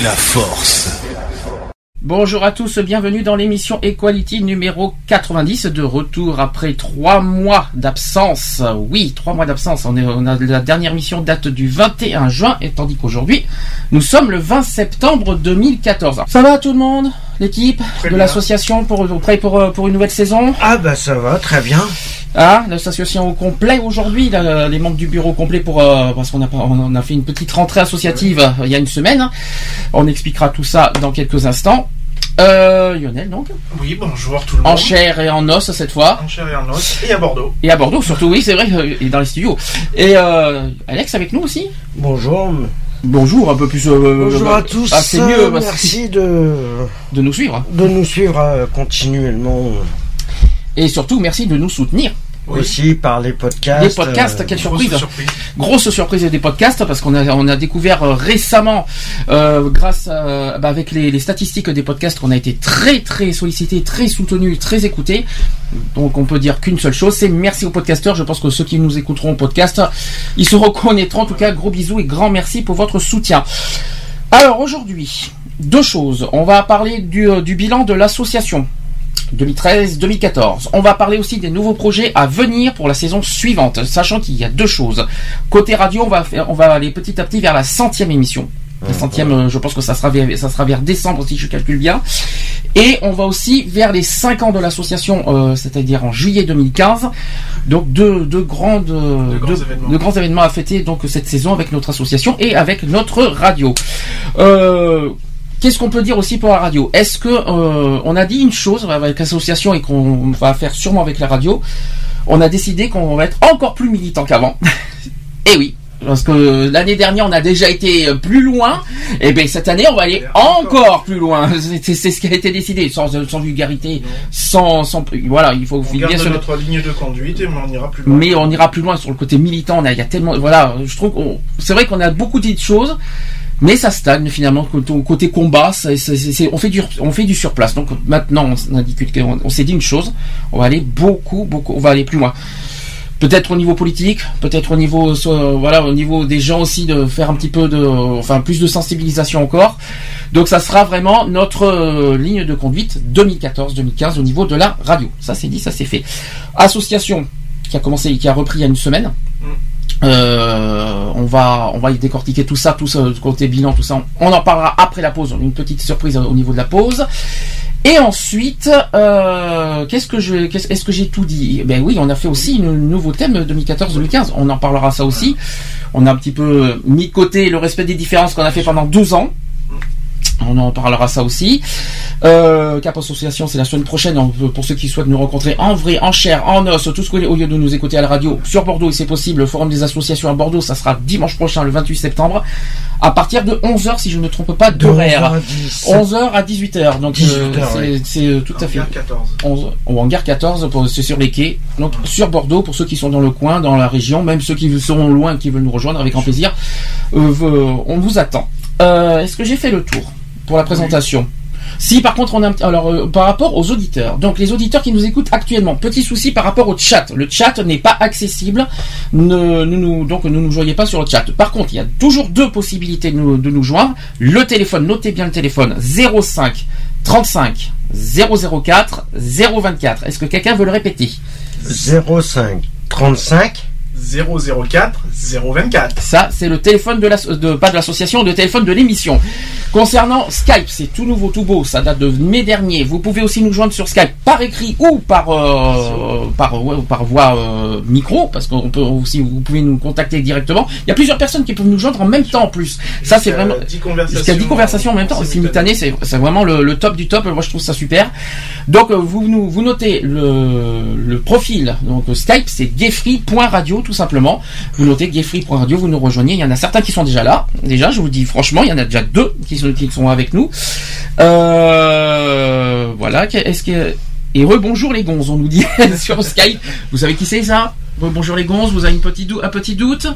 La force. Bonjour à tous, bienvenue dans l'émission Equality numéro 90, de retour après trois mois d'absence. Oui, trois mois d'absence. On, est, on a la dernière mission date du 21 juin, et tandis qu'aujourd'hui, nous sommes le 20 septembre 2014. Ça va tout le monde? L'équipe de l'association pour, prêt pour, euh, pour une nouvelle saison Ah bah ça va, très bien. Ah, l'association au complet aujourd'hui, là, les membres du bureau complet pour euh, parce qu'on a on a fait une petite rentrée associative euh, il y a une semaine. hein. On expliquera tout ça dans quelques instants. Euh, Lionel donc, Oui, bonjour tout le monde. en chair et en os cette fois, En chair et en os. Et à Bordeaux. et à Bordeaux surtout. Oui, c'est vrai, euh, et dans les studios. Et euh, Alex avec nous aussi. Bonjour. Bonjour, un peu plus. euh, Bonjour euh, à tous. Ah, mieux Merci de, de nous suivre de nous suivre euh, continuellement et surtout merci de nous soutenir. Oui. aussi par les podcasts. Des podcasts, euh, quelle Grosse surprise surprise. Grosse surprise des podcasts parce qu'on a on a découvert euh, récemment euh, grâce à, bah, avec les, les statistiques des podcasts qu'on a été très très sollicité, très soutenu, très écouté. Donc on peut dire qu'une seule chose, c'est merci aux podcasteurs. Je pense que ceux qui nous écouteront au podcast, ils se reconnaîtront. En tout cas, gros bisous et grand merci pour votre soutien. Alors aujourd'hui, deux choses. On va parler du, euh, du bilan de l'association. 2013-2014. On va parler aussi des nouveaux projets à venir pour la saison suivante, sachant qu'il y a deux choses. Côté radio, on va faire, on va aller petit à petit vers la centième émission. La centième, euh, je pense que ça sera vers, ça sera vers décembre si je calcule bien. Et on va aussi vers les cinq ans de l'association, euh, c'est-à-dire en juillet 2015. Donc deux, deux grandes, euh, De grands deux- événements. de grands événements à fêter donc cette saison avec notre association et avec notre radio. Euh, Qu'est-ce qu'on peut dire aussi pour la radio? Est-ce que euh, on a dit une chose avec l'association et qu'on va faire sûrement avec la radio On a décidé qu'on va être encore plus militant qu'avant. et oui. Parce que l'année dernière on a déjà été plus loin, et bien cette année on va aller encore plus loin. C'est ce qui a été décidé, sans, sans vulgarité, sans, sans voilà, il faut On bien garde sûr notre ligne de conduite et on ira plus loin. mais on ira plus loin sur le côté militant. On a, il y a tellement, voilà, je trouve c'est vrai qu'on a beaucoup dit de choses, mais ça stagne finalement. Côté, combat, on fait du, surplace. Donc maintenant, on, s'est dit une chose, on va aller beaucoup, beaucoup, on va aller plus loin. Peut-être au niveau politique, peut-être au niveau, voilà, au niveau des gens aussi de faire un petit peu de, enfin plus de sensibilisation encore. Donc ça sera vraiment notre euh, ligne de conduite 2014-2015 au niveau de la radio. Ça c'est dit, ça c'est fait. Association qui a commencé, qui a repris il y a une semaine. Euh, on va, on va y décortiquer tout ça, tout ça, côté bilan, tout ça. On en parlera après la pause. Une petite surprise au niveau de la pause. Et ensuite, euh, qu'est-ce que je, est-ce que j'ai tout dit? Ben oui, on a fait aussi un nouveau thème 2014-2015. On en parlera ça aussi. On a un petit peu mis de côté le respect des différences qu'on a fait pendant deux ans. On en parlera ça aussi. Euh, Cap Association, c'est la semaine prochaine. Peut- Pour ceux qui souhaitent nous rencontrer en vrai, en chair, en os, tout ce que au lieu de nous écouter à la radio sur Bordeaux, et c'est possible. Le forum des associations à Bordeaux, ça sera dimanche prochain, le 28 septembre, à partir de 11h, si je ne me trompe pas, d'horaire. 11h à 18h. Donc, euh, 18h, c'est ouais. euh, tout à En fait. gare 14. 11, ou en gare 14, pour- c'est sur les quais. Donc sur Bordeaux, pour ceux qui sont dans le coin, dans la région, même ceux qui sont loin, qui veulent nous rejoindre avec grand plaisir, euh, euh, on vous attend. Euh, Est-ce que j'ai fait le tour? Pour la présentation si par contre on a alors euh, par rapport aux auditeurs, donc les auditeurs qui nous écoutent actuellement, petit souci par rapport au chat. Le chat n'est pas accessible, donc ne nous joignez pas sur le chat. Par contre, il y a toujours deux possibilités de nous, de nous joindre. Le téléphone, notez bien le téléphone 05 35 004 024. Est-ce que quelqu'un veut le répéter? 05 35 004 024. Ça, c'est le téléphone de la, de, pas de l'association, le téléphone de l'émission. Concernant Skype, c'est tout nouveau, tout beau, ça date de mai dernier. Vous pouvez aussi nous joindre sur Skype par écrit ou par euh, par ouais, par voix euh, micro, parce qu'on peut aussi vous pouvez nous contacter directement. Il y a plusieurs personnes qui peuvent nous joindre en même temps en plus. Ça, c'est vraiment 10 conversations jusqu'à 10 conversations en même temps, simultané, c'est c'est vraiment le, le top du top. Moi, je trouve ça super. Donc, euh, vous nous vous notez le le profil donc euh, Skype, c'est gayfree.radio tout simplement. Vous notez gayfree.radio, vous nous rejoignez. Il y en a certains qui sont déjà là. Déjà, je vous dis franchement, il y en a déjà deux qui sont avec nous. Euh, voilà. Est-ce que et rebonjour les gonzes, on nous dit sur Skype. Vous savez qui c'est ça? Rebonjour les gonzes. Vous avez une petite un petit doute?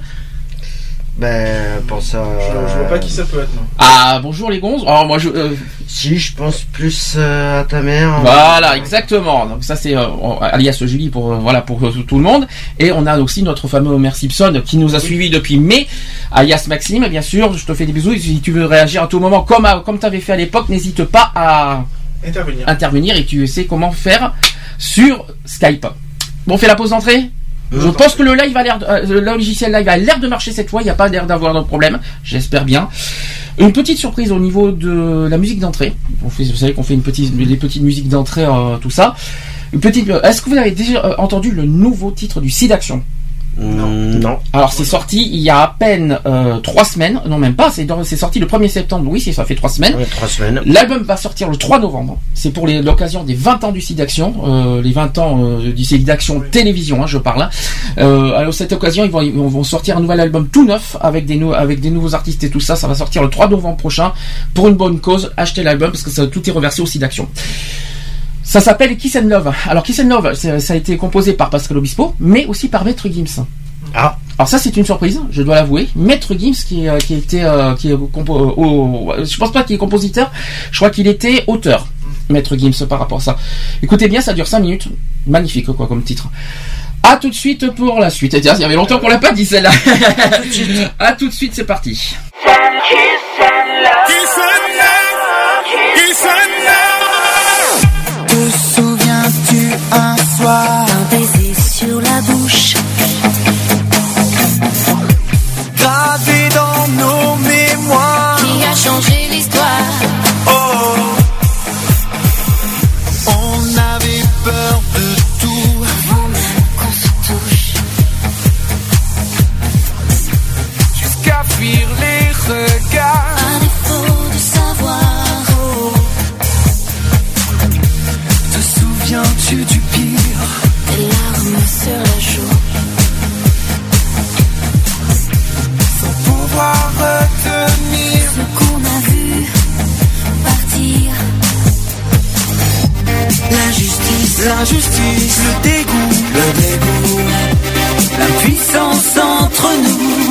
Ben, pour ça. Je, je vois pas qui ça peut être, non. Ah bonjour les gonzes. Alors moi je euh, Si, je pense plus euh, à ta mère. Voilà, exactement. Donc ça c'est euh, alias Julie pour euh, voilà pour euh, tout le monde. Et on a aussi notre fameux Homer Simpson qui nous a suivis depuis mai, alias Maxime. Bien sûr, je te fais des bisous. Et si tu veux réagir à tout moment, comme à- comme t'avais fait à l'époque, n'hésite pas à Intervenir. intervenir et tu sais comment faire sur Skype. Bon, on fait la pause d'entrée? Je pense que le live a l'air, de- euh, le logiciel live a l'air de marcher cette fois. Il n'y a pas l'air d'avoir de problème. J'espère bien. Une petite surprise au niveau de la musique d'entrée. Vous savez qu'on fait une petite, des petites musiques d'entrée, euh, tout ça. Une petite. euh, Est-ce que vous avez déjà euh, entendu le nouveau titre du Site Action? Non. Non. Alors c'est sorti il y a à peine euh, trois semaines. Non même pas. C'est sorti le 1er septembre. Oui, c'est ça fait trois semaines. Trois semaines. L'album va sortir le 3 novembre. C'est pour l'occasion des 20 ans du site d'action, euh, les 20 ans euh, du site d'action télévision, hein, je parle. hein. Euh, alors cette occasion, ils vont, ils vont sortir un nouvel album tout neuf avec des nou- avec des nouveaux artistes et tout ça. Ça va sortir le 3 novembre prochain pour une bonne cause. Achetez l'album parce que ça, tout est reversé au site d'action. Ça s'appelle Kiss and Love. Alors Kiss and Love, c'est- ça a été composé par Pascal Obispo, mais aussi par Maître Gims. Ah. Alors ça c'est une surprise, je dois l'avouer. Maître Gims qui, euh, qui était euh, qui est compo- euh, je pense pas qu'il est compositeur, je crois qu'il était auteur. Maître Gims par rapport à ça. Écoutez bien, ça dure 5 minutes. Magnifique quoi comme titre. À tout de suite pour la suite. Tiens, il y avait longtemps qu'on l'a pas dit celle-là. à tout de suite, c'est parti. Te Thank you. Pouvoir retenir. Ce qu'on a vu partir. L'injustice, l'injustice, le dégoût, le dégoût. L'impuissance entre nous.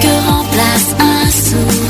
Que remplace un sourire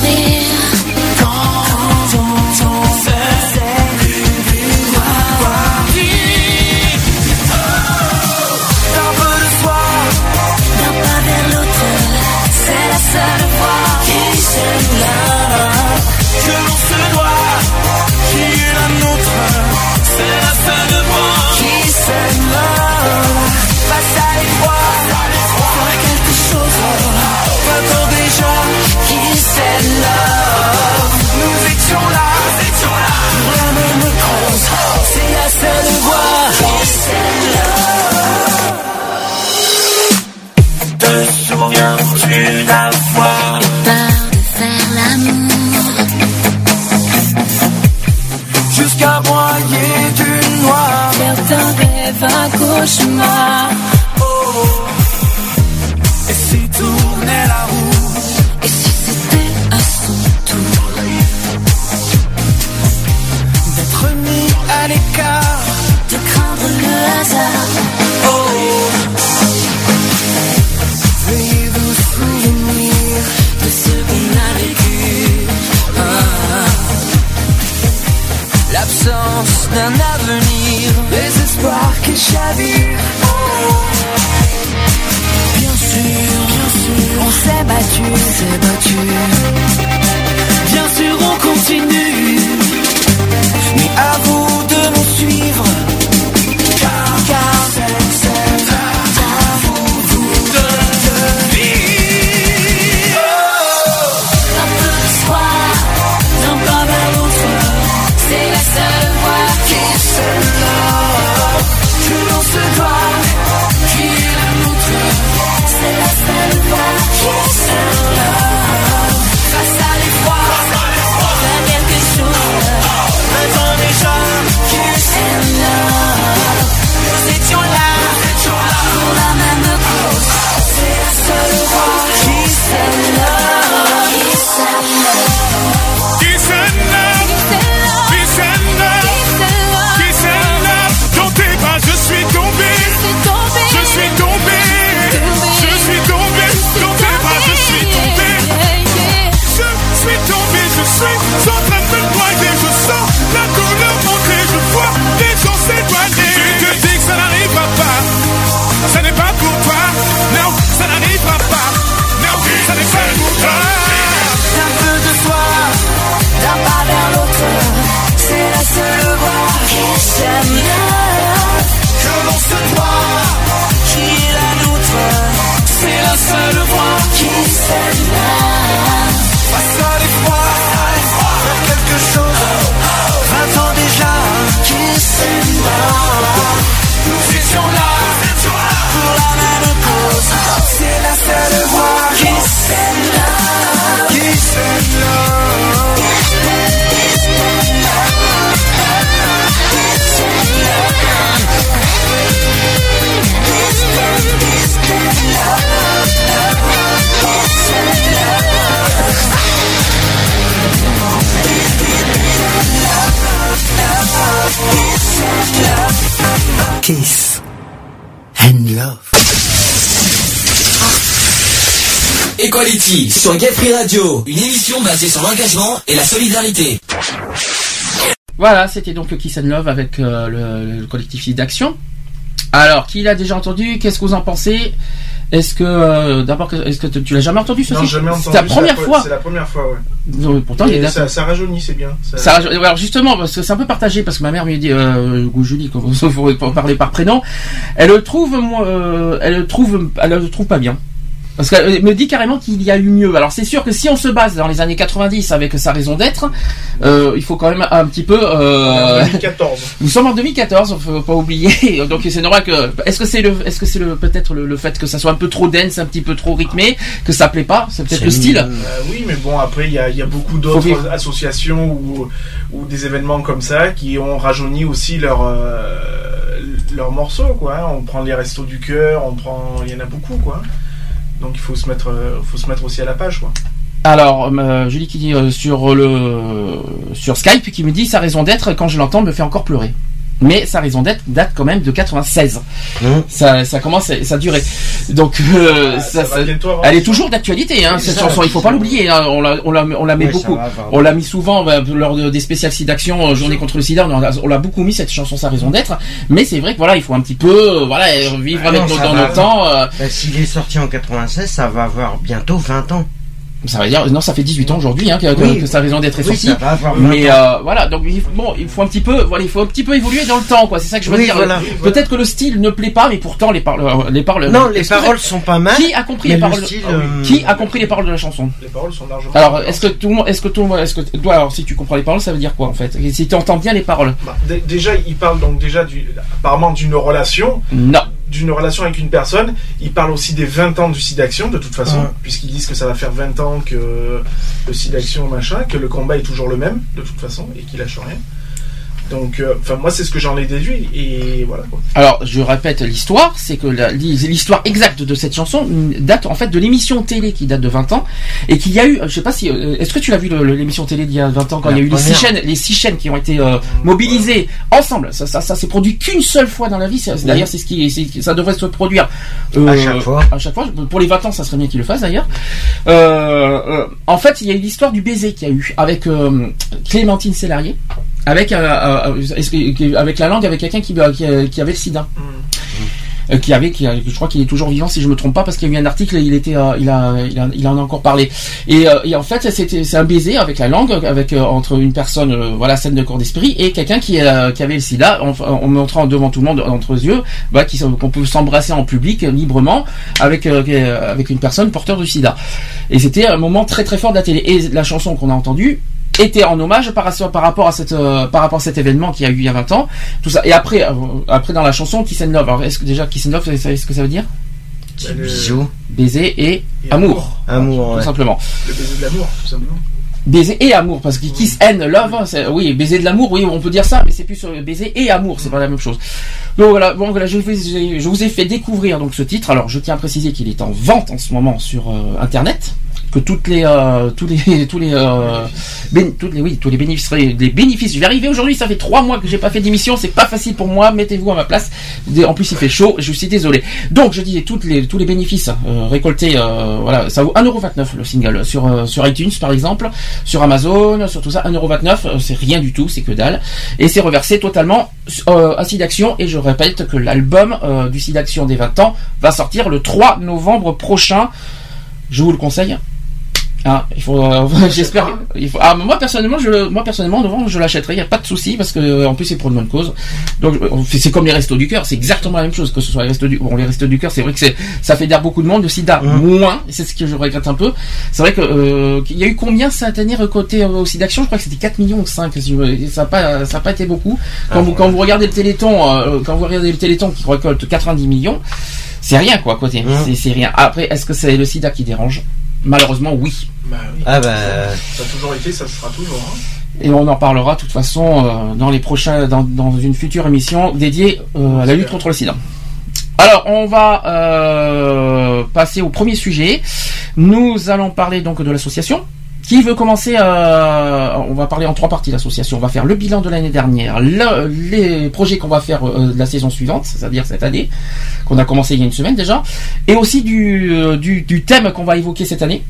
sur Gay Free Radio, une émission basée sur l'engagement et la solidarité. Voilà, c'était donc le Kiss and Love avec euh, le, le collectif d'action. Alors, qui l'a déjà entendu? Qu'est-ce que vous en pensez? Est-ce que euh, d'abord, est-ce que tu, l'as jamais entendu ce Non, jamais entendu. C'est la première pre- fois. C'est la première fois, ouais. Non, mais pourtant, il est ça, ça rajeunit, c'est bien. Ça- Ça, alors justement, parce que c'est un peu partagé, parce que ma mère me dit, euh, ou Julie, quand faut parler par prénom, elle le trouve, moi, euh, elle le trouve, elle le trouve pas bien. Parce qu'elle me dit carrément qu'il y a eu mieux. Alors c'est sûr que si on se base dans les années 90 avec sa raison d'être, euh, il faut quand même un petit peu. Euh, En 2014. nous sommes en 2014, faut pas oublier. Donc c'est normal que. Est-ce que c'est le, est-ce que c'est le peut-être le, le fait que ça soit un peu trop dense, un petit peu trop rythmé, que ça plaît pas? C'est peut-être le style. Euh, oui, mais bon, après, il y a, il y a beaucoup d'autres associations ou, ou des événements comme ça qui ont rajeuni aussi leur, euh, leurs morceaux, quoi. hein. On prend les restos du cœur, on prend, il y en a beaucoup, quoi. Donc il faut se mettre, euh, faut se mettre aussi à la page, quoi. Alors, euh, Julie qui dit euh, sur le sur Skype qui me dit sa raison d'être quand je l'entends me fait encore pleurer. Mais sa raison d'être date quand même de 96. Ça, ça commence, à- ça a duré. Donc, euh, Ah, ça, ça avoir- elle est toujours d'actualité. Hein, cette chanson, il faut pas l'oublier. hein, on la, on la, on la met Ouais, beaucoup. va On l'a mis souvent bah, lors de- des spéciales d'action euh, journée contre le sida. On l'a- beaucoup mis cette chanson, sa raison d'être. Mais c'est vrai que voilà, il faut un petit peu, euh, voilà, vivre Ah avec non, nos- dans nos temps. euh, Bah, S'il est sorti en 96, ça va avoir bientôt 20 ans. Ça va dire, non, ça fait 18 ans aujourd'hui hein, que, Oui. que sa raison d'être est Oui, sortie. ça va avoir 20 Mais euh, voilà, donc bon, il faut un petit peu, voilà, il faut un petit peu évoluer dans le temps, quoi. C'est ça que je veux Oui, dire. voilà. Peut-être que le style ne plaît pas, mais pourtant les paroles, euh, les paroles. Non, les Est-ce que paroles sont pas mal. Qui a compris les le paroles style, Ah euh, Qui a compris les paroles de la chanson Les paroles sont largement. Alors, est-ce que tout le monde, est-ce que tout le monde, est-ce que toi, alors, si tu comprends les paroles, ça veut dire quoi en fait? Si tu entends bien les paroles? Bah, dé- déjà, il parle donc déjà du, apparemment d'une relation, Non. D'une relation avec une personne. Il parle aussi des 20 ans du SIDAction, de toute façon, puisqu'ils disent que ça va faire 20 ans que le SIDAction, machin, que le combat est toujours le même, de toute façon, et qu'il lâche rien. Donc, euh, enfin, moi, c'est ce que j'en ai déduit, et voilà, quoi. Alors, je répète l'histoire, c'est que l'histoire exacte de cette chanson date en fait de l'émission télé qui date de 20 ans et qu'il y a eu, je sais pas si, euh, est-ce que tu l'as vu l'émission télé d'il y a 20 ans quand il y a eu les six chaînes, les six chaînes qui ont été euh, mobilisées ensemble? Ça, ça, ça s'est produit qu'une seule fois dans la vie. D'ailleurs, c'est ce qui, ça devrait se produire euh, À chaque fois. À chaque fois. Pour les 20 ans, ça serait bien qu'ils le fassent d'ailleurs. Euh, euh, en fait, il y a eu l'histoire du baiser qu'il y a eu avec euh, Clémentine Sélarié. Avec, euh, euh, avec la langue avec quelqu'un qui, qui, qui avait le sida euh, qui avait, qui je crois qu'il est toujours vivant si je me trompe pas parce qu'il y a eu un article, il était, euh, il a, il a- il en a encore parlé. Et, euh, et en fait, c'était, c'est un baiser avec la langue, avec euh, entre une personne, euh, voilà, saine de corps d'esprit, et quelqu'un qui, euh, qui avait le SIDA, en, en montrant devant tout le monde entre les yeux, bah, qui, qu'on peut s'embrasser en public euh, librement avec, euh, euh, avec une personne porteur du SIDA. Et c'était un moment très très fort de la télé. Et la chanson qu'on a entendue était en hommage par, par rapport à cette euh, par rapport à cet événement qui a eu il y a 20 ans. Tout ça. Et après euh, après dans la chanson Kiss and Love alors est-ce que déjà Kiss and Love vous savez ce que ça veut dire? Bah, le, Bisous. baiser et, et amour, Amour, tout ouais. simplement. Le baiser de l'amour, tout simplement. baiser et amour parce que kiss and love hein, oui baiser de l'amour oui on peut dire ça mais c'est plus sur baiser et amour c'est pas la même chose. Donc voilà bon voilà je vous, ai- je vous ai fait découvrir donc ce titre. Alors je tiens à préciser qu'il est en vente en ce moment sur euh, internet que toutes les euh, tous les euh, toutes les oui tous les bénéfices les bénéfices. Je vais arriver aujourd'hui ça fait trois mois que j'ai pas fait d'émission c'est pas facile pour moi mettez-vous à ma place. En plus il fait chaud je suis désolé. Donc je dis toutes les tous les bénéfices euh, récoltés voilà ça vaut 1,29€ le single sur sur iTunes par exemple sur Amazon sur tout ça 1,29€ euh, c'est rien du tout c'est que dalle. Et c'est reversé totalement à Sidaction et je répète que l'album du Sidaction des 20 ans va sortir le 3 novembre prochain. Je vous le conseille ah, il faut, euh, j'espère. Il faut. Ah, moi personnellement, je, moi personnellement, en novembre, je l'achèterai. Il y a pas de souci parce que euh, en plus c'est pour une bonne cause. Donc euh, c'est comme les restos du cœur, c'est exactement la même chose que ce soit les restos du. Bon, les restos du cœur, c'est vrai que c'est, ça fédère beaucoup de monde. Le SIDA moins, et c'est ce que je regrette un peu. C'est vrai que euh, qu'il y a eu combien cette année recoté au SIDA Action Je crois que c'était 4 millions ou 5 si je- Ça n'a pas, ça a pas été beaucoup. Quand vous, quand vous regardez le Téléthon, euh, quand vous regardez le Téléthon qui récolte 90 millions, c'est rien quoi côté. C'est, c'est rien. Après, est-ce que c'est le SIDA qui dérange? Malheureusement, oui. Bah oui. Ah bah. Ça a toujours été, ça sera toujours. hein. Et on en parlera de toute façon euh, dans les prochains, dans, dans une future émission dédiée euh, à la lutte contre le sida. Alors, on va euh, passer au premier sujet. Nous allons parler donc de l'association. Qui veut commencer euh, On va parler en trois parties l'association. On va faire le bilan de l'année dernière, le- les projets qu'on va faire euh, de la saison suivante, c'est-à-dire cette année, qu'on a commencé il y a une semaine déjà, et aussi du, euh, thème qu'on va évoquer cette année.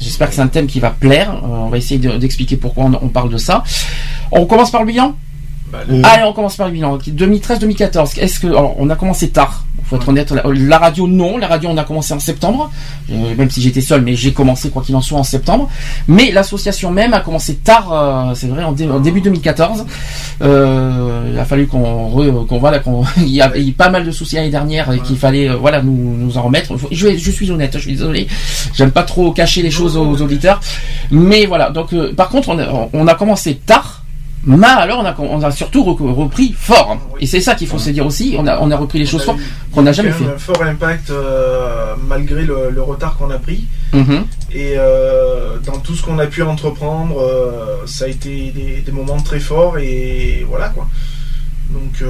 J'espère que c'est un thème qui va plaire. On va essayer de- d'expliquer pourquoi on, on parle de ça. On commence par le bilan? Bah, le- Allez, on commence par le bilan. 2013-2014. Est-ce que alors, on a commencé tard Faut être honnête. La, la radio, non. La radio, on a commencé en septembre. Euh, même si j'étais seul, mais j'ai commencé quoi qu'il en soit en septembre. Mais l'association même a commencé tard. euh, c'est vrai, en, dé- en début 2014. Euh, il a fallu qu'on qu'on voilà qu'on il y a eu pas mal de soucis l'année dernière et qu'il fallait euh, voilà nous nous en remettre. Je, suis honnête. Je suis désolé. J'aime pas trop cacher les choses aux, auditeurs. Mais voilà. Donc euh, par contre, on a, on a commencé tard. Mais alors, on a, on a surtout re- repris fort. Et c'est ça qu'il faut se dire aussi. On a, on a repris les choses fort qu'on n'a jamais fait. un fort impact euh, malgré le, le retard qu'on a pris. Mhm. Et euh, dans tout ce qu'on a pu entreprendre, euh, ça a été des, des moments très forts et voilà quoi. Donc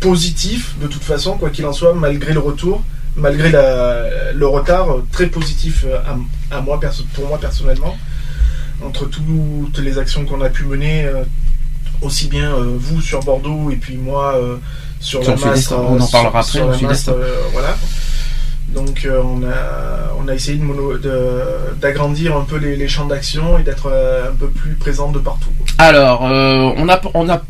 positif de toute façon, quoi qu'il en soit, malgré le retour, malgré la- le retard, très positif à, à moi pour moi personnellement. Entre toutes les actions qu'on a pu mener, euh, aussi bien euh, vous sur Bordeaux et puis moi euh, sur, Sur la masse. on en parlera après, sur la masse, voilà. Donc euh, on, a, on a essayé d'agrandir un peu les, les champs d'action et d'être euh, un peu plus présent de partout. Alors, euh, on a, on a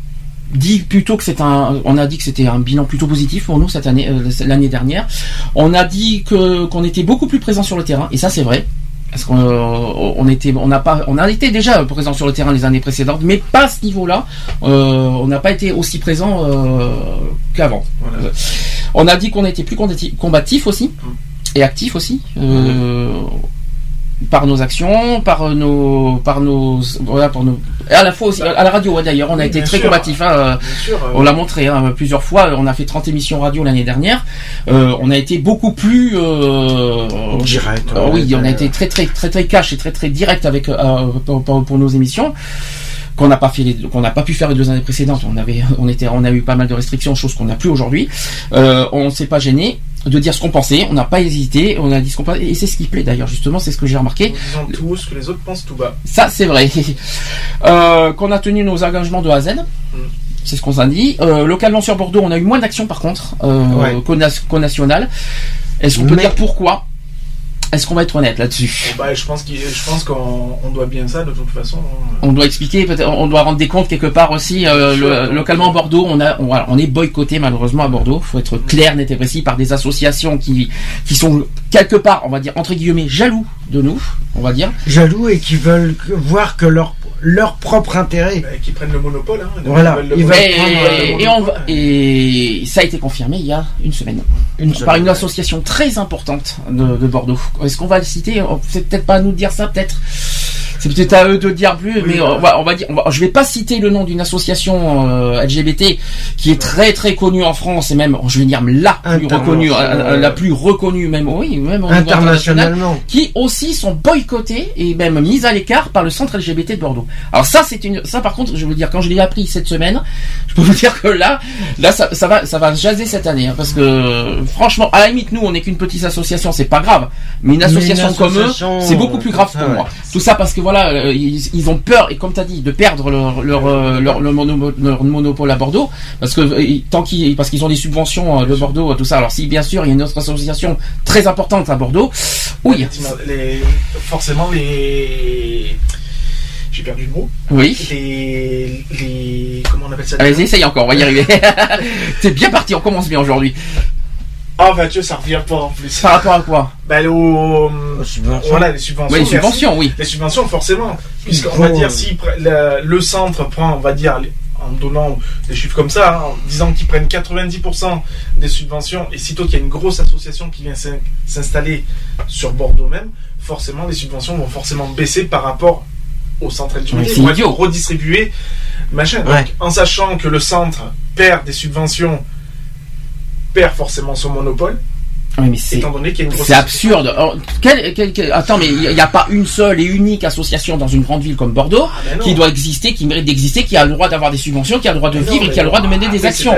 dit plutôt que c'est un, on a dit que c'était un bilan plutôt positif pour nous cette année, l'année dernière. On a dit que qu'on était beaucoup plus présent sur le terrain, et ça c'est vrai. Parce qu'on euh, on était, on n'a pas, on a été déjà présent sur le terrain les années précédentes, mais pas à ce niveau-là. Euh, on n'a pas été aussi présent euh, qu'avant. Voilà. On a dit qu'on était plus combati- combatif aussi et actif aussi. euh, par nos actions, par nos, par nos, voilà, par nos, à la fois aussi, à la radio hein, d'ailleurs, on a Oui, été très sûr. combatif. hein, euh, sûr, euh, on l'a montré hein, plusieurs fois. On a fait 30 émissions radio l'année dernière. Euh, on a été beaucoup plus euh, Direct, ouais, oui, on a été très très très très cash et très très direct avec pour, pour- pour nos émissions qu'on n'a pas fait les- qu'on n'a pas pu faire les deux années précédentes. On avait on était on a eu pas mal de restrictions, chose qu'on n'a plus aujourd'hui. On ne s'est pas gêné de dire ce qu'on pensait. On n'a pas hésité. On a dit ce qu'on pensait et c'est ce qui plaît d'ailleurs justement. C'est ce que j'ai remarqué. nous disons tous que les autres pensent tout bas. Ça, c'est vrai. Euh, qu'on a tenu nos engagements de A à Z. C'est ce qu'on s'est dit. Euh, localement sur Bordeaux, on a eu moins d'actions par contre euh, Ouais. qu'au national. Est-ce qu'on peut dire pourquoi? Est-ce qu'on va être honnête là-dessus? Bah, je pense qu'on on doit bien ça de toute façon. hein. On doit expliquer, peut-être, on doit rendre des comptes quelque part aussi. euh, le- localement à Bordeaux, on a, on, voilà, on est boycotté malheureusement à Bordeaux. Faut être clair, net et précis par des associations qui, qui sont quelque part, on va dire entre guillemets, jaloux de nous, on va dire. jaloux et qui veulent voir que leur, leur propre intérêt. Bah, qui prennent le monopole. Hein, Voilà, le ils veulent Et, prendre, euh, et on va- et ça a été confirmé il y a une semaine Une par une association très importante de, de Bordeaux. Est-ce qu'on va le citer? C'est peut-être pas à nous de dire ça, peut-être. C'est peut-être à eux de dire plus, mais voilà. on va, on va dire. on va- je vais pas citer le nom d'une association euh, LGBT qui est très très connue en France et même, je vais dire la plus reconnue, euh, euh, la plus reconnue même, oui, même Internationalement. qui aussi sont boycottés et même mis à l'écart par le centre LGBT de Bordeaux. Alors ça, c'est une, ça par contre, je veux dire, quand je l'ai appris cette semaine, je peux vous dire que là, là, ça, ça va, ça va jaser cette année, hein, parce que franchement, à la limite, nous, on n'est qu'une petite association, c'est pas grave, mais une Mais association, une comme eux, association, c'est beaucoup plus grave pour moi. Tout ça parce que voilà, euh, ils, ils ont peur et comme tu as dit, de perdre leur leur, euh, leur, leur mono- leur monopole à Bordeaux, parce que euh, tant qu'ils, parce qu'ils ont des subventions de Bordeaux, tout ça. Alors si bien sûr, il y a une autre association très importante à Bordeaux, oui, les- forcément, les. J'ai perdu le mot. oui. Les. les comment on appelle ça Allez, essaye encore, on va y arriver. T'es bien parti, on commence bien aujourd'hui. Ah, bah, Dieu, ça revient pas en plus. Par rapport à quoi Bah, au- Aux subventions. Voilà, les subventions. Oui, les merci. subventions, oui. Les subventions, forcément. Puisqu'on va dire, si le, le centre prend, on va dire, en donnant des chiffres comme ça, hein, en disant qu'ils prennent 90% des subventions, et sitôt qu'il y a une grosse association qui vient s'in- s'installer sur Bordeaux même, forcément, les subventions vont forcément baisser par rapport au centre LGBT. Vont être idiot. redistribués, machin. Donc, Ouais. en sachant que le centre perd des subventions, perd forcément son monopole, Oui, mais c'est absurde. Alors, quel- quel- quel- attends, mais il n'y a pas une seule et unique association dans une grande ville comme Bordeaux ben non. qui doit exister, qui mérite d'exister, qui a le droit d'avoir des subventions, qui a le droit de Mais non, vivre et qui a le droit de mener des après, actions.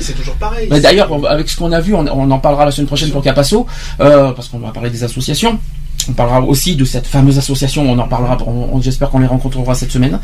C'est toujours pareil. D'ailleurs, avec ce qu'on a vu, on, on en parlera la semaine prochaine pour Capasso, euh, parce qu'on va parler des associations. On parlera aussi de cette fameuse association. On en parlera. on- on- J'espère qu'on les rencontrera cette semaine.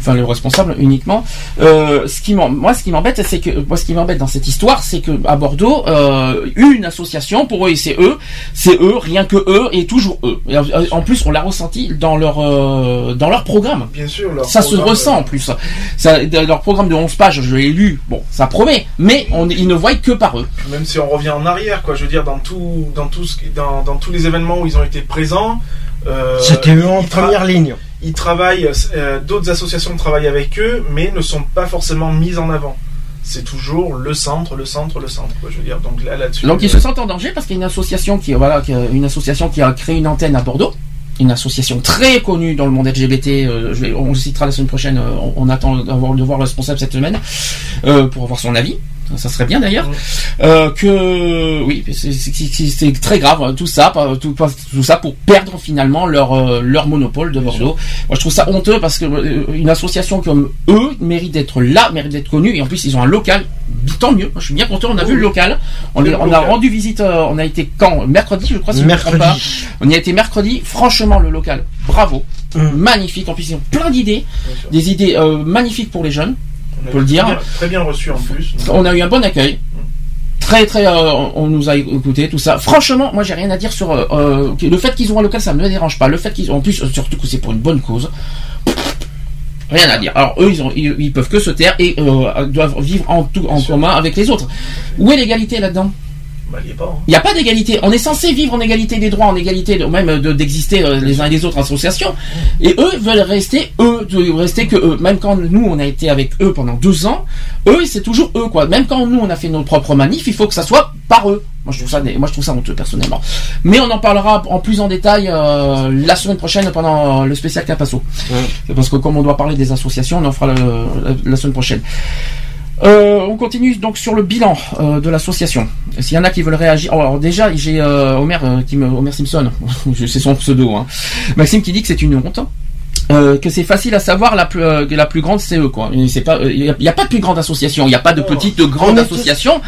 Enfin, le responsable uniquement. Euh, ce qui moi, ce qui m'embête, c'est que moi, ce qui m'embête dans cette histoire, c'est que à Bordeaux, euh, une association pour eux c'est eux, c'est eux, rien que eux et toujours eux. Et, euh, en plus, on l'a ressenti dans leur euh, dans leur programme. Bien sûr, leur Ça se ressent en plus. Ça, leur programme de 11 pages, je l'ai lu. Bon, ça promet, mais on, ils ne voient que par eux. Même si on revient en arrière, quoi. Je veux dire, dans tout, dans tout ce qui- dans, dans tous les événements où ils ont été présents. euh, C'était eux en première ligne. Ils travaillent, euh, d'autres associations travaillent avec eux, mais ne sont pas forcément mises en avant. C'est toujours le centre, le centre, le centre. Quoi, je veux dire, donc là, là-dessus. Donc ils euh, se sentent en danger parce qu'il y a une association qui voilà qui a- une association qui a créé une antenne à Bordeaux, une association très connue dans le monde LGBT. euh, je vais- on le citera la semaine prochaine. euh, on, on attend d'avoir de voir le responsable cette semaine euh, pour avoir son avis. Ça serait bien d'ailleurs. Euh, que oui, c'est- très grave hein, tout ça, tout, ça pour perdre finalement leur euh, leur monopole de Bordeaux. Moi je trouve ça honteux parce que euh, une association comme eux mérite d'être là, mérite d'être connue et en plus ils ont un local. Tant mieux. Moi, je suis bien content. On a vu le local. On, Le on a rendu visite. on a été quand? Mercredi, je crois. Si je me trompe Mercredi. pas. On y a été mercredi. Franchement, le local, bravo, Mm. magnifique. En plus, ils ont plein d'idées, des idées euh, magnifiques pour les jeunes. On a peut le dire. Très bien, très bien reçu en plus. On a eu un bon accueil. Très très, euh, on nous a écouté tout ça. Franchement, moi j'ai rien à dire sur euh, euh, le fait qu'ils ont un local, ça me dérange pas. Le fait qu'ils ont en plus, surtout que c'est pour une bonne cause. Rien à dire. Alors eux, ils, ont, ils, ils peuvent que se taire et euh, doivent vivre en tout en commun avec les autres. Où est l'égalité là-dedans? Bah, il y est pas. hein. N'y a pas d'égalité. On est censé vivre en égalité des droits, en égalité de, même de- d'exister euh, les uns et les autres en association. Et eux veulent rester eux, de rester que eux. Même quand nous on a été avec eux pendant deux ans, eux c'est toujours eux quoi. Même quand nous on a fait nos propres manifs, il faut que ça soit par eux. Moi je trouve ça, moi je trouve ça honteux personnellement. Mais on en parlera en plus en détail euh, la semaine prochaine pendant le spécial Capasso. Parce que comme on doit parler des associations, on en fera le- la, la semaine prochaine. Euh, on continue donc sur le bilan euh, de l'association. S'il y en a qui veulent réagir, alors déjà j'ai euh, Homer euh, qui me Homer Simpson, c'est son pseudo. Hein. Maxime qui dit que c'est une honte. euh, que c'est facile à savoir la plus euh, que la plus grande c'est eux quoi. Et C'est pas il y, a pas de plus grande association, il n'y a pas de Oh. petite de grande tous- association.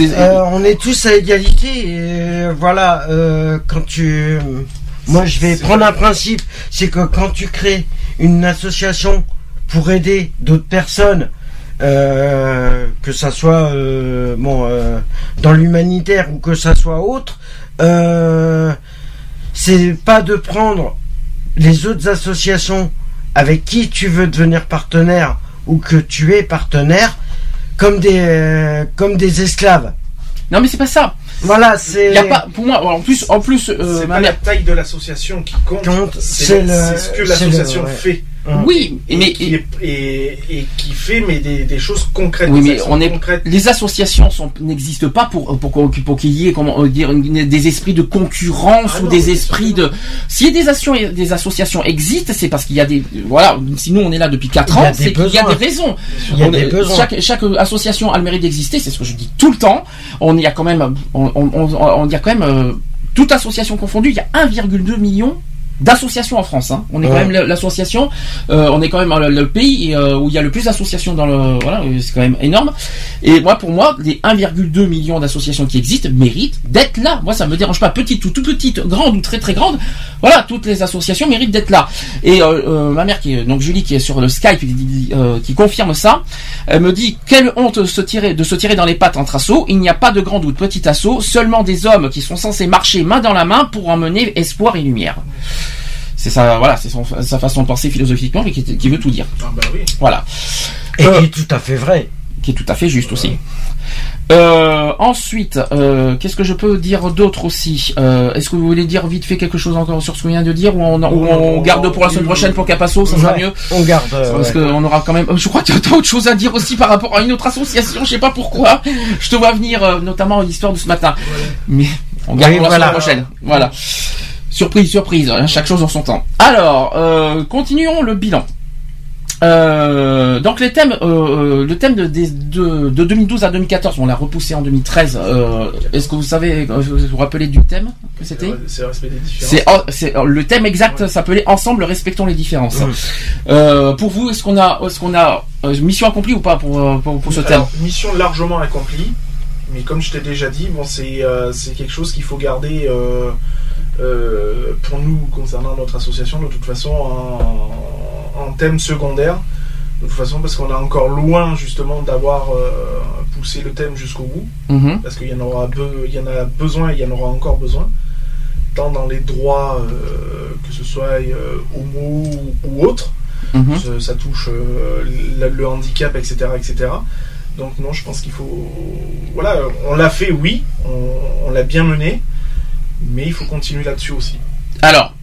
Euh, on est tous à égalité. Et voilà, euh, quand tu, moi je vais prendre un principe, c'est que quand tu crées une association pour aider d'autres personnes, euh, que ça soit euh, bon euh, dans l'humanitaire ou que ça soit autre, euh, c'est pas de prendre les autres associations avec qui tu veux devenir partenaire ou que tu es partenaire comme des euh, comme des esclaves. Non mais c'est pas ça. Voilà, c'est. Il y a pas pour moi en plus en plus euh, c'est pas la taille de l'association qui compte, c'est c'est le- c'est ce que l'association ouais. fait. Oui, Et, mais qui est- et, et qui fait mais des, des choses concrètes. Oui, des mais actions on est concrètes. les associations n'existent pas pour pour qu'on- pour qu'il y ait comment dire une- des esprits de concurrence Ah ou non, des esprits de a des actions des associations existent, c'est parce qu'il y a des voilà, sinon on est là depuis 4 Il y a ans, c'est qu'il y a des raisons. Il y a On des est- besoins. Chaque, chaque association a le mérite d'exister, c'est ce que je dis tout le temps. On y a quand même on, on, on- on y a quand même euh, toute association confondue, il y a 1,2 million d'associations en France. Hein. On est quand même l'association, euh, on est quand même le, le pays euh, où il y a le plus d'associations dans le voilà, euh, c'est quand même énorme. Et moi, pour moi, les 1,2 millions d'associations qui existent méritent d'être là. Moi, ça me dérange pas, petite ou tout petite, grande ou très très grande. Voilà, toutes les associations méritent d'être là. Et euh, euh, ma mère, qui est, donc Julie, qui est sur le Skype, qui, euh, confirme ça, elle me dit quelle honte de se tirer, de se tirer dans les pattes entre assos. Il n'y a pas de grand ou de petit assaut, seulement des hommes qui sont censés marcher main dans la main pour emmener espoir et lumière. C'est ça, voilà, c'est son- sa façon de penser philosophiquement, mais qui, qui veut tout dire. Ah bah oui. Voilà Et Euh, qui est tout à fait vrai. qui est tout à fait juste aussi. Euh, ensuite, euh, qu'est-ce que je peux dire d'autre aussi? Euh, Est-ce que vous voulez dire vite fait quelque chose encore sur ce qu'on vient de dire ou on, ou on garde pour la semaine prochaine pour Capasso, ça sera Ouais, mieux? On garde. euh, parce ouais. qu'on aura quand même. Je crois qu'il y a autre chose à dire aussi par rapport à une autre association. Je sais pas pourquoi. Je te vois venir, euh, notamment l'histoire de ce matin. Mais on garde Oui, pour la voilà. semaine prochaine. Voilà. Surprise, surprise. hein, Chaque chose en son temps. Alors, euh, continuons le bilan. Euh, donc les thèmes, euh, le thème de, des- de, de 2012 à 2014, on l'a repoussé en 2013. Euh, Est-ce que vous savez, vous vous rappelez du thème que c'était C'est le oh, oh, le thème exact Ouais. s'appelait Ensemble respectons les différences. Pour vous, est-ce qu'on a, est-ce qu'on a euh, mission accomplie ou pas pour, pour, pour ce thème? Alors, mission largement accomplie. Mais comme je t'ai déjà dit, bon, c'est euh, quelque chose qu'il faut garder euh, euh, pour nous concernant notre association de toute façon en, en thème secondaire. De toute façon, parce qu'on est encore loin justement d'avoir poussé le thème jusqu'au bout. Mhm. Parce qu'il y en aura il y en a besoin et il y en aura encore besoin. Tant dans les droits, euh, que ce soit euh, homo ou, ou autre, Mhm. ça, ça touche euh, le, le handicap, etc., etc. Donc non, je pense qu'il faut... Voilà, on l'a fait, oui, on, on l'a bien mené, mais il faut continuer là-dessus aussi. Alors,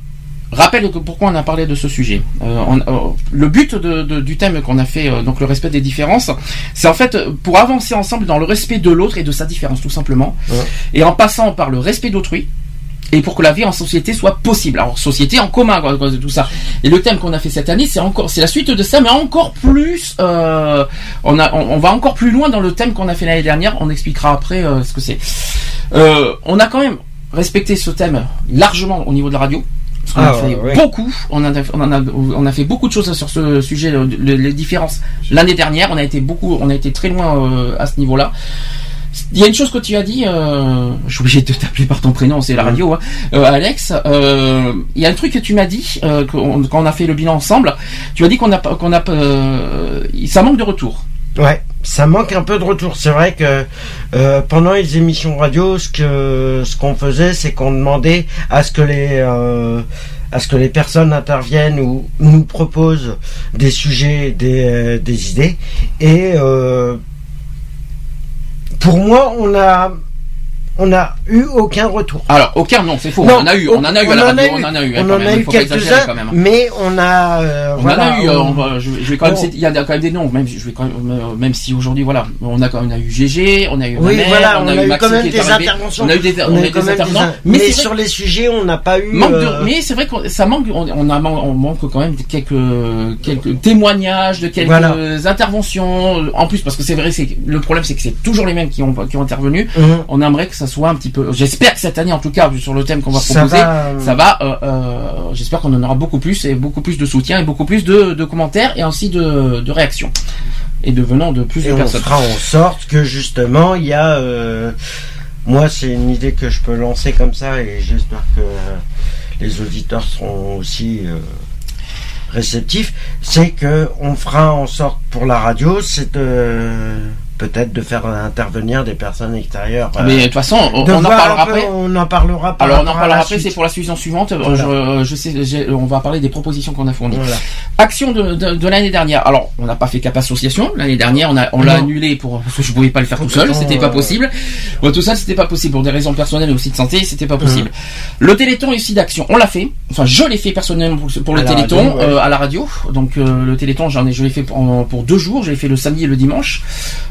rappelle que pourquoi on a parlé de ce sujet. Euh, on- euh, le but de- de- du thème qu'on a fait, euh, donc le respect des différences, c'est en fait pour avancer ensemble dans le respect de l'autre et de sa différence, tout simplement, Ouais. et en passant par le respect d'autrui. Et pour que la vie en société soit possible. Alors société en commun, quoi, quoi, tout ça. Et le thème qu'on a fait cette année, c'est encore, c'est la suite de ça, mais encore plus. euh, on a, on, on va encore plus loin dans le thème qu'on a fait l'année dernière. On expliquera après euh, ce que c'est. Euh, on a quand même respecté ce thème largement au niveau de la radio. Parce qu'on Ah, a fait ouais, beaucoup, on, a, on, a, on a fait beaucoup de choses sur ce sujet, le- le- les différences. L'année dernière, on a été beaucoup, on a été très loin euh, à ce niveau-là. Il y a une chose que tu as dit, euh, je suis obligé de t'appeler par ton prénom, c'est la radio, hein, euh, Alex. euh, il y a un truc que tu m'as dit quand on a fait le bilan ensemble. Tu as dit qu'on a, qu'on a, ça manque de retour. Ouais, ça manque un peu de retour. C'est vrai que pendant les émissions radio, ce qu'on faisait, c'est qu'on demandait à ce que les à ce que les personnes interviennent ou nous proposent des sujets, des, idées. Et pour moi, on a on a eu aucun retour. Alors aucun, non, c'est faux. Non, on en a eu, on en a eu à la on en a radio, eu. on en a eu. hein, On en a eu quelques-uns, hein. mais on a. euh, On voilà, en a eu, on- va- je, je vais quand même, il y a quand même des noms, même, je vais quand même, euh, même si aujourd'hui, voilà, on a quand même on a eu GG, on a eu Oui, voilà, on, a, eu Maxime quand même des arrivé, interventions. on a eu des, on a eu des quand même intervenants, in- mais, sur les sujets, on n'a pas eu. Manque de- euh, mais c'est vrai que ça manque, on, a, on manque quand même quelques, quelques témoignages, de quelques interventions. En plus, parce que c'est vrai, c'est le problème, c'est que c'est toujours les mêmes qui ont, qui ont intervenu. Mhm. On aimerait que ça soit un petit peu. J'espère que cette année, en tout cas, sur le thème qu'on va Ça proposer, va, euh, ça va. euh, euh, J'espère qu'on en aura beaucoup plus et beaucoup plus de soutien et beaucoup plus de, de commentaires et ainsi de, de réactions et de venant de plus Et de on personnes. fera en sorte que justement il y a. euh, moi, c'est une idée que je peux lancer comme ça et j'espère que les auditeurs seront aussi réceptifs. C'est que on fera en sorte pour la radio, c'est de peut-être de faire intervenir des personnes extérieures. euh, Mais de toute façon, on, en parlera peu- après. On en parlera. par Alors on en parlera après, c'est pour la suite suivante. Euh, Voilà. Je, je sais, j'ai- on va parler des propositions qu'on a fournies. Voilà. Action de, de, de l'année dernière. Alors, on n'a pas fait cap association l'année dernière. On a, on l'a annulé pour parce que je pouvais pas le faire tout seul. C'était pas euh, possible. Bon, tout ça, c'était pas possible pour des raisons personnelles et aussi de santé. C'était pas possible. Le Téléthon ici d'action, on l'a fait. Enfin, je l'ai fait personnellement pour, pour le Téléthon radio, ouais. à la radio. Donc euh, le Téléthon, j'en ai, je l'ai fait pour, pour deux jours. Je l'ai fait le samedi et le dimanche.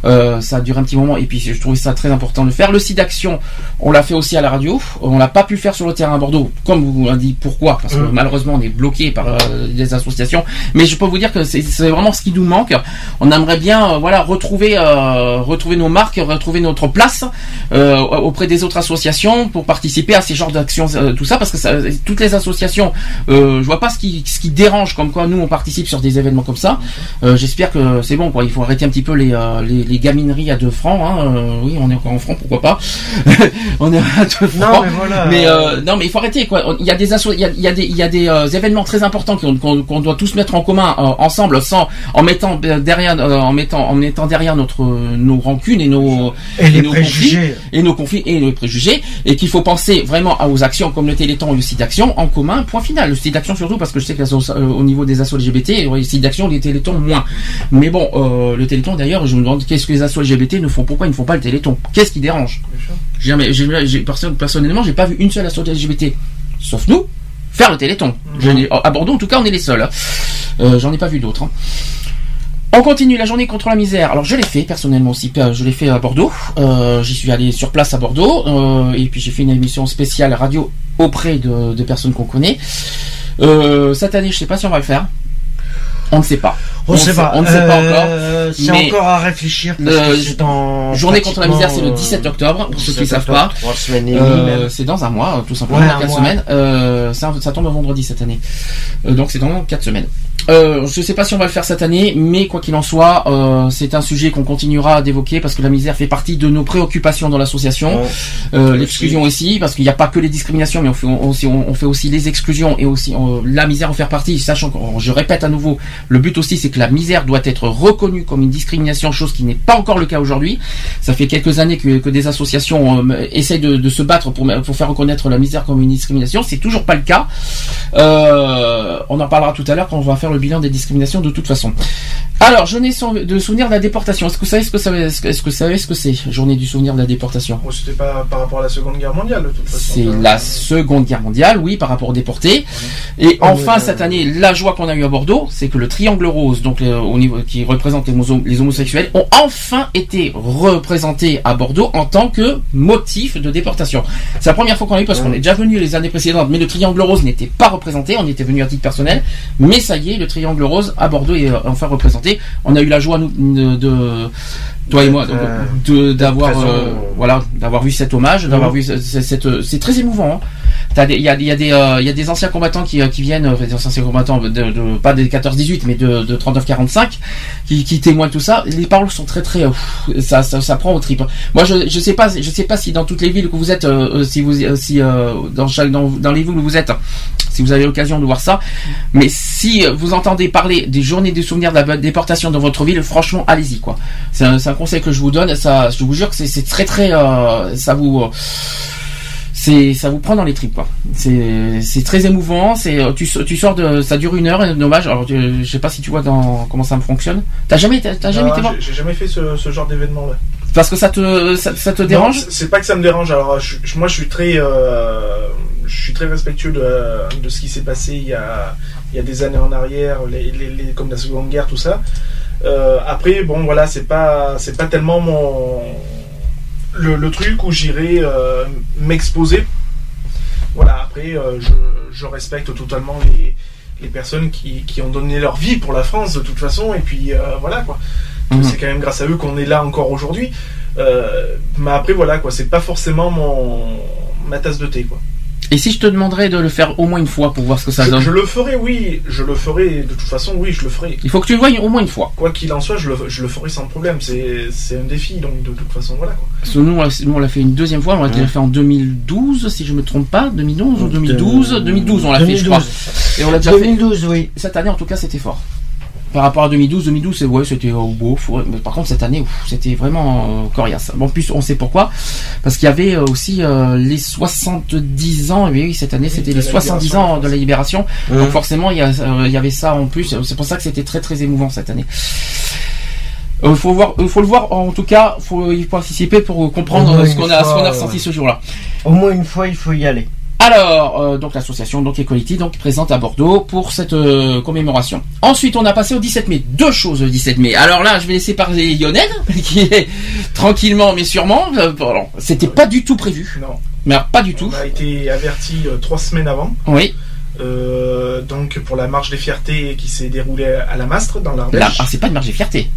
Euh, ça a duré un petit moment et puis je trouvais ça très important de faire. Le site d'action, on l'a fait aussi à la radio. On l'a pas pu faire sur le terrain à Bordeaux, comme vous l'avez dit. Pourquoi Parce que Mm. malheureusement, on est bloqué par euh, des associations. Mais je peux vous dire que c'est vraiment ce qui nous manque. On aimerait bien, euh, voilà, retrouver, euh, retrouver nos marques, retrouver notre place euh, auprès des autres associations pour participer à ces genres d'actions, euh, tout ça, parce que ça, toutes les associations, euh, je vois pas ce qui, ce qui dérange, comme quoi nous on participe sur des événements comme ça. Euh, J'espère que c'est bon, quoi. Il faut arrêter un petit peu les, euh, les, les gamineries à 2 francs. Hein. Euh, oui, on est encore en francs, pourquoi pas On est à 2 francs. Non, mais voilà. Mais euh, non, mais il faut arrêter quoi. Il y a des il y a, il y a des, il y a des événements très importants qu'on doit tous mettre en commun euh, ensemble, sans en mettant derrière, en mettant en mettant derrière notre nos rancunes et nos Et les nos préjugés. conflits, et nos conflits et nos préjugés et qu'il faut penser vraiment aux actions comme le Téléthon et le site d'action en commun. Point final. Le site d'action surtout parce que je sais que au niveau des assos LGBT, le site d'action, les Télétons moins. Mais bon, le Téléthon d'ailleurs, je me demande qu'est-ce que les assos LGBT ne font, pourquoi ils ne font pas le Téléthon? Qu'est-ce qui dérange? Jamais, j'ai, j'ai- perso- personnellement, j'ai pas vu une seule association LGBT, sauf nous, faire le Téléthon. Je n'ai- à Bordeaux, en tout cas, on est les seuls. hein. Euh, j'en ai pas vu d'autres. hein. On continue la journée contre la misère. Alors je l'ai fait personnellement aussi, euh, je l'ai fait à Bordeaux. Euh, J'y suis allé sur place à Bordeaux euh, et puis j'ai fait une émission spéciale radio auprès de, de personnes qu'on connaît. Euh, cette année, je sais pas si on va le faire. On ne sait pas. On ne sait pas. On ne sait pas encore. Euh, C'est mais encore à réfléchir. Parce le- que c'est dans Journée contre la misère, c'est le pratiquement, 17 octobre, pour ceux qui 17 savent pas. Euh, c'est dans un mois, tout simplement, Ouais, dans un 4 mois. semaines. Euh, ça, ça tombe vendredi cette année. Euh, donc c'est dans 4 semaines. Euh, je ne sais pas si on va le faire cette année, mais quoi qu'il en soit, euh, c'est un sujet qu'on continuera d'évoquer parce que la misère fait partie de nos préoccupations dans l'association. Euh, L'exclusion aussi, parce qu'il n'y a pas que les discriminations, mais on fait on, aussi, on, on fait aussi les exclusions et aussi euh, la misère en faire partie. Sachant que, je répète à nouveau, le but aussi c'est que la misère doit être reconnue comme une discrimination, chose qui n'est pas encore le cas aujourd'hui. Ça fait quelques années que, que des associations euh, essayent de, de se battre pour, pour faire reconnaître la misère comme une discrimination. C'est toujours pas le cas. Euh, on en parlera tout à l'heure quand on va faire le bilan des discriminations de toute façon. Alors, journée de souvenir de la déportation. Est-ce que vous savez ce que ça est-ce que est-ce que vous savez ce que c'est Journée du souvenir de la déportation. Bon, c'était pas par rapport à la Seconde Guerre mondiale, de toute façon. C'est Enfin, la Seconde Guerre mondiale, oui, par rapport aux déportés. Et enfin, cette année, la joie qu'on a eue à Bordeaux, c'est que le triangle rose, donc euh, au niveau qui représente les, homo- les homosexuels, ont enfin été représentés à Bordeaux en tant que motif de déportation. C'est la première fois qu'on l'a eu parce qu'on est déjà venu les années précédentes, mais le triangle rose n'était pas représenté. On était venu à titre personnel, mais ça y est, le triangle rose à Bordeaux est euh, enfin représenté. On a eu la joie nous, de, de- toi et moi d'avoir euh, voilà d'avoir vu cet hommage, d'avoir vu ce- ce- cette c'est très émouvant. hein. Il y y, euh, y a des anciens combattants qui, euh, qui viennent, euh, des anciens combattants, de, de- pas des 14-18, mais de, de 39-45, qui, qui témoignent tout ça. Les paroles sont très très, euh, pff, ça, ça, ça prend au tripes. Moi, je, je sais pas, je sais pas si dans toutes les villes que vous êtes, euh, euh, si vous, euh, si euh, dans chaque, dans, les villes où vous êtes, si vous avez l'occasion de voir ça, mais si euh, vous entendez parler des journées des souvenirs de la déportation dans votre ville, franchement, allez-y quoi. C'est un, un conseil que je vous donne. Ça, je vous jure que c'est- très très, euh, ça vous. C'est ça vous prend dans les tripes quoi. C'est c'est très émouvant. C'est euh, tu tu sors de ça dure une heure et dommage. Alors tu- je sais pas si tu vois dans comment ça fonctionne. T'as jamais t'as jamais non, été j'ai- jamais fait ce, ce genre d'événement là. parce que ça te ça, ça te dérange? c'est- pas que ça me dérange. Alors, je- moi, je suis très, euh, je suis très respectueux de, de ce qui s'est passé il y a, il y a des années en arrière, les, les- les- comme la Seconde Guerre, tout ça. Euh, après, bon, voilà, c'est pas, c'est pas tellement mon le, le truc où j'irai euh, m'exposer. Voilà. Après, euh, je, je respecte totalement les, les personnes qui, qui ont donné leur vie pour la France de toute façon. Et puis, euh, voilà quoi. Mhm. C'est quand même grâce à eux qu'on est là encore aujourd'hui. Mais après, voilà, quoi, c'est pas forcément mon ma tasse de thé, quoi. Et si je te demanderais de le faire au moins une fois pour voir ce que ça Je, donne. je le ferai, oui, je le ferai, de toute façon, oui, je le ferai. Il faut que tu le voies au moins une fois. Quoi qu'il en soit, je le, je le ferai sans problème, c'est un défi, donc de toute façon, voilà, quoi. Parce que nous, on l'a- nous, on l'a fait une deuxième fois. On l'a Ouais. fait en 2012, si je me trompe pas. 2011 ou 2012 2012, on l'a fait, je crois. 2012. Et on l'a déjà fait. 2012, oui. Cette année, en tout cas, c'était fort. Par rapport à 2012, 2012, c'est ouais, c'était au beau. mais par contre, cette année, c'était vraiment euh, coriace. Bon, en plus, on sait pourquoi, parce qu'il y avait euh, aussi euh, les 70 ans. Et oui, cette année, c'était les la 70 libération, ans de la libération. Hein. Donc forcément, il y, a, euh, il y avait ça en plus. C'est pour ça que c'était très très émouvant cette année. Il faut voir, il faut le voir. En tout cas, faut y participer pour comprendre euh, ce qu'on a, ce qu'on a ressenti ouais. ce jour-là. Au moins une fois, il faut y aller. Alors, euh, donc l'association donc Equality donc présente à Bordeaux pour cette euh, commémoration. Ensuite, on a passé au 17 mai. Deux choses le 17 mai. Alors là, je vais laisser parler Lionel, qui est tranquillement mais sûrement. euh, bon, C'était pas du tout prévu. Non, Mais alors, pas du tout. on a été averti euh, trois semaines avant, Oui. donc pour la marche des fiertés qui s'est déroulée à la Mastre, dans l'Ardèche. ah, c'est pas une marche de fierté.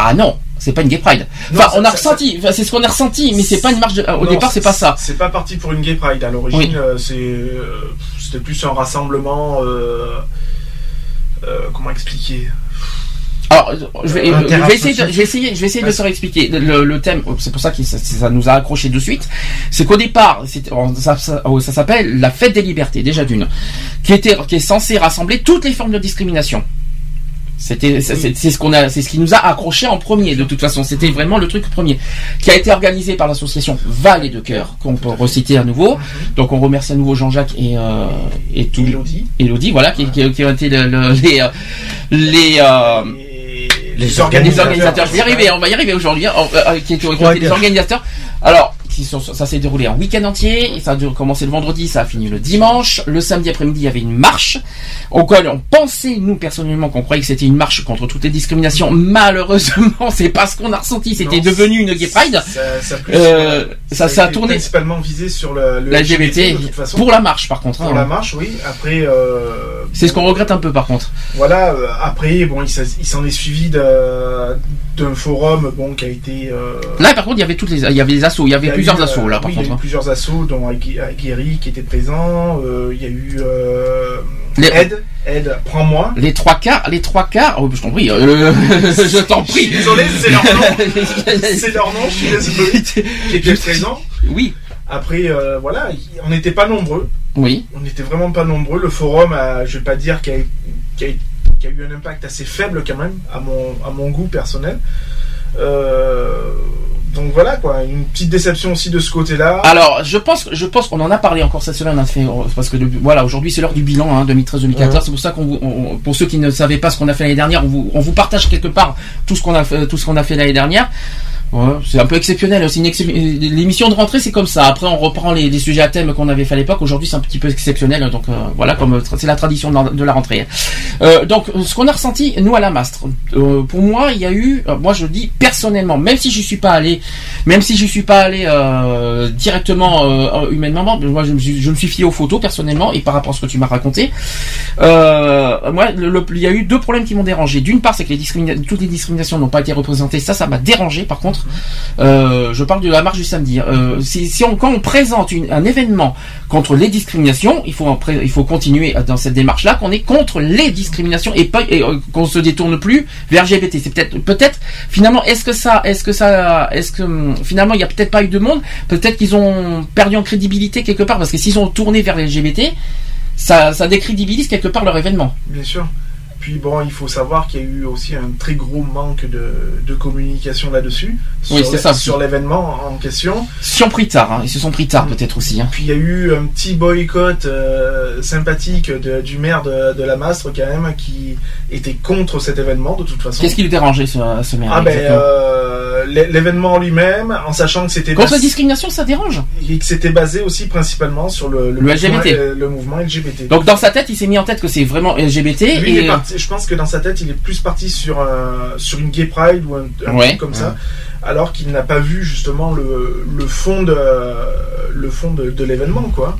Ah non, c'est pas une gay pride. Non, Enfin, ça- on a ressenti. C'est ce qu'on a ressenti, mais c'est pas une marche. De... Au Non, départ, c'est pas ça. C'est pas parti pour une gay pride. À l'origine, Oui. euh, c'est, euh, c'était plus un rassemblement. euh, euh, comment expliquer? Alors, je vais, euh, je vais essayer, de, je vais essayer, je vais essayer de te réexpliquer le, le thème. C'est pour ça que ça, ça nous a accroché de suite. C'est qu'au départ, oh, ça, ça, oh, ça s'appelle la fête des libertés, déjà d'une, qui était, qui est censée rassembler toutes les formes de discrimination. C'était, c'est ce qu'on a, c'est ce qui nous a accroché en premier. De toute façon, c'était vraiment le truc premier, qui a été organisé par l'association Val de Cœur, qu'on peut reciter à nouveau. Donc, on remercie à nouveau Jean-Jacques et euh, et tout, Elodie. Elodie, voilà, qui, qui, qui ont été le- le- les euh, les euh, Les les organisateurs, je vais y arriver, on va y arriver aujourd'hui, hein, euh, qui, qui été les organisateurs. Alors, qui sont- ça s'est déroulé un week-end entier, et ça a dû- commencé le vendredi, ça a fini le dimanche. Le samedi après-midi, il y avait une marche, auquel on pensait, nous, personnellement, qu'on croyait que c'était une marche contre toutes les discriminations. Malheureusement, c'est pas ce qu'on a ressenti, c'était devenu une gay pride. Ça, ça, plus, Euh, ça- ça a été tourné. principalement visé sur le, LGBT, de toute façon. pour la marche, par contre. Pour hein. la marche, oui. Après, euh, C'est ce qu'on regrette un peu, par contre. Voilà. euh, après, bon, il s'en est suivi de- d'un forum, bon, qui a été. euh, Là, par contre, il y avait toutes les, il y avait des assauts, il y avait il y a plusieurs eu, assauts, euh, là, par oui, il y a contre. eu hein. plusieurs assauts, dont Aguirre qui était présent. euh, il y a eu euh, Les, Ed, Ed, prends-moi. les trois quarts, les trois quarts. Oh, je t'en prie. euh, je t'en Je suis prie. désolé, c'est leur nom. C'est leur nom, je suis désolé. Qui était présent. Oui, Après, euh, voilà, on n'était pas nombreux. oui. On n'était vraiment pas nombreux. Le forum, a, je vais pas dire qu'il a, a- qu'il y a eu un impact assez faible quand même, à mon, à mon goût personnel. Euh, donc voilà quoi, une petite déception aussi de ce côté-là. Alors, je pense, je pense qu'on en a parlé encore cette semaine. On a fait, parce que voilà, aujourd'hui c'est l'heure du bilan hein, 2013-2014. Ouais. C'est pour ça qu'on, vous- on- pour ceux qui ne savaient pas ce qu'on a fait l'année dernière, on vous, on vous partage quelque part tout ce qu'on a fait, tout ce qu'on a fait l'année dernière. Ouais, c'est un peu exceptionnel. Une excep- L'émission de rentrée, c'est comme ça. Après, on reprend les, les sujets à thème qu'on avait fait à l'époque. Aujourd'hui, c'est un petit peu exceptionnel. Donc euh, voilà, comme euh, c'est la tradition de la, de la rentrée. Euh, donc, ce qu'on a ressenti, nous à la Mastre, euh, pour moi, il y a eu, euh, moi je le dis personnellement, même si je suis pas allé, même si je suis pas allé euh, directement euh, humainement, moi je me, suis, je me suis fié aux photos personnellement et par rapport à ce que tu m'as raconté, euh, moi il y a eu deux problèmes qui m'ont dérangé. D'une part, c'est que les toutes les discriminations n'ont pas été représentées. Ça, ça m'a dérangé. Par contre, euh, je parle de la marche du samedi. Euh, si, on, quand on présente un événement contre les discriminations, il faut, continuer dans cette démarche-là qu'on est contre les discriminations et pas et, euh, qu'on se détourne plus vers LGBT. C'est peut-être, finalement, est-ce que ça, est-ce que ça, est-ce que hum, finalement il y a peut-être pas eu de monde, peut-être qu'ils ont perdu en crédibilité quelque part parce que s'ils ont tourné vers les LGBT, ça, ça décrédibilise quelque part leur événement. Bien sûr. Puis bon, il faut savoir qu'il y a eu aussi un très gros manque de, de communication là-dessus. Oui, sur c'est ça. Sur l'événement en question. Ils se sont pris tard, hein. ils se sont pris tard peut-être aussi. Hein. Puis il y a eu un petit boycott euh, sympathique de- du maire de, de la Mastre quand même qui était contre cet événement de toute façon. Qu'est-ce qui lui dérangeait ce, ce maire Ah ben euh, l'é- l'événement lui-même, en sachant que c'était Contre la discrimination, ça dérange. et que c'était basé aussi principalement sur le, Le LGBT. euh, le mouvement LGBT. Donc dans sa tête, il s'est mis en tête que c'est vraiment LGBT Lui, il est et parti- je pense que dans sa tête, il est plus parti sur un, sur une gay pride ou un, un Ouais. truc comme ça, alors qu'il n'a pas vu justement le, le fond de le fond de, de l'événement quoi.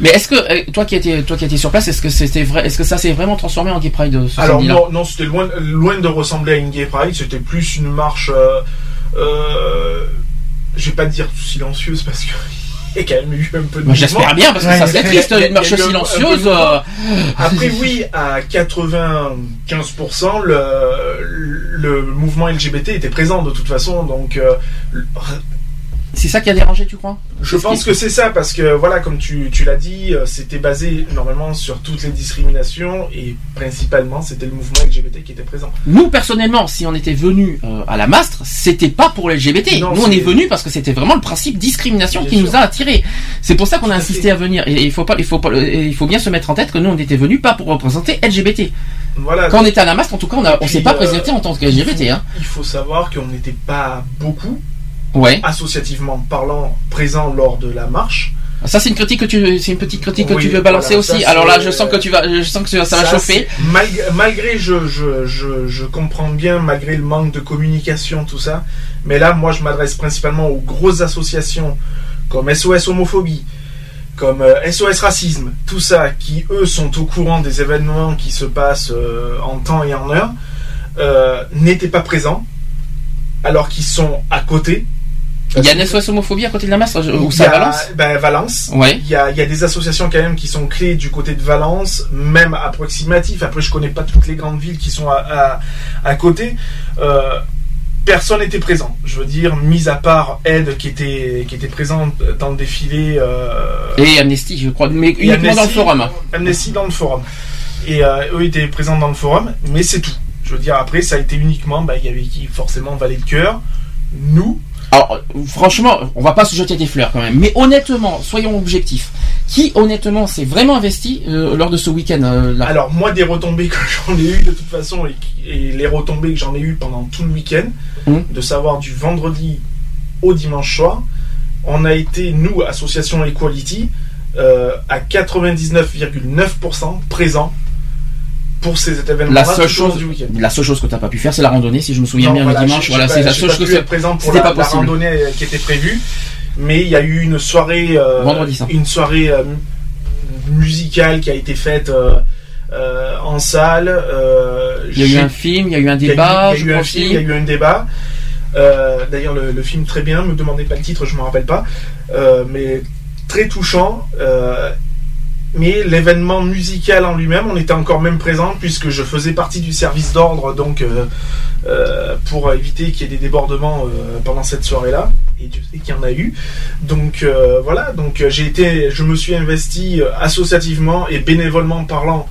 mais est-ce que euh, toi qui étais toi qui étais sur place, est-ce que c'était vrai Est-ce que ça s'est vraiment transformé en gay pride euh, ce Alors non, non c'était loin, loin de ressembler à une gay pride, c'était plus une marche. Euh, euh, je vais pas dire silencieuse parce que y a quand même eu un peu de Bah. J'espère bien parce que Ouais, ça serait triste a- une marche un- silencieuse. euh, Après, oui, à 95%, le, le mouvement LGBT était présent de toute façon. Donc, euh, C'est ça qui a dérangé, tu crois? Je pense que c'est ça, parce que, voilà, comme tu, tu l'as dit, euh, c'était basé normalement sur toutes les discriminations et principalement, c'était le mouvement LGBT qui était présent. Nous personnellement, si on était venu euh, à la Mastre, c'était pas pour LGBT. Non, nous on est venu parce que c'était vraiment le principe discrimination Bien qui sûr. nous a attirés. C'est pour ça qu'on a insisté à venir. Et il faut pas, il faut pas, et il faut bien se mettre en tête que nous on était venus pas pour représenter LGBT. Voilà. Quand on était à la Mastre, en tout cas, on Et s'est pas euh, présenté en tant que LGBT. Hein. Il faut savoir qu'on n'était pas beaucoup, Ouais. associativement parlant, présents lors de la marche. Ça c'est une critique que tu, c'est une petite critique que Oui, tu veux balancer voilà, aussi. Alors là, je sens que tu vas, je sens que ça, va chauffer. Malgré, malgré je, je, je, je comprends bien, malgré le manque de communication, tout ça, mais là, moi, je m'adresse principalement aux grosses associations comme SOS Homophobie, comme euh, SOS Racisme, tout ça, qui eux sont au courant des événements qui se passent euh, en temps et en heure, euh, n'étaient pas présents, alors qu'ils sont à côté. Il y a une SOS homophobie à côté de la Mastre, ou a- balance ben, Valence. Ouais. Il y, a, il y a des associations quand même qui sont clés du côté de Valence, même approximatif. Après, je connais pas toutes les grandes villes qui sont à, à, à côté. Euh, personne n'était présent. Je veux dire, mis à part Ed qui était, qui était présent dans le défilé. Euh, Et Amnesty, je crois, mais uniquement dans le Amnesty- forum. Amnesty dans le forum. Et euh, eux étaient présents dans le forum, mais c'est tout. Je veux dire, après, ça a été uniquement, bah, il y avait qui forcément Valet de Cœur, nous, Alors, franchement, on va pas se jeter des fleurs quand même. Mais honnêtement, soyons objectifs. Qui, honnêtement, s'est vraiment investi euh, lors de ce week-end euh, là? Alors moi des retombées que j'en ai eu de toute façon et, les retombées que j'en ai eu pendant tout le week-end, Mhm. de savoir du vendredi au dimanche soir, on a été nous association Equality euh, à 99,9% présents pour ces événements. La seule chose, du week-end. la seule chose que t'as pas pu faire, c'est la randonnée, si je me souviens Non, bien voilà, le dimanche. Voilà, c'est la seule chose que être présent pour la, pas la randonnée euh, qui était prévue, mais il y a eu une soirée, euh, Vendredi, une soirée euh, mu- musicale qui a été faite euh, en salle. Il y a eu un film, il y a eu un débat, il y a eu un film, il y a eu un débat. D'ailleurs, le, le film très bien. Me demandez pas le titre, je me rappelle pas, mais très touchant. Mais l'événement musical en lui-même, on était encore même présent puisque je faisais partie du service d'ordre, donc euh, euh, pour éviter qu'il y ait des débordements euh, pendant cette soirée-là. Et Dieu sait qu'il y en a eu. Donc voilà, donc j'ai été, je me suis investi associativement et bénévolement parlant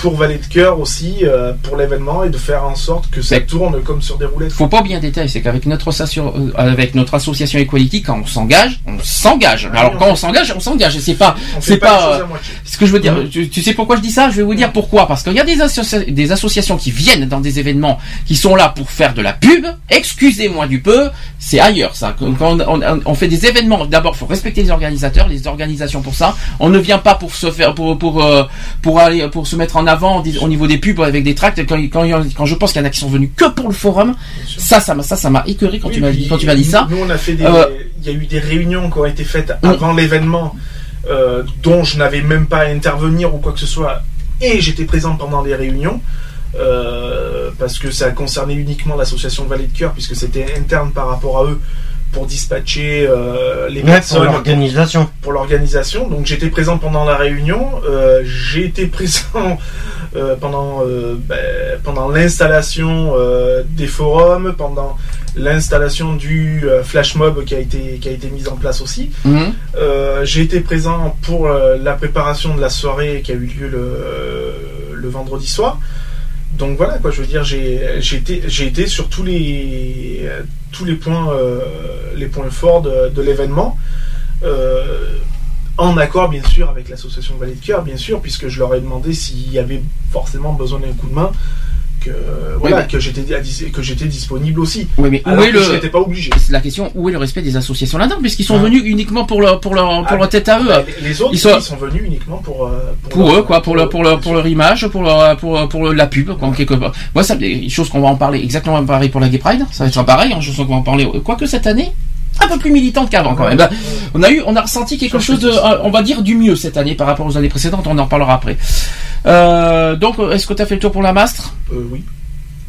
pour Vallée de Cœur aussi euh, pour l'événement et de faire en sorte que ça Mais- tourne comme sur des roulettes. Faut pas oublier un détail, c'est qu'avec notre, association- euh, avec notre association Equality, quand on s'engage, on s'engage. Ah Alors oui, quand on s'engage, on s'engage. C'est pas, c'est pas, euh. Ce que je veux dire, tu, tu sais pourquoi je dis ça? Je vais vous dire pourquoi. Parce qu'il y a des, associa- des associations qui viennent dans des événements qui sont là pour faire de la pub. Excusez-moi du peu, c'est ailleurs ça. Quand on, on- on fait des événements, d'abord faut respecter les organisateurs, les organisations pour ça. On ne vient pas pour se faire, pour pour euh, pour aller pour se mettre en avant au niveau des pubs avec des tracts. Quand, quand, quand je pense qu'il y en a qui sont venus que pour le forum, ça ça m'a ça ça m'a écœuré quand Oui, tu m'as dit quand tu m'as dit nous- ça. Nous, on a fait. Euh, Il y a eu des réunions qui ont été faites Mm. avant l'événement, euh, dont je n'avais même pas à intervenir ou quoi que ce soit, et j'étais présent pendant les réunions. euh, parce que ça concernait uniquement l'association Vallée de Cœur, puisque c'était interne par rapport à eux pour dispatcher euh, les Ouais, pour personnes l'organisation. pour l'organisation. Donc j'étais présent pendant la réunion, euh, j'ai été présent euh, pendant, euh, ben, pendant l'installation euh, des forums, pendant l'installation du euh, flash mob qui a été qui a été mise en place aussi. Euh, j'ai été présent pour euh, la préparation de la soirée qui a eu lieu le, le vendredi soir. Donc voilà quoi, je veux dire, j'ai été sur tous les euh, les points forts de, de l'événement. Euh, en accord bien sûr avec l'association Vallée de Cœur, bien sûr, puisque je leur ai demandé s'il y avait forcément besoin d'un coup de main, que voilà, mais- que j'étais à dis- que j'étais disponible aussi. Oui, mais où est que le je n'étais pas obligé. c'est la question où est le respect des associations là-dedans puisqu'ils sont Ah. venus uniquement pour leur pour leur pour Ah, leur tête à eux. bah, les- autres, Ils ils sont- venus uniquement pour euh, pour leur- eux quoi pour le pour le pour leur image pour leur pour pour la pub quoi, quelque part. moi ça des choses qu'on va en parler exactement pareil pour la Gay Pride ça va être pareil hein, je sens qu'on va en parler quoique cette année un peu plus militante qu'avant quand même. Bah, on a eu on a ressenti quelque chose de euh, on va dire du mieux cette année par rapport aux années précédentes. On en parlera après. Euh, donc est-ce que tu as fait le tour pour la mastre? Euh, oui.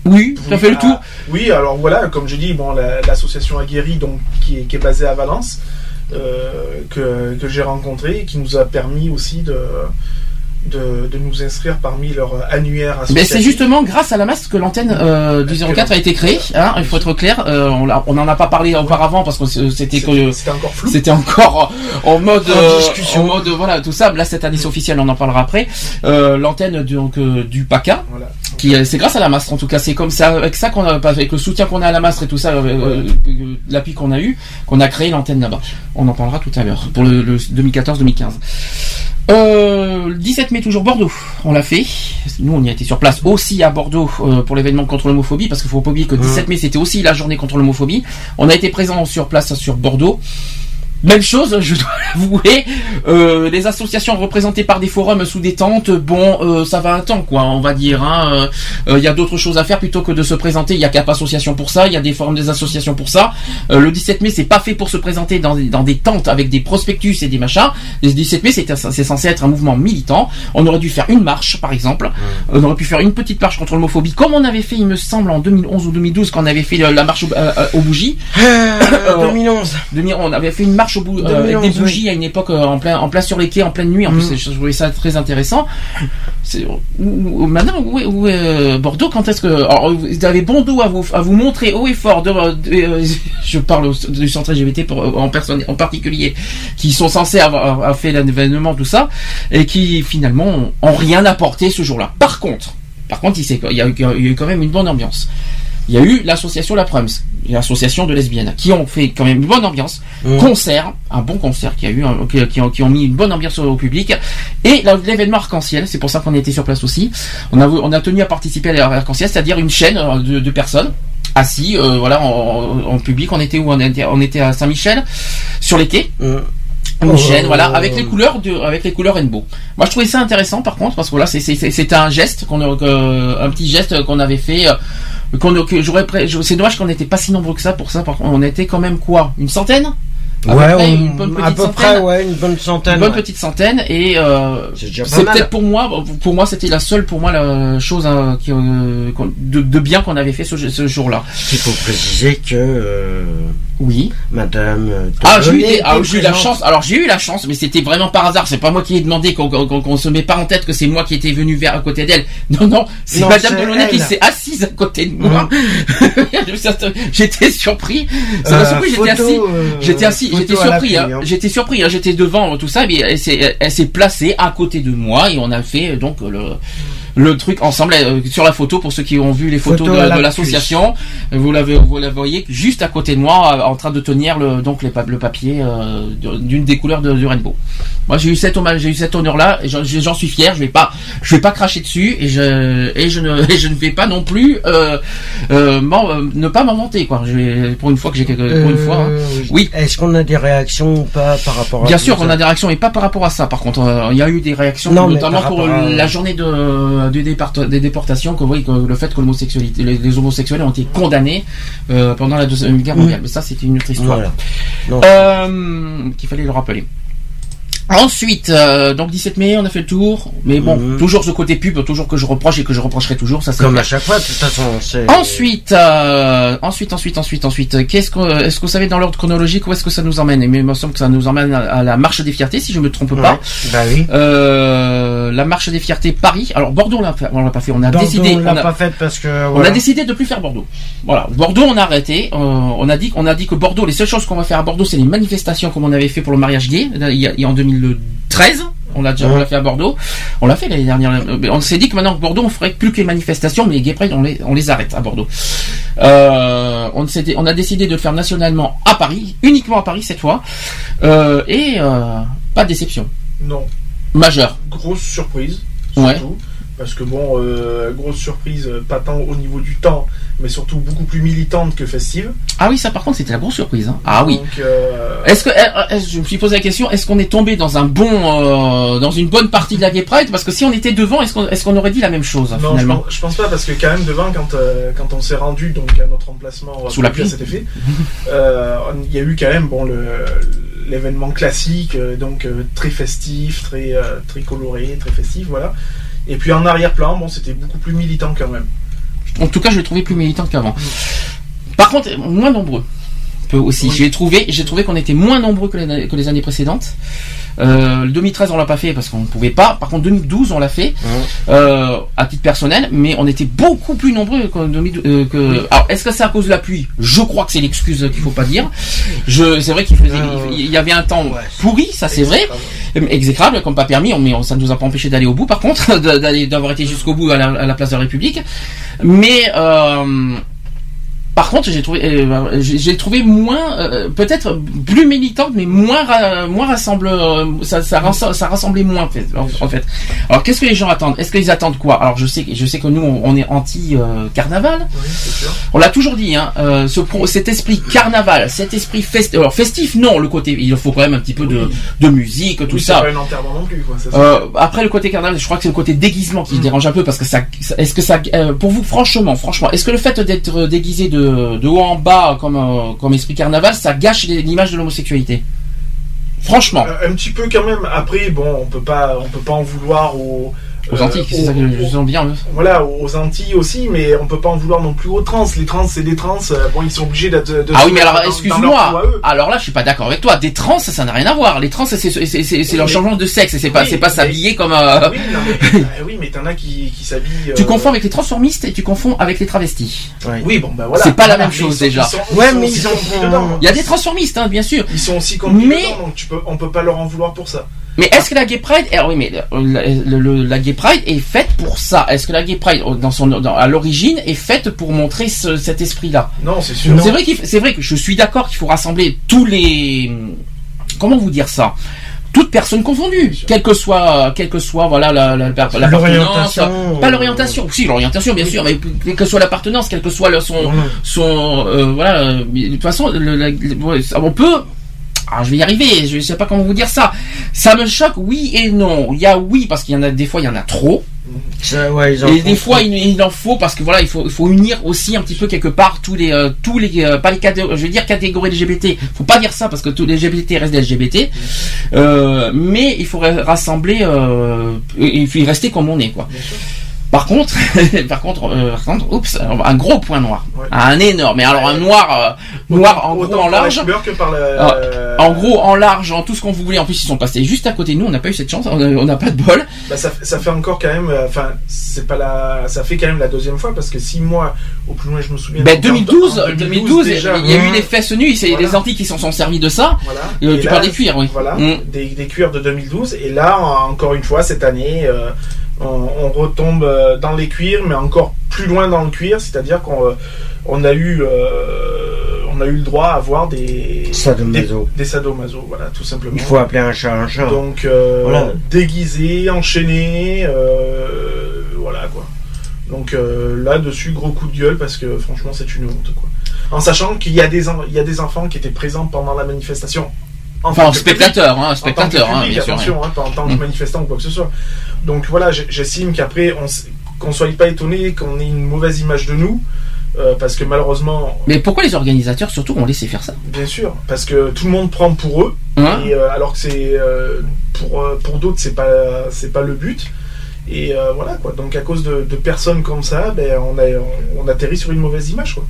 oui tu as Oui, fait le ah, tour. Oui, alors voilà, comme je dis, bon, la- l'association Aguerri, donc qui est, qui est basée à Valence, euh, que, que j'ai rencontré, et qui nous a permis aussi de, de, de nous inscrire parmi leur annuaire Mais associatif. c'est justement grâce à la mastre que l'antenne euh, du 04 a été créée. Hein, il faut être clair. Euh, on n'en a pas parlé auparavant parce que c'était encore flou. c'était encore en mode En euh, discussion. en mode voilà tout ça. Là cette année c'est officiel, on en parlera après. Euh, l'antenne du- donc euh, du PACA, Voilà. qui est- c'est grâce à la mastre en tout cas. C'est comme ça avec ça qu'on a avec le soutien qu'on a à la mastre et tout ça, euh, euh, euh, l'appui qu'on a eu, qu'on a créé l'antenne là-bas. On en parlera tout à l'heure pour le, le 2014-2015. Euh, le 17 mai toujours Bordeaux, on l'a fait. Nous on y a été sur place aussi à Bordeaux euh, pour l'événement contre l'homophobie parce qu'il faut pas oublier que le 17 mai c'était aussi la journée contre l'homophobie. On a été présent sur place sur Bordeaux. Même chose, je dois l'avouer. Euh, les associations représentées par des forums sous des tentes, bon, euh, ça va un temps, quoi, on va dire. hein. Euh, Il y a d'autres choses à faire plutôt que de se présenter. Il y a Cap Association pour ça, il y a des forums des associations pour ça. Euh, le 17 mai, c'est pas fait pour se présenter dans, des- dans des tentes avec des prospectus et des machins. Le 17 mai, c'est c'est censé être un mouvement militant. On aurait dû faire une marche, par exemple. On aurait pu faire une petite marche contre l'homophobie, comme on avait fait, il me semble, en 2011 ou 2012, quand on avait fait euh, la marche euh, aux bougies. Euh, 2011. 2000, on avait fait une marche au bout, euh, avec 2011, des bougies à une époque euh, en plein en plein sur les quais en pleine nuit en Mm. plus je trouvais ça très intéressant. Où- où- maintenant où est, où est, euh, Bordeaux quand est-ce que alors, vous avez bon dos à vous à vous montrer haut et fort de, de- je parle du centre LGBT pour, en personne en particulier qui sont censés avoir, avoir fait l'événement tout ça et qui finalement ont, rien apporté ce jour-là. Par contre par contre il, il y, a il y a eu quand même une bonne ambiance il y a eu l'association La Prums, l'association de lesbiennes, qui ont fait quand même une bonne ambiance, Mmh. concert, un bon concert qui a eu, un- qui, qui ont, qui ont mis une bonne ambiance au, public, et l'événement arc-en-ciel, c'est pour ça qu'on était sur place aussi. On a, on a tenu à participer à l'arc-en-ciel, c'est-à-dire une chaîne euh, de, de personnes assis, euh, voilà, en, public. On était où? On était, on était à Saint-Michel, sur les quais. Euh, Une Oh. chaîne, voilà, avec les couleurs de, avec les couleurs rainbow. Moi, je trouvais ça intéressant, par contre, parce que voilà, c'est, c'est, c'est- c'était un geste qu'on que- un petit geste qu'on avait fait, euh, qu'on, que j'aurais, c'est dommage qu'on n'était pas si nombreux que ça pour ça. Par contre, on était quand même quoi, une centaine? À peu Ouais, près, on- une bonne à petite peu centaine. près, ouais, une bonne centaine. Une bonne ouais. petite centaine et euh, C'est peut-être pour moi, pour moi, c'était la seule pour moi la chose hein, qui, euh, de, de bien qu'on avait fait ce, ce jour-là. Il faut préciser que euh, Oui. Madame. euh, Ah, j'ai eu, des- ah, eu la chance. Alors j'ai eu la chance, mais c'était vraiment par hasard. C'est pas moi qui ai demandé qu'on qu'on se met pas en tête que c'est moi qui étais venu vers à côté d'elle. Non, non, c'est Madame Delaunay qui s'est assise à côté de moi. j'étais surpris. Euh. J'étais assis. euh, J'étais assis. J'étais surpris. hein. hein. J'étais surpris. hein. J'étais devant tout ça, mais elle s'est, elle s'est placée à côté de moi et on a fait donc le le truc ensemble euh, sur la photo pour ceux qui ont vu les photos Photo de, l'association vous l'avez vous la voyez juste à côté de moi euh, en train de tenir le donc les le papier euh, d'une des couleurs de, du rainbow moi j'ai eu cet j'ai eu cet honneur là et j'en suis fier je vais pas je vais pas cracher dessus et je et je ne et je ne vais pas non plus euh, euh, euh, ne pas m'en vanter quoi je vais pour une fois que j'ai quelque pour une fois hein. Oui. Est-ce qu'on a des réactions ou pas par rapport à Bien sûr, on a des réactions, et pas par rapport à ça. Par contre, il y a eu des réactions, Non, notamment pour à- la journée de, des, départ- des déportations, que, oui, que le fait que l'homosexualité, les, les homosexuels ont été condamnés euh, pendant la deuxième guerre mondiale. Mais ça, c'était une autre histoire. Voilà. Euh, qu'il fallait le rappeler. Ensuite, euh, donc 17 mai, on a fait le tour. Mais bon, Mhm. toujours ce côté pub, toujours que je reproche et que je reprocherai toujours, ça Comme à chaque fois, de toute façon. c'est- Ensuite, euh, ensuite, ensuite, ensuite, ensuite, qu'est-ce que, est-ce que vous savez dans l'ordre chronologique où est-ce que ça nous emmène? Et il me semble que ça nous emmène à, à la marche des fiertés, si je me trompe Ouais. pas. Bah oui. Euh, la marche des fiertés Paris. Alors Bordeaux, on l'a on l'a pas fait. On a Bordeaux, décidé. on l'a pas fait parce que. on a décidé de plus faire Bordeaux. Voilà, Bordeaux, on a arrêté. Euh, on a dit, on a dit que Bordeaux, les seules choses qu'on va faire à Bordeaux, c'est les manifestations comme on avait fait pour le mariage gay il y a, il y a en 2013. On l'a déjà, on l'a fait à Bordeaux. On l'a fait l'année dernière. Euh, mais On s'est dit que maintenant que Bordeaux, on ferait plus que les manifestations, mais les gay pride, on les, on les arrête à Bordeaux. Euh, on, a décidé de le faire nationalement à Paris, uniquement à Paris cette fois, Euh, et euh, pas de déception Non. majeure. Grosse surprise. Ouais. Parce que bon, euh, grosse surprise, pas tant au niveau du temps, mais surtout beaucoup plus militante que festive. Ah oui, ça par contre, c'était la grosse surprise. hein. Ah oui. Euh, Est-ce que eh, eh, je me suis posé la question est-ce qu'on est tombé dans un bon euh, dans une bonne partie de la Gay Pride? Parce que si on était devant est-ce qu'on aurait dit la même chose Non, je finalement pense, je pense pas parce que quand même devant quand quand on s'est rendu donc à notre emplacement Sous la prévu pluie. à cet effet, il y a eu quand même bon le l'événement classique donc très festif, très très coloré, très festif voilà. Et puis en arrière-plan bon c'était beaucoup plus militant quand même. En tout cas, je l'ai trouvé plus militant qu'avant. Par contre, moins nombreux. Peu aussi. Oui. J'ai trouvé, j'ai trouvé qu'on était moins nombreux que les, que les années précédentes. Euh, le 2013, on l'a pas fait parce qu'on ne pouvait pas. Par contre, 2012, on l'a fait euh, à titre personnel, mais on était beaucoup plus nombreux que 2012. euh, que... Alors, est-ce que c'est à cause de la pluie? Je crois que c'est l'excuse qu'il faut pas dire. Je, c'est vrai qu'il faisait, Euh, il y avait un temps ouais. pourri, ça c'est vrai, exécrable, comme pas permis, mais on- ça ne nous a pas empêché d'aller au bout. Par contre, d'aller, d'avoir été jusqu'au bout à la, à la place de la République. Mais euh, par contre, j'ai trouvé, euh, j'ai trouvé moins, euh, peut-être plus militante, mais moins, ra- moins rassemble, euh, ça, ça, ça rassemblait moins en fait. en- en fait. Alors, qu'est-ce que les gens attendent? Est-ce qu'ils attendent quoi? Alors, je sais, que- je sais que nous, on, est anti euh, carnaval. Oui, c'est sûr. On l'a toujours dit, hein, euh, ce pro- cet esprit carnaval, cet esprit festif, alors festif, non, le côté, il faut quand même un petit peu de, de musique, tout Oui, ça. pas un enterrement non plus quoi. Ça, c'est- après le côté carnaval, je crois que c'est le côté déguisement qui se dérange un peu parce que ça, est-ce que ça, pour vous franchement, franchement, est-ce que le fait d'être déguisé de, de haut en bas comme euh, comme esprit carnaval, ça gâche l'image de l'homosexualité Franchement, Euh, un petit peu quand même. Après, bon, on peut pas, on peut pas en vouloir aux, aux euh, Antilles, c'est aux- ça que je sens bien. hein. Voilà, aux Antilles aussi, mais on peut pas en vouloir non plus aux trans. Les trans, c'est des trans. euh, Bon, ils sont obligés d'être. de Ah se oui, mais alors excuse-moi. Alors là, je suis pas d'accord avec toi. Des trans, ça n'a rien à voir. Les trans, c'est leur changement de sexe. et C'est pas c'est pas s'habiller comme. euh, Oui, non, mais, euh, oui, mais t'en as qui, qui s'habillent. Tu euh, confonds avec les transformistes et tu confonds avec les travestis. Ouais. Oui, bon, bah voilà. C'est pas la même chose, déjà. Ils sont, Ouais, mais aussi ils ont-. Il y a des transformistes, hein, bien sûr. Ils sont aussi Mais- dedans, donc tu peux, on peut pas leur en vouloir pour ça. Mais est-ce que la Gay Pride, eh, oui, mais la, le- le- la Gay Pride est faite pour ça. Est-ce que la Gay Pride, euh, dans son, dans- à l'origine, est faite pour montrer ce- cet esprit-là? Non, c'est sûr. C'est vrai c'est vrai que je suis d'accord qu'il faut rassembler tous les, comment vous dire ça? Toutes personnes confondues, quelle que soit, quelle que soit, voilà, la, pas l'orientation, si l'orientation bien sûr, mais quelle que soit l'appartenance, quelle que soit le, son, Voilà. son, euh, voilà, de toute façon, le- la- on peut, ah, je vais y arriver, je sais pas comment vous dire ça. Ça me choque, oui et non. Il y a oui parce qu'il y en a des fois il y en a trop, Ça, ouais, ils en et des fois il, il en faut parce que voilà il faut il faut unir aussi un petit peu quelque part tous les euh, tous les euh, pas les catégories, je veux dire catégories LGBT. Faut pas dire ça parce que tous les LGBT restent des LGBT, euh, mais il faudrait rassembler euh, et il faut y rester comme on est quoi. Par contre, par contre, euh, par contre, oups, un gros point noir, Ouais. un énorme. Mais alors un noir, euh, noir en Autant gros en large. que par Ah, En gros, en large, en tout ce qu'on voulait. En plus, ils sont passés juste à côté de nous. On n'a pas eu cette chance. On n'a pas de bol. Bah, ça, fait- ça fait encore quand même, euh, enfin, c'est pas la, ça fait quand même la deuxième fois parce que si moi, au plus loin je me souviens. En 2012, en 2012, déjà, il y a eu les fesses nues. C'est Voilà. les Antilles qui s'en sont servis de ça. Voilà. Euh, tu là, parles des cuirs, oui. Voilà, Mm. des, des cuirs de 2012. Et là, en- encore une fois, cette année, euh, on, on retombe euh, dans les cuirs, mais encore plus loin dans le cuir, c'est-à-dire qu'on euh, on a eu, euh, on a eu le droit à avoir des Sadomaso. des, des sadomaso, voilà, tout simplement. Il faut appeler un chat un chat. Donc euh, Voilà. déguisé, enchaîné, euh, voilà quoi. Donc là-dessus, gros coup de gueule parce que franchement, c'est une honte quoi. En sachant qu'il y a des en- il y a des enfants qui étaient présents pendant la manifestation. Enfin, en spectateur, hein. En tant que spectateur, hein, public, bien sûr. hein, pas en tant que Mm. manifestant ou quoi que ce soit. Donc voilà, j'estime qu'après, qu'on soit pas étonné qu'on ait une mauvaise image de nous. euh, parce que malheureusement, Mais pourquoi les organisateurs surtout ont laissé faire ça? Bien sûr, parce que tout le monde prend pour eux, Hein? et, euh, alors que c'est euh, pour pour d'autres c'est pas c'est pas le but. Et voilà quoi. Donc à cause de, de personnes comme ça, ben on a on, on atterrit sur une mauvaise image quoi.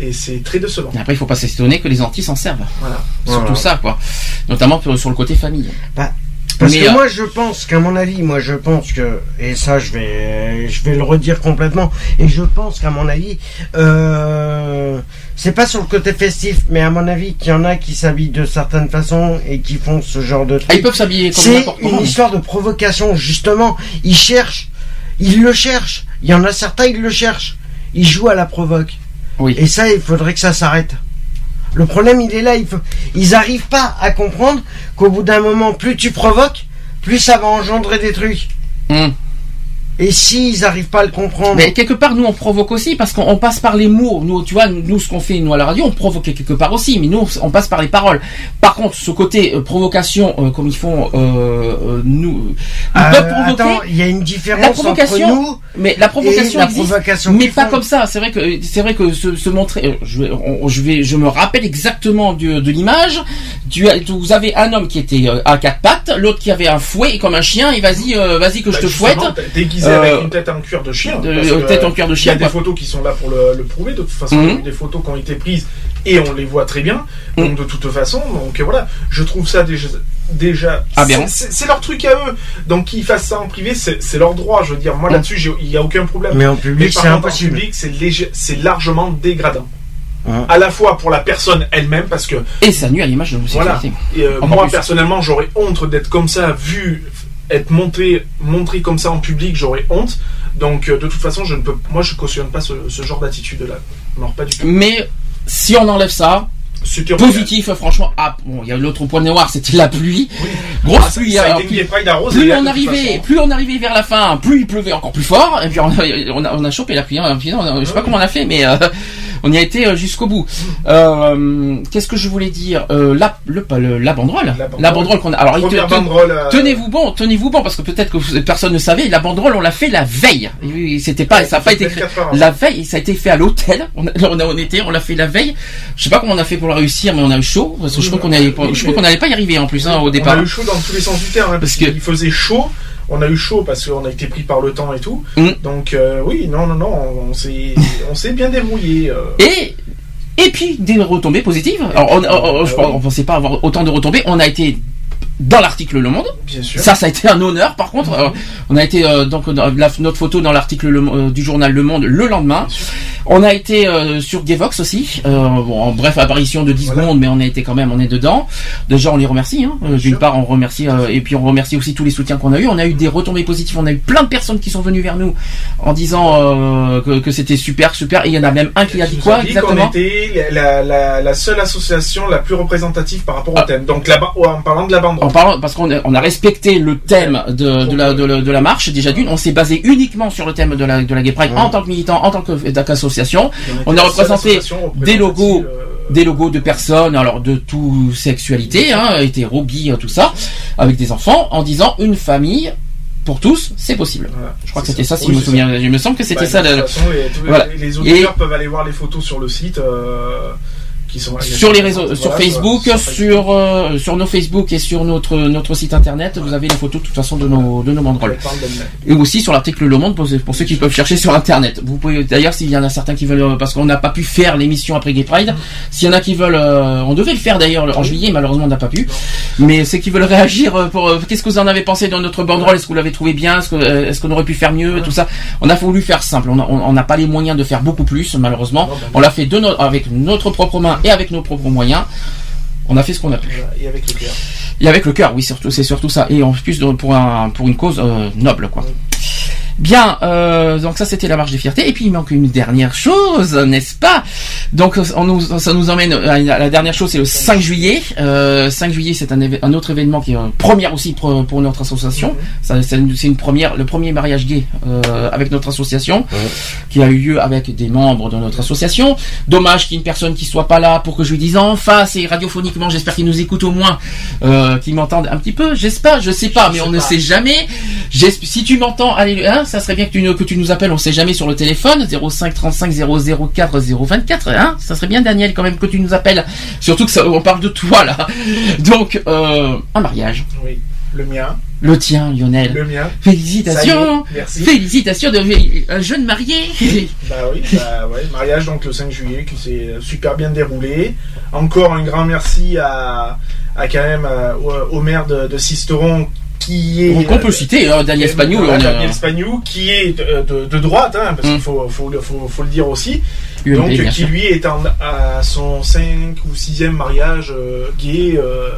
Et c'est très décevant. Et après, il faut pas s'étonner que les Antilles s'en servent. Voilà. Surtout Voilà. ça, quoi. Notamment sur le côté famille. Parce Mais, que euh, moi je pense qu'à mon avis, moi je pense que et ça je vais je vais le redire complètement et je pense qu'à mon avis euh, c'est pas sur le côté festif mais à mon avis qu'il y en a qui s'habillent de certaines façons et qui font ce genre de Ah, ils trucs. peuvent s'habiller comme C'est une comment. histoire de provocation justement. Ils cherchent, ils le cherchent. Il y en a certains ils le cherchent. Ils jouent à la provoque. Oui. Et ça il faudrait que ça s'arrête. Le problème, il est là. Il faut... Ils n'arrivent pas à comprendre qu'au bout d'un moment, plus tu provoques, plus ça va engendrer des trucs. Hum. Et s'ils n'arrivent pas à le comprendre, Mais quelque part, nous, on provoque aussi parce qu'on on passe par les mots. Nous, tu vois, nous, ce qu'on fait, nous, à la radio, on provoque quelque part aussi. Mais nous, on passe par les paroles. Par contre, ce côté euh, provocation, euh, comme ils font, euh, euh, nous, ils Euh, peuvent provoquer. attends, il y a une la différence entre provocation, nous mais la provocation et la existe, provocation mais pas font. comme ça. C'est vrai que c'est vrai que se, se montrer. euh, Je vais, on- je vais, je me rappelle exactement de, de l'image. Tu as, vous avez un homme qui était à quatre pattes, l'autre qui avait un fouet et comme un chien. Et vas-y, euh, vas-y que je Bah, te fouette. Déguisé Euh, avec une tête en cuir de chien. de- parce que, tête en cuir de Il y a des photos qui sont là pour le, le prouver. De toute façon, Mhm. il y a eu des photos qui ont été prises et on les voit très bien. Mhm. Donc de toute façon, donc voilà, je trouve ça déjà. Déjà, Aberrant. c'est- leur truc à eux. Donc qu'ils fassent ça en privé, c'est leur droit. Je veux dire, moi Mhm. là-dessus, il n'y a aucun problème. Mais en public, par c'est impossible. public, c'est largement dégradant. Hein. À la fois pour la personne elle-même, parce que Et ça nuit à l'image de voilà. l'homosexualité. Et, euh, moi plus. personnellement, j'aurais honte d'être comme ça, vu être monté, montré comme ça en public, j'aurais honte. Donc euh, de toute façon, je ne peux, moi je cautionne pas ce, ce genre d'attitude-là. Non, pas du tout. Mais si on enlève ça, positif, franchement. Ah, bon, il y a l'autre point noir, c'était la pluie. Grosse Ah, pluie. alors, arrosée, plus on arrivait, plus on arrivait vers la fin, plus il pleuvait encore plus fort. Et puis on a, on a, on a chopé la pluie. hein. Je sais pas comment on a fait, mais euh, on y a été euh, jusqu'au bout. Euh, Qu'est-ce que je voulais dire? Euh, la, le, pas le- la banderole, La banderole. qu'on a. Alors, te- te- tenez-vous bon, tenez-vous bon, parce que peut-être que personne ne savait. La banderole, on l'a fait la veille. C'était pas, ça a pas été fait 24 heures avant. la veille. Ça a été fait à l'hôtel. On, on, était, on l'a fait la veille. Je sais pas comment on a fait pour la réussir, mais on a eu chaud. Parce que je crois qu'on allait, pas- y arriver en plus hein, au départ. On a eu chaud dans tous les sens du terme, hein, parce qu'il faisait chaud. On a eu chaud parce qu'on a été pris par le temps et tout. Mm. Donc euh, oui, non, non, non, on s'est, on s'est bien débrouillé. euh. Et et puis des retombées positives. Alors on, on- on- je Ah on pensait pas avoir autant de retombées. On a été dans l'article Le Monde. Bien sûr. Ça, ça a été un honneur. Par contre, Mhm. Euh, on a été euh, donc la- notre photo dans l'article Le- euh, du journal Le Monde le lendemain. On a été euh, sur Gevox aussi. Euh, bon, en bref, apparition de 10 Voilà. secondes, mais on a été quand même, on est dedans. Déjà, on les remercie. Hein. D'une part, on remercie euh, et puis on remercie aussi tous les soutiens qu'on a eu. On a eu des retombées positives. On a eu plein de personnes qui sont venues vers nous en disant euh, que, que c'était super, super. Et il y en a même un qui a dit quoi dit exactement? qu'on était la, la, la seule association la plus représentative par rapport au Ah. thème. Donc là-bas, en parlant de la bande. En parlant, parce qu'on a, on a respecté le thème de, de, la, de, la, de la marche, déjà d'une, on s'est basé uniquement sur le thème de la, de la Gay Pride en tant que militant, en tant que- qu'association. On a représenté des logos, des logos de personnes, alors de toute sexualité, hein, hétéro, bi, tout ça, avec des enfants, en disant une famille pour tous, c'est possible. Je crois que c'était ça, si je me souviens. Il me semble que c'était ça. De toute façon, voilà. les auditeurs peuvent aller voir les photos sur le site. euh, qui sont sur les réseaux, sur Voilà, Facebook, sur sur euh, sur nos Facebook et sur notre notre site internet, vous avez les photos de toute façon de nos de nos banderoles. Et aussi sur l'article Le Monde pour, pour ceux qui peuvent chercher sur internet. Vous pouvez d'ailleurs s'il y en a certains qui veulent euh, parce qu'on n'a pas pu faire l'émission après Gay Pride, s'il y en a qui veulent euh, on devait le faire d'ailleurs en juillet malheureusement on n'a pas pu. Mais ceux qui veulent réagir pour euh, qu'est-ce que vous en avez pensé dans notre banderole? Est-ce que vous l'avez trouvé bien? Est-ce qu'on aurait pu faire mieux? Tout ça. On a voulu faire simple. On a- on on n'a pas les moyens de faire beaucoup plus malheureusement. On l'a fait de no- avec notre propre main et avec nos propres moyens. On a fait ce qu'on a pu. Et avec le cœur. Et avec le cœur, oui, surtout, c'est surtout ça. Et en plus pour un pour une cause euh, noble, quoi. Bien, euh, donc ça c'était la marche des fiertés. Et puis il manque une dernière chose, n'est-ce pas? Donc on nous, ça nous emmène à la dernière chose, c'est le 5 juillet. Euh, 5 juillet, c'est un, un autre événement qui est une première aussi pour, pour notre association. Ça, C'est une, première, le premier mariage gay euh, avec notre association, qui a eu lieu avec des membres de notre association. Dommage qu'il y ait une personne qui soit pas là pour que je lui dise enfin, c'est radiophoniquement. J'espère qu'il nous écoute au moins, euh, qu'il m'entende un petit peu. J'espère, je sais pas, mais on ne sait jamais. Si tu m'entends, allez, hein, ça serait bien que tu, nous- que tu nous appelles. On sait jamais sur le téléphone 05 35 004 024. Hein, ça serait bien Daniel quand même que tu nous appelles. Surtout que ça, on parle de toi là. Donc euh, un mariage. Oui. Le mien. Le tien, Lionel. Le mien. Félicitations. Est, merci. Félicitations de un jeune marié. Bah oui, bah ouais, mariage donc le 5 juillet qui s'est super bien déroulé. Encore un grand merci à, à quand même euh, au, au maire de, de Sisteron qui est Qu'on peut citer, hein, Daniel euh, Spagnou. voilà, on est, Daniel Spagnou qui est de, de- de droite, hein, parce Mm. qu'il faut, faut, le- faut, faut le dire aussi. UMP, donc qui sûr. lui est en- à son 5 ou 6e mariage euh, gay euh,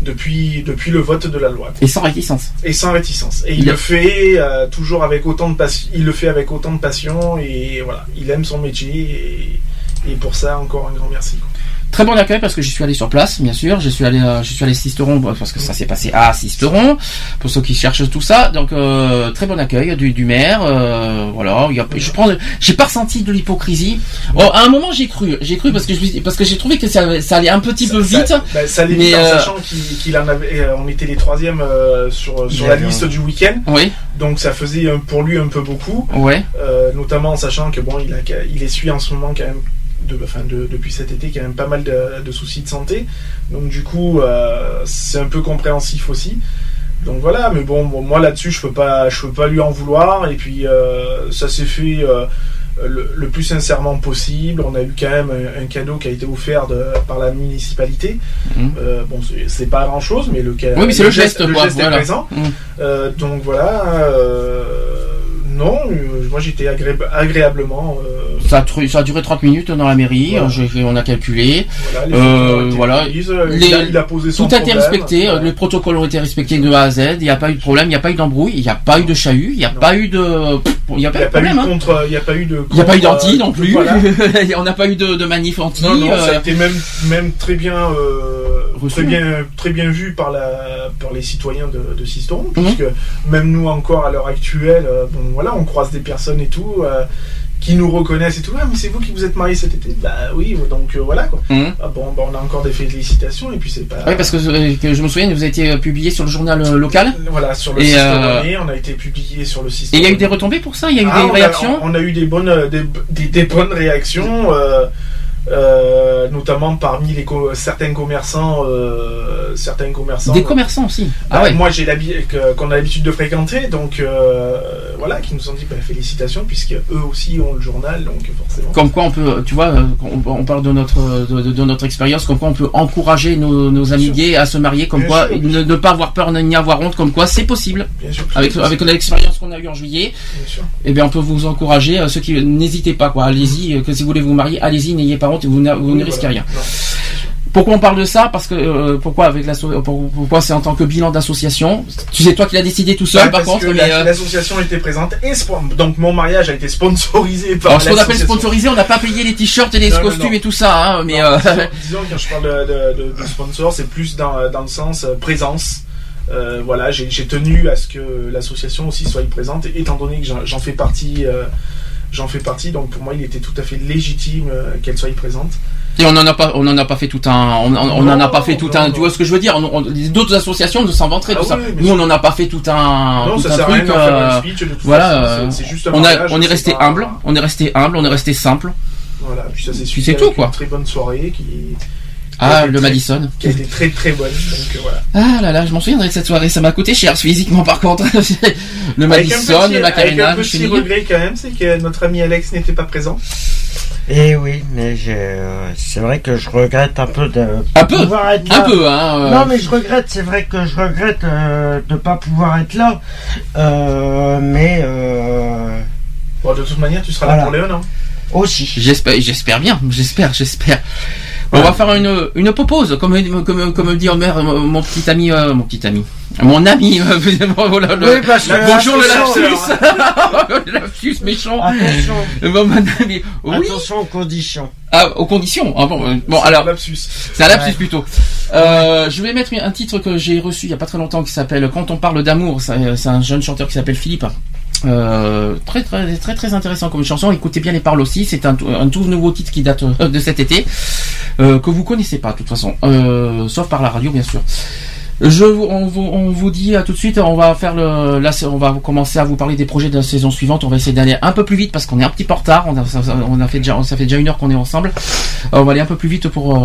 depuis, depuis le vote de la loi Et sans réticence. et sans réticence. Et il, le fait euh, toujours avec autant de passion. Il le fait avec autant de passion et voilà, il aime son métier et, et pour ça encore un grand merci. quoi. Très bon accueil parce que j'y suis allé sur place, bien sûr. Je suis allé, euh, je suis allé à Sisteron parce que ça s'est passé à Sisteron pour ceux qui cherchent tout ça. Donc euh, très bon accueil du, du maire. euh, voilà, il y a- je prends, j'ai pas ressenti de l'hypocrisie. Oh, à un moment j'ai cru, j'ai cru parce que je, parce que j'ai trouvé que ça, ça allait un petit peu vite. Ça, bah, ça mais, vite en sachant qu'il en avait. on était les troisièmes sur, la liste du week-end, Oui, donc ça faisait pour lui un peu beaucoup. ouais. Notamment en sachant que bon, il, a, il essuie en ce moment quand même, de, enfin de- depuis cet été, quand même pas mal de, de soucis de santé. Donc du coup, euh, c'est un peu compréhensif aussi. Donc voilà, mais bon, bon, moi là-dessus, je peux pas, je peux pas lui en vouloir. Et puis euh, ça s'est fait euh, le, le plus sincèrement possible. On a eu quand même un, un cadeau qui a été offert de, par la municipalité. Mhm. Bon, c'est- pas grand-chose, mais le, Oui, mais c'est le geste, le quoi, geste est présent. Euh, donc voilà. Non, euh, moi j'étais agré- agréablement. euh, Ça a, ça a duré 30 minutes dans la mairie. Voilà. fait- on a calculé. voilà, les Euh, voilà. euh, Les- il, a, il a posé son Tout a été respecté, voilà. euh, les protocoles ont été respectés de A à Z, il n'y a pas eu de problème, il n'y a pas eu d'embrouille, il n'y a pas eu de chahut, il n'y a Non. pas eu de... Il n'y a a de pas eu de hein. contre, il n'y a pas eu a d'anti non plus, on n'a pas eu de, de manif anti. Non, non, ça a été même, même très bien, euh. Très bien, très bien vu par la, par les citoyens de, de Sisteron, Mhm. puisque même nous encore à l'heure actuelle, euh, bon voilà, on croise des personnes et tout. euh, qui nous reconnaissent et tout, ah mais c'est vous qui vous êtes mariés cet été? Bah oui, donc euh, voilà quoi. Ah, bon, bah, on a encore des félicitations et puis c'est pas... Oui, parce que, euh, que je me souviens, vous avez été publié sur le journal local. Voilà, sur le Et, euh, on a été publié sur le site Et il y a eu des retombées pour ça? Il y a eu Ah, des on a- réactions? on, a eu des bonnes, des, des- des bonnes réactions, euh, notamment parmi les co- certains commerçants, euh, certains commerçants. Des commerçants aussi. Bah, Ah ouais. Moi, j'ai qu'on a l'habitude de fréquenter, donc euh, voilà, qui nous ont dit bah, félicitations, puisque eux aussi ont le journal, donc forcément. Comme quoi on peut, tu vois, euh, on, on parle de notre de, notre expérience, comme quoi on peut encourager nos, nos amis gays à se marier, comme Bien quoi sûr. ne, ne pas avoir peur ni avoir honte, comme quoi c'est possible. Bien sûr. Avec avec l'expérience qu'on a eue en juillet, Bien sûr. eh bien on peut vous encourager. euh, ceux qui n'hésitez pas, quoi. Allez-y, euh, que si vous voulez vous marier, allez-y, n'ayez pas honte, vous, n'a- vous Oui, ne risquez voilà. rien. Non. Pourquoi on parle de ça Parce que euh, pourquoi avec pourquoi c'est en tant que bilan d'association Tu sais toi qui l'as décidé tout seul, Ouais, par parce contre. la- euh, l'association était présente et donc mon mariage a été sponsorisé par alors ce qu'on appelle sponsorisé, on n'a pas payé les t-shirts et les Non, costumes non. et tout ça, hein, mais Non, euh, disons, disons, quand je parle de, de- de- de sponsor, c'est plus dans, dans le sens présence. Euh, voilà, j'ai tenu à ce que l'association aussi soit présente, étant donné que j'en- j'en fais partie. euh, J'en fais partie, donc pour moi, il était tout à fait légitime euh, qu'elle soit présente. Et on n'en a pas, on en a pas fait tout un, on, on- en a pas fait tout non, un. non. Tu vois ce que je veux dire? D'autres associations ne s'en vanteraient Ah tout ça. oui, Nous, on n'en a pas fait tout un, non, tout ça un sert à rien truc. euh, speech, de voilà, façon, c'est- c'est juste un on a, mariage, on est resté humble, on est resté humble, on est resté simple. Voilà, puis ça s'est suivi c'est tout, quoi. Une très bonne soirée qui, Ah, le très- Madison. qui a été très très bonne. Donc euh, voilà. Ah là là, je m'en souviendrai de cette soirée. Ça m'a coûté cher physiquement par contre. le Avec un Madison, petit- le Macarena, Avec un le petit regret quand même, c'est que notre ami Alex n'était pas présent. Et oui, mais c'est vrai que je regrette un peu de Un peu, pouvoir être un là. peu, hein. euh, Non, mais je regrette, c'est vrai que je regrette euh, de pas pouvoir être là. Euh, mais euh, Bon, de toute manière, tu seras Voilà. là pour Léon, hein. aussi. J'espère, j'espère bien, j'espère, j'espère. On va faire une, une pause, comme, comme, comme dit Homer, mon mon petit ami, euh, mon petit ami, mon ami, euh, voilà, le- Oui, parce que- bonjour le lapsus, le lapsus méchant. Attention, Bon, mon ami, oui, attention aux conditions. ah, aux conditions. Ah, bon, euh, bon, C'est alors, un lapsus. c'est un lapsus Ouais. plutôt. Euh, je vais mettre un titre que j'ai reçu il y a pas très longtemps qui s'appelle Quand on parle d'amour. C'est c'est un jeune chanteur qui s'appelle Philippe. Euh, très très très très intéressant comme chanson. Écoutez bien les paroles aussi. C'est un, tout- nouveau titre qui date euh, de cet été euh, que vous connaissez pas de toute façon, euh, sauf par la radio bien sûr. Je on, vous, on vous dit à tout de suite. On va faire le, là, on va commencer à vous parler des projets de la saison suivante. On va essayer d'aller un peu plus vite parce qu'on est un petit peu en retard. On a, on a fait déjà, ça fait déjà une heure qu'on est ensemble. Euh, on va aller un peu plus vite pour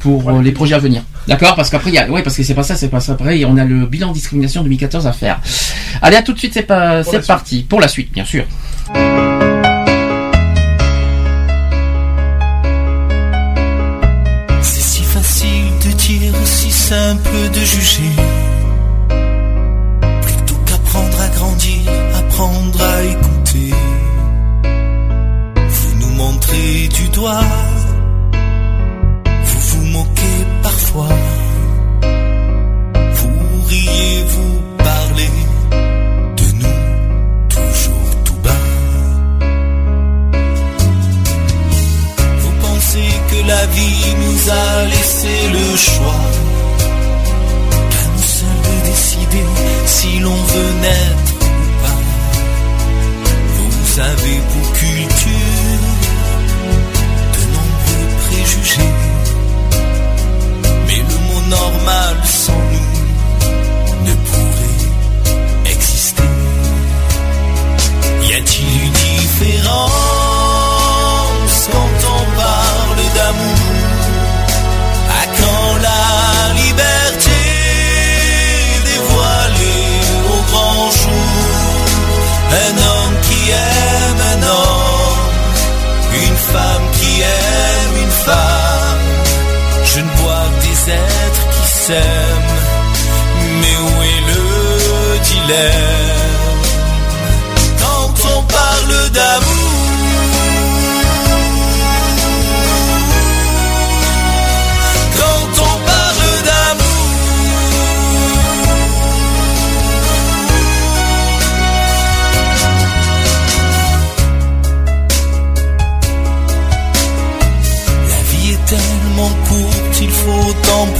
pour euh, les projets à venir. D'accord? Parce qu'après, il y a, ouais, parce que c'est pas ça, c'est pas ça. Après, on a le bilan discrimination 2014 à faire. Allez, à tout de suite, c'est pas, c'est parti. Pour la suite, bien sûr. C'est si facile de dire, si simple de juger. Plutôt qu'apprendre à grandir, apprendre à écouter. Vous nous montrez du doigt, parfois. Vous riez, vous de nous, toujours tout bas? Vous pensez que la vie nous a laissé le choix Qu'à nous seuls de décider si l'on veut naître ou pas? Vous avez pour culture de nombreux préjugés normal sans nous ne pourrait exister. Y a-t-il une différence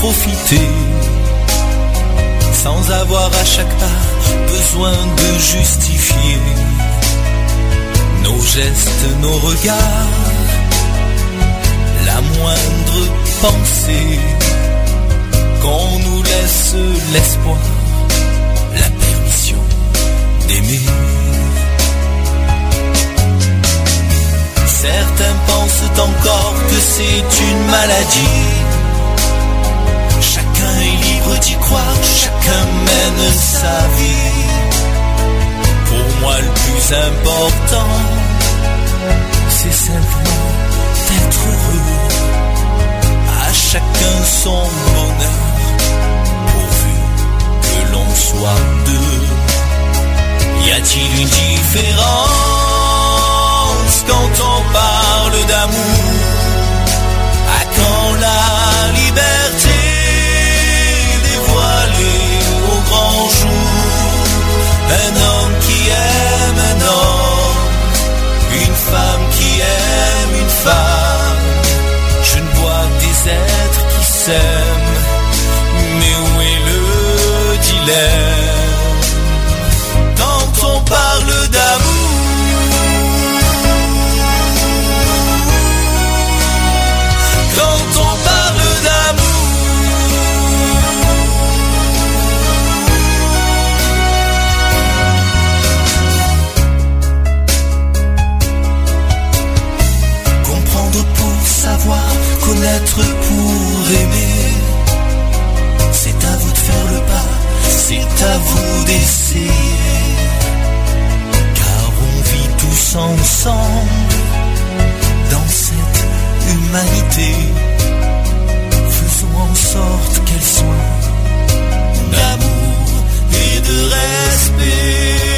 profiter sans avoir à chaque pas besoin de justifier nos gestes, nos regards, la moindre pensée, qu'on nous laisse l'espoir, la permission d'aimer. Certains pensent encore que c'est une maladie. Libre d'y croire, chacun mène sa vie. Pour moi, le plus important, c'est simplement d'être heureux. À chacun son bonheur, pourvu que l'on soit deux. Y a-t-il une différence quand on parle d'amour? Un vous d'essayer, car on vit tous ensemble dans cette humanité. Faisons en sorte qu'elle soit d'amour et de respect.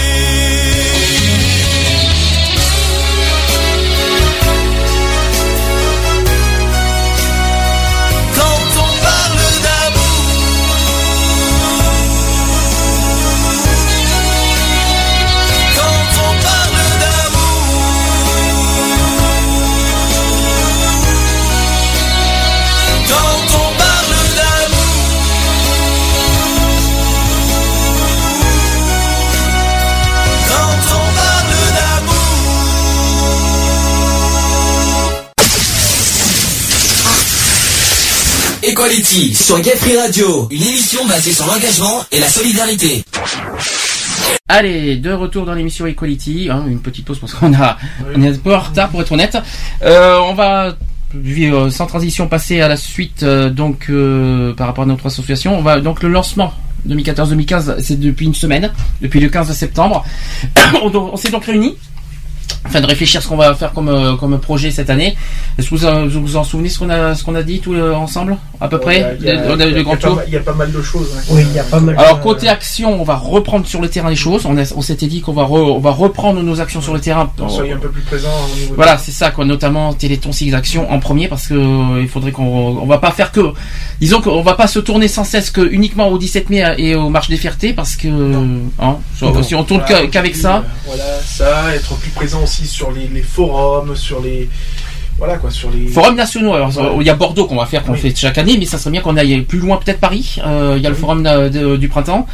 Equality sur Gay Free Radio, une émission basée sur l'engagement et la solidarité. Allez, de retour dans l'émission Equality, hein, une petite pause parce qu'on a, on est un peu en retard pour être honnête. Euh, on va euh, sans transition passer à la suite euh, donc euh, par rapport à notre association. On va donc le lancement 2014-2015, c'est depuis une semaine, depuis le 15 septembre. on, on s'est donc réunis afin de réfléchir à ce qu'on va faire comme, euh, comme projet cette année. Est-ce que vous vous vous en souvenez ce qu'on a, ce qu'on a dit tous euh, ensemble à peu près Il y a- On pas tour. mal- Il y a pas mal de choses. hein. Oui, il y a pas mal. Alors de- côté action, on va reprendre sur le terrain les choses. On, a- on s'était dit qu'on va, re- on va reprendre nos actions sur le terrain. Donc, soyez un peu plus présent. Voilà, c'est ça, quoi. Notamment Téléthon 6 actions en premier, parce que euh, il faudrait qu'on, on va pas faire que, disons qu'on va pas se tourner sans cesse que uniquement au 17 mai et aux marches des fiertés, parce que, hein, si on tourne Voilà, qu'avec ça, euh, Voilà, ça, être plus présent aussi sur les, les forums, sur les. Voilà quoi, sur les. forums nationaux. Alors, Ouais. il y a Bordeaux qu'on va faire, qu'on Oui. fait chaque année, mais ça serait bien qu'on aille plus loin, peut-être Paris. Euh, il y a le forum de- de- du printemps.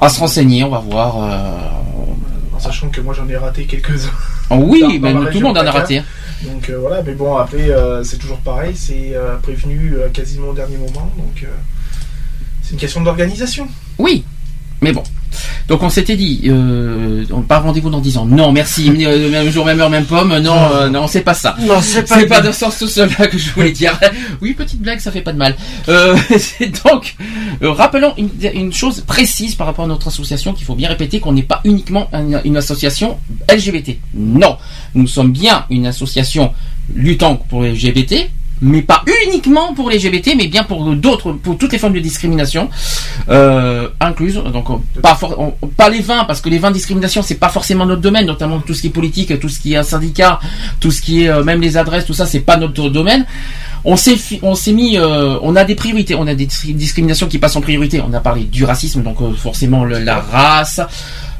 À se renseigner, on va voir. euh, En sachant que moi j'en ai raté quelques-uns. Oh oui, Dans- mais tout le monde en a raté. hein. Donc euh, voilà, mais bon, après euh, c'est toujours pareil, c'est euh, prévenu euh, quasiment au dernier moment. Donc euh, c'est une question d'organisation. Oui, mais bon. Donc on s'était dit, euh, on pas rendez-vous dans 10 ans. Non, merci. euh, même jour, même heure, même pomme. Non, euh, non, c'est pas ça. Non, c'est pas. C'est pas dans ce sens tout là que je voulais dire. Oui, petite blague, ça fait pas de mal. Euh, donc, rappelons une, une chose précise par rapport à notre association qu'il faut bien répéter qu'on n'est pas uniquement une, une association LGBT. Non, nous sommes bien une association luttant pour les LGBT, mais pas uniquement pour les LGBT, mais bien pour d'autres, pour toutes les formes de discrimination euh, incluses. Donc pas pas les vins parce que les vins de discrimination c'est pas forcément notre domaine, notamment tout ce qui est politique, tout ce qui est syndicat, tout ce qui est euh, même les adresses, tout ça c'est pas notre domaine. On s'est on s'est mis, euh, on a des priorités, on a des dis- discriminations qui passent en priorité. On a parlé du racisme, donc euh, forcément la race.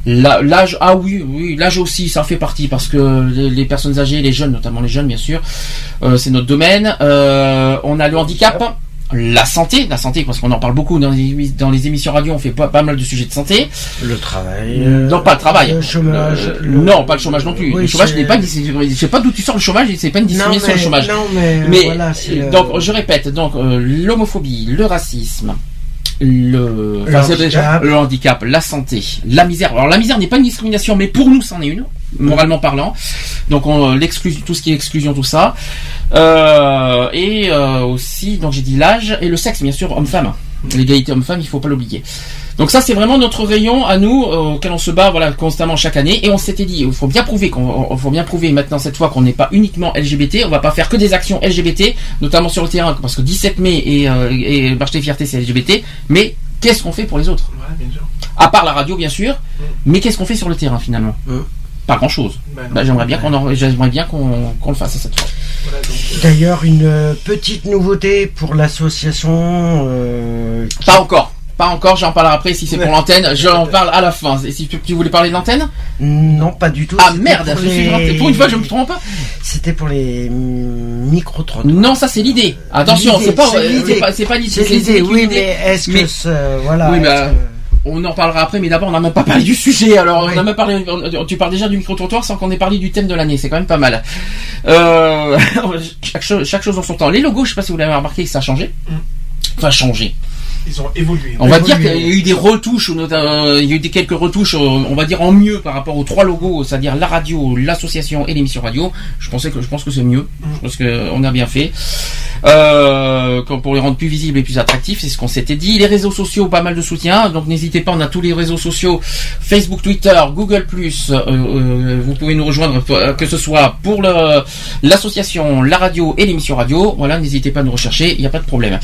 La- L'âge, ah oui, oui, l'âge aussi, ça en fait partie parce que les, les personnes âgées, les jeunes, notamment les jeunes, bien sûr, euh, c'est notre domaine. Euh, on a le handicap, la santé, la santé, parce qu'on en parle beaucoup dans les, émi- dans les émissions radio, on fait pas, pas mal de sujets de santé. Le travail. Euh, non, pas le travail. Le chômage. Le- Non, pas le chômage non plus. Oui, le chômage n'est pas, une je sais pas d'où tu sors le chômage, c'est pas une discrimination le chômage. non, mais, Mais voilà, donc je répète donc euh, l'homophobie, le racisme, le, enfin, handicap. déjà le handicap, la santé, la misère. Alors la misère n'est pas une discrimination, mais pour nous c'en est une, moralement parlant. Donc on euh, l'exclusion, tout ce qui est exclusion, tout ça, Euh, et euh, aussi donc j'ai dit l'âge et le sexe bien sûr homme-femme. L'égalité homme-femme, il faut pas l'oublier. Donc ça c'est vraiment notre rayon à nous euh, auquel on se bat voilà constamment chaque année et on s'était dit il faut bien prouver qu'on faut bien prouver maintenant cette fois qu'on n'est pas uniquement LGBT, on va pas faire que des actions LGBT notamment sur le terrain parce que 17 mai et euh, et Marche des fiertés c'est LGBT mais qu'est-ce qu'on fait pour les autres? Ouais, bien sûr. À part la radio bien sûr, mais qu'est-ce qu'on fait sur le terrain finalement? Mm. Pas grand-chose. Ben non. Bah, j'aimerais bien qu'on en- j'aimerais bien qu'on qu'on le fasse cette fois. Euh, D'ailleurs, une euh, petite nouveauté pour l'association. euh, qui- Pas encore. Pas encore, j'en parlerai après si c'est pour l'antenne, j'en parle à la fin. Et si tu, tu voulais parler de l'antenne? Non, pas du tout. Ah merde, pour je les-. Pour une fois, je me trompe. C'était pour les micro trottoirs. Non, ça c'est l'idée. Attention, c'est pas, c'est euh, l'idée. c'est pas, c'est pas l'idée. C'est l'idée, oui, mais est-ce que Mais- voilà. Oui, bah, On en parlera après, mais d'abord on n'a même pas parlé du sujet. Alors Oui. on a même parlé. on- Tu parles déjà du micro trottoir sans qu'on ait parlé du thème de l'année. C'est quand même pas mal. Euh, chaque, chose, chaque chose en son temps. Les logos, je sais pas si vous l'avez remarqué, ça a changé. Mm. Enfin changé. Ils ont évolué. On va Évolué. dire qu'il y a eu des retouches, notamment, euh, il y a eu des quelques retouches, euh, on va dire en mieux par rapport aux trois logos, c'est-à-dire la radio, l'association et l'émission radio. Je pensais que je pense que c'est mieux. Je pense que on a bien fait. Euh, pour les rendre plus visibles et plus attractifs, c'est ce qu'on s'était dit. Les réseaux sociaux, pas mal de soutien, donc n'hésitez pas, on a tous les réseaux sociaux Facebook, Twitter, Google+. vous pouvez nous rejoindre que ce soit pour l'association, la radio et l'émission radio. Voilà, n'hésitez pas à nous rechercher, il n'y a pas de problème.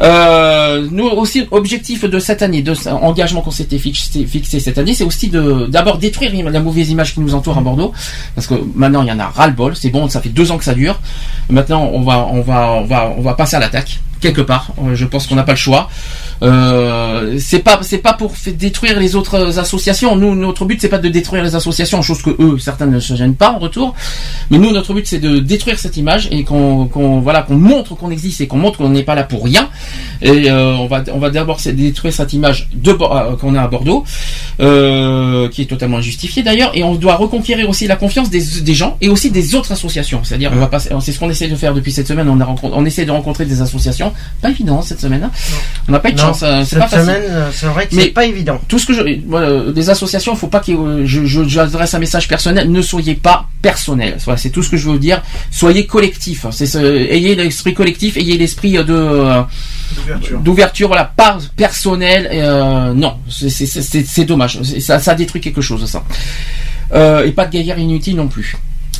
Euh, nous aussi, objectif de cette année, de cet engagement qu'on s'était fixé, cette année, c'est aussi de d'abord détruire la mauvaise image qui nous entoure à Bordeaux, parce que maintenant il y en a ras le bol. C'est bon, ça fait deux ans que ça dure. Maintenant, on va passer à l'attaque quelque part. Euh, Je pense qu'on n'a pas le choix. Euh, c'est pas c'est pas pour détruire les autres associations. Nous notre but c'est pas de détruire les associations, chose que eux certains ne se gênent pas en retour. Mais nous notre but c'est de détruire cette image et qu'on voilà qu'on montre qu'on existe et qu'on montre qu'on n'est pas là pour rien. Et euh, on va on va d'abord détruire cette image euh, qu'on a à Bordeaux, qui est totalement injustifiée d'ailleurs. Et on doit reconquérir aussi la confiance des, gens et aussi des autres associations. C'est-à-dire c'est ce qu'on essaie de faire depuis cette semaine. On a on essaie de rencontrer des associations Pas évident cette semaine. hein. On n'a pas eu de Non, chance. euh, C'est cette pas facile. semaine, euh, c'est vrai que c'est pas évident. Tout ce que je, voilà, des associations, il faut pas que je, je, j'adresse un message personnel. Ne soyez pas personnel. Voilà, c'est tout ce que je veux vous dire. Soyez collectif. C'est ce, ayez l'esprit collectif, ayez l'esprit de euh, D'ouverture. d'ouverture. Voilà, pas personnel. euh, non, c'est, c'est, c'est, c'est- c'est dommage. Ça, ça détruit quelque chose, ça. Euh, et pas de guerre inutile non plus.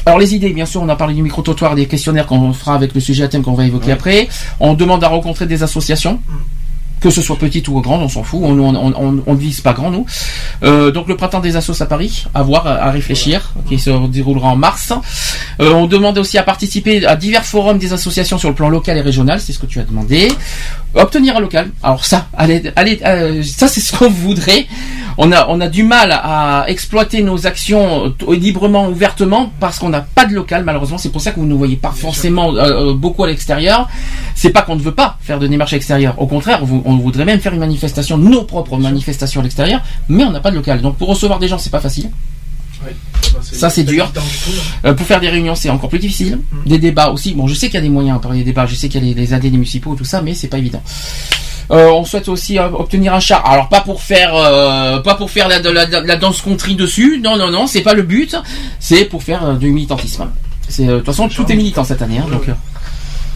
Alors les idées, bien sûr, on a parlé du micro-trottoir, des questionnaires qu'on fera avec le sujet à thème qu'on va évoquer après. On demande à rencontrer des associations, que ce soit petites ou grandes, on s'en fout, on on, on, on ne vise pas grand nous. Euh, donc le printemps des assos à Paris, à voir, à, à réfléchir, qui se déroulera en mars. Euh, on demande aussi à participer à divers forums des associations sur le plan local et régional, c'est ce que tu as demandé. Obtenir un local, alors ça, allez, allez, euh, ça c'est ce qu'on voudrait. On a, on a du mal à exploiter nos actions euh, librement, ouvertement, parce qu'on n'a pas de local, malheureusement. C'est pour ça que vous ne voyez pas forcément euh, euh, beaucoup à l'extérieur. C'est pas qu'on ne veut pas faire de démarches extérieures. Au contraire, on voudrait même faire une manifestation, nos propres manifestations à l'extérieur, mais on n'a pas de local. Donc pour recevoir des gens, c'est pas facile. Oui. Ça, c'est dur. Euh, pour faire des réunions, c'est encore plus difficile. Des débats aussi. Bon, je sais qu'il y a des moyens pour les débats. Je sais qu'il y a les, les AD municipaux, tout ça, mais c'est pas évident. Euh, on souhaite aussi obtenir un char. Alors pas pour faire, euh, pas pour faire la, la, la danse country dessus. Non, non, non, c'est pas le but. C'est pour faire euh, du militantisme. C'est de toute façon tout est militant cette année. hein, donc,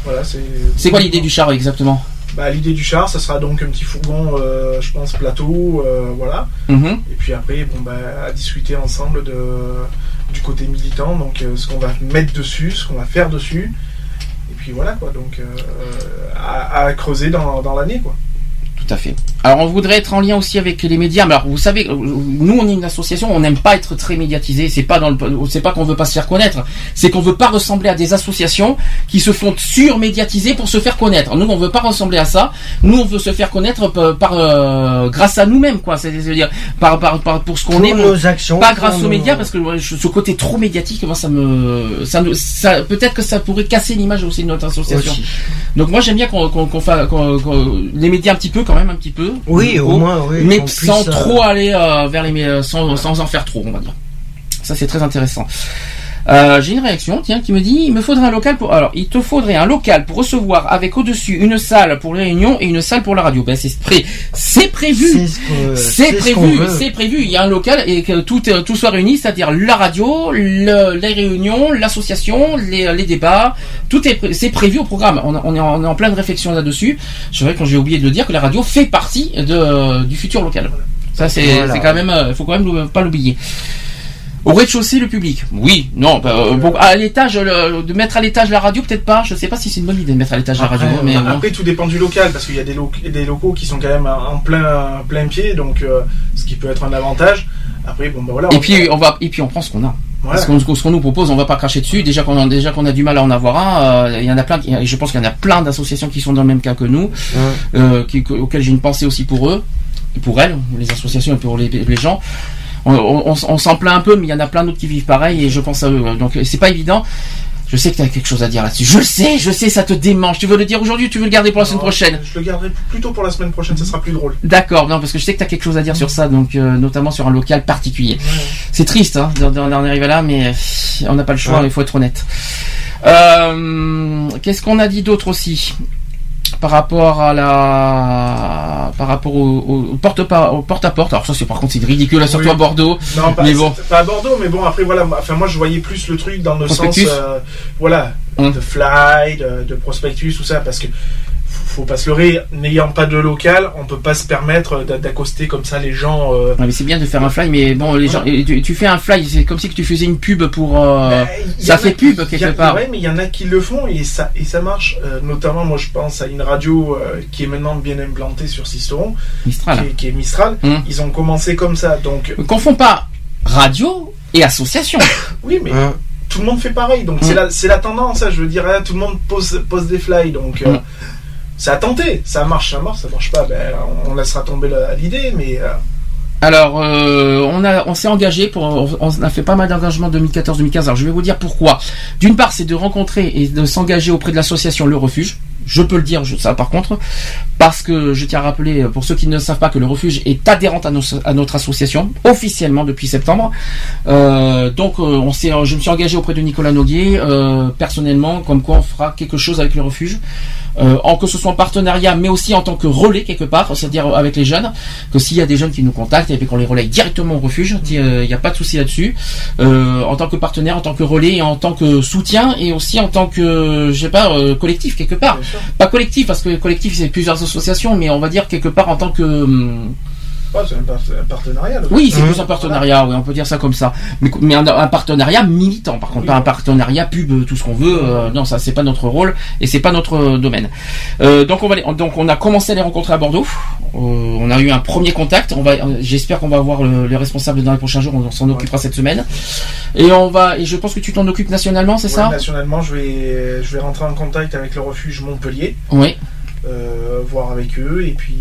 Voilà, c'est. quoi l'idée du char exactement? Bah, l'idée du char, ça sera donc un petit fourgon, euh, je pense, plateau, euh, voilà. Mhm. Et puis après, bon, bah, à discuter ensemble de, du côté militant, donc euh, ce qu'on va mettre dessus, ce qu'on va faire dessus. Et puis voilà, quoi, donc euh, à, à creuser dans, dans l'année, quoi. Tout à fait. Alors on voudrait être en lien aussi avec les médias. Mais alors vous savez, euh, nous on est une association, on n'aime pas être très médiatisé. C'est pas dans le, c'est pas qu'on veut pas se faire connaître. C'est qu'on veut pas ressembler à des associations qui se font surmédiatiser pour se faire connaître. Nous on veut pas ressembler à ça. Nous on veut se faire connaître par, par, euh, grâce à nous-mêmes quoi. C'est-à-dire par, par, par- pour ce qu'on est. nos actions, Pas grâce aux médias parce que je- ce côté trop médiatique, moi ça me, ça, peut-être que ça pourrait casser l'image aussi de notre association. Aussi. Donc moi j'aime bien qu'on qu'on- qu'on- les médias un petit peu quand même un petit peu. Oui, au moins, oui, Mais sans puisse, euh, trop aller euh, vers les mé- sans, sans en faire trop, on va dire. Ça c'est très intéressant. Euh, J'ai une réaction, tiens, qui me dit il me faudrait un local pour. Alors, il te faudrait un local pour recevoir avec au-dessus une salle pour les réunions et une salle pour la radio. Ben c'est pré... prévu. C'est ce que- C'est c'est ce qu'on prévu, c'est prévu. Il y a un local et que tout, euh, tout soit réuni, c'est-à-dire la radio, le- les réunions, l'association, les, les débats, tout est, pré- c'est prévu au programme. On, on est en, on est en pleine réflexion là-dessus. C'est vrai quand j'ai oublié de le dire que la radio fait partie de, du futur local. Ça c'est, Voilà. quand même, euh, faut quand même l'ou- pas l'oublier. Au rez-de-chaussée, le public. Oui, non. bah, euh, bon, à l'étage, le- de mettre à l'étage la radio, peut-être pas. Je sais pas si c'est une bonne idée de mettre à l'étage la Après, radio, mais euh, après, tout dépend du local, parce qu'il y a des, lo- des locaux qui sont quand même en plein, plein pied, donc euh, ce qui peut être un avantage. Après, bon, bah voilà. Et on- puis on va, et puis on prend ce qu'on a. Voilà. Ce qu'on ce qu'on nous propose, on va pas cracher dessus. Déjà qu'on a, déjà qu'on a du mal à en avoir un, euh, il y en a plein. qui- Je pense qu'il y en a plein d'associations qui sont dans le même cas que nous, euh, qui, auxquelles j'ai une pensée aussi pour eux, et pour elles, les associations et pour les, les gens. On, on, on s'en plaint un peu, mais il y en a plein d'autres qui vivent pareil, et je pense à eux. Donc euh, c'est pas évident. Je sais que tu as quelque chose à dire là-dessus. Je sais, je sais, ça te démange. Tu veux le dire aujourd'hui ou tu veux le garder pour la semaine prochaine? Je le garderai plutôt pour la semaine prochaine, ça sera plus drôle. D'accord, non, parce que je sais que tu as quelque chose à dire sur ça, donc euh, notamment sur un local particulier. C'est triste, hein, d'en arriver là, mais euh, on n'a pas le choix, Ouais. il faut être honnête. Euh, Qu'est-ce qu'on a dit d'autre aussi? Par rapport à la par rapport au, au- au porte au porte à porte alors ça c'est par contre c'est ridicule là, surtout Oui. à Bordeaux Non, pas, mais bon pas à Bordeaux, mais bon, après, voilà, moi- enfin, moi, je voyais plus le truc dans le Prospectus sens, euh, voilà, Hum. de fly, de, de prospectus, tout ça, parce que faut, faut pas se leurrer, n'ayant pas de local, on peut pas se permettre d'a- d'accoster comme ça les gens. euh, Ouais, mais c'est bien de faire un fly mais bon les gens tu, tu fais un fly c'est comme si que tu faisais une pub pour euh, Ben, ça fait qui- pub quelque a- part Ouais, mais il y en a qui le font et ça, et ça marche. Euh, notamment, moi, je pense à une radio euh, qui est maintenant bien implantée sur Sisteron, Mistral qui, est, qui est Mistral. Hum. Ils ont commencé comme ça, donc Ne confond pas radio et association oui, mais Hein. tout le monde fait pareil. Donc c'est Hum. la, c'est la tendance. hein, je veux dire, hein, tout le monde pose, pose des fly. Donc euh, Hum. Ça a tenté. Ça marche, ça marche, ça marche pas. Ben, on laissera tomber l'idée, mais euh, Alors, euh, on on s'est engagé on a fait pas mal d'engagements 2014-2015. Alors, je vais vous dire pourquoi. D'une part, c'est de rencontrer et de s'engager auprès de l'association Le Refuge. Je peux le dire, ça par contre, parce que je tiens à rappeler, pour ceux qui ne savent pas, que le refuge est adhérente à, notre association, officiellement depuis septembre. Euh, donc, euh, je me suis engagé auprès de Nicolas Noguier, euh, personnellement, comme quoi on fera quelque chose avec le refuge. Euh, en que ce soit en partenariat, mais aussi en tant que relais quelque part, c'est-à-dire avec les jeunes, que s'il y a des jeunes qui nous contactent, et qu'on les relaye directement au refuge, il n'y a pas de souci là-dessus. Euh, en tant que partenaire, en tant que relais, et en tant que soutien, et aussi en tant que, je sais pas, euh, collectif quelque part. Pas collectif parce que collectif c'est plusieurs associations, mais on va dire quelque part en tant que Ouais, c'est un, par- un partenariat. oui, c'est plus un partenariat, oui, on peut dire ça comme ça. Mais, mais un, un partenariat militant, par contre, pas un partenariat pub, euh, tout ce qu'on veut. euh, non, ça c'est pas notre rôle et c'est pas notre euh, domaine. Euh, donc on va, donc on a commencé à les rencontrer à Bordeaux. Euh, on a eu un premier contact. On va, j'espère qu'on va voir le, les responsables dans les prochains jours. On s'en occupera cette semaine. Et on va, et je pense que tu t'en occupes nationalement, c'est Ouais, ça? Nationalement, je vais, je vais rentrer en contact avec le refuge Montpellier, Oui. voir avec eux, et puis,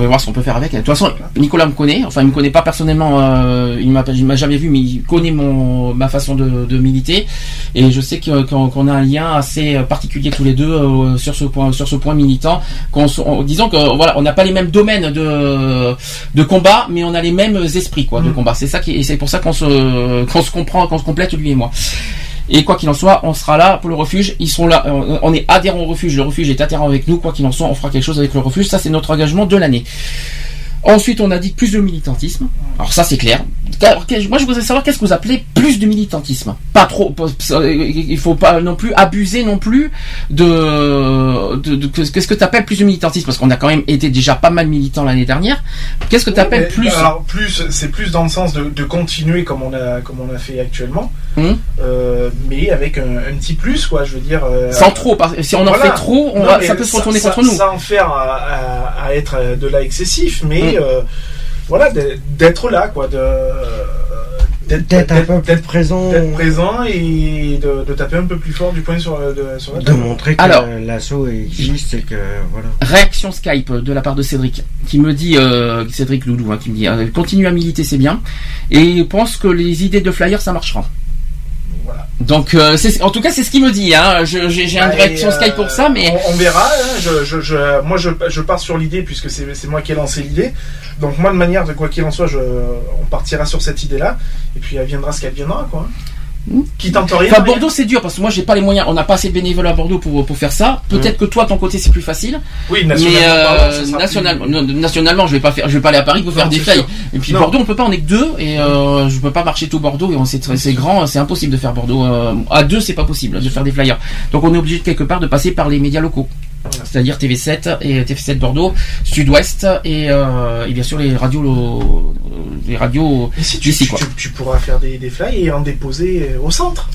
va voir ce qu'on peut faire avec. De toute façon, Nicolas me connaît. Enfin, il me connaît pas personnellement. euh, il m'a, m'a jamais vu, mais il connaît mon ma façon de, de militer. Et je sais que- qu'on, qu'on a un lien assez particulier tous les deux euh, sur ce point, sur ce point militant. Qu'on, on- disons que voilà, on n'a pas les mêmes domaines de de combat, mais on a les mêmes esprits quoi de combat. C'est ça qui, et c'est pour ça qu'on se qu'on se comprend, qu'on se complète lui et moi. Et quoi qu'il en soit, on sera là pour le refuge. Ils sont là. On on est adhérents au refuge. Le refuge est adhérent avec nous. Quoi qu'il en soit, on fera quelque chose avec le refuge. Ça, c'est notre engagement de l'année. Ensuite, on a dit plus de militantisme. Alors ça, c'est clair. Alors, Moi, je voudrais savoir qu'est-ce que vous appelez plus de militantisme. Pas trop. Il faut pas non plus abuser non plus de. de, de- qu'est-ce que tu appelles plus de militantisme? Parce qu'on a quand même été déjà pas mal militants l'année dernière. Qu'est-ce que tu appelles plus? Alors plus, c'est plus dans le sens de, de continuer comme on a comme on a fait actuellement, Hum euh, mais avec un, un petit plus quoi. Je veux dire. euh, Sans trop. parce que Si on en voilà. fait trop, on Non, va, mais ça peut se retourner ça- contre nous. Sans faire à, à- à être de là excessif, mais Mm. euh, voilà, d'être- là quoi, de d'être présent, d'être présent et de, de taper un peu plus fort du poing sur, le- de, sur la de montrer que Alors. l'assaut existe et que voilà. Réaction Skype de la part de Cédric, qui me dit, euh, Cédric Loulou, hein, qui me dit, euh, continue à militer, c'est bien, et pense que les idées de flyer, ça marchera. Voilà. Donc, euh, en tout cas, c'est ce qu'il me dit. Hein. J'ai Ouais, réaction et, euh, Skype pour ça, mais on, on verra. hein. Je, je, je- moi, je, pars sur l'idée puisque c'est moi qui ai lancé l'idée. Donc moi, de manière de quoi qu'il en soit, je, on partira sur cette idée-là. Et puis, elle viendra ce qu'elle viendra, quoi. Qui tente rien. Enfin. Bordeaux, c'est dur parce que moi, j'ai pas les moyens. On n'a pas assez de bénévoles à Bordeaux pour, pour faire ça. Peut-être que toi, ton côté, c'est plus facile. Oui, Mais nationalement euh, parlant, ça sera nationalement, plus- non, nationalement, je vais pas faire, je vais pas aller à Paris pour faire des c'est flyers. sûr. Et puis Non. Bordeaux, on peut pas, on est que deux, et euh, je peux pas marcher tout Bordeaux. Et on très- c'est grand, c'est impossible de faire Bordeaux euh, à deux, c'est pas possible de faire des flyers. Donc on est obligé de quelque part de passer par les médias locaux, c'est-à-dire TV7 et TV7 Bordeaux, Sud-Ouest et, euh, et bien sûr les radios, lo- les radios Et si tu, d'ici tu, quoi. tu- tu pourras faire des, des fly et en déposer euh, au centre.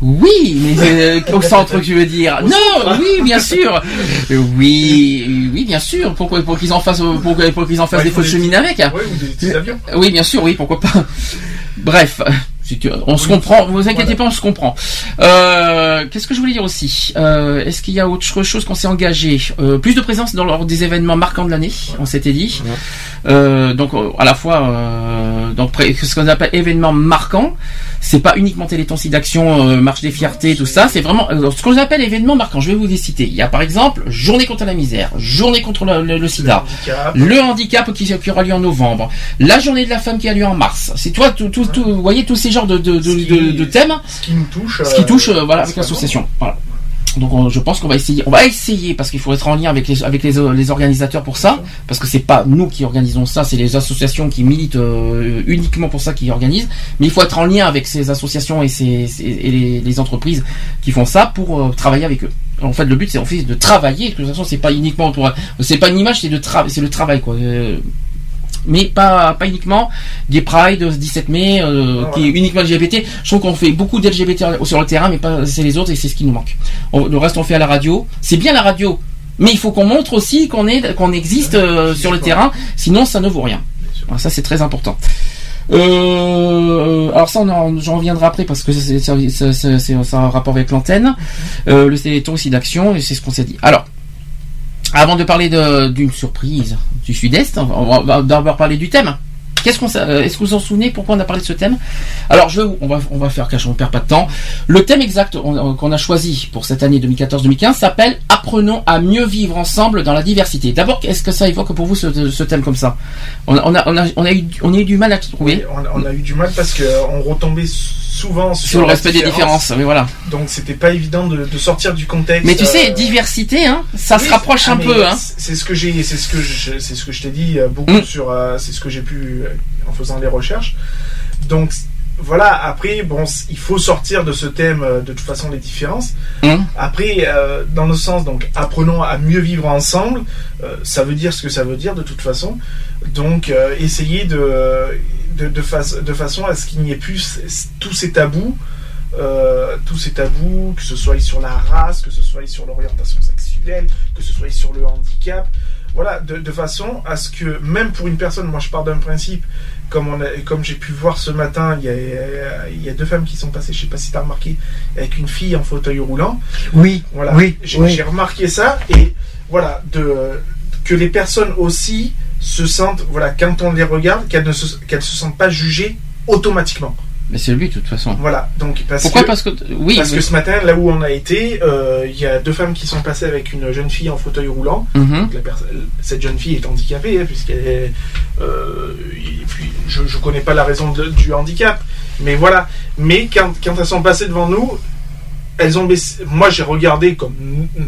Oui, mais euh, au centre, tu veux dire Au Non, centre. oui, bien sûr. Euh, Oui, oui, bien sûr. Pourquoi pour qu'ils en fassent, pour, pour qu'ils en fassent Ouais, des faux des- chemins avec Ouais, ou des avions. Oui, bien sûr, oui, pourquoi pas. Bref, si tu- on se comprend. Vous inquiétez Voilà. pas, on se comprend. Euh, Qu'est-ce que je voulais dire aussi Euh, Est-ce qu'il y a autre chose qu'on s'est engagé Euh, Plus de présence dans lors des événements marquants de l'année, on s'était dit. Donc à la fois, donc ce qu'on appelle événements marquants, c'est pas uniquement Téléthon d'action, marche des fiertés, tout ça. C'est vraiment ce qu'on appelle événements marquants. Je vais vous les citer. Il y a par exemple journée contre la misère, journée contre le, le- le SIDA. handicap. Le handicap qui, qui aura lieu en novembre, la journée de la femme qui a lieu en mars. C'est toi, tout, tout, tout- vous voyez tous ces de, de, de, Ce qui- de- de thèmes, Ce qui nous touche. ce qui euh, touche euh, voilà avec l'association. Voilà. Donc on- je pense qu'on va essayer, on va essayer parce qu'il faut être en lien avec les avec les, les organisateurs pour ça, parce que c'est pas nous qui organisons ça, c'est les associations qui militent euh, uniquement pour ça qui organisent. Mais il faut être en lien avec ces associations et, ces, ces- et les, les entreprises qui font ça pour euh, travailler avec eux. En fait, le but c'est en fait de travailler. De toute façon, c'est pas uniquement pour, c'est pas une image, c'est de c'est le travail quoi. Euh, mais pas pas uniquement des Pride euh, 17 mai euh, Ah, qui est uniquement LGBT. Je trouve qu'on fait beaucoup d'LGBT sur le terrain, mais pas c'est les autres et c'est ce qui nous manque. On- le reste on fait à la radio. C'est bien la radio, mais il faut qu'on montre aussi qu'on est qu'on existe euh, sur le terrain. Sinon ça ne vaut rien. Voilà, ça c'est très important. Euh, alors ça, j'en reviendrai après parce que c'est un rapport avec l'antenne. Euh, le Téléthon aussi d'action et c'est ce qu'on s'est dit. Alors, avant de parler d'une surprise du Sud-Est, on va d'abord parler du thème. Qu'est-ce qu'on, euh, est-ce que vous en souvenez? Pourquoi on a parlé de ce thème? Alors, on va, on va faire cache, on perd pas de temps. Le thème exact on- qu'on a choisi pour cette année 2014-2015 s'appelle Apprenons à mieux vivre ensemble dans la diversité. D'abord, est-ce que ça évoque pour vous ce, thème comme ça? On, a, eu, on a eu du mal à trouver. On, a eu du mal parce qu'on retombait souvent Sur le respect des différences, mais voilà. Donc c'était pas évident de, de sortir du contexte. Mais tu sais, euh, diversité, hein, ça se oui, rapproche ah, un peu, hein. c'est- ce que j'ai, c'est ce que je, c'est ce que je t'ai dit euh, beaucoup Mm. sur, euh, c'est ce que j'ai pu euh, en faisant les recherches. Donc voilà. Après, bon, il faut sortir de ce thème de toute façon les différences. Hum. Après, dans le sens donc apprenons à mieux vivre ensemble. ça veut dire ce que ça veut dire de toute façon. Donc essayez de de, de, fa- de façon à ce qu'il n'y ait plus tous ces tabous. euh, tous ces tabous, que ce soit sur la race, que ce soit sur l'orientation sexuelle, que ce soit sur le handicap, voilà, de, de façon à ce que même pour une personne, moi je pars d'un principe, comme, on a, comme j'ai pu voir ce matin, il y, a, il y a deux femmes qui sont passées, je sais pas si tu as remarqué, avec une fille en fauteuil roulant. Oui, Voilà, oui, j'ai oui. remarqué ça et voilà, de, que les personnes aussi se sentent, voilà, quand on les regarde, qu'elles ne se, qu'elles se sentent pas jugées automatiquement. Mais c'est but, de toute façon. Voilà, donc parce Pourquoi que, Parce que, oui, parce oui. que ce matin, là où on a été, euh, il y a deux femmes qui sont passées avec une jeune fille en fauteuil roulant. Mhm. Donc la perso- cette jeune fille est handicapée, hein, puisqu'elle est. euh, je ne connais pas la raison de- du handicap, mais voilà. Mais quand, quand elles sont passées devant nous, elles ont baissé. Moi, j'ai regardé comme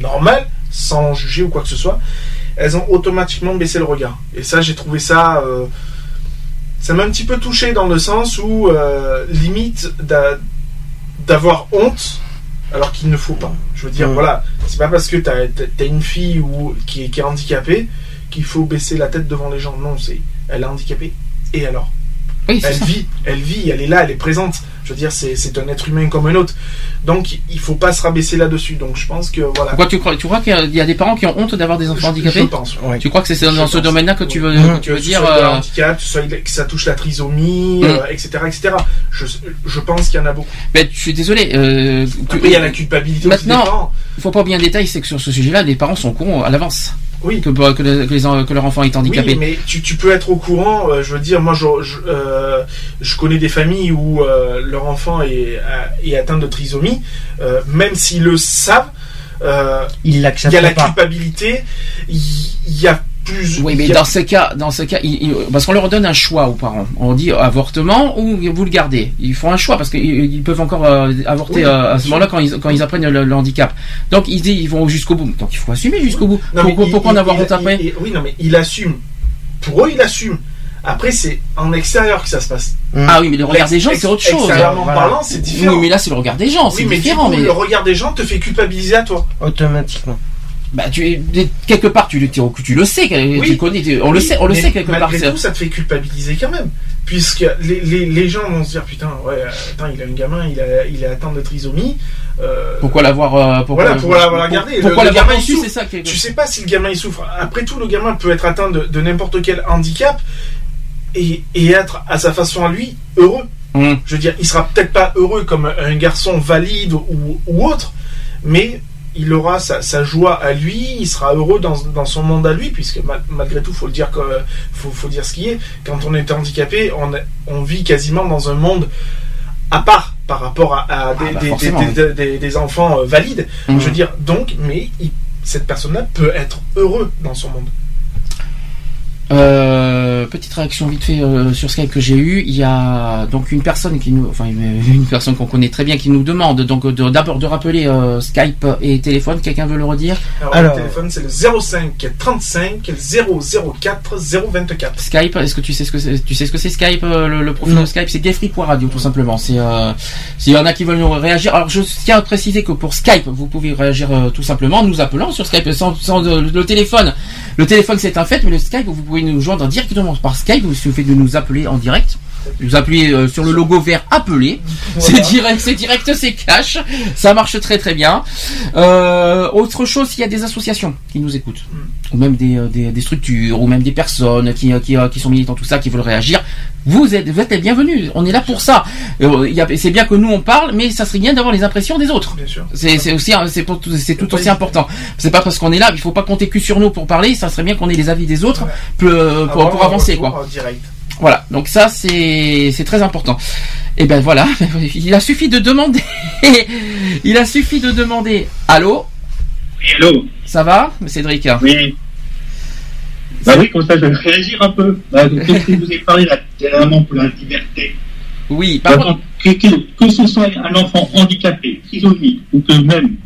normal, sans juger ou quoi que ce soit. Elles ont automatiquement baissé le regard. Et ça, j'ai trouvé ça. euh, ça m'a un petit peu touché dans le sens où, euh, limite, d'a- d'avoir honte alors qu'il ne faut pas. Je veux dire, voilà, c'est pas parce que t'as as, une fille ou, qui, est, qui est handicapée qu'il faut baisser la tête devant les gens. Non, c'est elle est handicapée. Et alors? Oui, c'est Elle ça. vit, elle vit, elle est là, elle est présente. Je veux dire, c'est un être humain comme un autre. Donc, il faut pas se rabaisser là-dessus. Donc, je pense que voilà. Pourquoi tu crois, tu crois qu'il y a- il y a des parents qui ont honte d'avoir des enfants Je- handicapés Je pense. Ouais. Tu crois que c'est dans ce domaine-là que tu veux, que tu veux dire soit euh, handicap, soit- que ça touche la trisomie, Mm. euh, etc., etc. Je, je pense qu'il y en a beaucoup. ben, Je suis désolé. euh, Après, il y a la culpabilité aussi Maintenant- des parents. Il faut pas oublier un détail, c'est que sur ce sujet-là, les parents sont cons à l'avance Oui. que, que, le- que les en- que leur enfant est handicapé. Oui, mais tu, tu peux être au courant. euh, je veux dire, moi, je, je, euh, je connais des familles où euh, leur enfant est, a- est atteint de trisomie. euh, même s'ils le savent, euh, Il il y a la pas. culpabilité. Il il y a plus. Oui, il mais a- dans ce cas, dans ce cas, il- il- parce qu'on leur donne un choix aux parents. On dit avortement ou vous le gardez. Ils font un choix parce qu'ils ils peuvent encore euh, avorter Oui, euh, à ce moment-là quand ils, quand ils apprennent le, le handicap. Donc ils disent ils vont jusqu'au bout. Donc il faut assumer jusqu'au bout. Non, pourquoi il- pourquoi en avoir honte après il- il- Oui, non, mais il assume. Pour eux, il assume. Après, c'est en extérieur que ça se passe. Ah oui, mais le regard des gens c'est autre chose. Extérieurement Voilà. parlant, c'est différent. Oui, mais là c'est le regard des gens, c'est Oui, mais différent. coup, mais le regard des gens te fait culpabiliser à toi. Automatiquement. Bah, tu, quelque part tu, le- tu, tu le sais, tu Oui. connais, tu- on le sait, on le mais sait quelque part. C'est- tout, ça te fait culpabiliser quand même. Puisque les, les, les gens vont se dire Putain, ouais, attends, il a un gamin, il, a, il est atteint de trisomie. euh, Pourquoi l'avoir euh, pourquoi, Voilà, pour l'avoir gardé. Pourquoi le gamin, il souffre. ça Tu sais pas si le gamin il souffre. Après tout, le gamin peut être atteint de, de n'importe quel handicap et, et être à sa façon à lui heureux. Hum. Je veux dire, il sera peut-être pas heureux comme un garçon valide ou, ou autre, mais il aura sa, sa joie à lui, il sera heureux dans, dans son monde à lui, puisque mal- malgré tout, faut le dire, que, faut, faut dire ce qui est. Quand on est handicapé, on, vit quasiment dans un monde à part par rapport à, à des, Ah, bah, des- enfants euh, valides. Je veux dire, donc, mais il- cette personne-là peut être heureux dans son monde. Euh, petite réaction vite fait euh, sur Skype que j'ai eu. Il y a donc une personne qui nous, enfin une personne qu'on connaît très bien qui nous demande donc de- d'abord de rappeler euh, Skype et téléphone. Quelqu'un veut le redire? Alors, Alors- le téléphone, c'est le 05 35 004 024. Skype. Est-ce que tu sais ce que c'est Tu sais ce que c'est Skype euh, le, le profil Non. de Skype, c'est Gayfree.radio tout simplement. C'est euh, s'il y en a qui veulent nous réagir. Alors je tiens à préciser que pour Skype, vous pouvez réagir euh, tout simplement en nous appelant sur Skype sans, sans euh, le téléphone. Le téléphone c'est un fait, mais le Skype vous pouvez nous joindre directement par Skype. Il suffit de nous appeler en direct. Vous appuyez euh, sur le logo vert appeler. C'est direct, c'est direct, c'est cash. Ça marche très très bien. Euh, autre chose, s'il y a des associations qui nous écoutent, ou même des, euh, des, des structures, ou même des personnes qui, qui, qui sont militants, tout ça, qui veulent réagir, vous êtes, vous êtes les bienvenus. On est là pour ça. C'est bien que nous on parle, mais ça serait bien d'avoir les impressions des autres. C'est aussi c'est tout- aussi important. C'est pas parce qu'on est là, il faut pas compter que sur nous pour parler. Ça serait bien qu'on ait les avis des autres pour, pour, avancer quoi. euh, Direct. Voilà, donc ça c'est très important. Et ben voilà, il a suffi de demander. il a suffi de demander. Allô, Hello, ça va, Cédric? Oui. Bah oui, comme ça, je vais réagir un peu. Bah, donc, qu'est-ce que vous avez parlé là, dernièrement pour la liberté? Oui, par Bah, contre, que, que, que ce soit un enfant handicapé, trisomique, ou que même,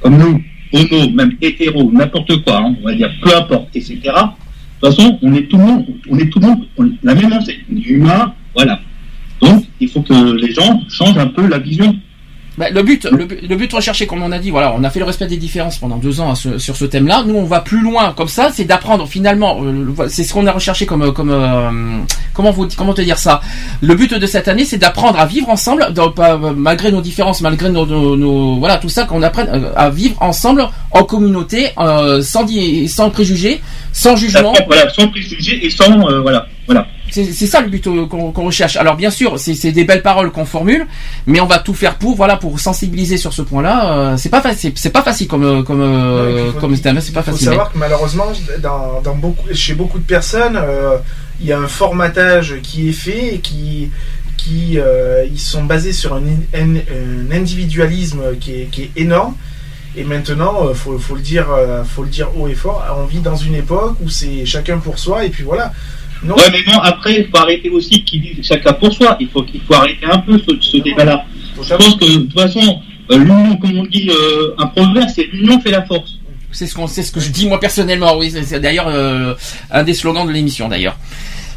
comme nous, homo, même hétéro, n'importe quoi, hein, on va dire, peu importe, etc. De toute façon, on est tout le monde, on est tout le monde, on la même enseigne, on humain, voilà. Donc, il faut que les gens changent un peu la vision. Bah, le but, le, le but recherché, comme on a dit, voilà, on a fait le respect des différences pendant deux ans à ce- sur ce thème-là. Nous, on va plus loin, comme ça, c'est d'apprendre finalement. euh, c'est ce qu'on a recherché comme, comme, euh, comment vous, comment te dire ça? Le but de cette année, c'est d'apprendre à vivre ensemble, pas- malgré nos différences, malgré nos, nos- nos- voilà, tout ça, qu'on apprenne euh, à vivre ensemble en communauté, euh, sans, sans préjugés, sans jugement. Voilà, sans préjugés et sans, euh, voilà, voilà. C'est ça le but euh, qu'on qu'on recherche. Alors bien sûr, c'est des belles paroles qu'on formule, mais on va tout faire pour, voilà, pour sensibiliser sur ce point-là. Euh, c'est pas facile, c'est pas facile comme euh, comme euh, comme thème, c'est pas Il faut facile. savoir que malheureusement, dans, dans beaucoup, chez beaucoup de personnes, euh, il y a un formatage qui est fait et qui, qui euh, ils sont basés sur un, un- un individualisme qui est, qui est énorme. Et maintenant, euh, faut, faut le dire, euh, faut le dire haut et fort. On vit dans une époque où c'est chacun pour soi et puis voilà. Non. Ouais, mais bon, après, il faut arrêter aussi qu'ils disent chacun pour soi. Il faut, il faut arrêter un peu ce, ce débat-là. Je pense que, de toute façon, euh, l'union, comme on dit, euh, un proverbe, c'est l'union fait la force. C'est ce qu'on, c'est ce que je dis moi personnellement. Oui, c'est- d'ailleurs euh, un des slogans de l'émission d'ailleurs.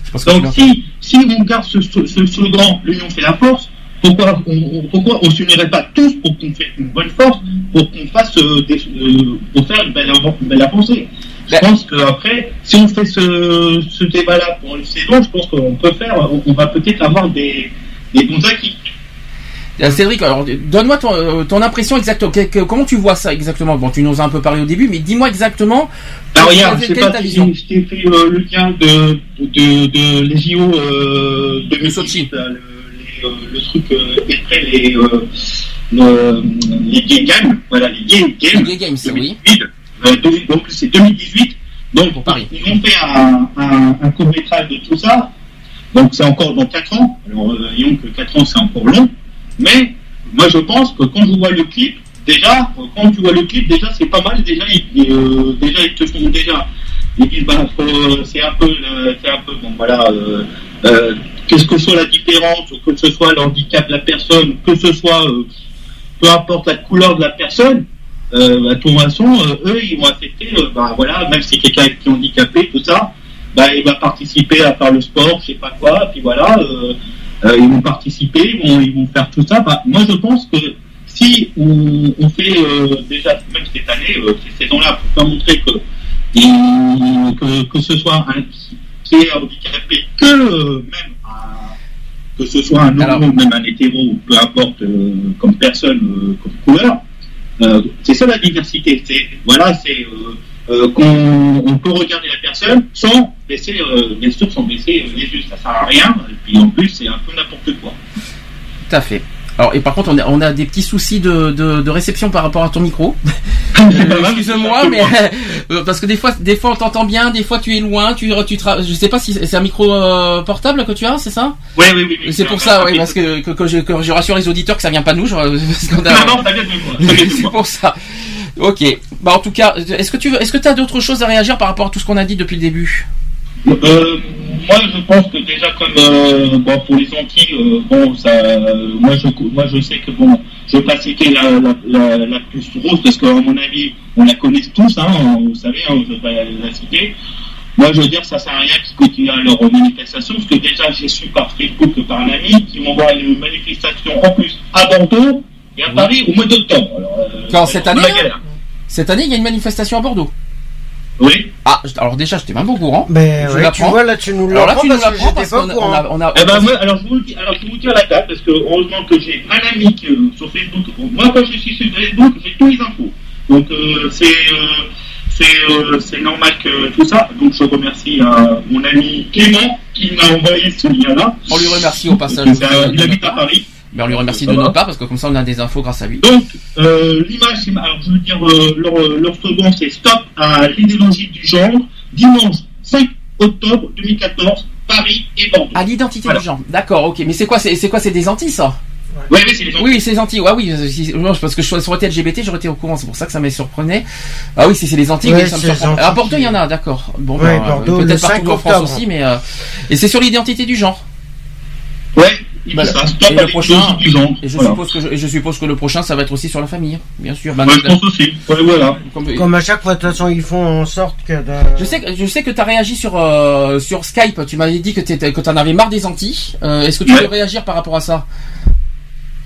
Je pense que Donc, si, si on garde ce, ce, ce slogan, l'union fait la force, pourquoi on, on- pourquoi on s'unirait pas tous pour qu'on fasse une bonne force, pour qu'on fasse euh, des, euh, pour faire une belle, avan- une belle avancée? Je pense qu'après, si on fait ce, ce débat-là pour une saison, je pense qu'on peut faire, on, on va peut-être avoir des, des bons acquis. Euh, Cédric, alors donne-moi ton, euh, ton impression exacte. Que- que- comment tu vois ça exactement? Bon, tu nous as un peu parlé au début, mais dis-moi exactement. Alors regarde, quelle- je pas ta si vision je t'ai fait euh, le lien de, de, de les JO euh, de Sochi, le, les, le truc euh, après les, le- les Gay Games, voilà les Gay Games, Les Gay Games, oui. 2018, euh, donc c'est 2018, donc ils ont fait un, un, un court métrage de tout ça, donc c'est encore dans 4 ans, alors euh, disons que 4 ans c'est encore long, mais moi je pense que quand je vois le clip, déjà, euh, quand tu vois le clip, déjà c'est pas mal, déjà ils, euh, déjà ils te font déjà, ils disent bah c'est un peu, c'est un peu bon voilà, euh, qu'est-ce que soit la différence, que ce soit l'handicap de la personne, que ce soit euh, peu importe la couleur de la personne, euh, bah, de toute façon, euh, eux ils vont affecter, euh, bah voilà, même si quelqu'un qui est handicapé, tout ça, bah il va participer à faire le sport, je sais pas quoi, puis voilà. euh, euh, ils vont participer, ils vont, ils vont faire tout ça. Bah, moi, je pense que si on, on fait euh, déjà, même cette année, euh, ces saisons-là, pour faire montrer que, que, que ce soit un qui est handicapé, que même un- que ce soit un homo, même un hétéro, peu importe comme personne, comme couleur, euh, c'est ça la diversité. C'est voilà, c'est euh, euh, qu'on on peut regarder la personne sans baisser, bien sûr, sans baisser les yeux, ça sert à rien. Et puis en plus, c'est un peu n'importe quoi. Tout à fait. Alors, et par contre, on a, on a des petits soucis de, de, de réception par rapport à ton micro. Euh, Excuse-moi, mais euh, parce que des fois, des fois on t'entend bien, des fois tu es loin, tu, tu tra- je sais pas si c'est un micro euh, portable que tu as, c'est ça? Oui, oui, oui. oui. C'est pour ça, oui, parce que, que, que je, que je rassure les auditeurs que ça vient pas de nous. Parce a- Non, non, ça vient de de c'est pour ça. Ok. Bah en tout cas, est-ce que tu veux, est-ce que tu as d'autres choses à réagir par rapport à tout ce qu'on a dit depuis le début? Euh, moi, je pense que déjà comme euh, bon, pour les Antilles, euh, bon, ça, euh, moi, je, moi, je sais que bon, je vais pas citer la, la, la, la plus rose parce qu'à mon avis, on la connaît tous, hein, vous savez, hein, je vais pas la, citer. Moi, je veux dire, ça sert à rien qu'ils continuent à leur manifestation, parce que déjà, j'ai su par Facebook que par un ami qui m'envoie une manifestation en plus à Bordeaux et à Paris au mois d'octobre. Alors, euh, Quand cette année galère. Cette année, il y a une manifestation à Bordeaux. Oui. Ah, alors déjà, j'étais même pas au courant. Mais Je ouais, tu vois, là, tu nous Alors là, l'apprends tu nous parce que l'apprends j'étais parce pas qu'on au a, courant. on a, on a- Eh ben, moi, alors, je vous, le dis- alors, je vous dire la date, parce que heureusement que j'ai un ami qui, euh, sur Facebook. Bon, moi, quand je suis sur Facebook, j'ai tous les infos. Donc, euh, c'est, euh, c'est, euh, c'est normal que tout ça. Donc, je remercie euh, mon ami Clément qui m'a envoyé ce lien-là. On lui remercie au passage. Parce il habite à Paris. Mais on lui remercie Ça de va. notre part parce que comme ça, on a des infos grâce à lui. Donc, euh, l'image, c'est, alors, je veux dire, euh, leur, leur slogan, c'est Stop à l'idéologie du genre, dimanche 5 octobre 2014, Paris et Bordeaux. À l'identité Voilà. du genre. D'accord, ok. Mais c'est quoi, c'est, c'est quoi, c'est des Antilles, ça? Ouais, oui, c'est les Antilles. Oui, c'est les Antilles. Ouais, oui. euh, parce que je ça aurait été LGBT, j'aurais été au courant. C'est pour ça que ça me surprenait. Ah oui, si c'est les Antilles, Ouais, ça me c'est les surprend. Antilles À Bordeaux, il y en a, d'accord. Bon, Ouais, Bordeaux, peut-être partout 5 en France aussi, mais euh, et c'est sur l'identité du genre. Ouais, il Bah, ça, stop et le prochain, et je Voilà. suppose que je, et je suppose que le prochain, ça va être aussi sur la famille, hein, bien sûr. Ouais, je pense aussi. Ouais, voilà. comme- Comme à chaque fois, de toute façon, ils font en sorte que. de- Je sais que je sais que t'as réagi sur euh, sur Skype. Tu m'avais dit que t'étais que t'en avais marre des Antilles. Euh, Est-ce que tu Ouais. veux réagir par rapport à ça?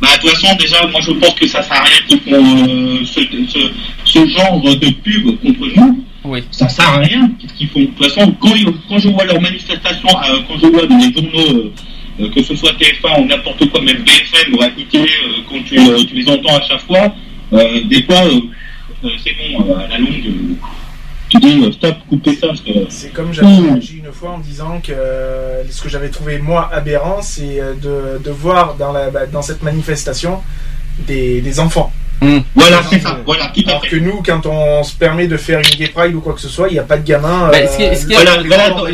Bah, de toute façon, déjà, moi, je pense que ça sert à rien qu'ils font euh, ce, ce, ce genre de pub contre nous. Oui. Ça sert à rien. Qu'est-ce qu'ils font? De toute façon, quand, ils- quand je vois leurs manifestations, euh, quand je vois dans les journaux, euh, que ce soit TF1 ou n'importe quoi, même BFM ou AIT, euh, quand tu, euh, tu les entends à chaque fois, euh, des fois, euh, euh, c'est bon, euh, à la longue, euh, tu dis euh, stop, coupez ça. C'est comme j'avais Mmh. réagi une fois en disant que euh, ce que j'avais trouvé moi aberrant, c'est de, de voir dans, la, bah, dans cette manifestation des, des enfants. Voilà, c'est ça. Voilà, tout Alors fait. que nous, quand on se permet de faire une gay pride ou quoi que ce soit, il n'y a pas de gamin. Bah, ce ce Voilà,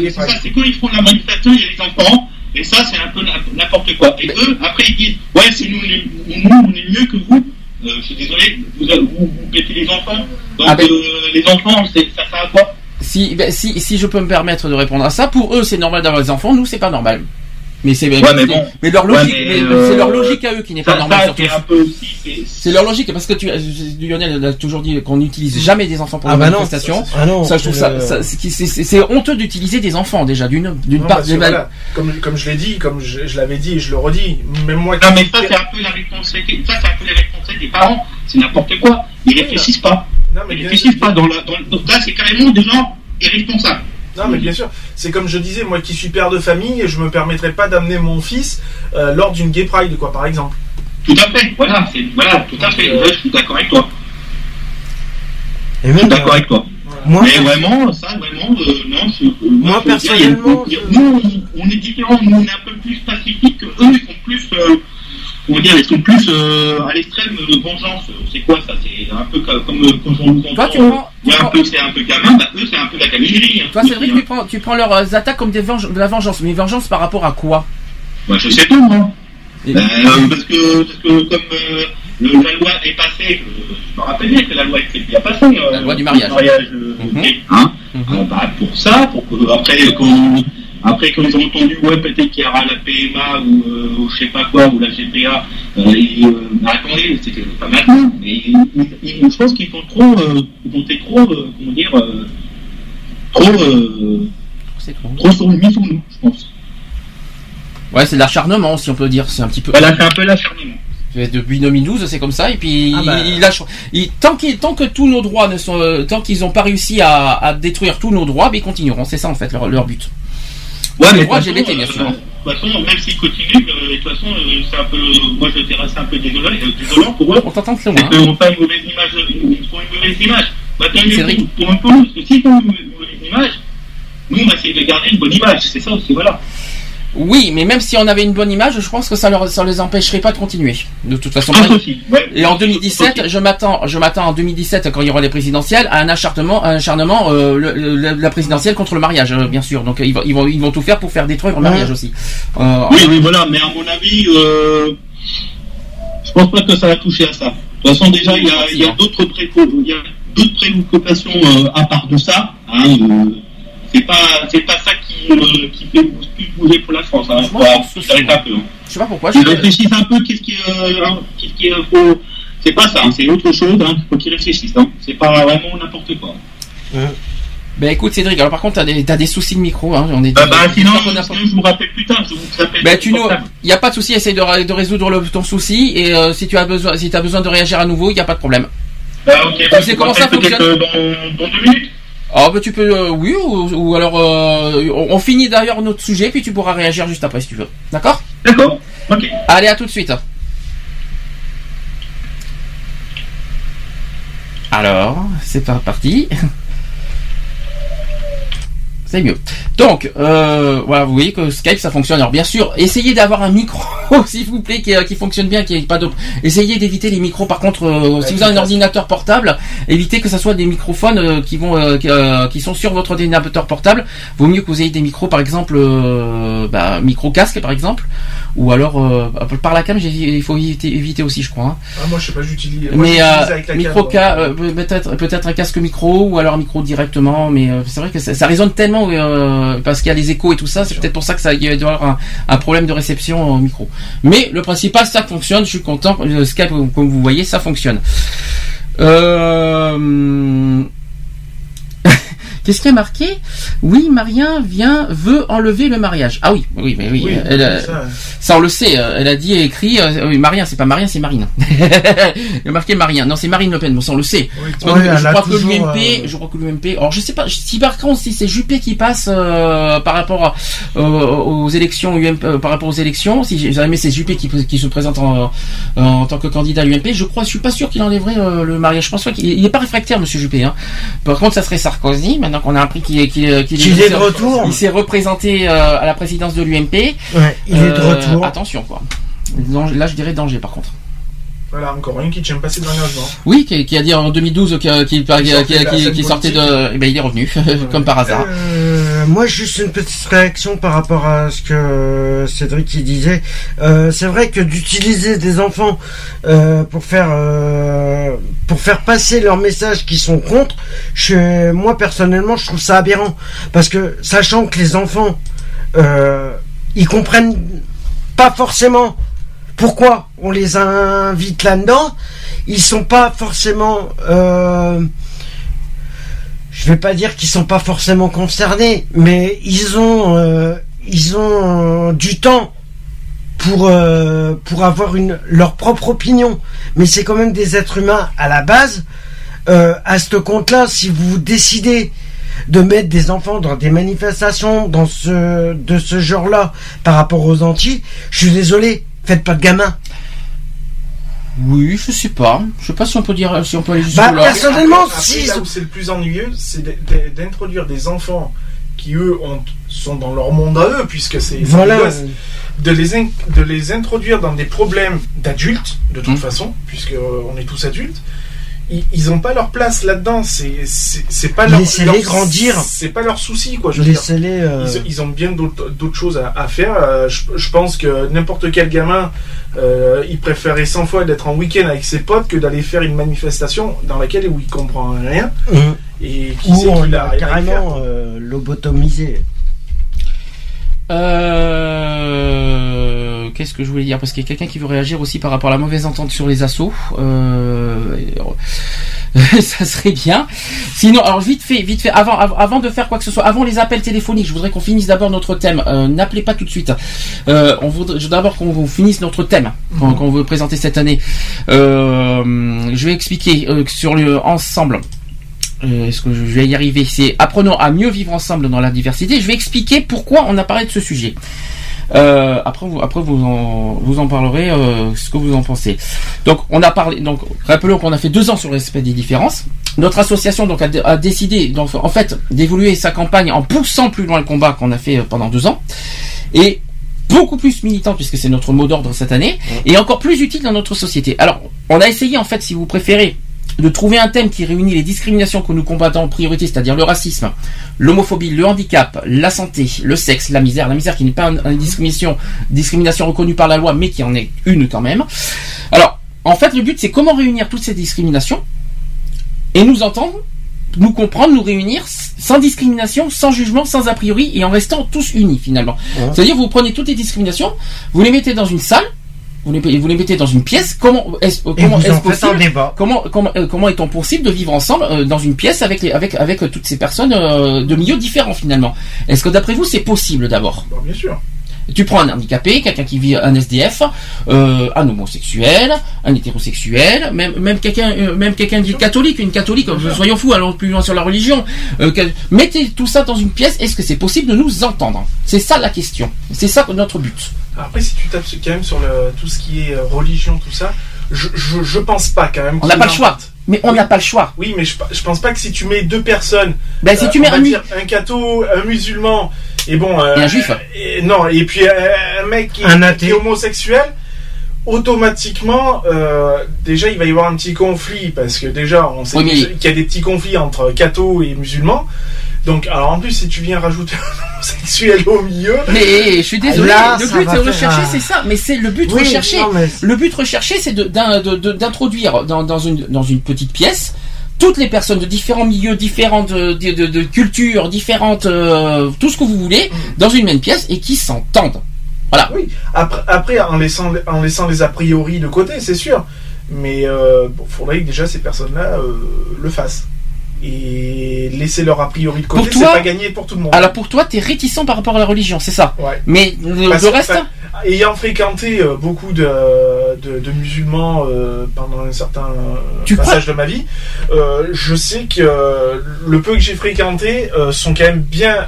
c'est ça, c'est quand ils font la manifestation, il y a les enfants, et ça, c'est un peu n'importe- quoi. Et eux, après, ils disent, ouais, c'est nous, nous, on est mieux que vous. Euh, je suis désolé, vous, vous, vous pétez les enfants. Donc, Ah ben- euh, les enfants, c'est- ça sert à quoi? Si, ben, si si je peux me permettre de répondre à ça, pour eux c'est normal d'avoir des enfants. Nous c'est pas normal. Mais c'est Ouais, mais bon. mais leur Ouais, logique, mais, mais euh, c'est leur logique à eux qui n'est pas normale surtout. c'est leur logique parce que tu, Lionel a toujours dit qu'on n'utilise jamais des enfants pour Ah les bah. Ah non, ça, je trouve c'est ça, c'est honteux d'utiliser des enfants déjà d'une d'une part. voilà, comme, comme je l'ai dit, comme je, je l'avais dit et je le redis, même moi Non, mais ça, c'est un peu la responsabilité, ça, c'est un peu la responsabilité des parents. C'est n'importe quoi. Ils réfléchissent pas. Non, mais Ils réfléchissent pas dans la, dans, le- là, c'est carrément des gens irresponsables. Non, mais bien sûr, c'est comme je disais, moi qui suis père de famille, je me permettrais pas d'amener mon fils euh, lors d'une gay pride, quoi, par exemple. Tout à fait, voilà, c'est, voilà, tout à fait. Euh, je suis d'accord avec toi. Et Je suis même, d'accord avec toi. moi, Mais vraiment, ça, vraiment, euh, non, je, euh, Moi, dire, a une- personnellement, nous, on, on est différents, nous, on est un peu plus pacifiques que eux, ils sont plus, euh, comment dire, ils sont plus euh, à l'extrême de vengeance. C'est quoi ça? C'est un peu comme, comme euh, quand on nous Toi, entend, tu prends- a tu un prends- peu, c'est un peu gamin, bah, eux, c'est un peu la gaminerie. hein. Toi Cédric, tu prends tu prends leurs euh, attaques comme des venge- de la vengeance, mais vengeance par rapport à quoi? Bah, je sais pas, moi. Et- Ben, euh, parce, que, parce que comme euh, le- la loi est passée, euh, je me rappelle bien que la loi est bien passée. euh, La loi du mariage. euh, Mhm. gay, hein. Mhm. Euh, bah, pour ça, pour que, après, quand, après, quand ils ont entendu, ouais, peut-être qu'il y aura la PMA ou, euh, ou je sais pas quoi, ou la GPA, euh, et, euh, attendez, c'était pas maintenant. Mais ils- ils- ils- je pense qu'ils ont trop, euh, ils ont été trop, euh, comment dire, euh, trop, euh, trop. sur, mis sur nous, je pense. Ouais, c'est de l'acharnement si on peut dire. C'est un petit peu. Voilà, c'est un peu l'acharnement. Depuis 2012, c'est comme ça. Et puis, Ah bah. il, il lâche- il- tant, qu'il- tant que tous nos droits ne sont, tant qu'ils n'ont pas réussi à, à détruire tous nos droits, ben, ils continueront. C'est ça en fait leur, leur but. Ouais, mais LGBT, façon, bien euh, sûr. De toute façon, même s'ils continuent, euh, de toute façon, euh, c'est un peu, moi je dirais c'est un peu désolant, euh, désolant pour eux. On t'entend C'est loin. qu'ils n'ont pas une mauvaise image, ils ils font une mauvaise image. Bah, tant mieux pour, pour un peu nous, parce que s'ils font une mauvaise image, nous on va essayer de garder une bonne image, c'est ça aussi, voilà. Oui, mais même si on avait une bonne image, je pense que ça leur, ça les empêcherait pas de continuer. De toute façon. Aussi. Ouais. Et en 2017, je m'attends, je m'attends en 2017 quand il y aura les présidentielles à un acharnement, un acharnement, euh, le- le- la présidentielle contre le mariage, euh, bien sûr. Donc euh, ils vont, ils vont, ils vont tout faire pour faire détruire le mariage aussi. Euh, Oui, oui, voilà, mais à mon avis, euh, je pense pas que ça va toucher à ça. De toute façon, déjà, il y a, il y a d'autres préco- il y a d'autres préoccupations euh, à part de ça. Hein, c'est pas, c'est pas ça qui, euh, qui fait plus bouger pour la France. Hein. Moi, je Faut- faut c'est s'arrêter un peu. Hein. je sais pas pourquoi. Je, Ils réfléchissent un peu. Qu'est-ce qui, euh, hein, qu'est-ce qui euh, faut. C'est pas ça. hein, c'est autre chose. Hein. Faut qu'ils réfléchissent. Hein. C'est pas vraiment n'importe quoi. ben écoute Cédric, alors par contre t'as des, t'as des soucis de micro, hein. On est. Bah, bah, sinon, on a pas- sinon, je vous rappelle plus tard. Je vous appelle. Ben tu nous, y a pas de souci, essaye de, de résoudre le- ton souci et euh, si tu as besoin, si t'as besoin de réagir à nouveau, il y a pas de problème. Bah, ok, bah, sais je vous comment ça rappelle fonctionne euh, dans, dans deux minutes. Ah ben tu peux, euh, oui ou, ou alors euh, on, on finit d'ailleurs notre sujet puis tu pourras réagir juste après si tu veux. D'accord? D'accord. Ok. Allez à tout de suite. Alors, c'est pas parti. C'est mieux. Donc, euh, voilà, vous voyez que Skype ça fonctionne. Alors bien sûr, essayez d'avoir un micro, s'il vous plaît, qui, qui fonctionne bien, qui pas de. Essayez d'éviter les micros. Par contre, euh, si vous avez un ordinateur portable, évitez que ce soit des microphones euh, qui vont, euh, qui, euh, qui sont sur votre ordinateur portable. Vaut mieux que vous ayez des micros, par exemple, euh, bah, micro casque, par exemple, ou alors euh, par la cam. Il faut éviter, éviter aussi, je crois. hein. Ah, moi, je sais pas, j'utilise. Mais euh, micro euh, peut-être peut-être un casque micro ou alors un micro directement mais euh, c'est vrai que ça, ça résonne tellement euh, parce qu'il y a les échos et tout ça c'est peut-être pour ça que ça il y avoir un, un problème de réception au micro Mais le principal, ça fonctionne. Je suis content. Le Skype, comme vous voyez, ça fonctionne. Euh... Qu'est-ce qui est marqué Oui, Marien vient veut enlever le mariage. Ah oui, oui, mais oui. Oui, elle, euh, c'est ça. ça, on le sait. euh, Elle a dit et écrit. euh, oui, Marien, c'est pas Marien, c'est Marine. Il a marqué Marien. Non, c'est Marine Le Pen. Bon, ça on le sait. Oui. Je a crois que l'UMP, euh, je crois que l'UMP. Alors je sais pas si par contre si c'est Juppé qui passe euh, par rapport à, euh, aux élections UMP, euh, par rapport aux élections, si jamais c'est Juppé qui, qui se présente en, en tant que candidat UMP, je crois, je suis pas sûr qu'il enlèverait euh, le mariage. Je pense pas qu'il il est pas réfractaire, Monsieur Juppé. Hein. Par contre, ça serait Sarkozy. Maintenant qu'on a appris qu'il est de retour. il s'est représenté euh, à la présidence de l'UMP. Ouais, il est de Euh, retour. Attention quoi. Là, je dirais danger par contre. Voilà, encore une qui tient passé de l'engagement. Oui, qui, qui a dit en 2012 qu'il qu'il- qu'il- sortait de. Eh ben, il est revenu, comme par hasard. Euh, moi, juste une petite réaction par rapport à ce que Cédric il disait. Euh, c'est vrai que d'utiliser des enfants euh, pour faire euh, pour faire passer leurs messages qui sont contre, je, moi personnellement, je trouve ça aberrant parce que sachant que les enfants euh, ils comprennent pas forcément pourquoi on les invite là-dedans. Ils sont pas forcément euh, je vais pas dire qu'ils sont pas forcément concernés, mais ils ont euh, ont du temps pour euh, avoir leur propre opinion. Mais c'est quand même des êtres humains à la base. Euh, à ce compte-là, si vous décidez de mettre des enfants dans des manifestations de ce genre-là par rapport aux Antilles, je suis désolé, faites pas de gamins. Oui, je sais pas. Je sais pas si on peut dire, si on peut aller Bah, là. personnellement, Après, si là où c'est le plus ennuyeux, c'est d'introduire des enfants qui eux ont, sont dans leur monde à eux, puisque c'est voilà. gosses, de les, in- de les introduire dans des problèmes d'adultes, de toute Mm. façon, puisque euh, on est tous adultes. Ils- Ils n'ont pas leur place là-dedans. C'est pas leur. Laissez-les leur- grandir. C'est pas leur souci, quoi. Je veux dire. Euh, Ils, ils ont bien d'autres choses à, à faire. Euh, je, je pense que n'importe quel gamin, euh, il préférerait 100 fois d'être en week-end avec ses potes que d'aller faire une manifestation dans laquelle où il comprend rien hum. et qui Ou sait on qu'il l'a carrément euh, lobotomisé. Euh, Qu'est-ce que je voulais dire? Parce qu'il y a quelqu'un qui veut réagir aussi par rapport à la mauvaise entente sur les assauts. Euh, ça serait bien. Sinon, alors vite fait, vite fait, avant, av- avant de faire quoi que ce soit, avant les appels téléphoniques, je voudrais qu'on finisse d'abord notre thème. Euh, N'appelez pas tout de suite. Euh, on voudrait je veux d'abord qu'on finisse notre thème qu'on qu'on veut présenter cette année. Euh, je vais expliquer sur le ensemble. Euh, Est-ce que je vais y arriver? C'est apprenons à mieux vivre ensemble dans la diversité. Je vais expliquer pourquoi on a parlé de ce sujet. Euh, après, vous, après vous en, vous en parlerez euh, ce que vous en pensez. Donc, on a parlé. Donc, rappelons qu'on a fait deux ans sur le respect des différences. Notre association donc a, a décidé, donc, en fait, d'évoluer sa campagne en poussant plus loin le combat qu'on a fait euh, pendant deux ans et beaucoup plus militant puisque c'est notre mot d'ordre cette année et encore plus utile dans notre société. Alors, on a essayé en fait, si vous préférez, de trouver un thème qui réunit les discriminations que nous combattons en priorité, c'est-à-dire le racisme, l'homophobie, le handicap, la santé, le sexe, la misère, la misère qui n'est pas une, une discrimination, discrimination reconnue par la loi, mais qui en est une quand même. Alors, en fait, le but, c'est comment réunir toutes ces discriminations et nous entendre, nous comprendre, nous réunir sans discrimination, sans jugement, sans a priori et en restant tous unis finalement. Ouais. C'est-à-dire, vous prenez toutes les discriminations, vous les mettez dans une salle, vous les, vous les mettez dans une pièce. Comment est-ce comment est-ce un possible. Comment comment euh, comment est-on possible de vivre ensemble euh, dans une pièce avec les avec avec euh, toutes ces personnes euh, de milieux différents finalement? Est-ce que d'après vous c'est possible d'abord? Bon, bien sûr. Tu prends un handicapé, quelqu'un qui vit un SDF, euh, un homosexuel, un hétérosexuel, même même quelqu'un euh, même quelqu'un dit catholique, une catholique. euh, Soyons fous, allons plus loin sur la religion. Euh, mettez tout ça dans une pièce. Est-ce que c'est possible de nous entendre? C'est ça la question. C'est ça notre but. Après, si tu tapes sur- quand même sur le, tout ce qui est euh, religion, tout ça, je, je, je pense pas quand même. On n'a pas le choix. Mais on n'a pas le choix. Oui, mais je, je pense pas que si tu mets deux personnes, Ben si euh, tu mets un, dire un catho, un musulman, et bon, euh, Et un juif. et- non, et puis euh, un mec qui, Un qui est homosexuel, automatiquement, euh, déjà il va y avoir un petit conflit parce que déjà on sait Oui, mais- déjà qu'il y a des petits conflits entre cathos et musulmans. Donc, alors en plus, si tu viens rajouter un homosexuel au milieu, Mais je suis désolé. Là, le ça but un- c'est ça. Mais c'est le but Oui, recherché. non, mais- Le but recherché, c'est d'introduire dans, dans une, dans une petite pièce toutes les personnes de différents milieux, différentes euh, de, de- de cultures, différentes, euh, tout ce que vous voulez, dans une même pièce et qui s'entendent. Voilà. Oui. Après, après en, laissant, en laissant les a priori de côté, c'est sûr. Mais euh, bon, faudrait que déjà ces personnes-là euh, le fassent. Et laisser leur a priori de côté, c'est pas gagné pour tout le monde. Alors pour toi, t'es réticent par rapport à la religion, c'est ça Ouais. Mais le, Parce le que, reste enfin, ayant fréquenté euh, beaucoup de, de, de musulmans euh, pendant un certain euh, Tu passage de ma vie, euh, je sais que le peu que j'ai fréquenté euh, sont quand même bien.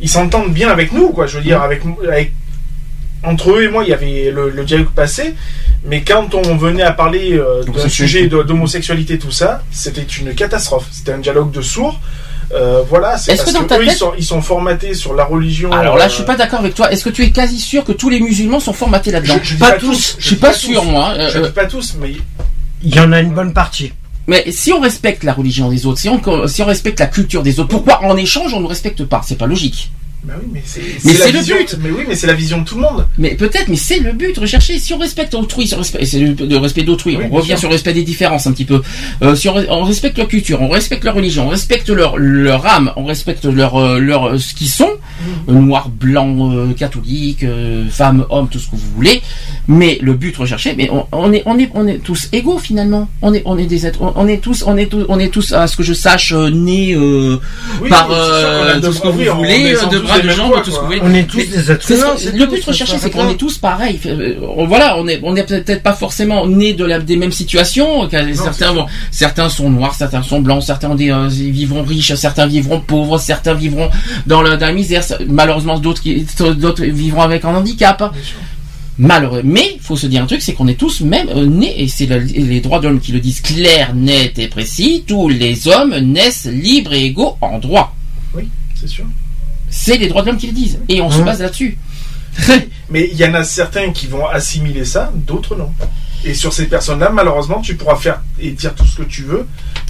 Ils s'entendent bien avec nous, quoi. Je veux dire, avec, avec entre eux et moi, il y avait le, le dialogue passé. Mais quand on venait à parler euh, d'un sujet d'homosexualité, tout ça, c'était une catastrophe. C'était un dialogue de sourds. Euh, voilà, c'est Est-ce parce que dans que ta eux, ils tête- sont, ils sont formatés sur la religion. Alors là, euh, je suis pas d'accord avec toi. Est-ce que tu es quasi sûr que tous les musulmans sont formatés là-dedans Je- je dis Pas pas tous. tous, Je je suis pas pas sûr, tous. moi. Euh, Je euh, dis pas tous, mais Il y en a une bonne partie. mais si on respecte la religion des autres, si on, si on respecte la culture des autres, pourquoi en échange on ne respecte pas? C'est pas logique. Bah oui, mais c'est le vision- but. Mais oui, mais c'est la vision de tout le monde. Mais peut-être, mais c'est le but recherché. Si on respecte autrui, si c'est le, respect d'autrui. Oui, on revient sûr. sur le respect des différences un petit peu. Euh, si on, re- on respecte leur culture, on respecte leur religion, on respecte leur leur âme, on respecte leur euh, leur euh, ce qu'ils sont, Mm. euh, catholiques, euh, femmes, hommes, tout ce que vous voulez. Mais le but recherché, mais on, on est on est on est tous égaux finalement. On est on est des êtres, on, on est tous on est tous on est tous à ce que je sache nés Oui, par tout ce que vous voulez, de de. On est tous Mais des êtres ce le but recherché, c'est qu'on est tous pareils. Euh, on- Voilà, on est, on est peut-être pas forcément nés de la, des mêmes situations. certains, sûr. vont, certains sont noirs, certains sont blancs, certains ont des, euh, vivront riches, certains vivront pauvres, certains vivront dans la, dans la misère. Malheureusement, d'autres vivront avec un handicap. Malheureux. Mais il faut se dire un truc, c'est qu'on est tous même euh, nés, et c'est le- les droits de l'homme qui le disent clair, net et précis. Tous les hommes naissent libres et égaux en droit. Oui, c'est sûr. C'est les droits de l'homme qui le disent, et on se Hein. base là-dessus. Mais il y en a certains qui vont assimiler ça, d'autres non. Et sur ces personnes-là, malheureusement, tu pourras faire et dire tout ce que tu veux.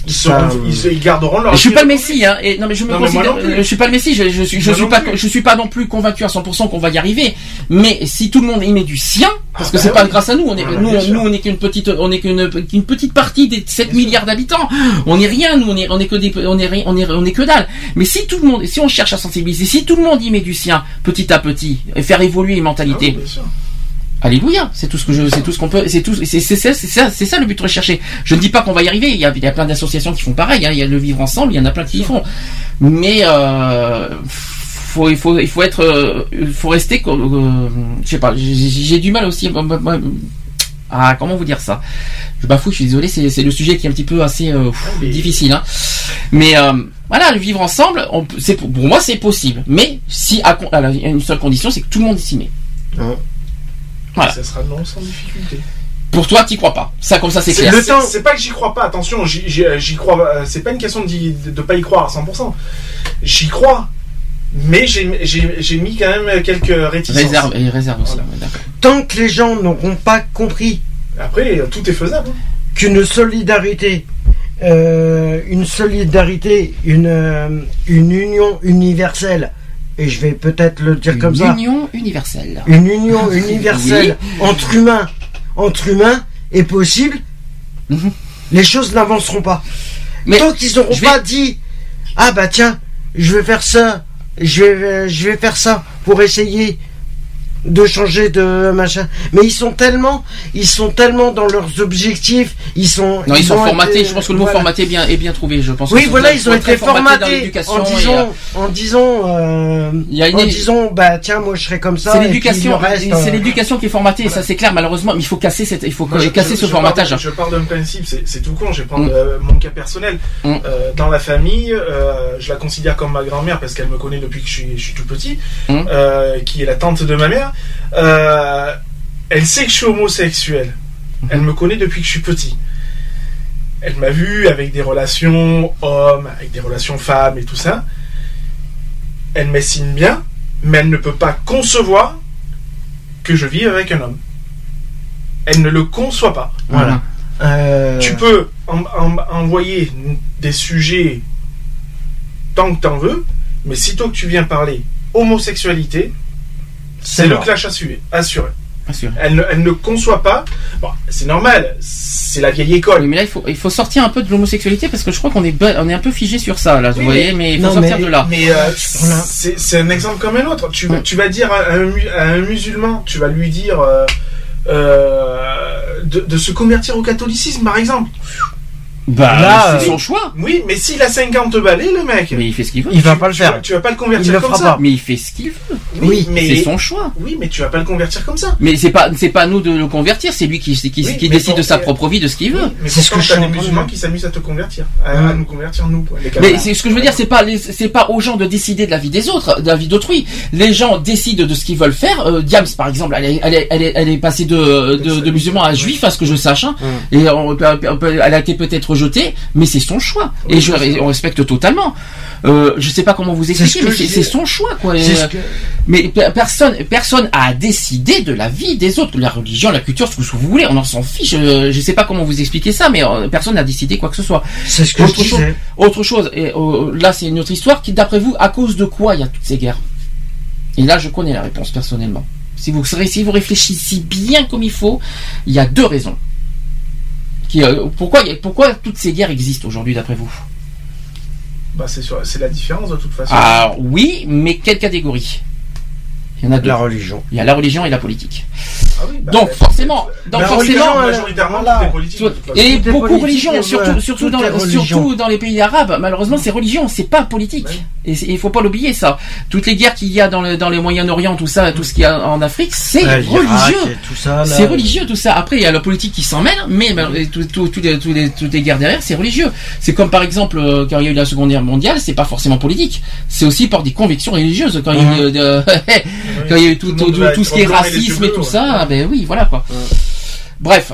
Ils, Ça, seront- euh, ils, se- ils garderont leur. Je suis pas le. Messie, hein. Et non, mais je me Non, considère, je suis pas le Messie. Je, je suis, je Moi suis pas, plus. je suis pas non plus convaincu à 100% qu'on va y arriver. Mais si tout le monde y met du sien, parce Ah, que bah c'est pas grâce à nous, on est, Voilà, nous, on- nous, on est qu'une petite, on est qu'une, petite partie des 7 Bien sûr. milliards d'habitants. On est rien, nous, on est, on est que des, on est rien, on est, on est que dalle. Mais si tout le monde, si on cherche à sensibiliser, si tout le monde y met du sien, petit à petit, et faire évoluer les Ah mentalités, oui, bien sûr. Alléluia, c'est tout ce que je, c'est tout ce qu'on peut, c'est tout, c'est ça, c'est ça, c'est ça le but recherché. Je ne dis pas qu'on va y arriver. Il y a, il y a plein d'associations qui font pareil. hein. Il y a le vivre ensemble, il y en a plein qui y font. Mais euh, faut, il faut, il faut être, euh, faut rester. euh, je sais pas. j'ai- du mal aussi. Ah, comment vous dire ça? Je bafouille, je suis désolé. C'est le sujet qui est un petit peu assez euh, pff, difficile. Hein. Mais euh, voilà, le vivre ensemble, on pour moi c'est possible. Mais si à, a une seule condition, c'est que tout le monde s'y met. Voilà. Ça sera non sans difficulté. Pour toi, t'y crois pas. Ça, comme ça, c'est clair. le c'est- temps. c'est pas que j'y crois pas, attention, j'y- j'y crois. euh, C'est pas une question de, de pas y croire à 100%. J'y crois, mais j'ai- mis quand même quelques réticences. Réserve, et réserve aussi. Voilà. ouais, d'accord. Tant que les gens n'auront pas compris Après, euh, tout est faisable. hein. qu'une solidarité, euh, une solidarité, une, euh, une union universelle, et je vais peut-être le dire comme Une ça, union universelle. une union universelle entre humains, entre humains est possible, Mhm. les choses n'avanceront pas. Mais Tant qu'ils n'auront vais- pas dit, ah bah tiens, je vais faire ça, je vais, je vais faire ça pour essayer de changer de machin. Mais ils sont tellement, ils sont tellement dans leurs objectifs, ils sont. Non, ils sont ont formatés. été- je pense que le mot voilà. formaté est bien, est bien trouvé. Je pense. Oui, que voilà, ils ont été formatés en et, euh, disant, en disant, euh, Il y a une- en disant, bah tiens, moi je serai comme ça. C'est l'éducation, c'est euh, l'éducation qui est formatée, et ça c'est clair. Malheureusement, mais il faut casser cette, il faut Moi, je- casser je- ce je formatage. pars Je parle d'un principe, c'est c'est tout con. Je vais prendre Mm. euh, mon cas personnel. Mm. Euh, dans la famille, euh, je la considère comme ma grand-mère parce qu'elle me connaît depuis que je suis, je suis tout petit, Mm. euh, qui est la tante de ma mère. Euh, elle sait que je suis homosexuel. Mm-hmm. Elle me connaît depuis que je suis petit. Elle m'a vu avec des relations hommes, avec des relations femmes et tout ça. Elle m'estime bien, mais elle ne peut pas concevoir que je vive avec un homme. Elle ne le conçoit pas. Voilà. Euh, Tu peux en- en- envoyer des sujets tant que t'en veux, mais sitôt que tu viens parler homosexualité, c'est le clash assuré. assuré. Elle ne, elle ne conçoit pas. Bon, c'est normal, c'est la vieille école. Oui, mais là, il faut, il faut sortir un peu de l'homosexualité parce que je crois qu'on est, on est un peu figé sur ça, là, vous voyez, mais il faut non, sortir mais- de là. Mais euh, c'est un exemple comme un autre. Tu, vas- tu vas dire à un, mu- à un musulman, tu vas lui dire euh, euh, de, de se convertir au catholicisme, par exemple. Bah, Là, c'est euh, son choix. Oui, mais s'il a 50 balais, le mec, Mais il fait ce qu'il veut. Il va pas le tu, vas, faire. tu vas pas le Il convertir le comme fera ça. pas. Mais il fait ce qu'il veut. Oui, mais C'est son choix. oui, mais tu vas pas le convertir comme ça. Mais c'est pas, c'est pas à nous de le convertir, c'est lui qui, qui, Oui, qui décide de sa propre vie, de ce qu'il veut. Oui, mais C'est ce que je des de musulmans dire. qui s'amusent à te convertir, à, nous convertir nous. quoi, les Mais c'est ce que je veux dire, c'est pas les- c'est pas aux gens de décider de la vie des autres, de la vie d'autrui. Les gens décident de ce qu'ils veulent faire. Euh, Diams, par exemple, elle est, elle est, elle est, elle est passée de, de, de musulman à juif, à ce que je sache, hein. et elle a été peut-être mais c'est son choix. Et je, on respecte totalement. Euh, je sais pas comment vous expliquer, que mais c'est son choix, quoi. Ce euh, que- Mais pe- personne, personne a décidé de la vie des autres, la religion, la culture, ce que vous voulez. On en s'en fiche. Je, je sais pas comment vous expliquer ça, mais euh, personne n'a décidé quoi que ce soit. C'est ce que Autre je chose, disais. autre chose, et euh, là c'est une autre histoire, qui d'après vous, à cause de quoi il y a toutes ces guerres? Et là je connais la réponse personnellement. Si vous, si vous réfléchissez bien comme il faut, il y a deux raisons. Qui, euh, pourquoi, toutes ces guerres existent aujourd'hui d'après vous? Bah, c'est la différence de toute façon. Ah oui, mais quelle catégorie? Il y en a deux. La religion. Il y a la religion et la politique. Ah oui, bah, Donc bah, forcément, donc la forcément, religion, majoritairement, voilà. tout est façon. et les beaucoup euh, surtout, surtout, dans, surtout dans les pays arabes. Malheureusement, c'est religion, c'est pas politique. Ouais. Et il faut pas l'oublier ça. Toutes les guerres qu'il y a dans le, dans les Moyen-Orient, tout ça, tout ce qu'il y a en Afrique, c'est Ouais, religieux. tout. C'est religieux tout ça. Après, il y a la politique qui s'en mêle, mais ben, tout- tout- tout les- tout les- toutes les guerres derrière, c'est religieux. C'est comme par exemple euh, quand il y a eu la Seconde Guerre mondiale, c'est pas forcément politique. C'est aussi par des convictions religieuses. Quand il y a eu, euh, quand il y a eu tout, Tout tout- tout- tout ce qui est racisme et tout ça, ouais. ben oui, voilà quoi. Bref.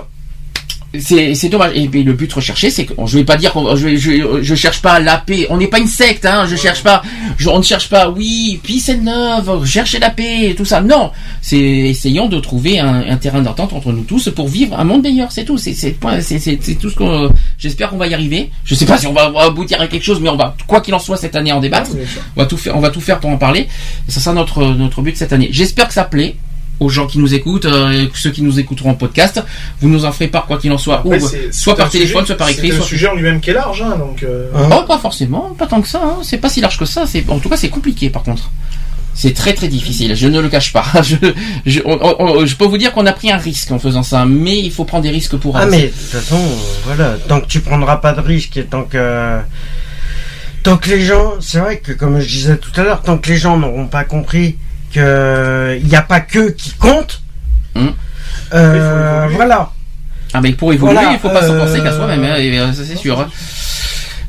C'est c'est dommage. Et puis le but recherché, c'est que je vais pas dire qu'on je, je, je cherche pas la paix. On n'est pas une secte, hein. Je cherche pas. je- on ne cherche pas. Oui, peace and love, chercher la paix, et tout ça. Non, c'est essayons de trouver un, un terrain d'entente entre nous tous pour vivre un monde meilleur. C'est tout. C'est c'est point- c'est c'est c'est tout ce qu'on. J'espère qu'on va y arriver. Je sais pas si on va aboutir à quelque chose, mais on va quoi qu'il en soit cette année en débattre. On va tout faire, on va tout faire pour en parler. Et ça sera notre notre but cette année. J'espère que ça plaît aux gens qui nous écoutent, euh, ceux qui nous écouteront en podcast. Vous nous en ferez part quoi qu'il en soit, Après, ou c'est- soit par téléphone, sujet- soit par écrit. C'est un soit- sujet en lui-même qui est large, hein, donc. euh, Hein Oh, pas forcément, pas tant que ça. hein. C'est pas si large que ça. C'est en tout cas c'est compliqué par contre. C'est très très difficile. Je ne le cache pas. Je, je, on- on- je peux vous dire qu'on a pris un risque en faisant ça, mais il faut prendre des risques pour Ah mais de toute façon, euh, voilà, tant que tu prendras pas de risques et tant que tant que les gens, c'est vrai que comme je disais tout à l'heure, tant que les gens n'auront pas compris que il n'y a pas que qui compte, Hum. euh, voilà. Ah mais pour évoluer, Voilà, il faut pas s'en euh, penser qu'à soi-même, hein, euh, ça c'est sûr.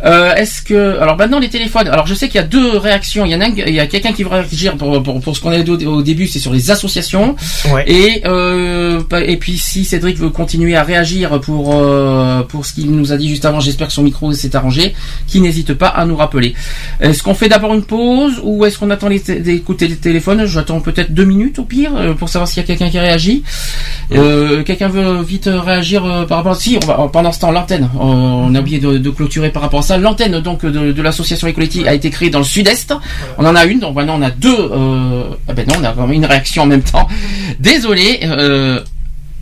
Euh, Est-ce que alors maintenant les téléphones alors je sais qu'il y a deux réactions. Il y en a un- il y a quelqu'un qui veut réagir pour, pour, pour ce qu'on a dit au, au début c'est sur les associations. Ouais. et euh, et puis si Cédric veut continuer à réagir pour euh, pour ce qu'il nous a dit juste avant j'espère que son micro s'est arrangé qu'il n'hésite pas à nous rappeler. Est-ce qu'on fait d'abord une pause ou est-ce qu'on attend d'écouter les téléphones? J'attends peut-être deux minutes au pire euh, pour savoir s'il y a quelqu'un qui réagit. Euh, quelqu'un veut vite réagir par rapport à... Si, on va, pendant ce temps, l'antenne, on a oublié de, de clôturer par rapport à ça. L'antenne donc de, de l'association Equality a été créée dans le sud-est. On en a une, donc maintenant on a deux... Euh... Ah ben non, on a même une réaction en même temps. Désolé, euh...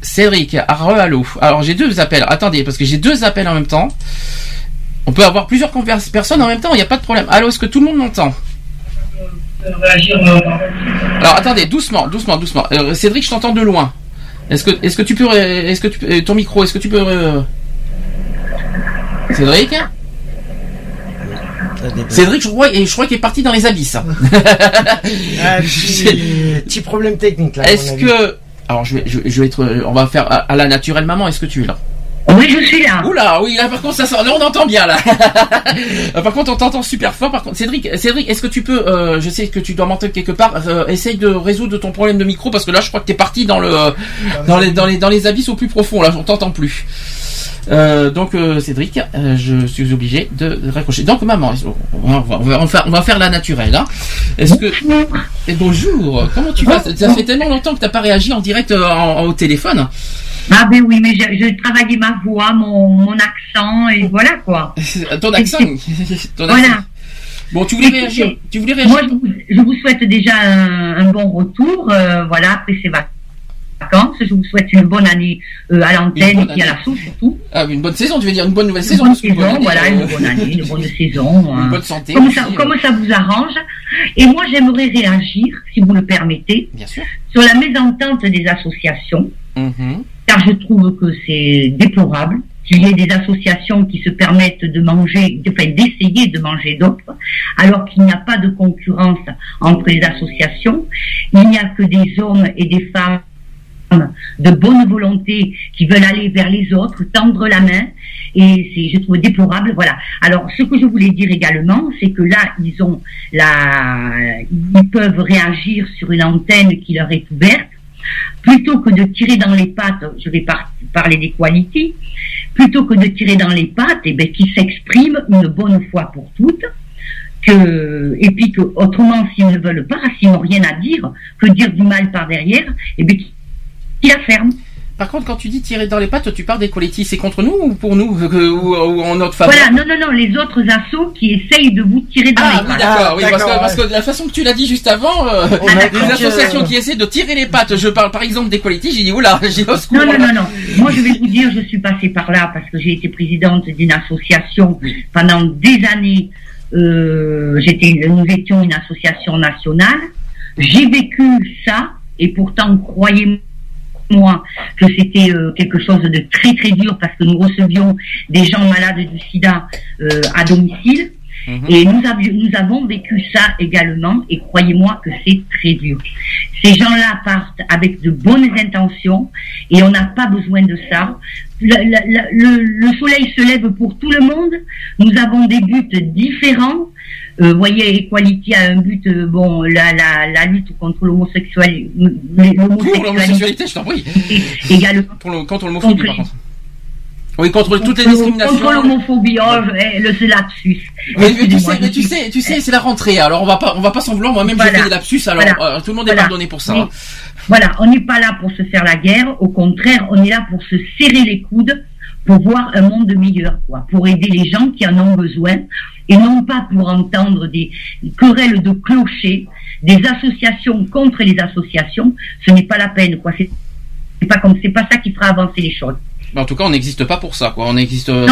Cédric, re-allô. Alors j'ai deux appels, attendez, parce que j'ai deux appels en même temps. On peut avoir plusieurs personnes en même temps, il n'y a pas de problème. Allô, est-ce que tout le monde m'entend? Alors attendez, doucement, doucement, doucement. Euh, Cédric, je t'entends de loin. Est-ce que, est-ce que tu peux, est-ce que tu, euh, ton micro, est-ce que tu peux, Cédric? Cédric, je crois, et je crois qu'il est parti dans les abysses. Ah, petit, petit problème technique là. Est-ce que, alors je vais, je, je vais être, on va faire à, à la naturelle maman. Est-ce que tu es là? Oui, je suis là. Oula, oui, là par contre ça sort. Là on entend bien là. Euh, par contre on t'entend super fort. Par contre, Cédric, Cédric, est-ce que tu peux, euh, je sais que tu dois monter quelque part, euh, essaye de résoudre ton problème de micro parce que là je crois que t'es parti dans le, dans les, dans les, dans les abysses au plus profond. Là on t'entend plus. Donc Cédric, je suis obligé de raccrocher. Donc maman, on va, on faire, on va faire la naturelle. Hein. Est-ce que et bonjour, comment tu vas? Ça fait tellement longtemps que t'as pas réagi en direct en- en- au téléphone. Ah ben oui, mais j'ai j'ai travaillé ma voix, mon, mon accent, et voilà quoi. Ton accent. Ton accent. Voilà. Bon, tu voulais réagir Tu voulais réagir Moi, je vous, je vous souhaite déjà un, un bon retour, euh, voilà, après ces vacances. Je vous souhaite une bonne année euh, à l'antenne et à la sauce surtout. Ah, une bonne saison, tu veux dire une bonne nouvelle Une saison. bonne saison, année, voilà, une bonne année, une bonne saison. hein. Une bonne santé Comme aussi, ça, euh. comme ça vous arrange. Et moi, j'aimerais réagir, si vous le permettez, Bien sûr. sur la mésentente des associations, Mhm. Car je trouve que c'est déplorable qu'il y ait des associations qui se permettent de manger, enfin d'essayer de manger d'autres, alors qu'il n'y a pas de concurrence entre les associations. Il n'y a que des hommes et des femmes de bonne volonté qui veulent aller vers les autres, tendre la main, et c'est, je trouve déplorable. Voilà. Alors, ce que je voulais dire également, c'est que là, ils ont la, ils peuvent réagir sur une antenne qui leur est ouverte, plutôt que de tirer dans les pattes. Je vais par- parler des qualités. Plutôt que de tirer dans les pattes, et ben, qu'ils s'expriment une bonne fois pour toutes. Que, et puis que, autrement, s'ils ne veulent pas, s'ils n'ont rien à dire, que dire du mal par derrière, et bien, qu'ils la ferment. Par contre, quand tu dis tirer dans les pattes, tu parles des collectifs, c'est contre nous ou pour nous euh, ou, ou en notre faveur Voilà, non, non, non, les autres assos qui essayent de vous tirer dans Ah les oui, pattes. d'accord, oui, d'accord, que, parce que de la façon que tu l'as dit juste avant, euh, On a les associations qui essaient de tirer les pattes, je parle par exemple des collectifs, j'ai dit oula, j'ai au secours. Non, non, non, non. Moi, je vais vous dire, je suis passée par là parce que j'ai été présidente d'une association pendant des années. Euh, j'étais, nous étions une association nationale. J'ai vécu ça et pourtant, croyez-moi que c'était euh, quelque chose de très très dur parce que nous recevions des gens malades du sida euh, à domicile. Mhm. Et nous, avions, nous avons vécu ça également, et croyez-moi que c'est très dur. Ces gens-là partent avec de bonnes intentions, et on n'a pas besoin de ça. Le soleil se lève pour tout le monde. Nous avons des buts différents. Euh, vous voyez, Equality a un but, euh, bon, la, la, la lutte contre l'homosexualité, Pour l'homosexualité, je t'en prie. également Pour le, contre l'homophobie, par contre. Oui, contre toutes les discriminations. Contre l'homophobie, oh, eh, le lapsus. Mais tu sais, mais tu sais, tu sais, c'est la rentrée. Alors on va pas, on va pas s'en vouloir. Moi-même, j'ai Voilà. fait des lapsus. Alors Voilà. euh, tout le monde est pardonné pour ça. Mais. Voilà, on n'est pas là pour se faire la guerre. Au contraire, on est là pour se serrer les coudes, pour voir un monde meilleur, quoi, pour aider les gens qui en ont besoin, et non pas pour entendre des querelles de clochers, des associations contre les associations. Ce n'est pas la peine, quoi. C'est pas comme, c'est pas ça qui fera avancer les choses. Mais en tout cas, on n'existe pas pour ça, quoi. On existe, euh,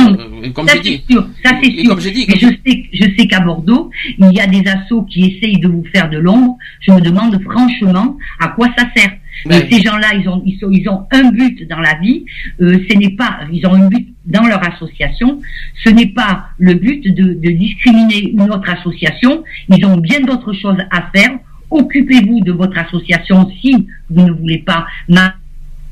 euh, comme j'ai dit. c'est sûr, ça c'est sûr. comme j'ai dit, Mais comme- je sais, je sais qu'à Bordeaux, il y a des assos qui essayent de vous faire de l'ombre. Je me demande franchement à quoi ça sert. Et ces gens-là, ils ont, ils, sont, ils ont un but dans la vie. Euh, ce n'est pas, ils ont un but dans leur association. Ce n'est pas le but de, de discriminer une autre association. Ils ont bien d'autres choses à faire. Occupez-vous de votre association si vous ne voulez pas ma-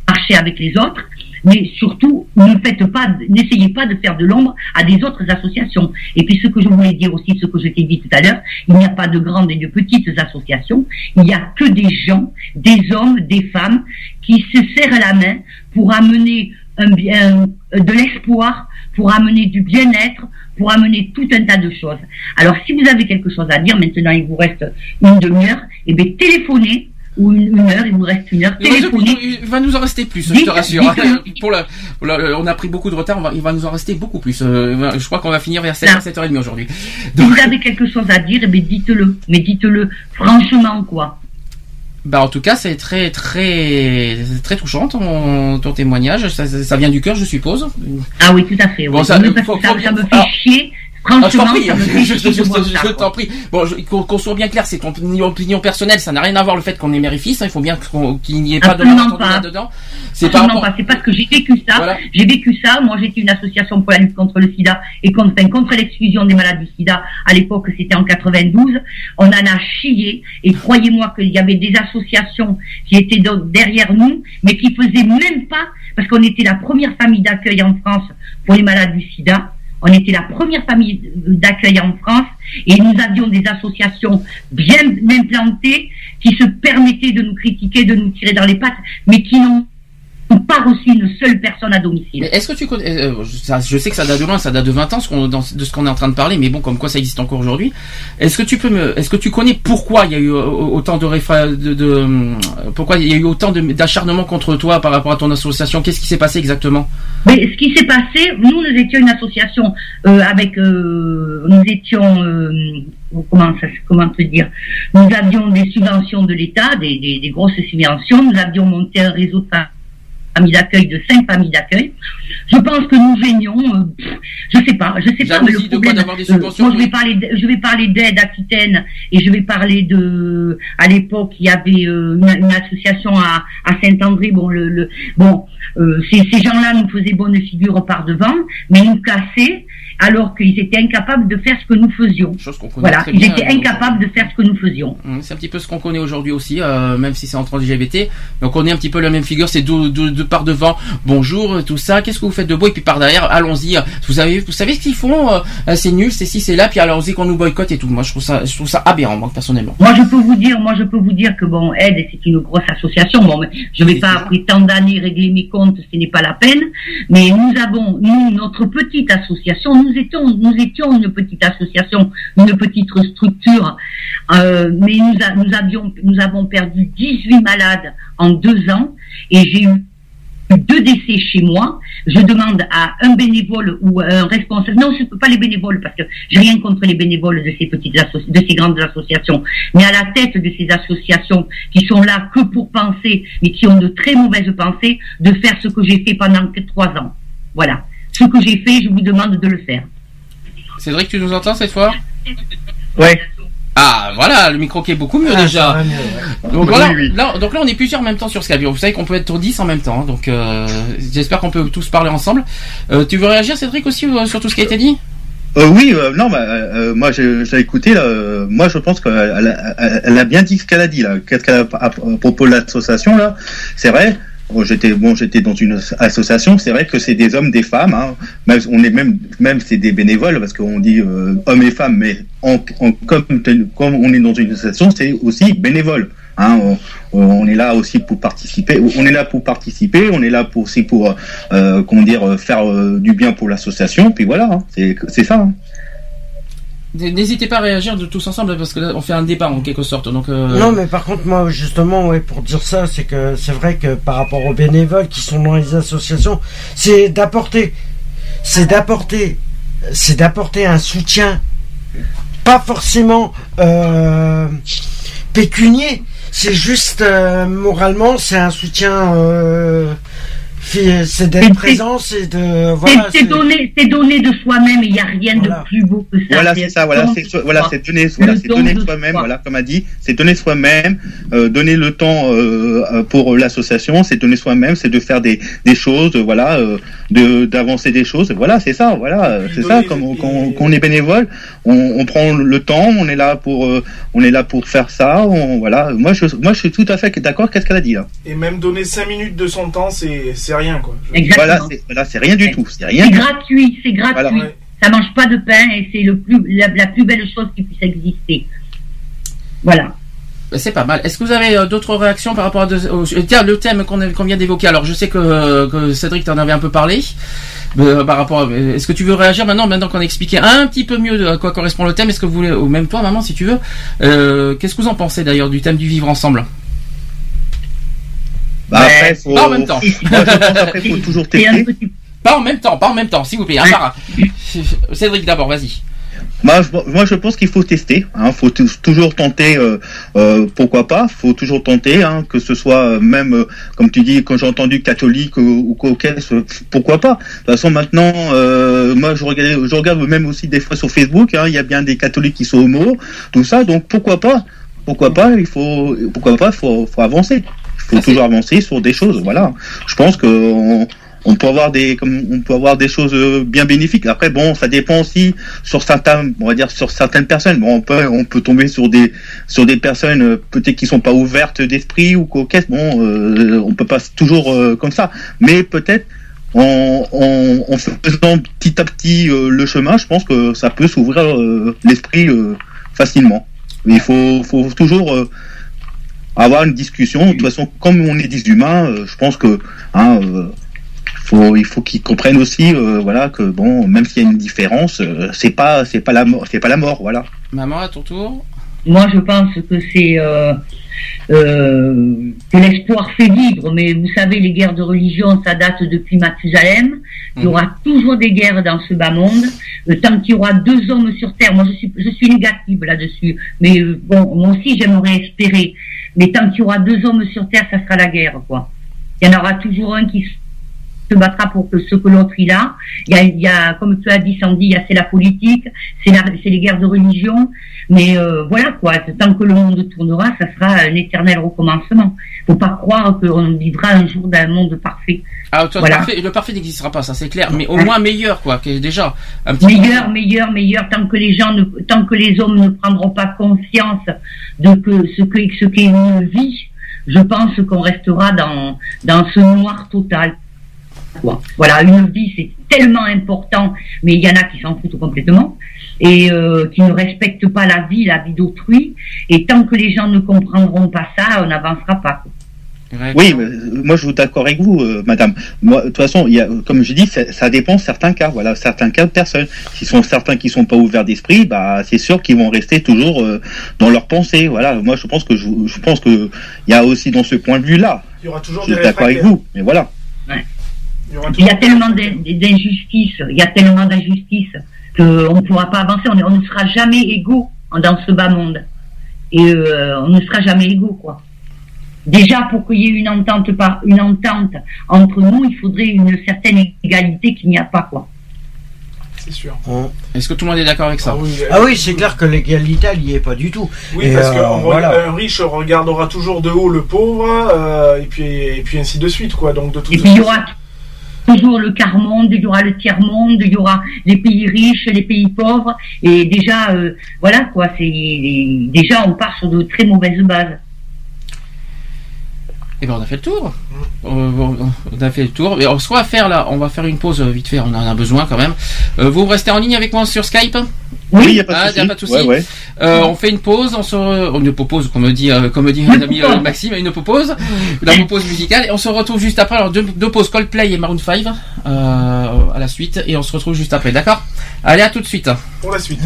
marcher avec les autres, mais surtout ne faites pas, n'essayez pas de faire de l'ombre à des autres associations. Et puis ce que je voulais dire aussi, ce que je t'ai dit tout à l'heure, il n'y a pas de grandes et de petites associations, il n'y a que des gens, des hommes, des femmes qui se serrent la main pour amener bien, de l'espoir, pour amener du bien-être, pour amener tout un tas de choses. Alors si vous avez quelque chose à dire, maintenant il vous reste une demi-heure, et bien téléphonez ou une, heure, il vous reste une heure, Il va, téléphonez. il va nous en rester plus, je te rassure. dites- Pour la, pour la- on a pris beaucoup de retard, on va- il va nous en rester beaucoup plus. Euh, je crois qu'on va finir vers 7h, Non. 7h30 aujourd'hui. Si vous avez quelque chose à dire, eh bien, dites-le. Mais dites-le franchement, quoi. bah, en tout cas, c'est très, très, très touchant ton, ton témoignage. Ça, vient du cœur, je suppose. Ah oui, tout à fait. Bon, oui. ça- faut- que ça, faut- ça me fait alors- chier. Ah, je t'en Franchement, fait je, de t'en prie. Bon, qu'on soit bien clair, c'est ton opinion personnelle, ça n'a rien à voir le fait qu'on est mère et fils, hein, il faut bien qu'il n'y ait pas de Absolument malentendu pas. là-dedans. C'est Absolument rapport... pas. C'est parce que j'ai vécu ça. Voilà. J'ai vécu ça. Moi, j'étais une association pour la lutte contre le sida et contre, enfin, contre l'exclusion des malades du sida. À l'époque, c'était en 92. On en a chié. Et croyez-moi qu'il y avait des associations qui étaient donc derrière nous, mais qui faisaient même pas, parce qu'on était la première famille d'accueil en France pour les malades du sida. On était la première famille d'accueil en France et nous avions des associations bien implantées qui se permettaient de nous critiquer, de nous tirer dans les pattes, mais qui n'ont pas reçu une seule personne à domicile. Est-ce que tu connais, euh, ça- je sais que ça date de loin, ça date de 20 ans ce qu'on- dans- de ce qu'on est en train de parler, mais bon, comme quoi ça existe encore aujourd'hui. Est-ce que tu peux me, est-ce que tu connais pourquoi il y a eu euh, autant de, réfra- de, de, euh, pourquoi il y a eu autant d'acharnement contre toi par rapport à ton association? Qu'est-ce qui s'est passé exactement? Mais ce qui s'est passé, nous, nous étions une association euh, avec, euh, nous étions, euh, comment ça, comment te dire, nous avions des subventions de l'État, des, des, des grosses subventions, nous avions monté un réseau de familles d'accueil, de cinq familles d'accueil. Je pense que nous gênions, euh, je sais pas, je sais pas, mais le de problème, euh, moi je vais parler, d- je vais parler d'aide Aquitaine et je vais parler de, à l'époque il y avait euh, une, une association à, à Saint-André, bon le, le bon, euh, ces, ces gens-là nous faisaient bonne figure par devant, mais nous cassaient alors qu'ils étaient incapables de faire ce que nous faisions. qu'on connaît Voilà, très ils bien, étaient donc, incapables de faire ce que nous faisions. Hum, C'est un petit peu ce qu'on connaît aujourd'hui aussi, euh, même si c'est entre LGBT. Donc on est un petit peu la même figure, c'est de, de, de par devant, bonjour, euh, tout ça, qu'est-ce que vous faites de beau, et puis par derrière, allons-y. euh, Vous savez, vous savez ce qu'ils font, euh, c'est nul, c'est ci, c'est là, puis allons-y qu'on nous boycotte et tout. Moi je trouve ça, je trouve ça aberrant, moi personnellement. Moi, je peux vous dire, moi, je peux vous dire que bon, Aide, c'est une grosse association. Bon, mais je vais pas après tant d'années régler mes comptes, ce n'est pas la peine. Mais nous avons, nous, notre petite association, nous nous étions une petite association, une petite structure. Euh, mais nous, avons perdu 18 malades en deux ans, et j'ai eu deux décès chez moi, je demande à un bénévole ou un responsable, non, je ne pas les bénévoles parce que j'ai rien contre les bénévoles de ces petites de ces grandes associations, mais à la tête de ces associations qui sont là que pour penser, mais qui ont de très mauvaises pensées, de faire ce que j'ai fait pendant trois ans. Voilà. Ce que j'ai fait, je vous demande de le faire. Cédric, tu nous entends cette fois? Ouais. Ah voilà, le micro qui est beaucoup mieux Ah, déjà. mieux. Donc Oui, voilà, oui. là, donc là on est plusieurs en même temps sur Skype. Vous savez qu'on peut être 10 en même temps, hein, donc euh, j'espère qu'on peut tous parler ensemble. Euh, tu veux réagir Cédric aussi euh, sur tout ce qui a été dit? Euh, oui, euh, non, bah, euh, moi j'ai écouté. Là, euh, moi, je pense qu'elle a, elle- elle a bien dit ce qu'elle a dit là. Qu'est-ce qu'elle a à, à propos de l'association là C'est vrai. J'étais bon, j'étais dans une association. C'est vrai que c'est des hommes, des femmes. Hein. Même, on est même, même c'est des bénévoles parce qu'on dit euh, hommes et femmes, mais en, en- comme, comme on est dans une association, c'est aussi bénévole. Hein, on, est là aussi pour participer. On est là pour participer. On est là pour aussi pour euh, comment dire faire euh, du bien pour l'association. Puis voilà, hein, c'est c'est ça. hein. N'hésitez pas à réagir de tous ensemble parce que là on fait un débat en quelque sorte. Euh, Non, mais par contre, moi, justement, pour dire ça, c'est que c'est vrai que par rapport aux bénévoles qui sont dans les associations, c'est d'apporter, c'est d'apporter, c'est d'apporter un soutien, pas forcément euh, pécunier, c'est juste euh, moralement, c'est un soutien, c'est d'être présent, c'est de, voilà, c'est donner, c'est donner de soi-même. Il n'y a rien de plus beau que ça. Voilà, c'est ça. Voilà, c'est voilà, donner, voilà, donner de soi-même. soi. Voilà, comme a dit, c'est donner soi-même, euh, donner le temps euh, euh, pour l'association, c'est donner soi-même, c'est de faire des, des choses, euh, voilà, euh, de d'avancer des choses. Voilà, c'est ça. Voilà, euh, c'est ça. Comme on- quand, on- quand on est bénévole, on, on prend le temps, on est là pour, euh, on est là pour faire ça. On, voilà. Moi, je, moi, je suis tout à fait d'accord. Qu'est-ce qu'elle a dit là Et même donner 5 minutes de son temps, c'est rien quoi. Voilà, c'est voilà, c'est rien du tout. C'est rien. Gratuit, c'est gratuit. Voilà. Ouais. Ça mange pas de pain et c'est le plus, la, la plus belle chose qui puisse exister. Voilà. c'est pas mal. Est-ce que vous avez euh, d'autres réactions par rapport à de- au- tiens, le thème qu'on vient d'évoquer Alors je sais que, que Cédric t'en avait un peu parlé. euh, par rapport, est-ce que tu veux réagir maintenant, maintenant qu'on a expliqué un petit peu mieux de à quoi correspond le thème? Est-ce que vous voulez, ou même toi, maman, si tu veux, euh, qu'est-ce que vous en pensez d'ailleurs du thème du vivre ensemble? Bah, après, faut, pas en même temps. Moi, je pense après, faut toujours tester. Pas en même temps, pas en même temps, s'il vous plaît. hein, par- Cédric d'abord, vas-y. Moi, je, moi, je pense qu'il faut tester. Hein, faut tou- toujours tenter. Euh, euh, pourquoi pas Faut toujours tenter, hein, que ce soit euh, même, euh, comme tu dis, quand j'ai entendu catholique ou, euh, pourquoi pas De toute façon, maintenant, euh, moi, je regarde, je regarde même aussi des fois sur Facebook. hein, Il y a bien des catholiques qui sont homo, tout ça. Donc, pourquoi pas Pourquoi pas Il faut, pourquoi pas Faut, faut avancer. Faut toujours avancer sur des choses. Voilà. Je pense que on, on peut avoir des comme on peut avoir des choses euh, bien bénéfiques. Après bon, ça dépend aussi sur certains on va dire sur certaines personnes. Bon, on peut on peut tomber sur des sur des personnes euh, peut-être qui sont pas ouvertes d'esprit ou coquettes. Bon, euh, on peut pas toujours euh, comme ça, mais peut-être en, en, en faisant petit à petit euh, le chemin, je pense que ça peut s'ouvrir euh, l'esprit facilement. Il faut faut toujours avoir une discussion. De toute façon, comme on est des humains, euh, je pense que hein, euh, faut, il faut qu'ils comprennent aussi, euh, voilà, que bon, même s'il y a une différence, euh, c'est pas, c'est pas la mort, c'est pas la mort, voilà. Maman, à ton tour. Moi, je pense que c'est euh, euh, que l'espoir fait vivre, mais vous savez, les guerres de religion, ça date depuis Mathusalem. Il y aura toujours des guerres dans ce bas monde. Euh, tant qu'il y aura deux hommes sur Terre, moi je suis, je suis négative là-dessus, mais euh, bon, moi aussi j'aimerais espérer. Mais tant qu'il y aura deux hommes sur Terre, ça sera la guerre, quoi. Il y en aura toujours un qui se battra pour que ce que l'autre il a. Il y a, il y a, comme tu as dit, Sandy, il y a c'est la politique, c'est les guerres de religion. Mais euh, voilà quoi, tant que le monde tournera, ça sera un éternel recommencement. Faut pas croire qu'on vivra un jour dans un monde parfait. Ah, toi, Voilà. le parfait, le parfait n'existera pas, ça c'est clair, mais au moins meilleur, quoi, que déjà. Un petit peu- meilleur, meilleur, meilleur, tant que les gens, ne, tant que les hommes ne prendront pas conscience de que ce que ce qu'est une vie, je pense qu'on restera dans dans ce noir total. Quoi. Voilà, une vie c'est tellement important, mais il y en a qui s'en foutent complètement et euh, qui ne respectent pas la vie, la vie d'autrui. Et tant que les gens ne comprendront pas ça, on n'avancera pas. Oui, euh, moi je suis d'accord avec vous, euh, madame. Moi, de toute façon, il y a, comme je dis, ça, ça dépend de certains cas. Voilà, certains cas de personnes. S'ils sont certains qui sont pas ouverts d'esprit, bah c'est sûr qu'ils vont rester toujours euh, dans leur pensée. Voilà, moi je pense que je, je pense que il y a aussi dans ce point de vue-là. Il y aura toujours Je suis d'accord avec vous, mais voilà. Il y a tellement d'in- d'injustices, il y a tellement d'injustices qu'on ne pourra pas avancer. On, ne sera jamais égaux dans ce bas monde. Et euh, on ne sera jamais égaux, quoi. Déjà, pour qu'il y ait une entente, par, une entente entre nous, il faudrait une certaine égalité qu'il n'y a pas, quoi. C'est sûr. Est-ce que tout le monde est d'accord avec ça? Ah oui, c'est clair que l'égalité, elle n'y est pas du tout. Oui, Et, parce euh, qu'un voilà. riche regardera toujours de haut le pauvre, euh, et, puis, et puis ainsi de suite, quoi. Donc, de toute Et puis il y aura toujours le quart-monde, il y aura le tiers-monde, il y aura les pays riches, les pays pauvres. Et déjà, euh, voilà, quoi, c'est déjà on part sur de très mauvaises bases. Eh ben on a fait le tour. Euh, on on a fait le tour. Et ce qu'on va faire là, on va faire une pause euh, vite fait. On en a besoin quand même. Euh, vous restez en ligne avec moi sur Skype? Oui, y a pas de Ah, souci. y a pas de souci. Ouais, ouais. Euh, on fait une pause. On se, re- une pause, comme dit, euh, comme dit mon ami Maxime, une pause, la pause musicale. Et on se retrouve juste après. Alors deux, deux pauses Coldplay et Maroon 5 euh, à la suite. Et on se retrouve juste après. D'accord? Allez, à tout de suite. Pour la suite.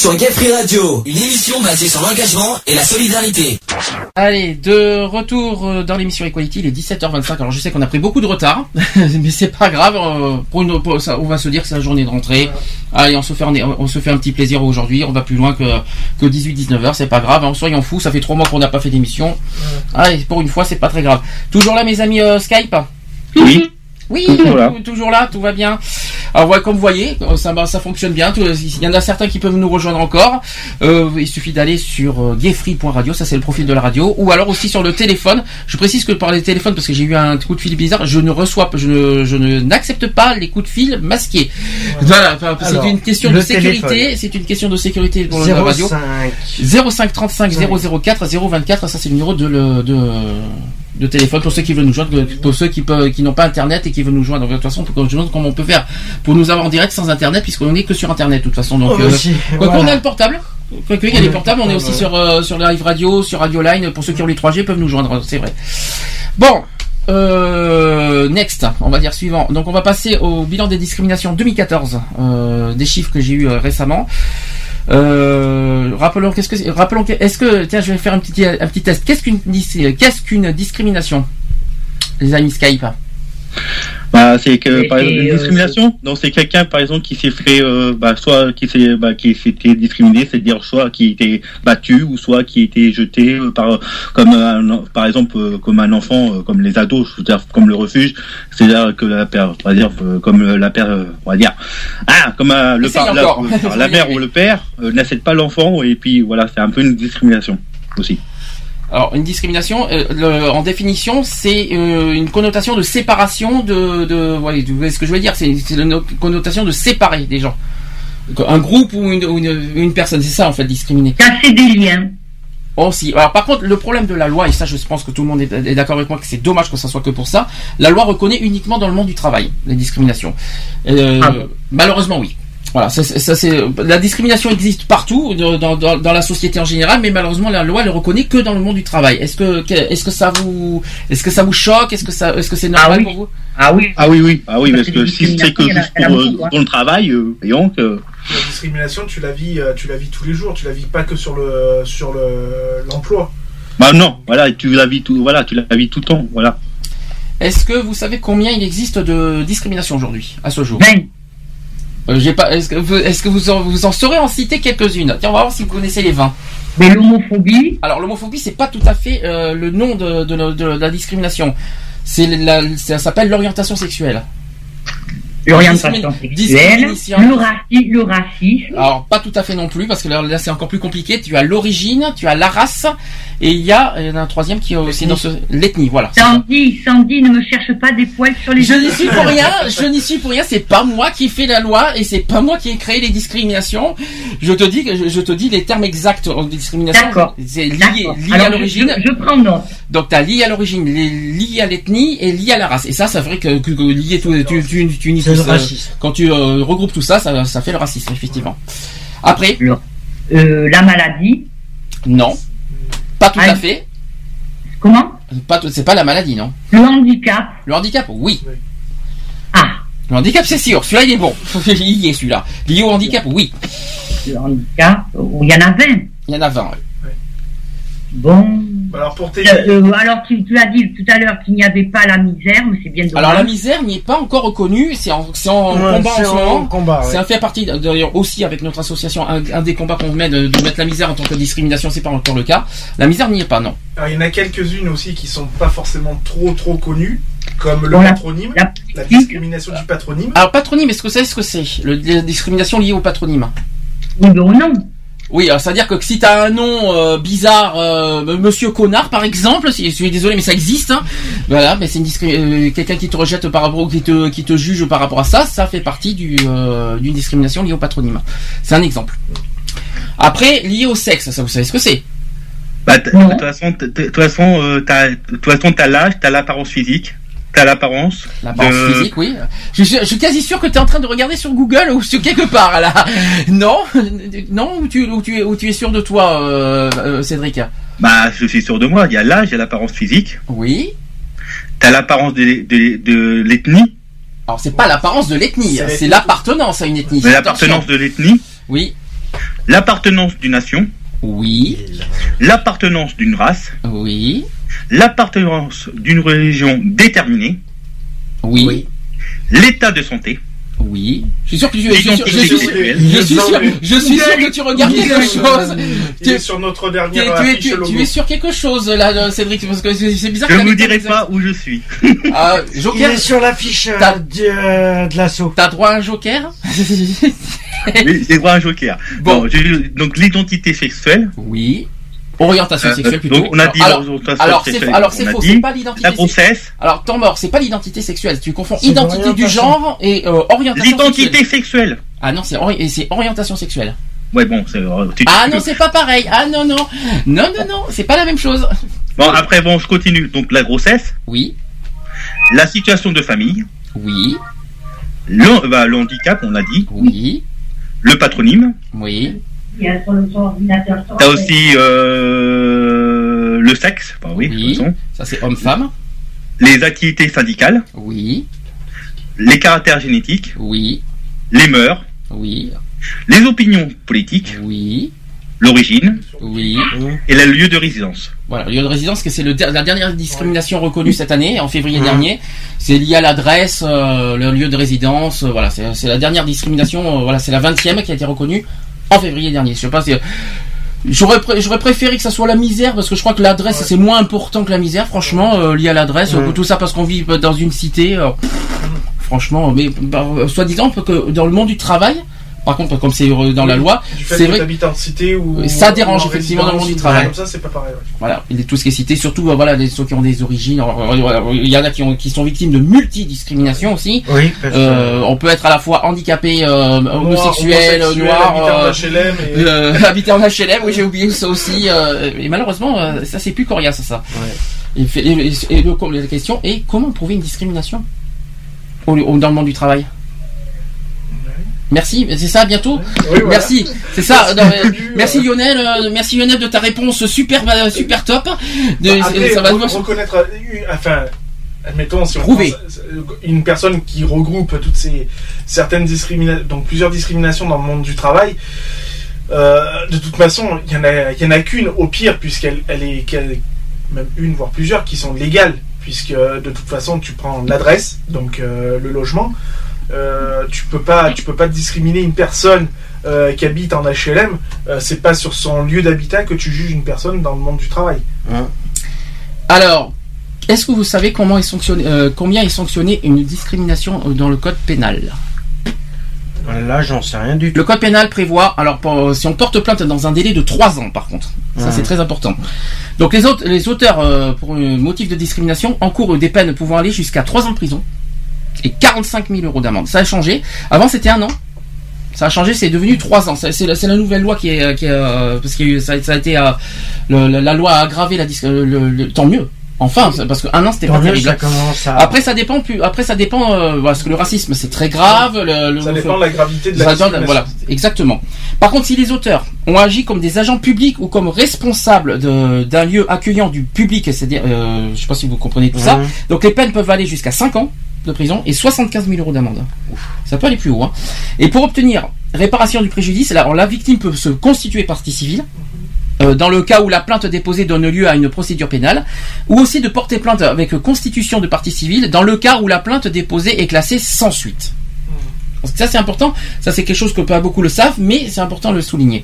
Sur Gay Free Radio, une émission basée sur l'engagement et la solidarité. Allez, de retour euh, dans l'émission Equality, il est 17h25. Alors je sais qu'on a pris beaucoup de retard, mais c'est pas grave. euh, Pour une, pour ça, on va se dire que c'est la journée de rentrée. Allez, on se fait un, on se fait un petit plaisir aujourd'hui. On va plus loin que, que 18-19h, c'est pas grave. Hein, soyons fous, ça fait trois mois qu'on n'a pas fait d'émission. Allez, pour une fois, c'est pas très grave. Toujours là, mes amis euh, Skype? Oui. Oui, Toujours là. tou- toujours là, tout va bien. Alors ouais, comme vous voyez, euh, ça, ça fonctionne bien. Tout- Il y en a certains qui peuvent nous rejoindre encore. Euh, il suffit d'aller sur euh, gayfree.radio, ça c'est le profil de la radio, ou alors aussi sur le téléphone. Je précise que par les téléphones, parce que j'ai eu un coup de fil bizarre, je ne reçois, pas- je ne, je ne n'accepte pas les coups de fil masqués. Voilà, c'est une question de sécurité. C'est une question de sécurité pour la radio. 05. 05 35 004 024, ça c'est le numéro de, le, de, de téléphone pour ceux qui veulent nous joindre, pour ceux qui, peuvent, qui n'ont pas internet et qui veulent nous joindre. De toute façon, on peut- je demande comment on peut faire pour nous avoir en direct sans internet, puisqu'on n'est que sur internet de toute façon. Donc, Oh, euh, aussi, quoi qu'on a le portable. Quoique, il y a les le portables, on est aussi sur, euh, sur Live Radio, sur Radio Line. Pour ceux qui ont les 3G, peuvent nous joindre, c'est vrai. Bon, euh, next, on va dire suivant. Donc, on va passer au bilan des discriminations 2014, euh, des chiffres que j'ai eu euh, récemment. Euh, rappelons qu'est-ce que c'est- rappelons que- est-ce que tiens je vais faire un petit un petit test. Qu'est-ce qu'une qu'est-ce qu'une discrimination les amis Skype? Bah, c'est que Et- par exemple une euh, discrimination. Donc c'est quelqu'un par exemple qui s'est fait, euh, bah, soit qui s'est, bah, qui s'était discriminé, c'est-à-dire soit qui était battu ou soit qui était jeté euh, par comme un, par exemple euh, comme un enfant, euh, comme les ados, c'est-à-dire comme le refuge, c'est-à-dire que la père, on va dire euh, comme euh, la père, euh, on va dire, ah comme euh, le Essaye par, la, la mère ou le père euh, n'accepte pas l'enfant et puis voilà, c'est un peu une discrimination aussi. Alors une discrimination euh, le- en définition c'est euh, une connotation de séparation de de ouais, vous voyez ce que je veux dire? C'est une connotation de séparer des gens un groupe ou une, ou une, une personne c'est ça en fait discriminer Casser des liens. Aussi. Alors par contre, le problème de la loi, et ça je pense que tout le monde est, d'accord avec moi que c'est dommage que ça soit que pour ça, la loi reconnaît uniquement dans le monde du travail les discriminations. Euh, Ah malheureusement oui. Voilà, ça, c'est- ça, c'est la discrimination existe partout dans, dans, dans- dans la société en général, mais malheureusement la loi ne reconnaît que dans le monde du travail. Est-ce que est-ce que ça vous est-ce que ça vous choque? Est-ce que ça est-ce que c'est normal oui. pour vous? Ah oui. Ah oui oui, ah oui Parce parce que si c'est que juste pour, beaucoup, le travail, euh, voyons que La discrimination, tu la vis, euh, tu la vis tous les jours. Tu la vis pas que sur le sur le l'emploi. bah non, voilà, tu la vis tout, voilà, tu la vis tout le temps, voilà. Est-ce que vous savez combien il existe de discrimination aujourd'hui à ce jour? 20. Euh, J'ai pas. Est-ce que vous, est-ce que vous en, vous en saurez en citer quelques-unes? Tiens, on va voir si vous connaissez les 20. Mais l'homophobie, Alors l'homophobie, c'est pas tout à fait euh, le nom de, de, de- de la discrimination. C'est la, ça s'appelle l'orientation sexuelle. L'orientation sexuelle, le, raci- le racisme, Alors pas tout à fait non plus parce que là, là, c'est encore plus compliqué. Tu as l'origine, tu as la race et il y a, il y en a un troisième qui est aussi dans ce l'ethnie. Voilà. c'est ça. Sandy, Sandy, ne me cherche pas des poils sur les Je n'y suis pour rien, je n'y suis pour rien, c'est pas moi qui fais la loi et c'est pas moi qui ai créé les discriminations. Je te dis que je, je te dis les termes exacts en discrimination. D'accord. C'est lié, D'accord. lié Alors, à l'origine. Je, je prends note. Donc t'as lié à l'origine, li- lié à l'ethnie et lié à la race. Et ça, c'est vrai que, que, que lié tout, tu, tu, tu racisme. Quand tu euh, regroupes tout ça, ça, ça fait le racisme, effectivement. Après, Euh, la maladie, non, pas tout Ah, à fait. comment? Pas tout- c'est pas la maladie, non. Le handicap, Le handicap, oui. Ah. Le handicap, c'est sûr. Celui-là, il est bon. il y est, celui-là. Lié au handicap, oui. le handicap, il y en a 20. Il y en a 20. ouais. Bon. Alors pour tes Euh, euh, alors tu, tu as dit tout à l'heure qu'il n'y avait pas la misère, mais c'est bien dommage. Alors la misère n'y est pas encore reconnue, c'est en, c'est en Ouais, combat c'est en ce en moment. combat, ouais. C'est un fait partie d'ailleurs aussi avec notre association un, un des combats qu'on mène de, de mettre la misère en tant que discrimination, c'est pas encore le cas. La misère n'y est pas, non. Alors, il y en a quelques-unes aussi qui sont pas forcément trop trop connues, comme le patronyme, la- la discrimination du patronyme. Alors patronyme, est-ce que savez ce que c'est le, La discrimination liée au patronyme? Oui, mais au nom. Oui, alors c'est-à-dire que si t'as un nom euh, bizarre, euh, Monsieur Connard par exemple, si, je suis désolé mais ça existe, hein, voilà, mais c'est euh, quelqu'un qui te rejette par rapport, qui te, qui te juge par rapport à ça, ça fait partie du, euh, d'une discrimination liée au patronyme. C'est un exemple. Après, lié au sexe, ça vous savez ce que c'est? Bah, t- de toute façon, t- t- de toute façon, euh, t'as, de toute façon, t'as l'âge, t'as l'apparence physique, t'as l'apparence. L'apparence de- physique, oui. Je suis, je suis quasi sûr que tu es en train de regarder sur Google ou sur quelque part là. Non, non, ou tu, ou tu, es, ou tu es sûr de toi, euh, euh, Cédric? Bah, je suis sûr de moi. Il y a l'âge, il y a l'apparence physique. Oui. T'as l'apparence de, de, de l'ethnie. Alors c'est pas l'apparence de l'ethnie, C'est c'est l'appartenance à une ethnie. L'appartenance de l'ethnie. Oui. l'appartenance d'une nation, Oui. l'appartenance d'une race, Oui. L'appartenance d'une religion déterminée, Oui. l'état de santé, Oui. Je suis sûr que tu je suis sûr, L'identité je suis, sexuelle. je suis sûr, je suis sûr que tu regardes quelque chose. Il est sur notre Tu, dernière tu es, tu- tu es sur quelque chose là, euh, Cédric, parce que c'est bizarre. je que ne vous dirai pas où je suis. Il Joker. est sur l'affiche euh, euh, de l'assaut. T'as droit à un Joker Oui, j'ai droit à un joker. Bon. Donc l'identité sexuelle. Oui. Orientation Euh, sexuelle plutôt. donc on a dit alors, l'orientation alors alors c'est faux, c'est pas l'identité. La grossesse, Alors temps mort, c'est pas l'identité sexuelle. Tu confonds identité du genre et euh, orientation l'identité sexuelle. sexuelle. Ah non, c'est ori- orientation sexuelle. Ouais, bon, c'est. euh, tu- Ah non, c'est pas pareil. Ah non non non non non, c'est pas la même chose. Bon, après, bon, je continue. Donc la grossesse, Oui, la situation de famille, oui, le, bah, le handicap, on l'a dit, oui, le patronyme. oui, Sur le- son ordinateur. T'as aussi euh, le sexe, bah oui, de Oui. toute façon. ça c'est homme-femme. les activités syndicales, Oui, les caractères génétiques, oui, les mœurs, oui, les opinions politiques, oui, l'origine oui. et le lieu de résidence. Voilà, lieu de résidence, que c'est le la dernière discrimination reconnue cette année, en février dernier. C'est lié à l'adresse, euh, le lieu de résidence. euh, voilà, c'est c'est la dernière discrimination. euh, voilà, c'est la 20e qui a été reconnue en février dernier. Je sais pas si. J'aurais pré- j'aurais préféré que ça soit la misère parce que je crois que l'adresse c'est moins important que la misère franchement euh, lié à l'adresse Mhm. euh, tout ça parce qu'on vit dans une cité euh, pff, franchement mais bah, soi-disant que dans le monde du travail par contre comme c'est euh, dans la loi c'est que vrai en cité ou. Ça dérange, ou en effectivement, dans le monde du travail. Comme ça, c'est pas pareil. ouais. voilà, il est tout ce qui est cité, surtout euh, voilà les ceux qui ont des origines. euh, voilà, Il y en a qui, ont, qui sont victimes de multidiscrimination aussi. Oui, parce que- Euh, on peut être à la fois handicapé, euh, homosexuel, homosexuel, noir, habitant euh, d'HLM et- euh, habité en HLM. Oui, j'ai oublié ça aussi. euh, et malheureusement, euh, ça c'est plus coriace ça. Et, fait- et- et- la question est comment prouver une discrimination au, au- dans le monde du travail? Merci, c'est ça bientôt. Oui, voilà. Merci, c'est ça. Merci non, Lionel, euh, merci Lionel de ta réponse super, euh, super top. De- Bah, Après, ça va re- reconnaître, euh, enfin, admettons, si on pense, euh, une personne qui regroupe toutes ces certaines discriminations, donc plusieurs discriminations dans le monde du travail, euh, de toute façon, il y en a, il y en a qu'une au pire, puisqu'elle elle est, même une voire plusieurs qui sont légales, puisque euh, de toute façon, tu prends l'adresse, donc euh, le logement. Euh, tu peux pas, tu peux pas discriminer une personne euh, qui habite en HLM. euh, c'est pas sur son lieu d'habitat que tu juges une personne dans le monde du travail. Alors, est-ce que vous savez comment est sanctionné, euh, combien est sanctionné une discrimination euh, dans le code pénal? Là, j'en sais rien du tout. Le code pénal prévoit, alors pour- si on porte plainte dans un délai de 3 ans par contre, ça Ouais. c'est très important. Donc les, autres, les auteurs euh, pour un motif de discrimination encourent des peines pouvant aller jusqu'à 3 ans de prison et 45 000 euros d'amende. Ça a changé. Avant c'était un an. Ça a changé, c'est devenu 3 ans. C'est la, nouvelle loi qui est, qui est, euh, parce que ça, ça a été euh, le- la, loi a aggravé la le, le- tant mieux. Enfin, parce qu'un an c'était pas terrible. ça commence à- Après ça dépend plus. Après ça dépend euh, parce que le racisme c'est très grave. Le, le- Ça dépend de la gravité de la donne- voilà, exactement. Par contre, si les auteurs ont agi comme des agents publics ou comme responsables de- d'un lieu accueillant du public, c'est-à-dire, euh, je sais pas si vous comprenez tout ça, donc les peines peuvent aller jusqu'à 5 ans de prison et 75 000 euros d'amende. Ça peut aller plus haut. hein. Et pour obtenir réparation du préjudice, la, la victime peut se constituer partie civile. euh, dans le cas où la plainte déposée donne lieu à une procédure pénale, ou aussi de porter plainte avec constitution de partie civile dans le cas où la plainte déposée est classée sans suite. Donc ça c'est important, ça c'est quelque chose que pas beaucoup le savent, mais c'est important de le souligner.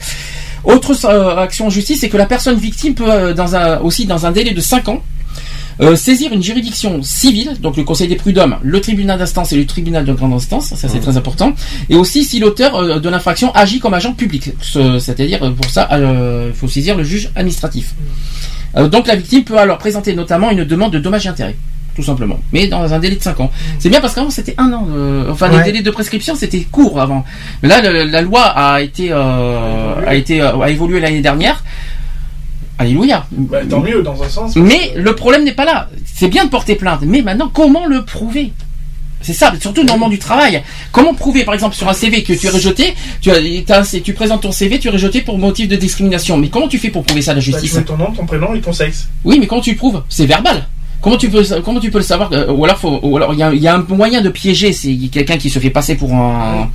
Autre euh, action en justice, c'est que la personne victime peut euh, dans un, aussi dans un délai de 5 ans euh, saisir une juridiction civile, donc le Conseil des prud'hommes, le tribunal d'instance et le tribunal de grande instance, ça c'est très important, et aussi si l'auteur euh, de l'infraction agit comme agent public, Ce- c'est-à-dire euh, pour ça euh, il faut saisir le juge administratif. Euh, donc la victime peut alors présenter notamment une demande de dommages et intérêts. Tout simplement, mais dans un délai de 5 ans. C'est bien parce qu'avant c'était un an. euh, enfin, les délais de prescription c'était court avant. Mais là, le- la loi a été euh, a été euh, a évolué l'année dernière. Alléluia. Bah, tant mieux dans un sens. Mais le problème n'est pas là. C'est bien de porter plainte, mais maintenant, comment le prouver? C'est ça, surtout dans le monde du travail. Comment prouver, par exemple, sur un CV que tu es rejeté, tu, as, tu présentes ton CV, tu es rejeté pour motif de discrimination. Mais comment tu fais pour prouver ça à la Bah, tu justice? mets ton nom, ton prénom et ton sexe. Oui, mais comment tu le prouves? C'est verbal. Comment tu peux comment tu peux le savoir euh, Ou alors faut ou alors il y a, il y a un moyen de piéger. C'est quelqu'un qui se fait passer pour un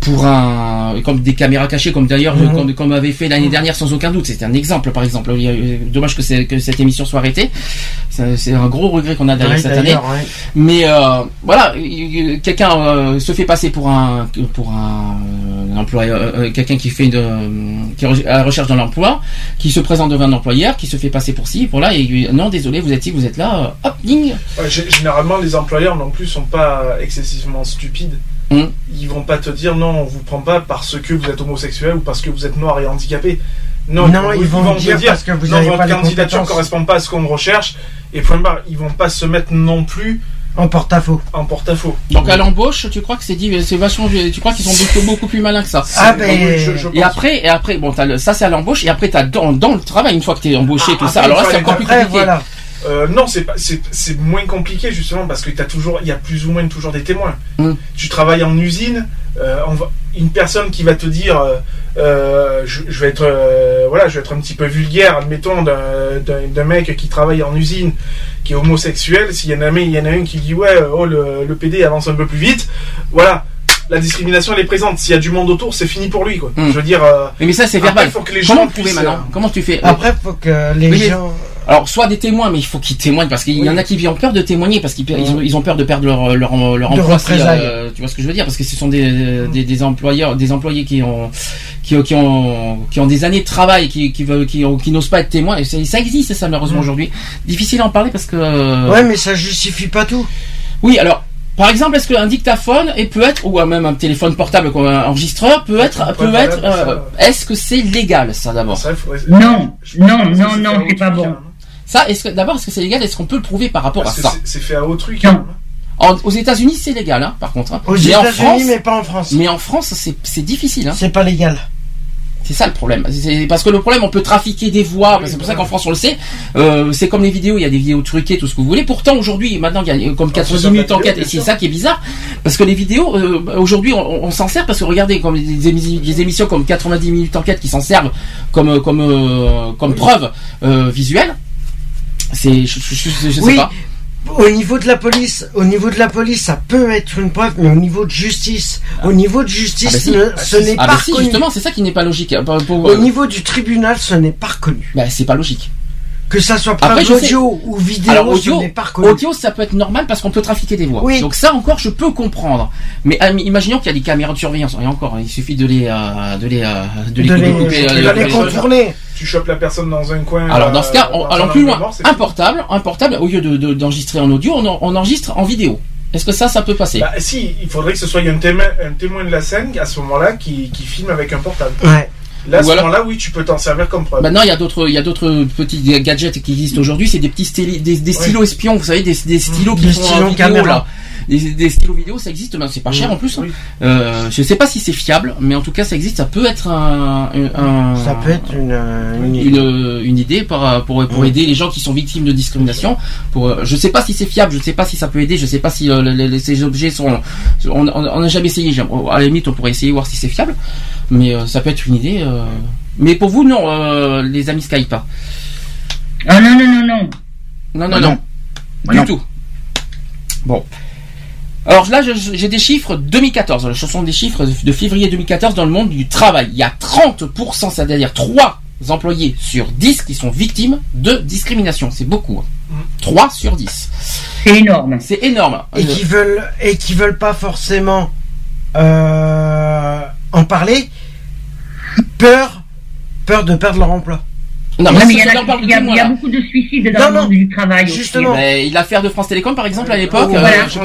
pour un comme des caméras cachées, comme d'ailleurs Mhm. comme, comme avait fait l'année dernière sans aucun doute. C'était un exemple par exemple. Il y a- dommage que, cette émission soit arrêtée. C'est un gros regret qu'on a derrière Ouais, cette année. ouais. Mais euh, voilà, il- il- quelqu'un euh, se fait passer pour un pour un, euh, employeur, euh, euh, quelqu'un qui fait de qui est à la recherche d'un emploi, qui se présente devant un employeur, qui se fait passer pour ci, pour là, et lui, non désolé, vous êtes ici, vous êtes là, euh, hop, ding. Ouais, généralement, les employeurs non plus sont pas excessivement stupides. Mm. Ils vont pas te dire non, on vous prend pas parce que vous êtes homosexuel ou parce que vous êtes noir et handicapé. Non, Non, ils vont te dire parce que vous non, avez votre pas candidature compétences. correspond pas à ce qu'on recherche. Et point barre, ils vont pas se mettre non plus en porte-à-faux. En porte-à-faux. Donc à l'embauche, tu crois que c'est dit, c'est vachement, tu crois qu'ils sont beaucoup, beaucoup plus malins que ça. Ah, ben, je- je et après, et après, bon, le- ça c'est à l'embauche, et après t'as dans, dans le travail une fois que t'es embauché, tout Ah, ça. après, Alors là, c'est encore plus compliqué. voilà. Euh, non, c'est pas, c'est, c'est moins compliqué justement parce que t'as toujours, il y a plus ou moins toujours des témoins. Mm. Tu travailles en usine, euh, on va- une personne qui va te dire, euh, euh, je, je vais être, euh, voilà, je vais être un petit peu vulgaire, admettons d'un, d'un, d'un mec qui travaille en usine, qui est homosexuel. S'il y en a un, il y en a un qui dit ouais, oh le, le PD avance un peu plus vite, voilà. La discrimination elle est présente. S'il y a du monde autour, c'est fini pour lui quoi. Mm. Je veux dire. euh, Mais ça c'est après, verbal. faut que les Comment gens prouver puissent, maintenant euh, Comment tu fais Après, faut que les Oui, gens. Alors, soit des témoins, mais il faut qu'ils témoignent parce qu'il y en a qui ont peur de témoigner parce qu'ils ils ont, ils ont peur de perdre leur leur, leur De emploi. si, représailles. euh, tu vois ce que je veux dire? Parce que ce sont des, des, des employeurs, des employés qui ont qui, qui ont qui ont des années de travail, qui qui veulent, qui, ont- qui n'osent pas être témoins. Et c'est- ça existe ça malheureusement aujourd'hui. Difficile à en parler parce que. euh, Ouais, mais ça justifie pas tout. Oui, alors. Par exemple, est-ce qu'un dictaphone et peut être ou même un téléphone portable comme un enregistreur peut être peut être euh, est-ce que c'est légal ça d'abord? Non, non, non, non, c'est pas bon. Ça est-ce que d'abord est-ce que c'est légal? Est-ce qu'on peut le prouver par rapport Parce à que ça? c'est- fait à haut truc. Non. hein. En- aux États-Unis, c'est légal, hein, par contre. hein. Aux mais en États-Unis, France, mais pas en France. mais en France, c'est c'est difficile. Hein. C'est pas légal. C'est ça le problème. C'est parce que le problème, on peut trafiquer des voix. c'est pour ça qu'en France, on le sait. Euh, c'est comme les vidéos. Il y a des vidéos truquées, tout ce que vous voulez. Pourtant, aujourd'hui, maintenant, il y a euh, comme Ah, 90 c'est minutes la enquête. vidéo, Et c'est ça qui est bizarre, parce que les vidéos, euh, aujourd'hui, on, on s'en sert parce que regardez, comme des, des émissions comme 90 minutes enquête qui s'en servent comme euh, comme euh, comme preuve euh, visuelle. C'est, je, je, je- je sais Oui. pas. Au niveau de la police, au niveau de la police, ça peut être une preuve, mais au niveau de justice, au niveau de justice, Ah bah si. ne- Ah, ce n'est Ah pas bah si, reconnu. justement, c'est ça qui n'est pas logique. Euh, pour- pour- Au niveau du tribunal, ce n'est pas reconnu. bah, c'est pas logique. Que ça soit preuve Après, audio ou vidéo, Alors audio, pas reconnu. ça peut être normal parce qu'on peut trafiquer des voix. Oui. Donc ça encore, je peux comprendre. Mais euh, imaginons qu'il y a des caméras de surveillance. Et encore, il suffit de les, euh, de les, euh, de les de les, couper, de de les les- contourner. Tu chopes la personne dans un coin. Alors dans ce cas, euh, on, allons plus loin. mort, Un portable, un portable, au lieu de- de- d'enregistrer en audio, on, en- on enregistre en vidéo. Est-ce que ça, ça peut passer? Bah, si, il faudrait que ce soit un témoin, un témoin de la scène à ce moment-là qui, qui filme avec un portable. Ouais. Là, à Ou ce alors- moment-là, oui, tu peux t'en servir comme preuve. Maintenant, il y a d'autres, il y a d'autres petits gadgets qui existent aujourd'hui. C'est des petits styli- des, des stylos espions. Vous savez, des, des stylos qui Des font stylos vidéo caméra. là. Des, des stylos vidéo, ça existe. maintenant, c'est pas cher en plus. Oui. Euh, je sais pas si c'est fiable, mais en tout cas, ça existe. Ça peut être un, un- Ça peut être une, euh, une, une, une idée pour, pour, pour Mm. aider les gens qui sont victimes de discrimination. Pour, euh, je sais pas si c'est fiable, je sais pas si ça peut aider, je sais pas si euh, les- les- ces objets sont. On n'a jamais essayé. j'aime- À la limite, on pourrait essayer voir si c'est fiable, mais euh, ça peut être une idée. Euh. Mais pour vous, non, euh, les amis Skype. Ah non, non, non, non. Non, non, Bah non, non. Bah du non. tout. Bon. Alors là, j'ai des chiffres 2014. Ce sont des chiffres de février 2014 dans le monde du travail. Il y a 30%, c'est-à-dire 3 employés sur 10 qui sont victimes de discrimination. C'est beaucoup. hein. 3 sur 10. C'est énorme. C'est énorme. et qui veulent et qui veulent pas forcément euh, en parler. Peur, peur de perdre leur emploi. non, mais, il c'est y, a, beaucoup de suicides dans Non, le non, monde du travail. aussi. justement. Mais l'affaire de France Télécom, par exemple, à l'époque, Oh, euh, voilà, euh, je me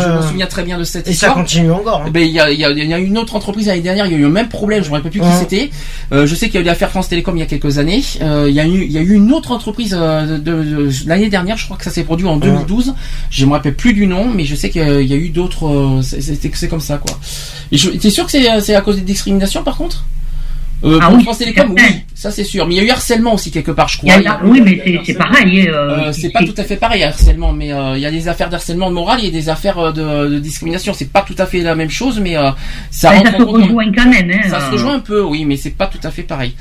euh, souviens très bien de cette Et ça histoire. continue encore. hein. Eh ben, il y a, il y a- il y a une autre entreprise l'année dernière, il y a eu le même problème, je ne me rappelle plus qui Ouais. c'était. Euh, je sais qu'il y a eu l'affaire France Télécom il y a quelques années. Euh, il, y a eu, il y a eu une autre entreprise euh, de, de- de- l'année dernière, je crois que ça s'est produit en 2012. Je me rappelle plus du nom, mais je sais qu'il y a- il y a eu d'autres. euh, c'est- comme ça, quoi. Et je- T'es sûr que c'est c'est à cause des discriminations, par contre euh, Ah pour oui, France Télécom, certain. oui, ça c'est sûr. Mais il y a eu harcèlement aussi quelque part, je Il y crois. a- oui, mais c'est- pareil. euh, Euh, c'est pas tout à fait pareil harcèlement, mais euh, il y a des affaires d'harcèlement moral et des affaires de, de discrimination. C'est pas tout à fait la même chose, mais ça Ben, ça se rejoint quand même. Hein, Ça se rejoint un peu, oui, mais c'est pas tout à fait pareil.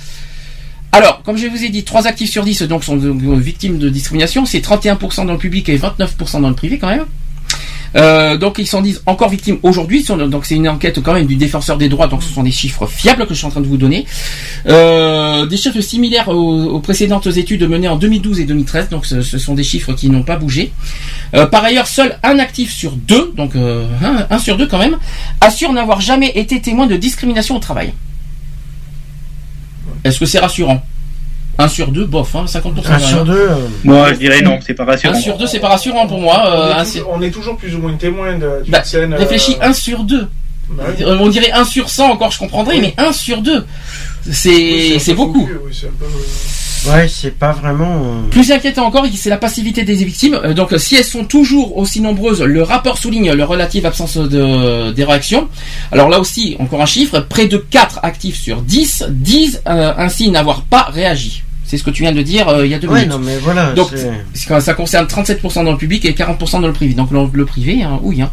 Alors, comme je vous ai dit, 3 actifs sur 10 donc, sont victimes de discrimination. C'est 31% dans le public et 29% dans le privé quand même. Euh, donc ils s'en disent encore victimes aujourd'hui. Donc c'est une enquête quand même du défenseur des droits. Donc ce sont des chiffres fiables que je suis en train de vous donner. Euh, des chiffres similaires aux, précédentes études menées en 2012 et 2013. Donc ce, sont des chiffres qui n'ont pas bougé. Euh, par ailleurs, seul un actif sur deux, donc un sur deux quand même, assure n'avoir jamais été témoin de discrimination au travail. Est-ce que c'est rassurant? Un sur deux, bof, hein, 50%. Un sur deux. euh, Moi, je dirais non, c'est pas rassurant. Un sur deux, c'est pas rassurant pour moi. euh, on, est toujours, on est toujours plus ou moins témoin de- d'une Bah, scène. euh, Réfléchis, 1 sur 2. bah oui. On dirait 1 sur 100 encore, je comprendrais, Oui. mais 1 sur 2. Oui, C'est peu beaucoup. foutu, oui, euh, Ouais, c'est pas vraiment. euh, Plus inquiétant encore, c'est la passivité des victimes. Euh, Donc, si elles sont toujours aussi nombreuses, le rapport souligne le relative absence de, des réactions. Alors là aussi, encore un chiffre, près de 4 actifs sur 10 disent euh, ainsi n'avoir pas réagi. C'est ce que tu viens de dire euh, il y a deux Ouais, minutes. non, mais voilà. Donc, quand ça concerne 37% dans le public et 40% dans le privé. Donc le, le privé, hein, oui. Hein.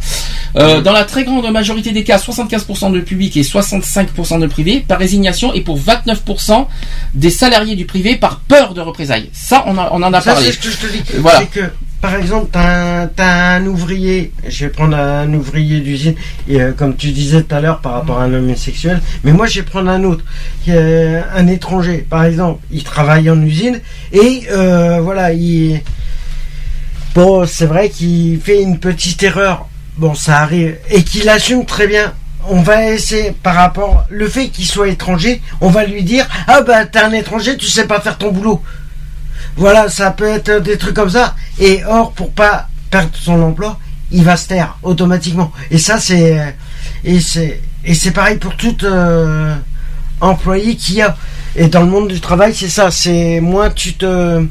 Euh, Dans la très grande majorité des cas, 75% de public et 65% de privé par résignation et pour 29% des salariés du privé par peur de représailles. Ça, on, a- on en a Ça, parlé. c'est ce que je te dis. Voilà. Que, par exemple, t'as un, t'as un ouvrier, je vais prendre un ouvrier d'usine, euh, comme tu disais tout à l'heure par rapport à un homosexuel, mais moi je vais prendre un autre, est un étranger, par exemple, il travaille en usine, et euh, voilà, il... Bon, c'est vrai qu'il fait une petite erreur, bon, ça arrive, et qu'il assume très bien. On va essayer, par rapport, le fait qu'il soit étranger, on va lui dire, ah bah t'es un étranger, tu sais pas faire ton boulot. Voilà, ça peut être des trucs comme ça. Et or, pour pas perdre son emploi, il va se taire automatiquement. Et ça, c'est et c'est et c'est pareil pour tout euh, employé qui a. Et dans le monde du travail, c'est ça. C'est moins tu te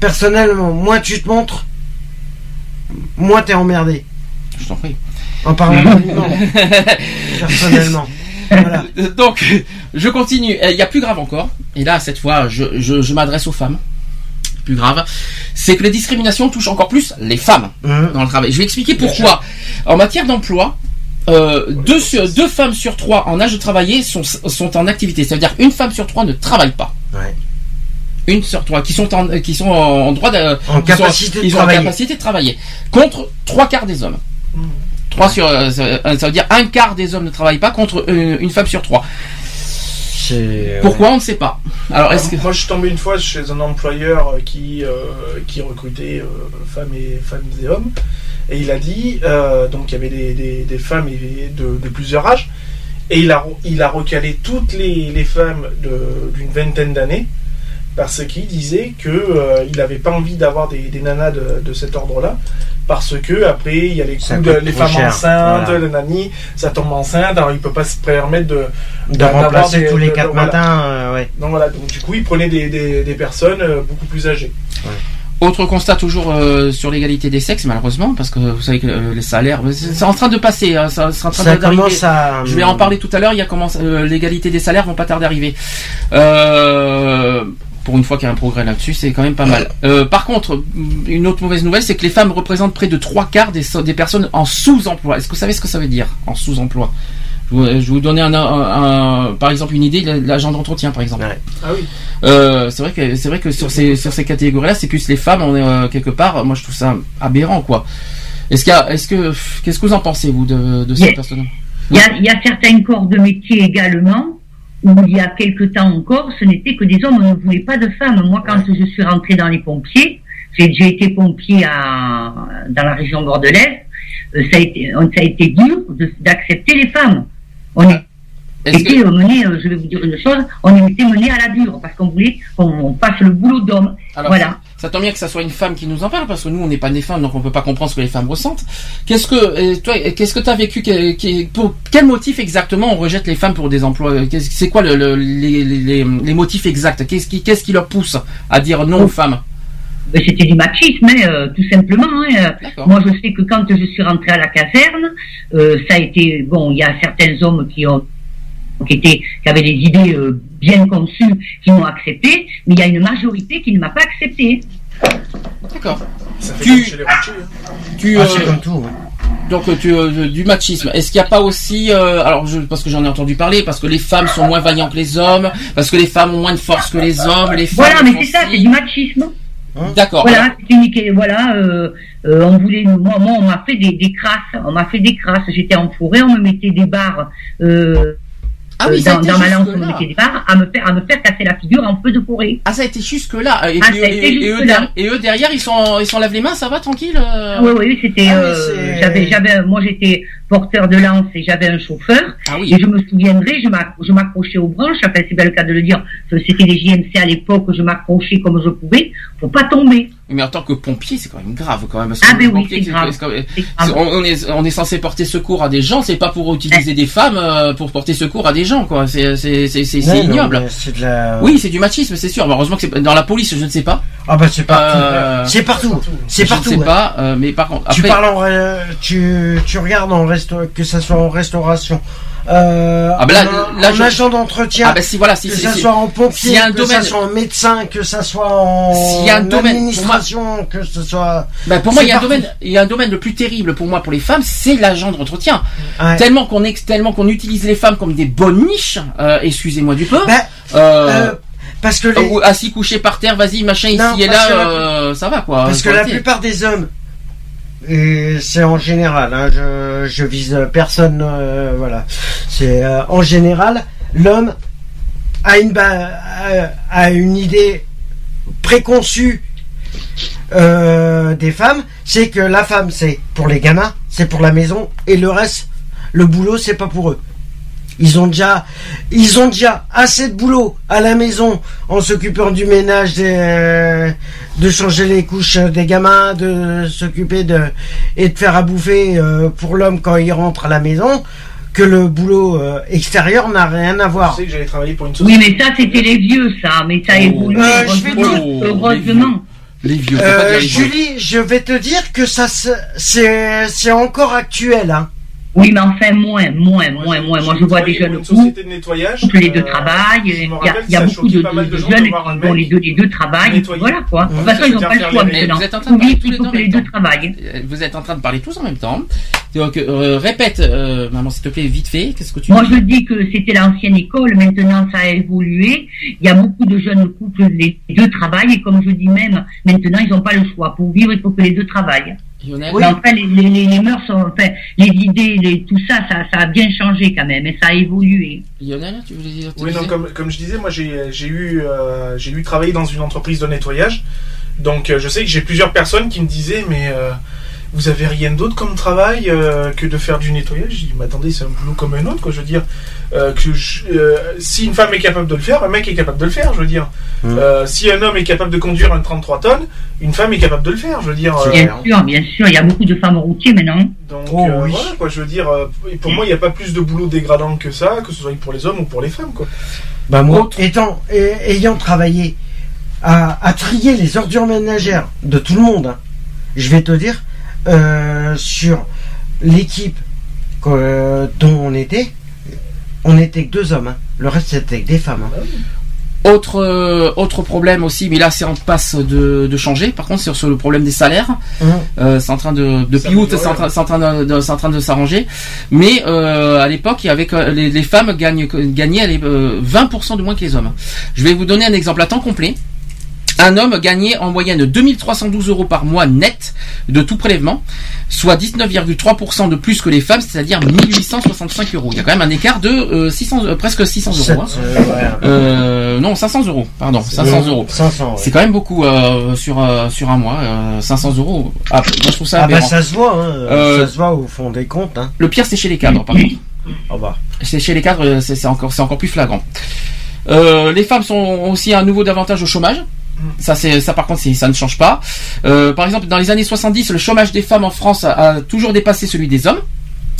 personnellement, moins tu te montres, moins t'es emmerdé. Je t'en prie. En parlant personnellement. Voilà. Donc, je continue. Il y a plus grave encore. Et là, cette fois, je, je, je m'adresse aux femmes. Plus grave, c'est que les discriminations touchent encore plus les femmes Hein dans le travail. Je vais expliquer pourquoi. En matière d'emploi, euh, deux, sur- deux femmes sur trois en âge de travailler sont, sont en activité. C'est-à-dire une femme sur trois ne travaille pas. Ouais. Une sur trois qui sont en, qui sont en droit de, En qui sont- capacité de ils ont en travailler. capacité de travailler. Contre trois quarts des hommes. Trois sur, euh, ça, ça veut dire un quart des hommes ne travaillent pas contre euh, une femme sur trois. Pourquoi on ne sait pas. Alors est-ce que Moi, je suis tombé une fois chez un employeur euh, qui, euh, qui recrutait euh, femmes, et, femmes et hommes. Et il a dit, euh, donc il y avait des, des, des femmes de, de plusieurs âges, et il a, il a recalé toutes les, les femmes d'une vingtaine d'années, parce qu'il disait que euh, il n'avait pas envie d'avoir des, des nanas de, de cet ordre-là, parce que après il y a les coups de les femmes cher, enceintes, voilà. le nani, ça tombe enceinte, alors il peut pas se permettre de, remplacer des- tous les quatre voilà. matins, euh, ouais. Donc voilà, donc du coup, il prenait des, des, des personnes euh, beaucoup plus âgées. Autre constat toujours euh, sur l'égalité des sexes, malheureusement, parce que vous savez que euh, les salaires, c'est en train de passer, hein, ça, c'est en train Ça d'arriver. commence à. Je vais en parler tout à l'heure. Il y a comment euh, l'égalité des salaires vont pas tarder à arriver. Euh, pour une fois qu'il y a un progrès là-dessus, c'est quand même pas mal. Euh, par contre, une autre mauvaise nouvelle, c'est que les femmes représentent près de trois quarts des, des personnes en sous-emploi. Est-ce que vous savez ce que ça veut dire en sous-emploi? Je vous, je vais vous donner un, un- un- par exemple une idée, l'agent d'entretien par exemple. Ouais. Ah oui. Euh, c'est vrai que c'est vrai que sur ces sur ces catégories-là, c'est plus les femmes. On est euh, quelque part. Moi, je trouve ça aberrant, quoi. Est-ce qu'il y a, est-ce que qu'est-ce que vous en pensez vous de, de ces personnes Il y a, il y a certains corps de métier également où il y a quelque temps encore, ce n'était que des hommes, on ne voulait pas de femmes. Moi, quand je suis rentrée dans les pompiers, j'ai été pompier à, dans la région bordelaise, euh, ça a été, on- ça a été dur d'accepter les femmes. On est Est-ce était mené, euh, je vais vous dire une chose, on était mené à la dure parce qu'on voulait qu'on fasse le boulot d'homme. Voilà. Ça tombe bien que ça soit une femme qui nous en parle parce que nous on n'est pas des femmes donc on peut pas comprendre ce que les femmes ressentent. Qu'est-ce que euh, toi qu'est-ce que tu as vécu pour quel motif exactement on rejette les femmes pour des emplois Qu'est-ce- C'est quoi le, le- les, les- les- les motifs exacts? Qu'est-ce qui qu'est-ce qui leur pousse à dire non aux femmes? Ben, C'était du machisme, hein, euh, tout simplement. hein, euh. Moi, je sais que quand je suis rentrée à la caserne, euh, ça a été bon. Il y a certains hommes qui ont qui étaient qui avaient des idées euh, bien conçues, qui m'ont accepté, mais il y a une majorité qui ne m'a pas accepté. D'accord. Ça fait Tu- comme chez les routiers. hein. Tu Ah, euh, c'est comme tout. hein. Donc euh, tu, euh, du machisme. Est-ce qu'il n'y a pas aussi, euh, alors je, parce que j'en ai entendu parler, parce que les femmes sont moins vaillantes que les hommes, parce que les femmes ont moins de force que les hommes, les femmes. Voilà, mais c'est ça, c'est du machisme. D'accord. Voilà, c'est unique. et Voilà, euh, euh, on voulait, moi, moi, on m'a fait des, des crasses, on m'a fait des crasses. J'étais en forêt, on me mettait des barres. Euh, Ah oui, euh, dans, dans ma mettait des barres à me faire, à me faire casser la figure en feu de forêt. Ah ça a été. Et, Ah, et- et jusque-là. derrière, et eux derrière ils sont ils les mains, ça va tranquille. euh Oui, oui, c'était. Ah euh, j'avais, j'avais, moi, j'étais porteur de lance et j'avais un chauffeur. Ah oui. Et je me souviendrai, je m'ac- je m'accrochais aux branches. Enfin, c'est bien le cas de le dire. C'était les JMC à l'époque. Je m'accrochais comme je pouvais pour pas tomber. Mais en tant que pompier, c'est quand même grave quand même. parce Ah, ben oui, c'est grave. on, est on est censé porter secours à des gens, c'est pas pour utiliser des femmes euh, pour porter secours à des gens quoi. C'est Ouais, ignoble. la. Oui, c'est du machisme, c'est sûr. Mais heureusement que c'est dans la police, je ne sais pas. Ah bah c'est partout. Euh, c'est partout. C'est je partout. ne sais ouais. pas, euh, mais par contre, Tu parles en, euh, tu, tu regardes en que ça soit en restauration, euh, Ah bah là- en, là, en je- agent d'entretien, Ah si, voilà, si- que si- ça soit en pompier, y a un que domaine- ça soit en médecin, que ça soit en S'il y a un domaine, pour administration, que ce soit. Ben, pour moi, il y a un domaine, il y a un domaine le plus terrible pour moi, pour les femmes, c'est l'agent d'entretien. Ouais. Tellement qu'on tellement qu'on utilise les femmes comme des bonnes niches, euh, excusez-moi du peu. Ben, euh, euh, parce que les- ou assis couché par terre, vas-y, machin ici et là, la- euh, ça va quoi. Parce que la plupart des hommes, et c'est en général, hein, je, vise personne, euh, voilà. C'est euh, en général, l'homme a une, ba- a, une idée préconçue euh, des femmes, c'est que la femme c'est pour les gamins, c'est pour la maison, et le reste, le boulot c'est pas pour eux. Ils ont déjà, ils ont déjà assez de boulot à la maison en s'occupant du ménage, des, de changer les couches des gamins, de s'occuper de et de faire à bouffer euh, pour l'homme quand il rentre à la maison, que le boulot euh, extérieur n'a rien à voir. Je sais que j'allais travailler pour une Oui, société. mais ça, c'était les vieux, ça. Mais ça a évolué. Euh, je vais heureusement. Les vieux, Euh. Julie, je vais te dire que ça se- c'est c'est encore actuel. Hein. Oui, mais enfin, moins, moins, moins, moins. Moi, je vois des jeunes une couples, les deux euh, travaillent. me Il y a, beaucoup de, jeunes dont les deux, les deux travaillent. Voilà, quoi. De toute façon, ils n'ont pas le choix maintenant. vous êtes en train de Faut parler vivre, tous les il faut deux en que les même deux temps. travaillent. Euh, Vous êtes en train de parler tous en même temps. Donc, euh, répète, euh, maman, s'il te plaît, vite fait. Qu'est-ce que tu Moi, je dis que c'était l'ancienne école. Maintenant, ça a évolué. Il y a beaucoup de jeunes couples, les deux travaillent. Et comme je dis même, maintenant, ils n'ont pas le choix. Pour vivre, il faut que les deux travaillent. Lionel Mais enfin, les, les, les, les mœurs, sont, enfin, les idées, les, tout ça, ça, ça a bien changé quand même. Et ça a évolué. Lionel, tu voulais dire Oui, non, comme, comme je disais, moi j'ai j'ai eu, euh, j'ai eu travaillé dans une entreprise de nettoyage. Donc euh, je sais que j'ai plusieurs personnes qui me disaient, mais euh, vous avez rien d'autre comme travail euh, que de faire du nettoyage? Je dis, mais attendez, c'est un boulot comme un autre, quoi. Je veux dire, euh, que je- euh, si une femme est capable de le faire, un mec est capable de le faire, je veux dire. Mm. Euh, si un homme est capable de conduire un 33 tonnes, une femme est capable de le faire, je veux dire. euh, Bien sûr, bien sûr. Il y a beaucoup de femmes routiers maintenant. donc Oh, euh, oui. voilà, quoi, je veux dire, euh, pour moi, il n'y a pas plus de boulot dégradant que ça, que ce soit pour les hommes ou pour les femmes, quoi. Bah moi, étant, et- ayant travaillé à, à trier les ordures ménagères de tout le monde, hein, je vais te dire, sur l'équipe que- dont on était, on était que deux hommes. hein. Le reste, c'était que des femmes. hein. Autre, euh, autre problème aussi, mais là c'est en passe de, de changer. Par contre, c'est sur le problème des salaires. Hum. Euh, c'est en train de, de Ça piout, améliore, c'est en train, c'est en train de, de- c'est en train de s'arranger. Mais euh, à l'époque, il y avait que- les, les femmes gagnent, gagnaient les, euh, 20% de moins que les hommes. Je vais vous donner un exemple à temps complet. Un homme gagnait en moyenne 2312 euros par mois net de tout prélèvement, soit 19,3% de plus que les femmes, c'est-à-dire 1865 euros. Il y a quand même un écart de euh, 600, euh, presque 600 euros. hein. Euh. Euh, non, 500 euros, pardon, 500 Mmh, euros. 500, ouais. C'est quand même beaucoup euh, sur euh, sur un mois, euh, 500 euros. Ah, moi je trouve ça Ah bah ça se voit, hein, Euh, ça se voit au fond des comptes. Hein. Le pire c'est chez les cadres, par contre. Oh bah. C'est chez les cadres, euh, c'est encore encore plus flagrant. Euh, les femmes sont ont aussi un nouveau davantage au chômage. Ça, par contre, ça ne change pas. Euh, par exemple, dans les années 70, le chômage des femmes en France a, toujours dépassé celui des hommes.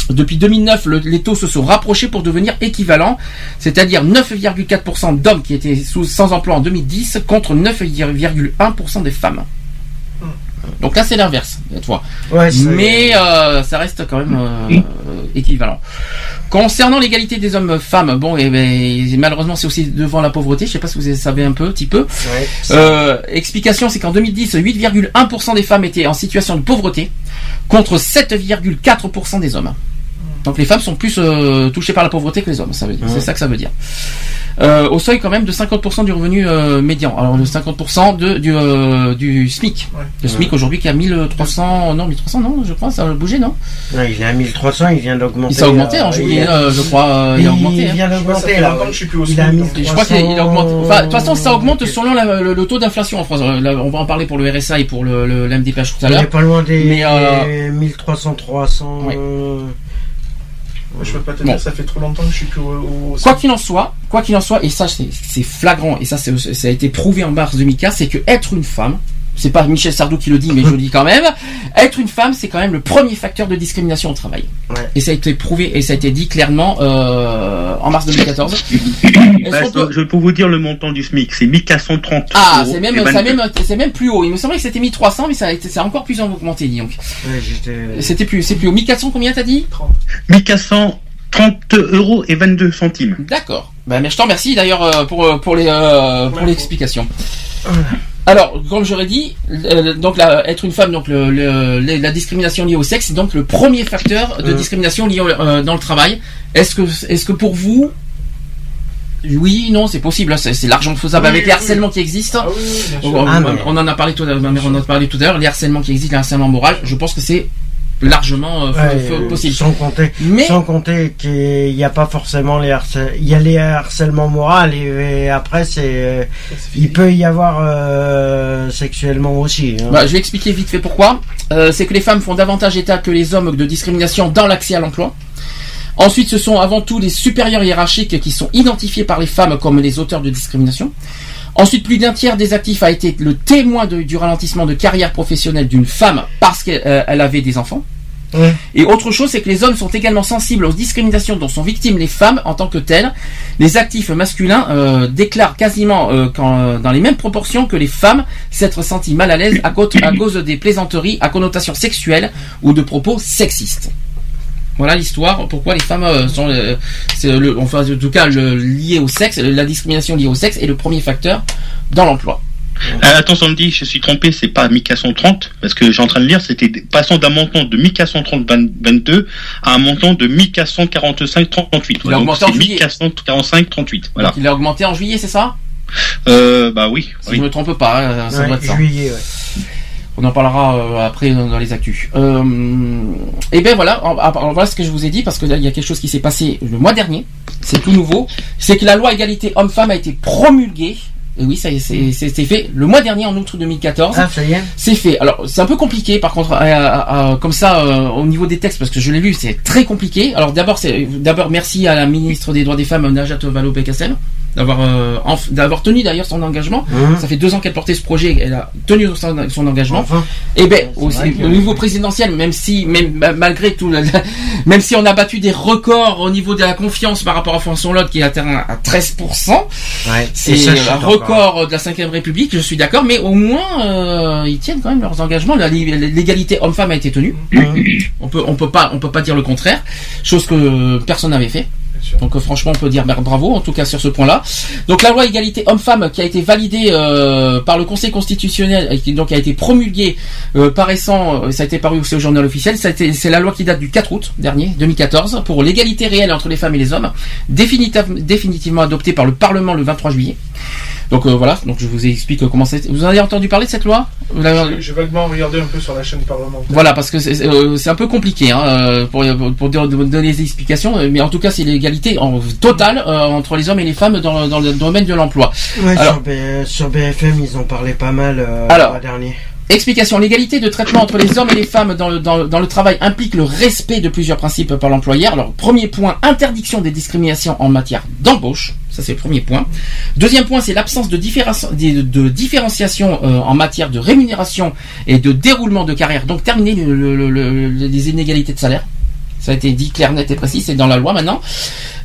Depuis 2009, le- les taux se sont rapprochés pour devenir équivalents, c'est-à-dire 9,4% d'hommes qui étaient sans emploi en 2010 contre 9,1% des femmes. Donc là, c'est l'inverse, tu vois. Ouais, c'est- Mais euh, ça reste quand même euh, équivalent. Concernant l'égalité des hommes-femmes, bon, et ben, malheureusement, c'est aussi devant la pauvreté. Je sais pas si vous savez un peu, petit peu. Ouais, Euh, explication, c'est qu'en 2010, 8,1% des femmes étaient en situation de pauvreté contre 7,4% des hommes. Donc les femmes sont plus euh, touchées par la pauvreté que les hommes, ça veut dire. C'est ça que ça veut dire. Euh, au seuil quand même de 50% du revenu euh, médian. Alors de 50% de, du, euh, du SMIC. Le SMIC aujourd'hui qui est à 1300, non 1300 non, je crois, ça a bougé non? Ouais, il est à 1300, il vient d'augmenter. Il s'est augmenté en euh, juillet, il- euh, je crois, il a augmenté. Il hein. vient d'augmenter là. que je suis plus au Il SMIC. Je crois qu'il il augmente. Enfin, de toute façon, ça augmente selon la- le, le taux d'inflation en France. Là, on va en parler pour le RSA et pour le, le, MDPH tout à Il l'heure. est pas loin des Mais, euh, 1300, 300. Je peux pas te Bon. dire, ça fait trop longtemps que je suis plus au. au- Quoi qu'il en soit, quoi qu'il en soit, et ça c'est flagrant, et ça ça a été prouvé en mars 2015, c'est que être une femme, c'est pas Michel Sardou qui le dit, mais je le dis quand même, être une femme, c'est quand même le premier facteur de discrimination au travail. Ouais. Et ça a été prouvé, et ça a été dit clairement euh, en mars 2014. Est-ce Bah, qu'on peut- Je peux vous dire le montant du SMIC, c'est 1430 Ah, euros c'est même, et ça 22. même, c'est même plus haut. Il me semblait que c'était 1300, mais ça a été, encore plus augmenté, dis donc. Ouais, C'était plus, c'est plus haut. 1400 combien t'as dit 1430 euros et 22 centimes. D'accord. Mais je t'en remercie d'ailleurs euh, pour euh, pour les pour l'explication. Alors, comme j'aurais dit, euh, donc la, être une femme, donc le, le- le- la discrimination liée au sexe, c'est donc le premier facteur de Euh. discrimination liée au- euh, dans le travail. Est-ce que est-ce que pour vous oui, non, c'est possible. hein, C'est largement faisable Oui, avec oui, les harcèlements qui existent. Ah oui, oui, bien sûr. On, Ah, on- on en a parlé tout à l'heure. ma mère en a parlé tout à l'heure. Les harcèlements qui existent, les harcèlements moral. Je pense que c'est largement euh, Ouais, possible. Sans compter, Mais sans compter qu'il n'y a pas forcément les harcèlements. Il y a les harcèlements moraux et, et après c'est, euh, il peut y avoir euh, sexuellement aussi. hein. Bah, je vais expliquer vite fait pourquoi. Euh, c'est que les femmes font davantage état que les hommes de discrimination dans l'accès à l'emploi. Ensuite, ce sont avant tout les supérieurs hiérarchiques qui sont identifiés par les femmes comme les auteurs de discrimination. Ensuite, plus d'un tiers des actifs a été le témoin de- du ralentissement de carrière professionnelle d'une femme parce qu'elle euh, avait des enfants. Ouais. Et autre chose, c'est que les hommes sont également sensibles aux discriminations dont sont victimes les femmes en tant que telles. Les actifs masculins euh, déclarent quasiment euh, dans les mêmes proportions que les femmes s'être sentis mal à l'aise à cause des plaisanteries à connotation sexuelle ou de propos sexistes. Voilà l'histoire. Pourquoi les femmes euh, sont, euh, c'est le, enfin en tout cas le, lié au sexe, la discrimination liée au sexe est le premier facteur dans l'emploi. Euh, attends, Sandy, je suis trompé, c'est pas 1430, parce que j'ai en train de lire, c'était passant d'un montant de 1430 22 à un montant de 1445 38. Il a Donc augmenté en juillet. 1445 38. Voilà. Donc, il a augmenté en juillet, c'est ça? Euh, bah oui. Si oui. je me trompe pas, euh, ça Ouais, doit être ça. juillet, ouais. On en parlera euh, après dans, les actus. Euh, et ben voilà, voilà ce que je vous ai dit parce que là il y a quelque chose qui s'est passé le mois dernier. C'est tout nouveau. C'est que la loi égalité homme-femme a été promulguée. Et oui, ça c'est fait le mois dernier en août 2014. Ah, ça y est. C'est fait. Alors c'est un peu compliqué par contre, à- à- à- comme ça euh, au niveau des textes parce que je l'ai lu, c'est très compliqué. Alors d'abord merci à la ministre des droits des femmes Najat Vallaud-Belkacem d'avoir euh, d'avoir tenu d'ailleurs son engagement. Mmh. Ça fait deux ans qu'elle portait ce projet, elle a tenu son, son engagement. Enfin. Et ben C'est au, vrai que- au niveau présidentiel, même si même ma- malgré tout, même si on a battu des records au niveau de la confiance par rapport à François Hollande qui est atteint à 13%, Ouais. c'est un encore. record de la 5 République, je suis d'accord, mais au moins euh, ils tiennent quand même leurs engagements. L'égalité homme-femme a été tenue. Mmh. On peut on peut pas on peut pas dire le contraire, chose que personne n'avait fait. Donc euh, franchement, on peut dire bravo en tout cas sur ce point-là. Donc la loi égalité homme-femme qui a été validée euh, par le Conseil constitutionnel et qui donc a été promulguée euh, par récent, euh, ça a été paru aussi au journal officiel. C'est la loi qui date du 4 août dernier, 2014, pour l'égalité réelle entre les femmes et les hommes, définitive- définitivement adoptée par le Parlement le 23 juillet. Donc euh, voilà, donc je vous explique comment c'est. Vous en avez entendu parler de cette loi? J'ai vaguement regardé un peu sur la chaîne parlementaire. voilà, parce que c'est euh, c'est un peu compliqué hein, euh, pour, pour donner des explications, euh, mais en tout cas c'est l'égalité en totale euh, entre les hommes et les femmes dans, dans le domaine de l'emploi. Ouais, sur, B- sur BFM, ils en parlaient pas mal euh, Alors. le mois dernier. Explication. L'égalité de traitement entre les hommes et les femmes dans le, dans, le- travail implique le respect de plusieurs principes par l'employeur. Alors, premier point, interdiction des discriminations en matière d'embauche. Ça, c'est le premier point. Deuxième point, c'est l'absence de, différen- de, de différenciation euh, en matière de rémunération et de déroulement de carrière. Donc, terminer le- le- le- le- les inégalités de salaire. Ça a été dit clair, net et précis, c'est dans la loi maintenant.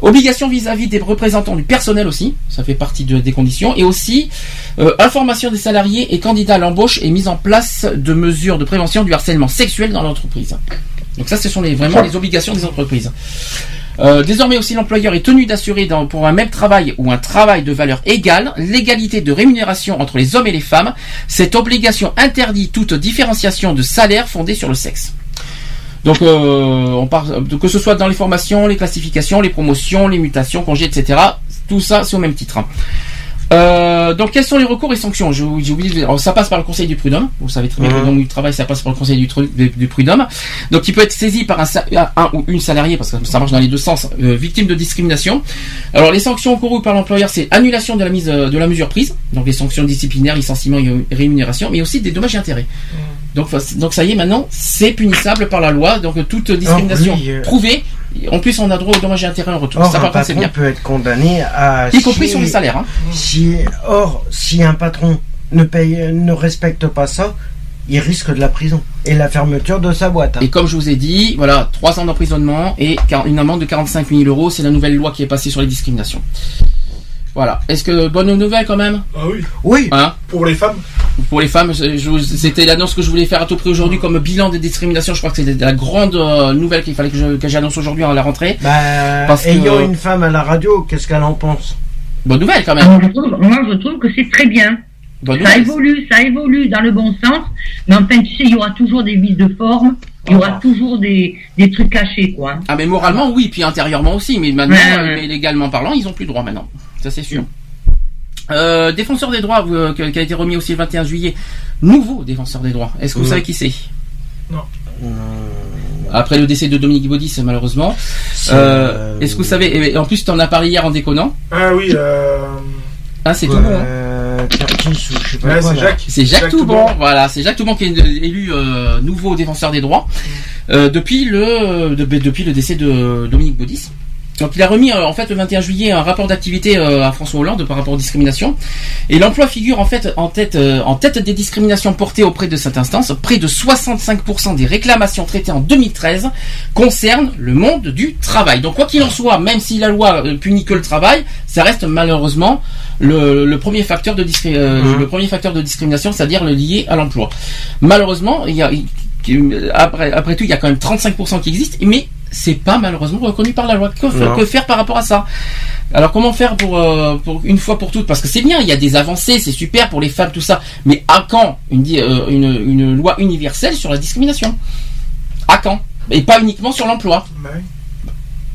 Obligation vis-à-vis des représentants du personnel aussi, ça fait partie de- des conditions. Et aussi, euh, information des salariés et candidats à l'embauche et mise en place de mesures de prévention du harcèlement sexuel dans l'entreprise. Donc ça, ce sont les, vraiment les obligations des entreprises. Euh, désormais aussi, l'employeur est tenu d'assurer pour un même travail ou un travail de valeur égale l'égalité de rémunération entre les hommes et les femmes. Cette obligation interdit toute différenciation de salaire fondée sur le sexe. Donc, euh, on parle, que ce soit dans les formations, les classifications, les promotions, les mutations, congés, etc. Tout ça, c'est au même titre. Euh, donc, quels sont les recours et sanctions? Je- J'ai oublié. alors, ça passe par le Conseil du prud'homme. Vous savez très bien que Mhm. le nom du travail, ça passe par le Conseil du, prud'homme. Donc, il peut être saisi par un, un ou une salariée, parce que ça marche dans les deux sens, euh, victime de discrimination. Alors, les sanctions encourues par l'employeur, c'est annulation de la mise euh, de la mesure prise, donc les sanctions disciplinaires, licenciement et rémunération, mais aussi des dommages et intérêts. Donc, fa- donc ça y est, maintenant, c'est punissable par la loi. Donc, toute discrimination oui, euh. prouvée, en plus, on a droit aux dommages et intérêts en retour. Or, ça, un par contre, c'est patron bien. peut être condamné à. Y compris sur les salaires. Hein. Si, or, si un patron ne paye, ne respecte pas ça, il risque de la prison et la fermeture de sa boîte. hein. Et comme je vous ai dit, voilà, 3 ans d'emprisonnement et une amende de 45 000 euros. C'est la nouvelle loi qui est passée sur les discriminations. Voilà. Est-ce que bonne nouvelle quand même? Ah oui. Oui. Hein? Pour les femmes. Pour les femmes, c'était l'annonce que je voulais faire à tout prix aujourd'hui comme bilan des discriminations. Je crois que c'est la grande euh, nouvelle qu'il fallait que j'annonce aujourd'hui à la rentrée. Bah, Parce que- ayant une femme à la radio, qu'est-ce qu'elle en pense? Bonne nouvelle quand Moi même. je, trouve, moi, je trouve que c'est très bien. Bonne Ça nouvelle. évolue, ça évolue dans le bon sens, mais enfin, tu sais, il y aura toujours des vices de forme, il y aura toujours des, des trucs cachés, quoi. Ah mais moralement oui, puis intérieurement aussi, mais maintenant, Ouais, ouais. mais légalement parlant, ils ont plus le droit maintenant. Ça c'est sûr. Euh, défenseur des droits, euh, qui a été remis aussi le 21 juillet. Nouveau défenseur des droits. Est-ce que vous savez qui c'est? Non. Après le décès de Dominique Baudis, malheureusement. Euh, euh, Est-ce que vous savez, et en plus tu en as parlé hier en déconnant. Ah oui, euh... Ah c'est Ouais, tout bon. hein. euh, ouais, c'est. Jacques. C'est Jacques, Toubon, Toubon. voilà, c'est Jacques Toubon qui est élu euh, nouveau défenseur des droits euh, depuis le de- depuis le décès de Dominique Baudis. Donc il a remis euh, en fait le 21 juillet un rapport d'activité euh, à François Hollande par rapport aux discriminations et l'emploi figure en fait en tête euh, en tête des discriminations portées auprès de cette instance. Près de 65% des réclamations traitées en 2013 concernent le monde du travail. Donc quoi qu'il en soit, même si la loi punit que le travail, ça reste malheureusement le, le premier facteur de discri- euh, le premier facteur de discrimination, c'est-à-dire le lié à l'emploi. Malheureusement, il y a après, après tout, il y a quand même 35% qui existent, mais c'est pas malheureusement reconnu par la loi. Que, faire par rapport à ça? Alors comment faire pour, euh, pour une fois pour toutes? Parce que c'est bien, il y a des avancées, c'est super pour les femmes, tout ça. Mais à quand une, euh, une, une loi universelle sur la discrimination? À quand? Et pas uniquement sur l'emploi? Ouais.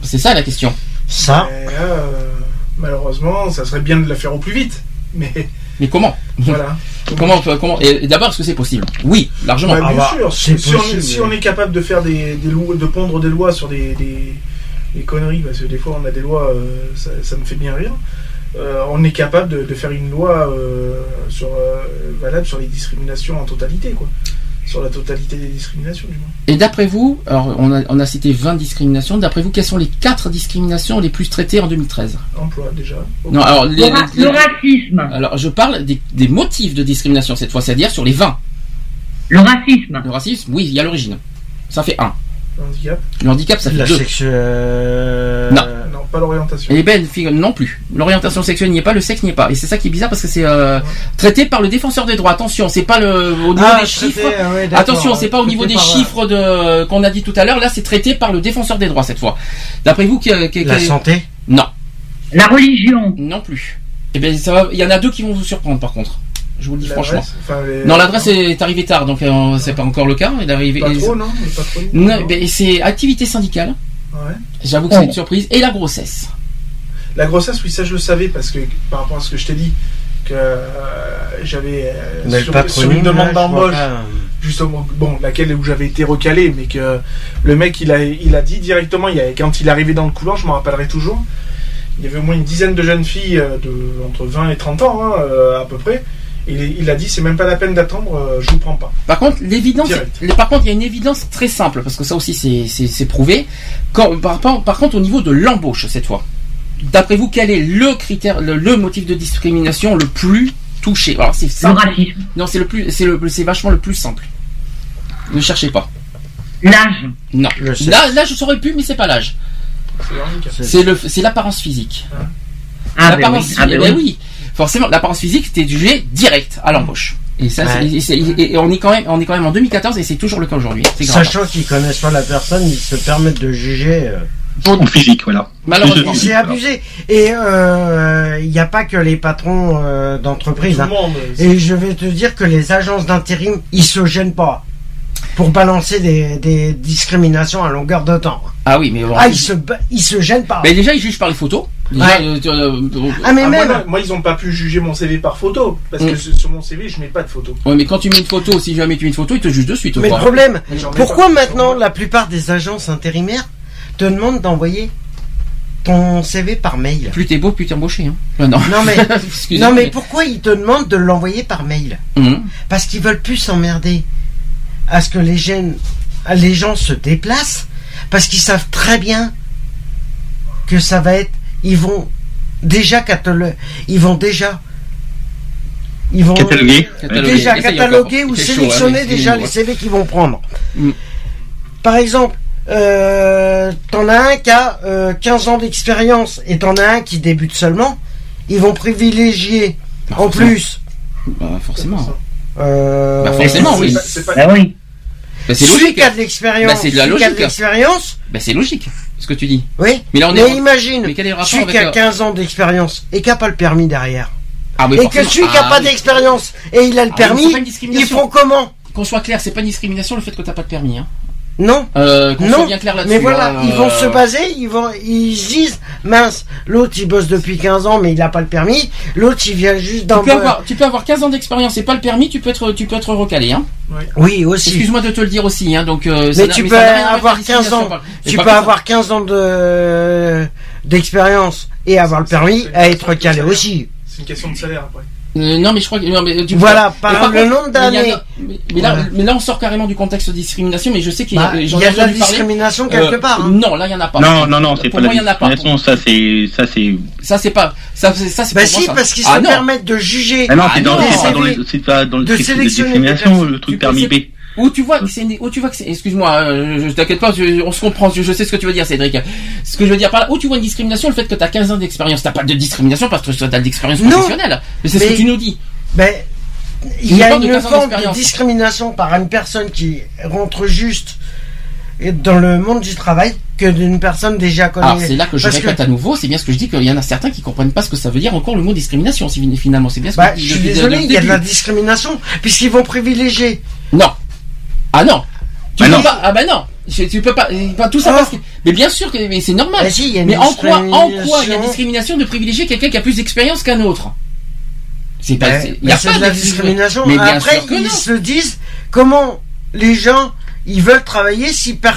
C'est ça la question. Ça, là, euh, malheureusement, ça serait bien de la faire au plus vite. Mais Mais comment voilà. Comment, comment Et d'abord, est-ce que c'est possible? Oui, largement. Bah, Ah bien bah, sûr. Si on, est, possible, si mais- on est capable de faire des, des lois, de pondre des lois sur des, des, des conneries, parce que des fois on a des lois, euh, ça, ça me fait bien rire. euh, on est capable de, de faire une loi euh, sur, euh, valable sur les discriminations en totalité, quoi. Sur la totalité des discriminations, du moins. Et d'après vous, alors on a, on a cité 20 discriminations, d'après vous, quelles sont les 4 discriminations les plus traitées en 2013 Emploi, déjà. Non, alors, les- Le, ra- les- le racisme, alors je parle des, des motifs de discrimination cette fois, c'est-à-dire sur les 20. le racisme, Le racisme, oui, il y a l'origine. Ça fait 1. Le handicap. Le handicap, ça fait la 2. sexuelle. Non. Non, pas l'orientation. Et ben, fig- non plus. L'orientation sexuelle n'y est pas, le sexe n'y est pas. Et c'est ça qui est bizarre parce que c'est euh, traité par le défenseur des droits. Attention, c'est pas le au niveau Ah, des traité, chiffres. ouais. Attention, c'est pas au niveau des par, euh, chiffres de qu'on a dit tout à l'heure. Là, c'est traité par le défenseur des droits cette fois. D'après vous, qui, qui- La qui- santé? Non, la religion, non plus. Et ben, ça va- il y en a deux qui vont vous surprendre par contre. Je vous le dis franchement. enfin, les- Non, l'adresse est arrivée tard, donc euh, c'est pas encore le cas. Il est arrivé. Pas trop, non ben, c'est activité syndicale. Ouais. J'avoue que c'est une surprise. Et la grossesse. La grossesse, oui, ça je le savais parce que par rapport à ce que je t'ai dit, que euh, j'avais euh, sur, une demande d'embauche, justement, bon, laquelle où j'avais été recalé, mais que le mec il a, il a dit directement, il y a, quand il est arrivé dans le couloir, je m'en rappellerai toujours, il y avait au moins une dizaine de jeunes filles euh, de entre 20 et 30 ans, hein, à peu près. Il, il a dit, c'est même pas la peine d'attendre, euh, je vous prends pas. Par contre, l'évidence, par contre, il y a une évidence très simple parce que ça aussi c'est prouvé. Quand, par, par- par contre, au niveau de l'embauche cette fois, d'après vous, quel est le critère, le, le motif de discrimination le plus touché? Alors c'est le simple. racisme, Non, c'est le plus, c'est le, c'est vachement le plus simple. Ne cherchez pas. L'âge. Non. Là, là, je saurais plus, mais c'est pas l'âge. C'est le handicap. C'est le, c'est l'apparence physique. Ah, ben l'apparence, oui. Ah, ben ben oui. Forcément, l'apparence physique, c'était jugé direct à l'embauche. Et ça, Ouais. et on est quand même, on est quand même en 2014 et c'est toujours le cas aujourd'hui. C'est grave. Sachant qu'ils connaissent pas la personne, ils se permettent de juger. euh. Physique, voilà. Malheureusement. C'est abusé. Et euh, il n'y a pas que les patrons euh, d'entreprise. Tout hein. le monde. Et je vais te dire que les agences d'intérim, ils se gênent pas pour balancer des, des discriminations à longueur de temps. Ah oui, mais bon. Ah, ils se, ils se gênent pas. Mais déjà, ils jugent par les photos. Ouais. euh, euh, Ah, mais Ah, moi, même. moi, ils ont pas pu juger mon CV par photo. Parce Mm. que sur sur mon CV, je mets pas de photo. Ouais, mais quand tu mets une photo, si jamais tu mets une photo, ils te jugent de suite. Mais le problème, pourquoi maintenant la plupart des agences intérimaires te demandent d'envoyer ton CV par mail? Plus t'es beau, plus t'es embauché. Hein. Euh, non. Non, mais- Non mais pourquoi ils te demandent de l'envoyer par mail? Hum. Parce qu'ils veulent plus s'emmerder à ce que les gens, les gens se déplacent parce qu'ils savent très bien que ça va être ils vont déjà catalo- ils vont déjà ils vont Catalogué. Catalogué. déjà cataloguer ou chaud, sélectionner hein, mais déjà les CV qu'ils vont prendre. Mm. Par exemple, euh, t'en as un qui a euh, 15 ans d'expérience et t'en as un qui débute seulement. Ils vont privilégier Bah, en forcément. plus. Bah, forcément. Euh, Bah, forcément, oui. pas- c'est pas- Ah oui. Bah, c'est celui logique. qui a de l'expérience, Bah, c'est de la celui qui a de logique. l'expérience, Bah, c'est logique, ce que tu dis. oui. Mais là, on Mais est. imagine, Mais quel est le rapport celui qui a la- 15 ans d'expérience et qui a pas le permis derrière. Ah, mais et que celui qui a Ah, pas oui. d'expérience et il a le Ah, permis, ils font comment Qu'on soit clair, c'est pas une discrimination le fait que t'as pas de permis. Hein. Non. Euh, Non, soit bien clair là-dessus. mais voilà, hein, ils vont euh, se baser, ils vont, ils se disent, mince, l'autre il bosse depuis 15 ans mais il a pas le permis, l'autre il vient juste Tu d'un avoir, tu peux avoir 15 ans d'expérience et pas le permis, tu peux être, tu peux être recalé. Hein. Oui, aussi. Excuse-moi de te le dire aussi. Hein, donc, euh, Mais n'a- tu peux n'a avoir la 15 ans, tu peux ça. avoir 15 ans de, d'expérience et avoir le permis à être calé aussi. C'est une question de salaire après. Euh, non, mais je crois que. non, mais tu- Voilà, par par le nombre d'années. Mais, mais là, Voilà. mais là, on sort carrément du contexte de discrimination, mais je sais qu'il y a, Bah, y a de la parler. discrimination quelque Euh, part, hein. Non, là, il y en a pas. Non, non, non, c'est Pour pas moi, il la y en a pas. discrimination, ça c'est, ça c'est. Ça, c'est pas. Ça, c'est, ça, c'est Bah moi, si, ça. parce qu'ils Ah, se non. permettent de juger. Ah non, Ah c'est dans, non, c'est pas dans CV. le, c'est pas dans le De truc de discrimination, le truc permis B. Où tu vois que c'est où tu vois que c'est excuse-moi euh, je, je t'inquiète pas je- on se comprend je, je sais ce que tu veux dire Cédric ce que je veux dire par là où tu vois une discrimination le fait que tu as 15 ans d'expérience t'as pas de discrimination parce que tu as de l'expérience Non. professionnelle mais c'est ce Mais- que tu nous dis Ben, il y a une 15 ans forme de discrimination par une personne qui rentre juste dans le monde du travail que d'une personne déjà connue. alors c'est là que je Parce répète à nouveau c'est bien ce que je dis qu'il y en a certains qui comprennent pas ce que ça veut dire encore le mot discrimination finalement c'est bien ce Bah, que je dis suis désolé, il y a de la discrimination puisqu'ils vont privilégier. non ah non tu Bah peux non. pas ah ben non tu peux pas, pas tout ça Ah. parce que mais bien sûr que mais c'est normal Bah si, il y a une mais en quoi en quoi il y a discrimination. de privilégier quelqu'un qui a plus d'expérience qu'un autre? C'est pas il y a pas de la discrimination. mais bien Après, sûr que ils non. se disent comment les gens ils veulent travailler si par...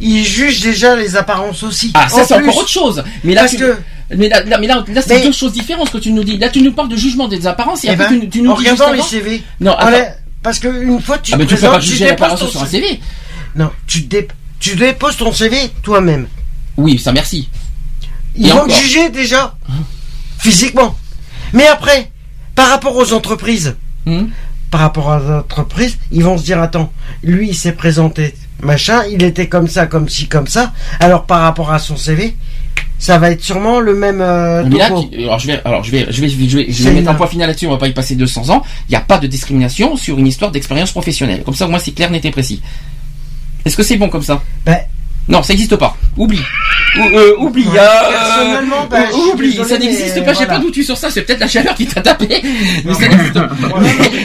ils jugent déjà les apparences aussi. Ah, ça En c'est plus. encore autre chose. Mais là, Parce tu- que mais là, là- mais là, là, c'est Mais- deux choses différentes ce que tu nous dis. Là, tu nous parles de jugement des apparences et eh après ben, tu, tu nous en dis regardant les avant- CV. Non, attends. Parce que une fois tu Ah, te mais tu peux pas présentes, tu déposes ton sur un CV. Non, tu, dé- tu déposes ton CV toi-même. Oui, ça merci. Ils Et vont te juger déjà physiquement. Mais après, par rapport aux entreprises, Hmm. par rapport aux entreprises, ils vont se dire attends, lui il s'est présenté machin, il était comme ça, comme ci, comme ça. Alors par rapport à son CV, ça va être sûrement le même euh, Mais là, alors je vais, alors je vais, je vais, je vais, je vais mettre un point final là-dessus. On va pas y passer 200 ans. Il n'y a pas de discrimination sur une histoire d'expérience professionnelle. Comme ça, au moins, c'est clair, net et précis. Est-ce que c'est bon comme ça? Ben, Non, ça n'existe pas. Oublie. Ou- euh, oublie. Ouais, euh, je oublie. désolé, ça n'existe pas. Je sais voilà. pas d'où tu sors ça. C'est peut-être la chaleur qui t'a tapé. Mais ça n'existe pas.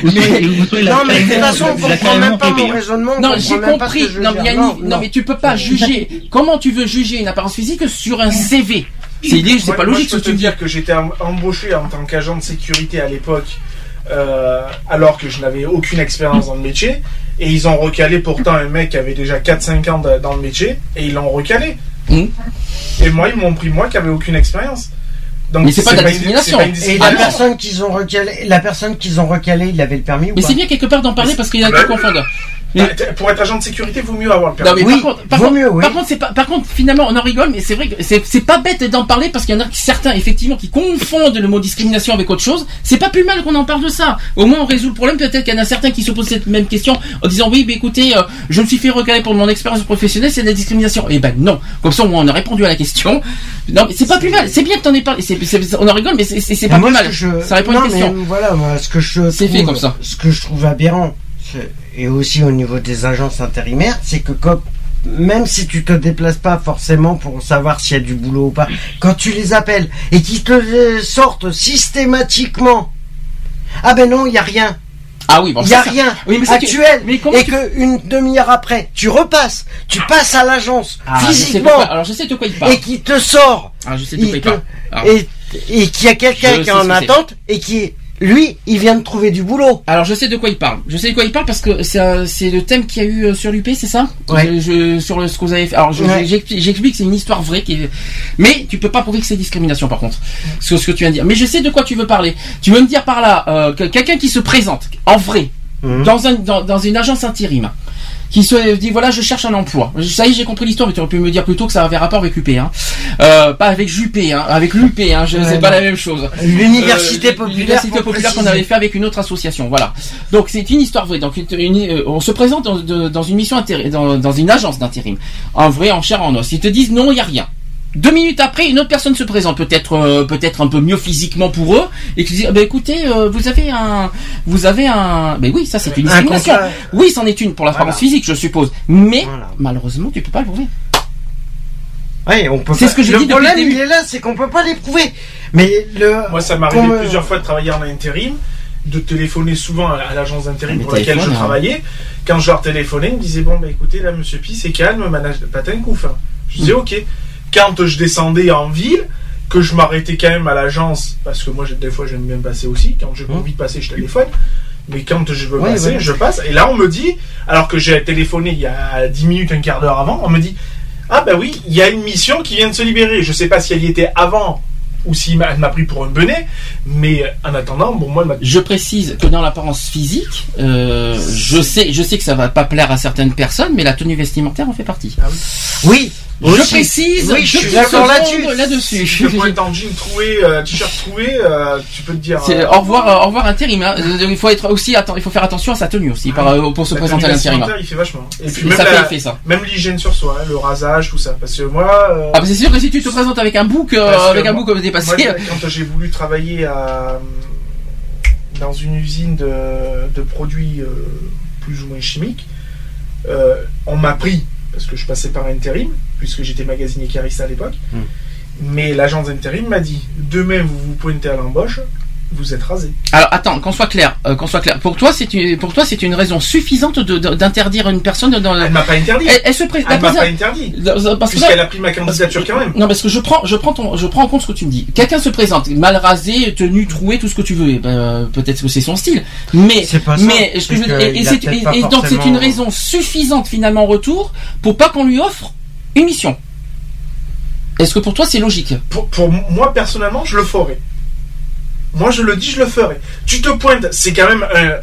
Non mais de toute façon, on la comprend même pas mon raisonnement. on Non, j'ai compris. je Non, mais, une- non, mais tu peux pas juger. Comment tu veux juger une apparence physique sur un CV C'est Moi- pas moi, logique je ce peux que tu te dire que j'étais em- embauché en tant qu'agent de sécurité à l'époque, euh, alors que je n'avais aucune expérience dans le métier. Et ils ont recalé pourtant un mec qui avait déjà 4-5 ans de- dans le métier, et ils l'ont recalé. Hmm. Et moi, ils m'ont pris moi qui avait aucune expérience. Donc, Mais c'est pas de la discrimination. pas Et la Ah personne qu'ils ont recalé, la personne qu'ils ont recalé, il avait le permis ou Mais pas c'est bien quelque part d'en parler parce qu'il y a Bah qui Bah, pour être agent de sécurité, vaut mieux avoir le Non, permis. par contre, par contre, par contre, c'est pas, par contre, finalement, on en rigole, mais c'est vrai que c'est, pas bête d'en parler parce qu'il y en a certains, effectivement, qui confondent le mot discrimination avec autre chose. C'est pas plus mal qu'on en parle de ça. Au moins, on résout le problème. Peut-être qu'il y en a certains qui se posent cette même question en disant oui, mais écoutez, euh, je me suis fait recaler pour mon expérience professionnelle, c'est de la discrimination. Eh ben non. Comme ça, au moins, on a répondu à la question. Non, mais c'est pas plus mal. C'est bien que t'en aies parlé. On en rigole, mais c'est, pas moi, plus mal. je- Ça répond à une question. mais voilà, moi, ce que je C'est fait trouve- comme ça. Ce que je trouve aberrant, et aussi au niveau des agences intérimaires, c'est que même si tu te déplaces pas forcément pour savoir s'il y a du boulot ou pas, quand tu les appelles et qu'ils te les sortent systématiquement, ah ben non, il y a rien. Ah oui, bon, Il y a ça, rien Oui, mais actuel mais et tu- que une demi-heure après, tu repasses, tu passes à l'agence Ah, physiquement quoi- alors je sais de quoi il parle. et qui te sort Ah, je sais de il quoi il te- parle. Alors- et, et qu'il y a quelqu'un qui est en attente et qui est lui, il vient de trouver du boulot. Alors je sais de quoi il parle. Je sais de quoi il parle parce que c'est c'est le thème qu'il y a eu euh, sur l'UP, c'est ça? Ouais. Je, je- sur le, ce que vous avez fait. Alors je- Ouais. j'explique j'explique que c'est une histoire vraie qui est... mais tu peux pas prouver que c'est discrimination par contre. Ce, ce que tu viens de dire. Mais je sais de quoi tu veux parler. Tu veux me dire par là euh, que quelqu'un qui se présente en vrai Mhm. dans un dans, dans une agence intérim qui se dit voilà je cherche un emploi. Ça y est j'ai compris l'histoire mais tu aurais pu me dire plutôt que ça avait rapport avec UP hein. Euh, pas avec Juppé hein, avec l'UP hein, je Ouais, c'est pas la même chose. L'université Euh, populaire, L'université populaire qu'on avait fait avec une autre association, voilà. Donc c'est une histoire vraie. Donc une- une- euh, on se présente dans, de- dans une mission dans, dans une agence d'intérim, en vrai, en chair, en os. Ils te disent non, il y a rien. Deux minutes après, une autre personne se présente, peut-être euh, peut-être un peu mieux physiquement pour eux, et qui dit ah ben écoutez, euh, vous avez un, vous avez un, ben oui, ça c'est une Un discrimination. Oui, c'en est une pour la Voilà. France physique, je suppose. Mais Voilà. malheureusement, tu peux pas le prouver. Ouais, on peut C'est pas- ce que je le dis depuis le problème, début. il est là, c'est qu'on peut pas les prouver. Mais le. Moi, ça m'est arrivé Comme, euh, plusieurs fois de travailler en intérim, de téléphoner souvent à l'agence d'intérim Mais pour laquelle je hein. travaillais. Quand je leur téléphonais, ils me disaient Bon, bah écoutez, là, monsieur Pi, c'est calme, manage patin couf. hein. Je disais Ok. Quand je descendais en ville, que je m'arrêtais quand même à l'agence, parce que moi, des fois, j'aime bien passer aussi. Quand j'ai Hum. envie de passer, je téléphone. Mais quand je veux Ouais, passer, je passe. Et là, on me dit, alors que j'ai téléphoné il y a 10 minutes, un quart d'heure avant, on me dit Ah, bah oui, il y a une mission qui vient de se libérer. Je sais pas si elle y était avant ou si elle m'a pris pour un benet, mais en attendant, bon, moi, elle m'a Je précise que dans l'apparence physique, euh, je sais, je sais que ça va pas plaire à certaines personnes, mais la tenue vestimentaire en fait partie. Ah oui. Oui. Je précise, Oui, je suis d'accord là-dessus. là-dessus. Si tu peux être en jean troué, euh, t-shirt troué, euh, tu peux te dire. C'est euh, au revoir, euh, au revoir intérim. hein. Il faut être aussi, il faut faire attention à sa tenue aussi par, pour se la présenter à l'intérim. Il fait vachement. Et puis Et même, ça fait la- effet ça. même l'hygiène sur soi, hein, le rasage, tout ça. Parce que moi. Ah bah c'est sûr que si tu te présentes avec un bouc, avec un bouc comme dépassé. moi, quand j'ai voulu travailler à, dans une usine de, de produits plus ou moins chimiques, on m'a pris, parce que je passais par intérim, puisque j'étais magasinier cariste à l'époque, Hmm. mais l'agence d'intérim m'a dit demain vous vous pointez à l'embauche, vous êtes rasé. Alors attends, qu'on soit clair, euh, qu'on soit clair. Pour toi, c'est une, pour toi, c'est une raison suffisante d'interdire une personne dans. Elle m'a pas interdit. Elle, elle se présente. Elle m'a pas interdit. Parce que Puisqu'elle a pris ma candidature quand même. Non, parce que je prends, je prends ton, je prends en compte ce que tu me dis. Quelqu'un se présente, mal rasé, tenu, troué, tout ce que tu veux. Eh ben, peut-être que c'est son style. Mais, C'est pas ça. mais, je et, et donc c'est une raison suffisante finalement en retour pour pas qu'on lui offre une mission. Est-ce que pour toi c'est logique? Pour, pour moi personnellement, je le ferai. Moi, je le dis, je le ferai. Tu te pointes, c'est quand même euh,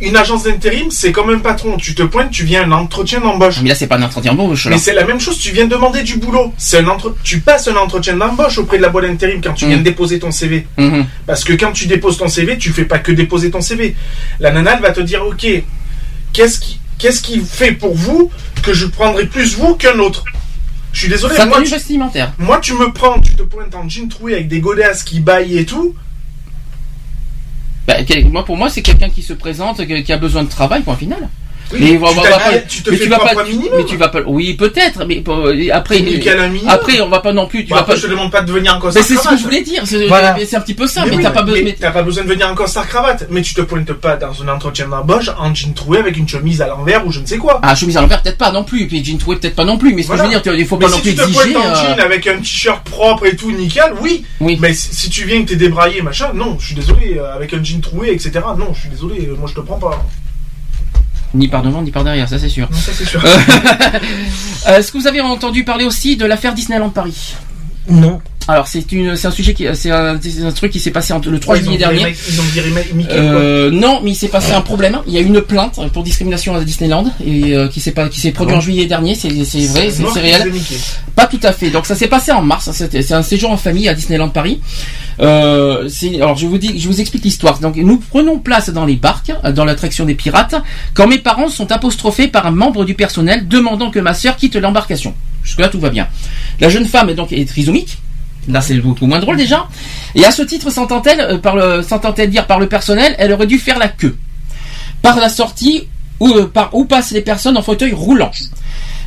une agence d'intérim, c'est comme un patron. Tu te pointes, tu viens à un entretien d'embauche. Mais là c'est pas un entretien d'embauche. Mais c'est la même chose, tu viens demander du boulot. C'est un entre... Tu passes un entretien d'embauche auprès de la boîte d'intérim quand tu viens Mm. de déposer ton CV. Mhm. Parce que quand tu déposes ton CV, tu fais pas que déposer ton CV. La nana, elle va te dire, ok, qu'est-ce qui, qu'est-ce qui fait pour vous que je prendrai plus vous qu'un autre? Je suis désolé, Sa moi tu, moi tu me prends, tu te pointes en jean troué avec des godasses qui baillent et tout. Bah, quel- moi pour moi c'est quelqu'un qui se présente, qui a besoin de travail, point final. Oui, Mais tu va- va pas- tu te mais fais vas propre pas, un minimum. mais tu vas pas, oui peut-être, mais euh, après, après on va pas non plus, tu Bon, vas après, pas. je te demande pas de venir en Mais costard c'est ce que cravate. je voulais dire, c'est Voilà. mais un petit peu ça, Mais mais, oui, t'as pas besoin. mais t'as pas besoin de venir en costard cravate, mais tu te pointes pas dans un entretien d'embauche en jean troué avec une chemise à l'envers ou je ne sais quoi. Ah, chemise à l'envers, peut-être pas non plus, et puis jean troué, peut-être pas non plus, mais ce Voilà. que je veux dire, tu- il faut Mais pas non si plus tu te pointes en euh, jean avec un t-shirt propre et tout nickel, oui. Oui. Mais si, si tu viens que t'es débraillé machin, non, je suis désolé. euh, Avec un jean troué, etc. Non, je suis désolé. euh, Moi, je te prends pas. Ni par devant, ni par derrière, ça c'est sûr. Non, ça c'est sûr. Euh, Est-ce que vous avez entendu parler aussi de l'affaire Disneyland Paris? Non. Alors c'est une, c'est un sujet qui, c'est un, c'est un truc qui s'est passé entre le 3 Ouais, ils ont juillet dernier. Ils ont Mickey, Euh, non, mais il s'est passé un problème. Il y a une plainte pour discrimination à Disneyland et euh, qui s'est pas, qui s'est produit en juillet dernier. C'est, vrai, c'est, réel. Pas tout à fait. Donc ça s'est passé en mars. C'était- C'est un séjour en famille à Disneyland Paris. Euh, alors je vous dis, je vous explique l'histoire. Donc nous prenons place dans les barques, euh, dans l'attraction des pirates, quand mes parents sont apostrophés par un membre du personnel demandant que ma sœur quitte l'embarcation. Jusque là tout va bien. La jeune femme est donc est trisomique. Là, c'est beaucoup moins drôle déjà. Et à ce titre, s'entend-elle euh, s'entend-elle dire par le personnel, elle aurait dû faire la queue par la sortie où, euh, par où passent les personnes en fauteuil roulant.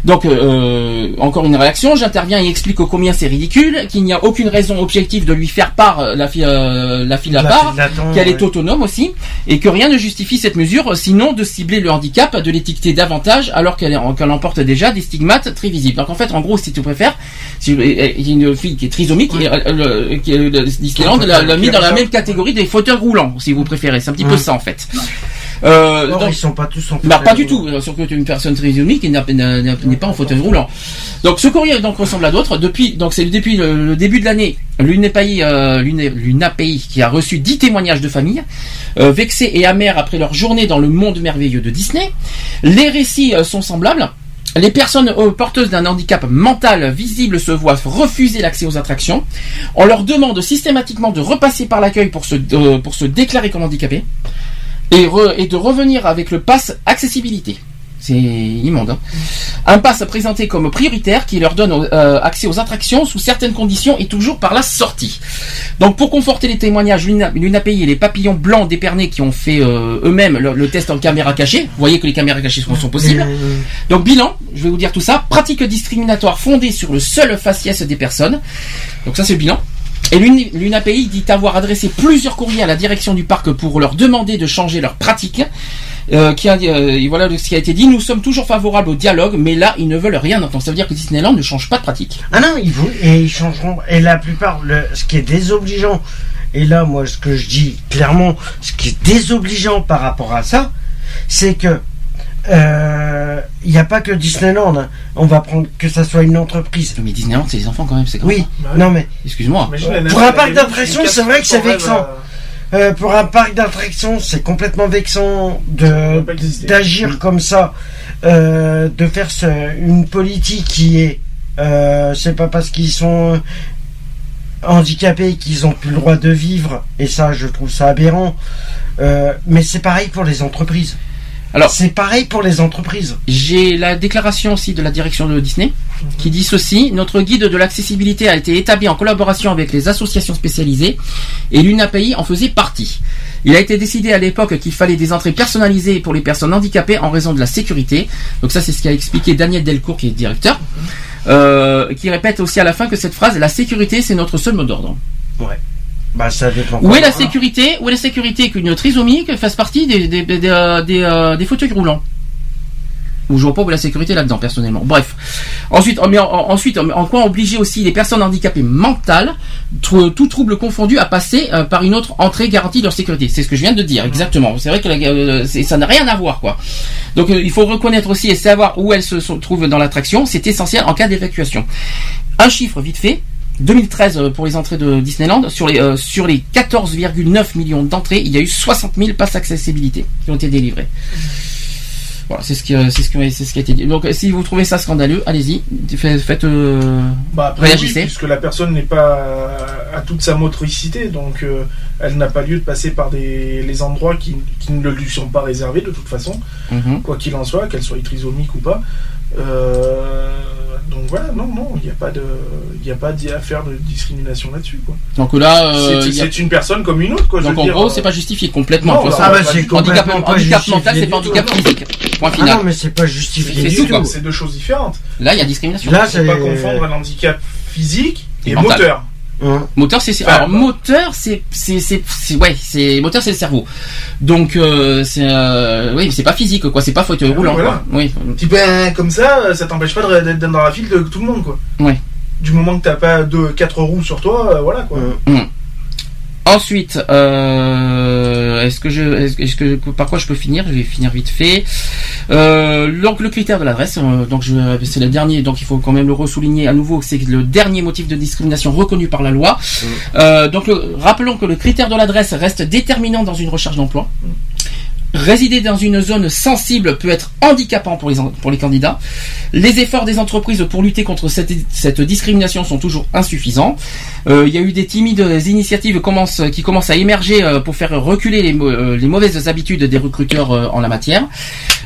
Donc, euh, encore une réaction, j'interviens et explique combien c'est ridicule, qu'il n'y a aucune raison objective de lui faire part euh, la fille, euh, la fille à La part, qu'elle est autonome aussi, et que rien ne justifie cette mesure, euh, sinon de cibler le handicap, de l'étiqueter davantage, alors qu'elle est- qu'elle emporte déjà des stigmates très visibles. Donc en fait, en gros, si tu préfères, si, il y a une fille qui est trisomique, et, euh, le- qui, euh, le- Disneyland l'a mis dans la même catégorie des fauteuils roulants, si vous préférez. C'est un petit peu ça en fait. Euh, Or, donc- ils sont pas tous en bah, pas du tout, es une personne trisomique n'est pas en fauteuil roulant. Donc ce courrier donc ressemble à d'autres. Depuis donc c'est depuis le, le début de l'année, l'UNEPAI euh, l'UNAPI qui a reçu 10 témoignages de familles euh, vexés et amers après leur journée dans le monde merveilleux de Disney. Les récits euh, sont semblables. Les personnes euh, porteuses d'un handicap mental visible se voient refuser l'accès aux attractions. On leur demande systématiquement de repasser par l'accueil pour se, euh, pour se déclarer comme handicapé et, re- et de revenir avec le pass accessibilité. C'est immonde. hein. Un pass présenté comme prioritaire qui leur donne euh, accès aux attractions sous certaines conditions et toujours par la sortie. Donc pour conforter les témoignages, l'UNA- l'UNAPI et les papillons blancs d'Épernay qui ont fait euh, eux-mêmes le, le test en caméra cachée, vous voyez que les caméras cachées sont, sont possibles. Donc bilan, je vais vous dire tout ça, pratique discriminatoire fondée sur le seul faciès des personnes. Donc ça c'est le bilan. Et l'UNAPI dit avoir adressé plusieurs courriers à la direction du parc pour leur demander de changer leur pratique. Euh, qui euh, voilà ce qui a été dit. Nous sommes toujours favorables au dialogue, mais là ils ne veulent rien entendre. Ça veut dire que Disneyland ne change pas de pratique. Ah non, ils vont, et ils changeront. Et la plupart, ce qui est désobligeant, et là, moi, ce que je dis clairement, ce qui est désobligeant par rapport à ça, c'est que euh, il n'y a pas que Disneyland. hein. On va prendre que ça soit une entreprise. Mais Disneyland, c'est les enfants quand même, c'est Oui, Bah non mais Excuse-moi. Pour un parc d'attractions, c'est vrai que c'est vexant. euh, Euh, pour un parc d'attractions, c'est complètement vexant de d'agir comme ça, euh, de faire ce- une politique qui est, euh, c'est pas parce qu'ils sont handicapés qu'ils ont plus le droit de vivre, et ça, je trouve ça aberrant. Euh, mais c'est pareil pour les entreprises. Alors- c'est pareil pour les entreprises. J'ai la déclaration aussi de la direction de Disney qui dit ceci notre guide de l'accessibilité a été établi en collaboration avec les associations spécialisées et l'UNAPI en faisait partie. Il a été décidé à l'époque qu'il fallait des entrées personnalisées pour les personnes handicapées en raison de la sécurité. Donc ça c'est ce qu'a expliqué Daniel Delcourt qui est directeur. Euh, qui répète aussi à la fin que cette phrase la sécurité c'est notre seul mot d'ordre. Ouais. Bah ça dépend. Où est la comment- sécurité Où est la sécurité qu'une trisomique fasse partie des, des, des, des, euh, des, euh, fauteuils roulants Ou je vois pas où est la sécurité là-dedans personnellement. Bref. Ensuite, mais en, en- ensuite, en quoi obliger aussi les personnes handicapées mentales, tout trouble confondu, à passer euh, par une autre entrée garantie de leur sécurité? C'est ce que je viens de dire, exactement. C'est vrai que la- euh, ça n'a rien à voir, quoi. Donc euh, il faut reconnaître aussi et savoir où elles se sont- trouvent dans l'attraction. C'est essentiel en cas d'évacuation. Un chiffre vite fait. 2013 euh, pour les entrées de Disneyland, sur les, euh, sur les 14,9 millions d'entrées, il y a eu 60 000 passes accessibilité qui ont été délivrées. Voilà, c'est ce qui, euh, c'est ce qui, c'est ce qui a été dit. Donc, si vous trouvez ça scandaleux, allez-y, faites, euh, Bah, après, oui, réagissez. puisque la personne n'est pas à toute sa motricité, donc euh, elle n'a pas lieu de passer par des, les endroits qui, qui ne lui sont pas réservés de toute façon, Mhm. quoi qu'il en soit, qu'elle soit trisomique ou pas. Euh, donc voilà, non, non, il n'y a pas de, il a pas à faire de discrimination là-dessus, quoi. Donc là, euh, c'est a- une personne comme une autre, quoi. je donc veux en dire, gros, euh, c'est pas justifié complètement. Non. Ah bah c'est Handicap- handicap, pas mental, c'est pas tout. handicap physique. Point Ah final. non mais c'est pas justifié C'est du tout, c'est deux choses différentes. Là, il y a discrimination. Là Faut c'est pas confondre un handicap physique et, Et mental. moteur. Hein. Moteur, c'est Enfin, alors moteur, c'est c'est ouais, c'est moteur, c'est le cerveau. Donc euh, c'est euh, oui, c'est pas physique quoi, c'est pas fauteuil Ah, roulant voilà. quoi. Oui. Puis ben, comme ça, ça t'empêche pas d'être dans la file de tout le monde, quoi. Ouais. Du moment que t'as pas deux, quatre roues sur toi, euh, voilà, quoi. Hum. Ensuite, euh, est-ce que je, est-ce, est-ce que par quoi je peux finir? Je vais finir vite fait. Euh, donc le critère de l'adresse, euh, donc c'est le dernier, donc il faut quand même le ressouligner à nouveau, que c'est le dernier motif de discrimination reconnu par la loi. Euh, donc le- rappelons que le critère de l'adresse reste déterminant dans une recherche d'emploi. Résider dans une zone sensible peut être handicapant pour les, candidats. Les efforts des entreprises pour lutter contre cette, discrimination sont toujours insuffisants. Euh, il y a eu des timides initiatives qui commencent à émerger euh, pour faire reculer euh, les mauvaises habitudes des recruteurs en la matière.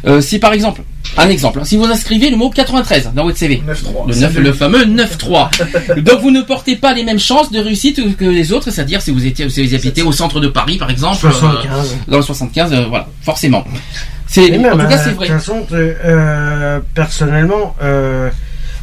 Euh, si par exemple, un exemple, hein, si vous inscrivez le mot 93 dans votre CV, le, neuf- le fameux 9-3, donc vous ne portez pas les mêmes chances de réussite que les autres, c'est-à-dire si vous étiez, si vous habitez au centre de Paris par exemple, euh, 75. dans le 75, euh, voilà, forcément. C'est, en tout cas, c'est De vrai. toute façon, personnellement, euh,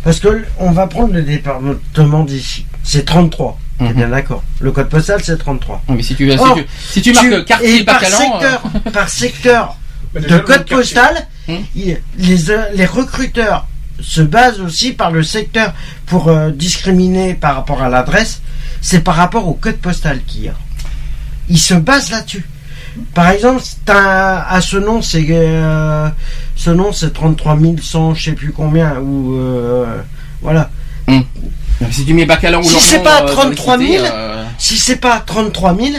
parce que on va prendre le département d'ici. C'est 33. T'es bien d'accord. Le code postal, c'est 33. Mhm. Mais si tu, si Or, tu, si tu marques quartier et par secteur, euh, par secteur de code postal, il- les, euh, les recruteurs se basent aussi par le secteur pour euh, discriminer par rapport à l'adresse. C'est par rapport au code postal qu'il y a. Ils se basent là-dessus. Par exemple, à ce nom, c'est euh, ce nom, c'est 33 100, je sais plus combien, ou euh, voilà. si tu mets Bacalan ou Si c'est pas euh, dans 33 les 000, cités, euh, si c'est pas 33 000,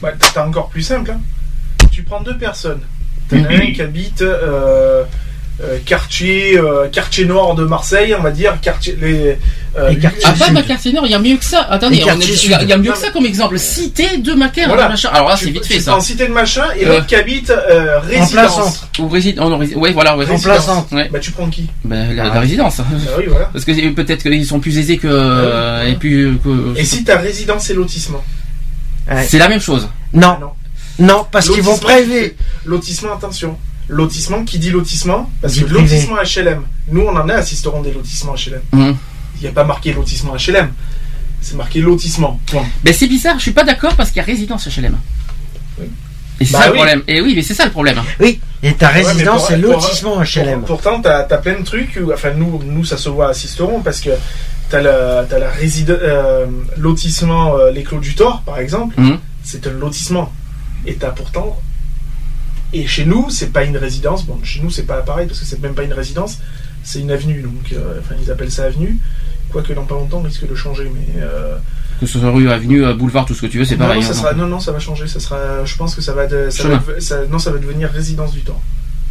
Bah, t'as encore plus simple. hein. Tu prends deux personnes. T'en as un qui habite euh, euh, quartier, euh, quartier nord de Marseille, on va dire, quartier, les, euh, Ah, pas ma quartier nord, il y a mieux que ça. Attendez, Les on quartiers est- il y a, y mieux que ça comme exemple. Cité de Macaire, Voilà. machin. Alors là, c'est vite fait ça. prends cité de machin et Euh, l'autre qui habite euh, résidence. Ou résidence. Oh, ouais, voilà, ouais, Remplaçante. Ouais. Bah tu prends qui? Ben, la, la résidence. Bah oui, voilà. Parce que peut-être qu'ils sont plus aisés que. euh, et puis. que- Et si t'as résidence et lotissement? C'est la même chose. non, non, parce qu'ils vont Lotissement, prélever. Lotissement, attention. Lotissement, qui dit lotissement Parce Dit que privé. lotissement HLM, nous on en a assisteront des lotissements HLM. Mhm. Il n'y a pas marqué lotissement HLM. C'est marqué lotissement. Point. Mais c'est bizarre, je suis pas d'accord parce qu'il y a résidence HLM. Et c'est Bah ça le problème. Et oui, mais c'est ça le problème. Oui, et ta résidence, pour- c'est pour- lotissement HLM. pour- pourtant, t'as as plein de trucs. Où, enfin, nous, nous, ça se voit à Sisteron parce que t'as la, t'as la euh, lotissement euh, Les Clos du Thor, par exemple. Mhm. C'est un lotissement. Et t'as pourtant. Et chez nous, c'est pas une résidence. Bon, chez nous, c'est pas pareil parce que c'est même pas une résidence. C'est une avenue. Donc, euh, enfin, ils appellent ça avenue. Quoique dans pas longtemps, on risque de changer. Mais. euh, Que ce soit rue, avenue, euh, boulevard, tout ce que tu veux, c'est non, pareil. non, ça hein, sera, donc. non, non, ça va changer. Ça sera, je pense que ça va, de- ça Chemin. va- ça- non, ça va devenir résidence du temps.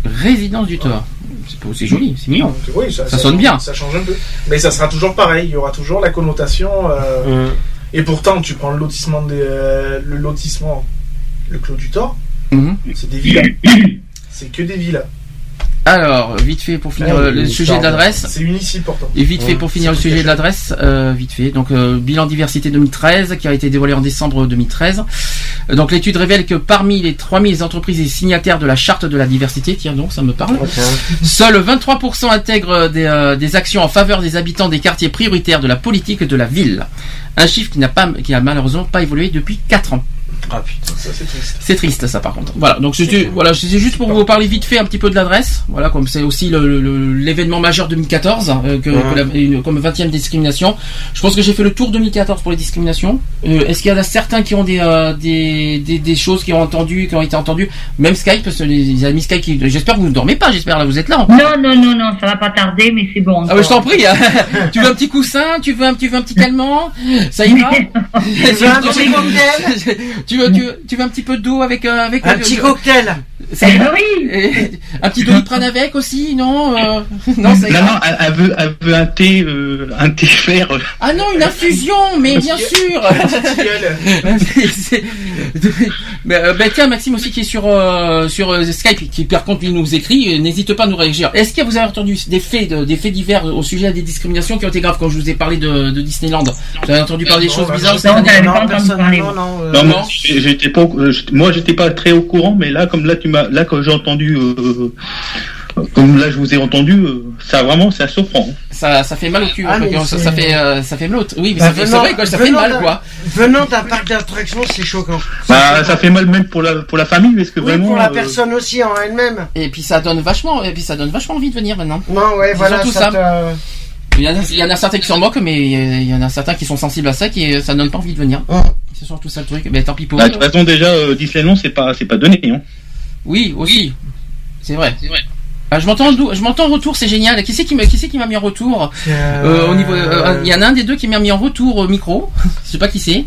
Résidence du Thor. C'est pas- C'est joli, c'est mignon. Donc, oui, ça, Ça sonne bien. Ça change un peu. Mais ça sera toujours pareil. Il y aura toujours la connotation. euh, Mm. Et pourtant, tu prends le lotissement, des, euh, le lotissement, le Clos du Thor, Mhm. c'est des villas. c'est que des villas. Alors, vite fait pour finir Ah, euh, le une sujet de l'adresse. C'est une ici pourtant. Et vite fait pour finir le sujet de l'adresse, euh, vite fait. Donc euh, bilan diversité 2013 qui a été dévoilé en décembre 2013. Euh, Donc l'étude révèle que parmi les 3000 entreprises et signataires de la charte de la diversité, tiens donc ça me parle, seuls 23% intègrent des, euh, des actions en faveur des habitants des quartiers prioritaires de la politique de la ville. Un chiffre qui n'a pas qui a malheureusement pas évolué depuis 4 ans. Ah putain, ça c'est triste. C'est triste ça par contre. Voilà, donc c'était voilà, c'est juste pour vous parler vite fait un petit peu de l'adresse. Voilà, comme c'est aussi le- le- l'événement majeur 2014 euh, que, Ouais. que la- une- comme 20e discrimination. Je pense que j'ai fait le tour 2014 pour les discriminations. Euh, Est-ce qu'il y en a certains qui ont des, euh, des, des des choses qui ont entendu, qui ont été entendues, même Skype, parce que les, les amis Skype, qui- j'espère que vous ne dormez pas, j'espère là vous êtes là. encore. Non, non, non, non, ça va pas tarder, mais c'est bon. Ah ouais, je t'en prie. hein. tu veux un petit coussin, tu veux un, tu veux un petit calmant, ça ira? Tu veux un tu veux, tu veux, un petit peu d'eau avec euh, avec Un euh, petit cocktail ça ira Et Un petit doliprane avec aussi, non euh, Non, ça Non, non, elle, elle veut, elle veut un thé, euh, un thé vert. Ah non, une infusion, mais bien sûr. C'est- mais, euh, bah, tiens, Maxime aussi qui est sur euh, sur Skype, qui par contre lui nous écrit, n'hésite pas à nous réagir. Est-ce que vous avez entendu des faits, de- des faits divers au sujet des discriminations qui ont été graves quand je vous ai parlé de, de Disneyland? Vous avez entendu parler des choses bizarres Non, personnellement, non. Non, mais j'ai- j'étais pas, au- j'étais- moi j'étais pas très au courant, mais là, comme là tu m'as, là quand j'ai entendu, euh, comme là je vous ai entendu, euh, ça vraiment, c'est surprend. Ça, ça fait mal au cul. Ah, hein, ça, ça fait, euh, ça fait mal. au- Oui, mais Bah, ça fait- venant- vrai quoi, ça fait mal d'un- quoi. Venant d'un parc d'attractions, c'est choquant. Bah, ça fait mal même pour la, pour la famille, parce que Oui, vraiment. pour la euh, personne aussi en elle-même. Et puis ça donne vachement, et puis ça donne vachement envie de venir maintenant. Non, ouais, C'est voilà, surtout ça ça. Il y, en a, il y en a certains qui s'en moquent, mais il y en a certains qui sont sensibles à ça, qui ça donne pas envie de venir. C'est surtout ça le truc. Mais tant pis pour Bah, eux. de toute façon, déjà, euh, Disneyland, c'est pas, c'est pas donné. Hein. Oui, aussi. C'est vrai. Ah, je m'entends, je m'entends en retour, c'est génial. Qui c'est qui m'a, qui c'est qui m'a mis en retour Euh, au niveau, euh, Il y en a un des deux qui m'a mis en retour au micro. je sais pas qui c'est.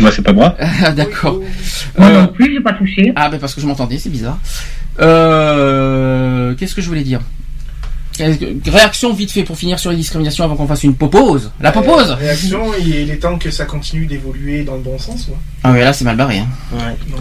Bah, c'est pas moi. Ah, D'accord. Moi Euh, non plus, j'ai pas touché. Ah, ben parce que je m'entendais, c'est bizarre. Euh, qu'est-ce que je voulais dire? Réaction vite fait pour finir sur les discriminations avant qu'on fasse une pause. La pause Réaction, il est temps que ça continue d'évoluer dans le bon sens. quoi. Ah ouais, là c'est mal barré. Hein.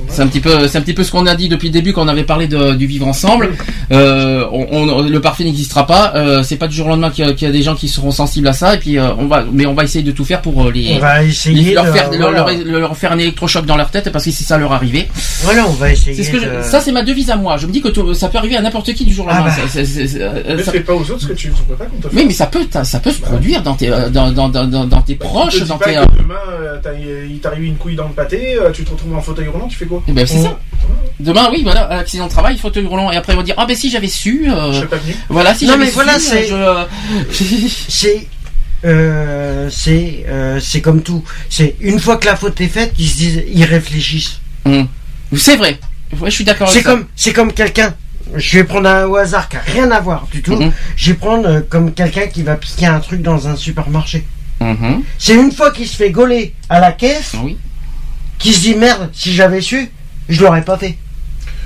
C'est un petit peu, c'est un petit peu ce qu'on a dit depuis le début quand on avait parlé de- du vivre ensemble. Euh, on, on- le parfait n'existera pas. Euh, c'est pas du jour au lendemain qu'il y, a- qu'il y a des gens qui seront sensibles à ça. Et puis euh, on va, mais on va essayer de tout faire pour les, On va essayer les- leur de- faire, leur- voilà. leur, leur faire un électrochoc dans leur tête parce que si ça leur arrivait. Voilà, on va essayer. C'est ce que je- de- ça c'est ma devise à moi. Je me dis que tout- ça peut arriver à n'importe qui du jour au Ah lendemain. bah. C'est- c'est- c'est- ça- fais pas aux autres ce que tu ne peux pas qu'on te fasse. oui, mais ça peut, ça peut se produire dans tes, euh, dans, dans, dans, dans, dans tes Bah, proches, tu te dis dans pas tes. que euh, demain, euh, t'as- il t'arrive une couille dans le pâté, euh, tu te retrouves en fauteuil roulant, tu fais quoi eh ben, c'est ça. Demain, oui, voilà, accident de travail, fauteuil roulant, et après ils vont dire ah ben si j'avais su. euh, Je serais pas venu. Voilà, si Non, j'avais mais su. voilà, euh, c'est- je- c'est euh, c'est euh, c'est comme tout. C'est une fois que la faute est faite, ils se disent, ils réfléchissent. Hum. C'est vrai. Ouais, je suis d'accord C'est avec ça. comme c'est comme quelqu'un. Je vais prendre un au hasard qui a rien à voir du tout. Mhm. Je vais prendre euh, comme quelqu'un qui va piquer un truc dans un supermarché. Mhm. C'est une fois qu'il se fait gauler à la caisse, Oui. qu'il se dit merde, si j'avais su, je l'aurais pas fait.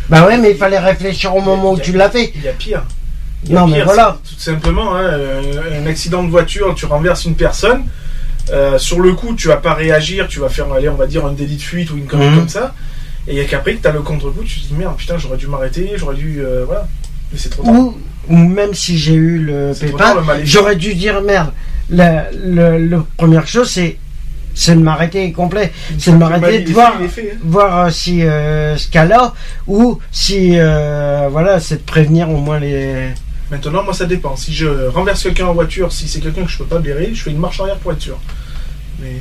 Bah ouais, mais il fallait réfléchir au moment où tu l'as fait. Il y a pire. Il y a Non, mais pire, voilà. c'est Tout simplement, hein, euh, un accident de voiture, tu renverses une personne. euh, sur le coup, tu vas pas réagir, tu vas faire, allez, on va dire, un délit de fuite ou une connerie Mhm. comme ça. Et il y a qu'après que tu as le contre-coup, tu te dis merde, putain, j'aurais dû m'arrêter, j'aurais dû. euh, voilà. Mais c'est trop tard. Ou, ou même si j'ai eu le pépin, j'aurais dû dire merde. La, le, le première chose, c'est c'est de m'arrêter complet. C'est de m'arrêter de voir, fait, hein. voir euh, si euh, ce cas-là, ou si euh, voilà, c'est de prévenir au moins les. Maintenant, moi, ça dépend. Si je renverse quelqu'un en voiture, si c'est quelqu'un que je peux pas blairer, je fais une marche arrière pour être sûr. Mais.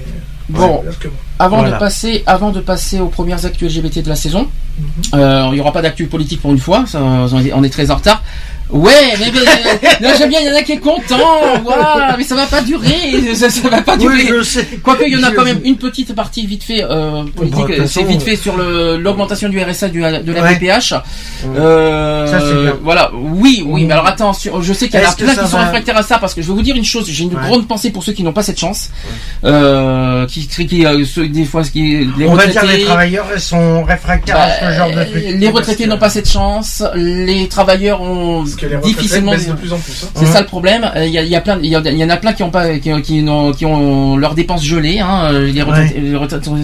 Bon. Ouais. Avant Voilà. de passer, avant de passer aux premières actus LGBT de la saison, Mhm. euh, il y aura pas d'actu politique pour une fois. ça, on est- on est très en retard. Ouais, mais, mais j'aime bien, il y en a qui est content. Voilà, mais ça va pas durer. Ça, ça va pas durer. Oui. Quoique il y en a quand même une petite partie vite fait euh, politique. Bon, c'est vite fait sur l'augmentation du RSA du, de la Ouais. VPH. Euh, Ça, c'est bien. Voilà, oui, oui, mais alors attention, je sais qu'il y en a plein qui sont réfractaires à ça parce que je vais vous dire une chose. J'ai une Ouais. grande pensée pour ceux qui n'ont pas cette chance, euh, qui, qui, euh, ceux- des fois, qui les On va dire les travailleurs sont réfractaires à ce genre de Bah, truc. les retraités n'ont pas cette chance, les travailleurs ont que les retraités difficilement. baissent de plus en plus. hein. C'est ça le problème. Euh, Il y, a, il y a plein, il y, a- il y en a plein qui ont pas, qui, qui, n'ont- qui ont leurs dépenses gelées. Hein, euh, les retraités-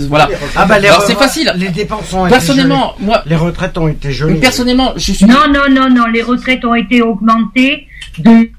voilà. Les Ah bah les Alors, c'est facile. Les dépenses ont été Personnellement, moi, gelées. les retraites ont été gelées. personnellement, je suis. Non, non, non, non, les retraites ont été augmentées de.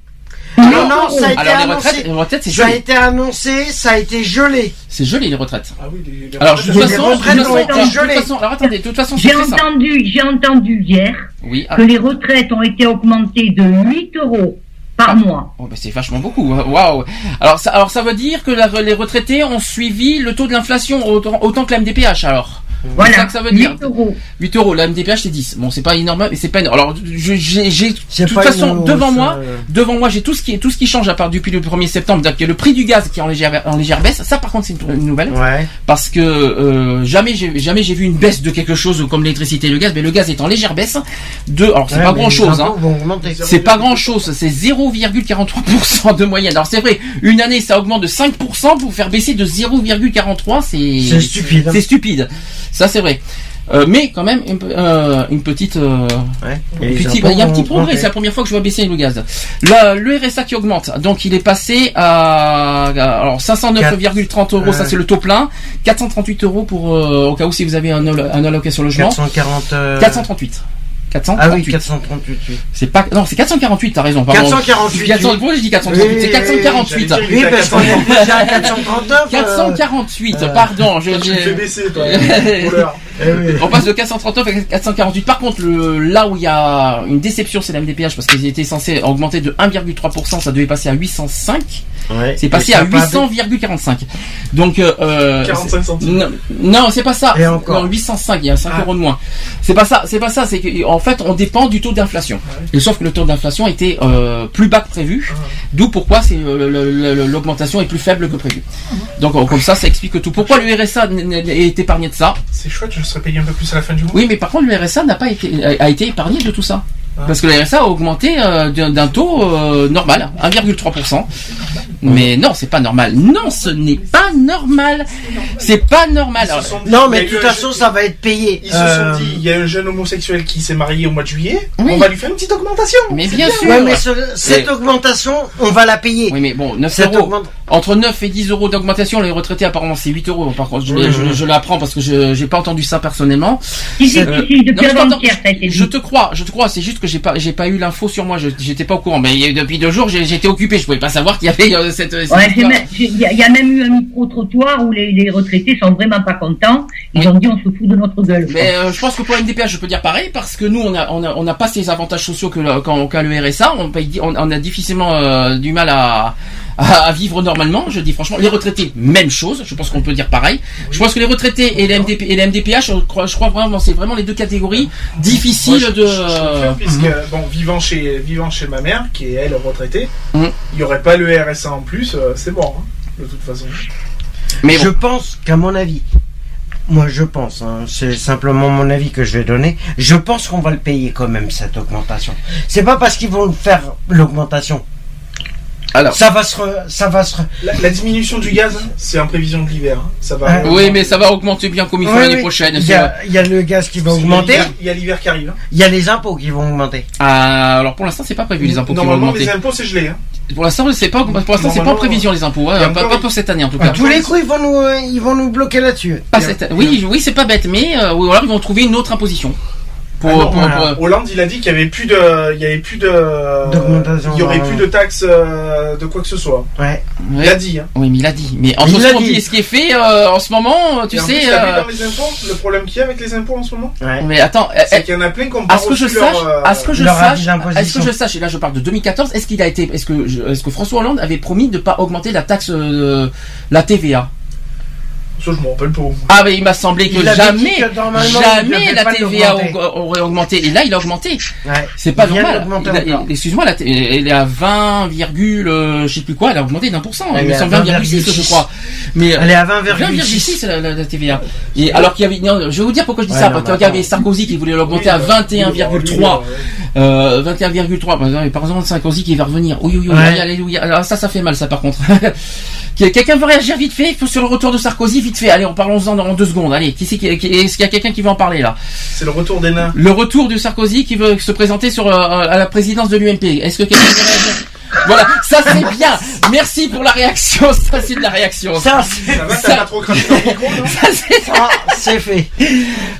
Non, non, ça a été Alors les annoncé. retraites, les retraites, c'est Ça a gelé. été annoncé, ça a été gelé. C'est gelé les retraites. Ah oui, les, les Alors de retraites- toute Les façon, de toute retraites façon, ont été alors, de toute gelées. façon, alors attendez, de toute façon, c'est J'ai entendu, j'ai entendu hier Oui. ah, que les retraites ont été augmentées de 8 euros par mois. oh, bah, c'est vachement beaucoup. hein. Waouh. Alors ça, alors ça veut dire que la- les retraités ont suivi le taux de l'inflation autant, autant que la MDPH alors. C'est ça Voilà, que ça veut dire. 8 euros. 8 euros, la MDPH c'est 10. Bon, c'est pas énorme, mais c'est pas énorme. Alors, j'ai, j'ai, de toute façon, devant moi, euh, devant moi, j'ai tout ce qui est, tout ce qui change à part depuis le 1er septembre, donc il y a le prix du gaz qui est en légère, en légère baisse. Ça, par contre, c'est une, nouvelle. Ouais. Parce que, euh, jamais j'ai, jamais j'ai vu une baisse de quelque chose comme l'électricité et le gaz, mais le gaz est en légère baisse. De, alors c'est Ouais, pas grand chose, hein. C'est pas grand chose, c'est 0,43% de moyenne. Alors c'est vrai, une année ça augmente de 5% pour faire baisser de 0,43, c'est C'est stupide. hein. c'est stupide. Ça c'est vrai. Euh, mais quand même une, euh, une petite euh, Ouais. un Et les petit- impôts il y a un petit progrès, c'est la première fois que je vois baisser le gaz. Le, le RSA qui augmente, donc il est passé à, alors 509,30 euros, ça c'est le taux plein, 438 euros pour euh, au cas où si vous avez un, un allocation logement, 440. euh, 438. 438. Ah oui, 438. oui. C'est pas non, c'est 448, t'as raison. Pardon. 448. 400, oui. pourquoi j'ai dit 438 Oui, C'est 448. j'allais dire, Oui, parce qu'on est déjà à 439. euh, 448, euh, pardon. Je, tu je- me fais baisser, toi. On passe de 439 à 448. Par contre, le, là où il y a une déception, c'est la MDPH parce qu'ils étaient censés augmenter de 1,3%, ça devait passer à 805. Ouais. C'est passé à a pas 800,45. Donc, euh, euh, 45 c'est- centimes. Non, non, c'est pas ça. Et encore. Non, 805, il y a 5 Ah. euros de moins. C'est pas ça, c'est pas ça. C'est qu'en fait, on dépend du taux d'inflation. Et sauf que le taux d'inflation était euh, plus bas que prévu. D'où pourquoi c'est euh, l'augmentation est plus faible que prévu. Donc, euh, comme ça, ça explique tout. Pourquoi le RSA est épargné de ça? C'est chouette, je serais payé un peu plus à la fin du mois. Oui, mais par contre, le RSA n'a pas été a été épargné de tout ça. Ah. Parce que le RSA a augmenté euh, d'un taux euh, normal, 1,3%. Mais non, c'est pas normal. Non, ce n'est pas normal. C'est pas normal. Non, mais de toute façon, ça va être payé. Ils se Euh, sont dit, il y a un jeune homosexuel qui s'est marié au mois de juillet, Oui. on va lui faire une petite augmentation. Mais bien sûr. Ouais, mais ce- cette augmentation, on va la payer. Oui, mais bon, 9 Cette euros. Entre 9 et 10 euros d'augmentation, les retraités apparemment c'est 8 euros. Par contre, je, Oui, je- je l'apprends parce que je j'ai pas entendu ça personnellement. Si, si, Euh, si, si, depuis non, je a Je te crois, je te crois. C'est juste que j'ai pas j'ai pas eu l'info sur moi. je- J'étais pas au courant. Mais il y a- depuis deux jours, j'ai- j'étais occupé. Je pouvais pas savoir qu'il y avait euh, cette. cette Ouais, Il y, a- il a même eu un micro-trottoir où les, les retraités sont vraiment pas contents. Ils ont dit on se fout de notre gueule. Mais euh, je pense que pour MDPH, je peux dire pareil parce que nous, on a, on a, on n'a pas ces avantages sociaux que le- quand qu'a le RSA. On, paye, on, on a difficilement euh, du mal à, à, à vivre normalement. Je dis franchement, les retraités, même chose. Je pense qu'on peut dire pareil. Je pense que les retraités et les, MDP, et les MDPH, je crois, je crois vraiment, c'est vraiment les deux catégories difficiles Moi, je- de. je- je confirme, puisque, Mhm. bon, vivant chez, vivant chez ma mère, qui est elle retraitée, Mhm. il n'y aurait pas le RSA en plus, euh, c'est mort, hein, de toute façon. Mais Je bon, pense qu'à mon avis, moi je pense, hein, c'est simplement mon avis que je vais donner, je pense qu'on va le payer quand même cette augmentation. C'est pas parce qu'ils vont faire l'augmentation. Alors. Ça va se, re- ça va se. re- La, la diminution du gaz, c'est en prévision de l'hiver. hein, Ça va. Ah, Oui, mais ça va augmenter bien comme il faut Oui, l'année oui. prochaine. Il y, a, il y a le gaz qui va augmenter. Il y a l'hiver qui arrive. hein. Il y a les impôts qui vont augmenter. Ah, alors pour l'instant, c'est pas prévu les impôts qui vont Normalement, augmenter. les impôts, c'est gelé. Hein. Pour l'instant, c'est pas, pour l'instant, c'est pas en prévision les impôts. hein, pas, encore- pas pour cette année en tout À cas. tous les coups, ils vont nous, euh, ils vont nous bloquer là-dessus. Pas cette- Oui, oui, c'est pas bête, mais euh, ou alors ils vont trouver une autre imposition. Pour, Ah non, pour- voilà. pour- Hollande, il a dit qu'il y avait plus de, il y avait plus de, D'augmentation, il y aurait plus de taxes euh, de quoi que ce soit. Ouais. Il Ouais. a dit. Hein. Oui, mais il a dit. Mais entre Il ce qu'on dit. dit ce qui est fait euh, en ce moment, tu Et sais. plus, euh, dans les impôts, le problème qu'il y a avec les impôts en ce moment, Ouais. Mais attends, euh, c'est qu'il y en a plein qui ont à pas ce que je sache, leur, euh, à ce que je sache, d'imposition. est-ce que je sache, et là je parle de 2014, est-ce qu'il a été, est-ce que, est-ce que François Hollande avait promis de pas augmenter la taxe, euh, la TVA Ça, je me rappelle pas. Ah, mais il m'a semblé que Il jamais, que jamais la TVA aurait augmenté. Et là, il a augmenté. Ouais. C'est pas normal. Excuse-moi, la t- elle est à 20, euh, je sais plus quoi, elle a augmenté d'un pour cent. Elle me est à semble 20,6 je 20,6. crois. Mais Elle est à 20,6. 20,6 la, la, la TVA. Et alors qu'il y avait, non, je vais vous dire pourquoi je dis Ouais, ça, non, parce mais qu'il y avait attends. Sarkozy qui voulait l'augmenter Oui, à bah, 21,3. Euh, 21,3. Par exemple, par exemple, Sarkozy qui va revenir. Oui, oui, oui, Ouais. alléluia. Alors ça, ça fait mal, ça, par contre. Quelqu'un veut réagir vite fait sur le retour de Sarkozy, vite fait. Allez, on parlons-en dans deux secondes. Allez, qui c'est qui, qui- est-ce qu'il y a quelqu'un qui veut en parler là? C'est le retour des nains. Le retour de Sarkozy qui veut se présenter sur euh, à la présidence de l'UMP. Est-ce que quelqu'un Voilà, ça c'est bien. Merci pour la réaction. Ça c'est de la réaction. Ça, c'est Ça va, Ça- non Ça, c'est- ça, c'est fait.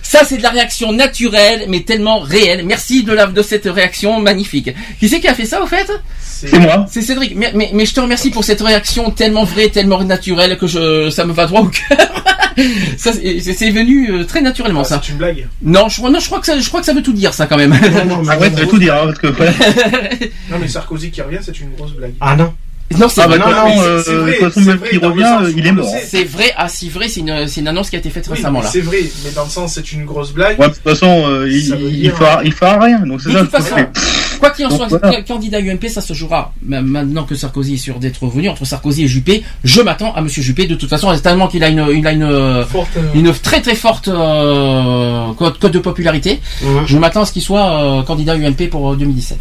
ça, c'est de la réaction naturelle, mais tellement réelle. Merci de, la, de cette réaction magnifique. Qui c'est qui a fait ça, au fait C'est moi. C'est Cédric. Mais, mais, mais je te remercie pour cette réaction tellement vraie, tellement naturelle que je, ça me va droit au cœur. ça, c'est venu euh, très naturellement, Ah, ça. C'est une blague. Non, je, crois- non, je crois que ça, je crois que ça veut tout dire, ça, quand même. Ah ouais, tu veux tout dire, hein, parce que. ouais. Non, mais Sarkozy qui revient, c'est une grosse blague. Ah non. non, c'est Ah bah non, non, mais euh, c'est- c'est vrai, c'est vrai, revient, il est mort. C'est vrai, ah si vrai, c'est une, c'est une annonce qui a été faite Oui, récemment là. C'est vrai, mais dans le sens, c'est une grosse blague. Ouais, de toute façon, euh, il, il, fera, il fera rien. Donc c'est De ça. toute façon, c'est- quoi qu'il en Donc, soit, voilà. candidat UMP, ça se jouera même maintenant que Sarkozy est sûr d'être revenu entre Sarkozy et Juppé. Je m'attends à Monsieur Juppé. De toute façon, tellement qu'il a une, une, euh, Forte, euh, une très très forte euh, cote, de popularité. Je m'attends à ce qu'il soit euh, candidat UMP pour euh, 2017.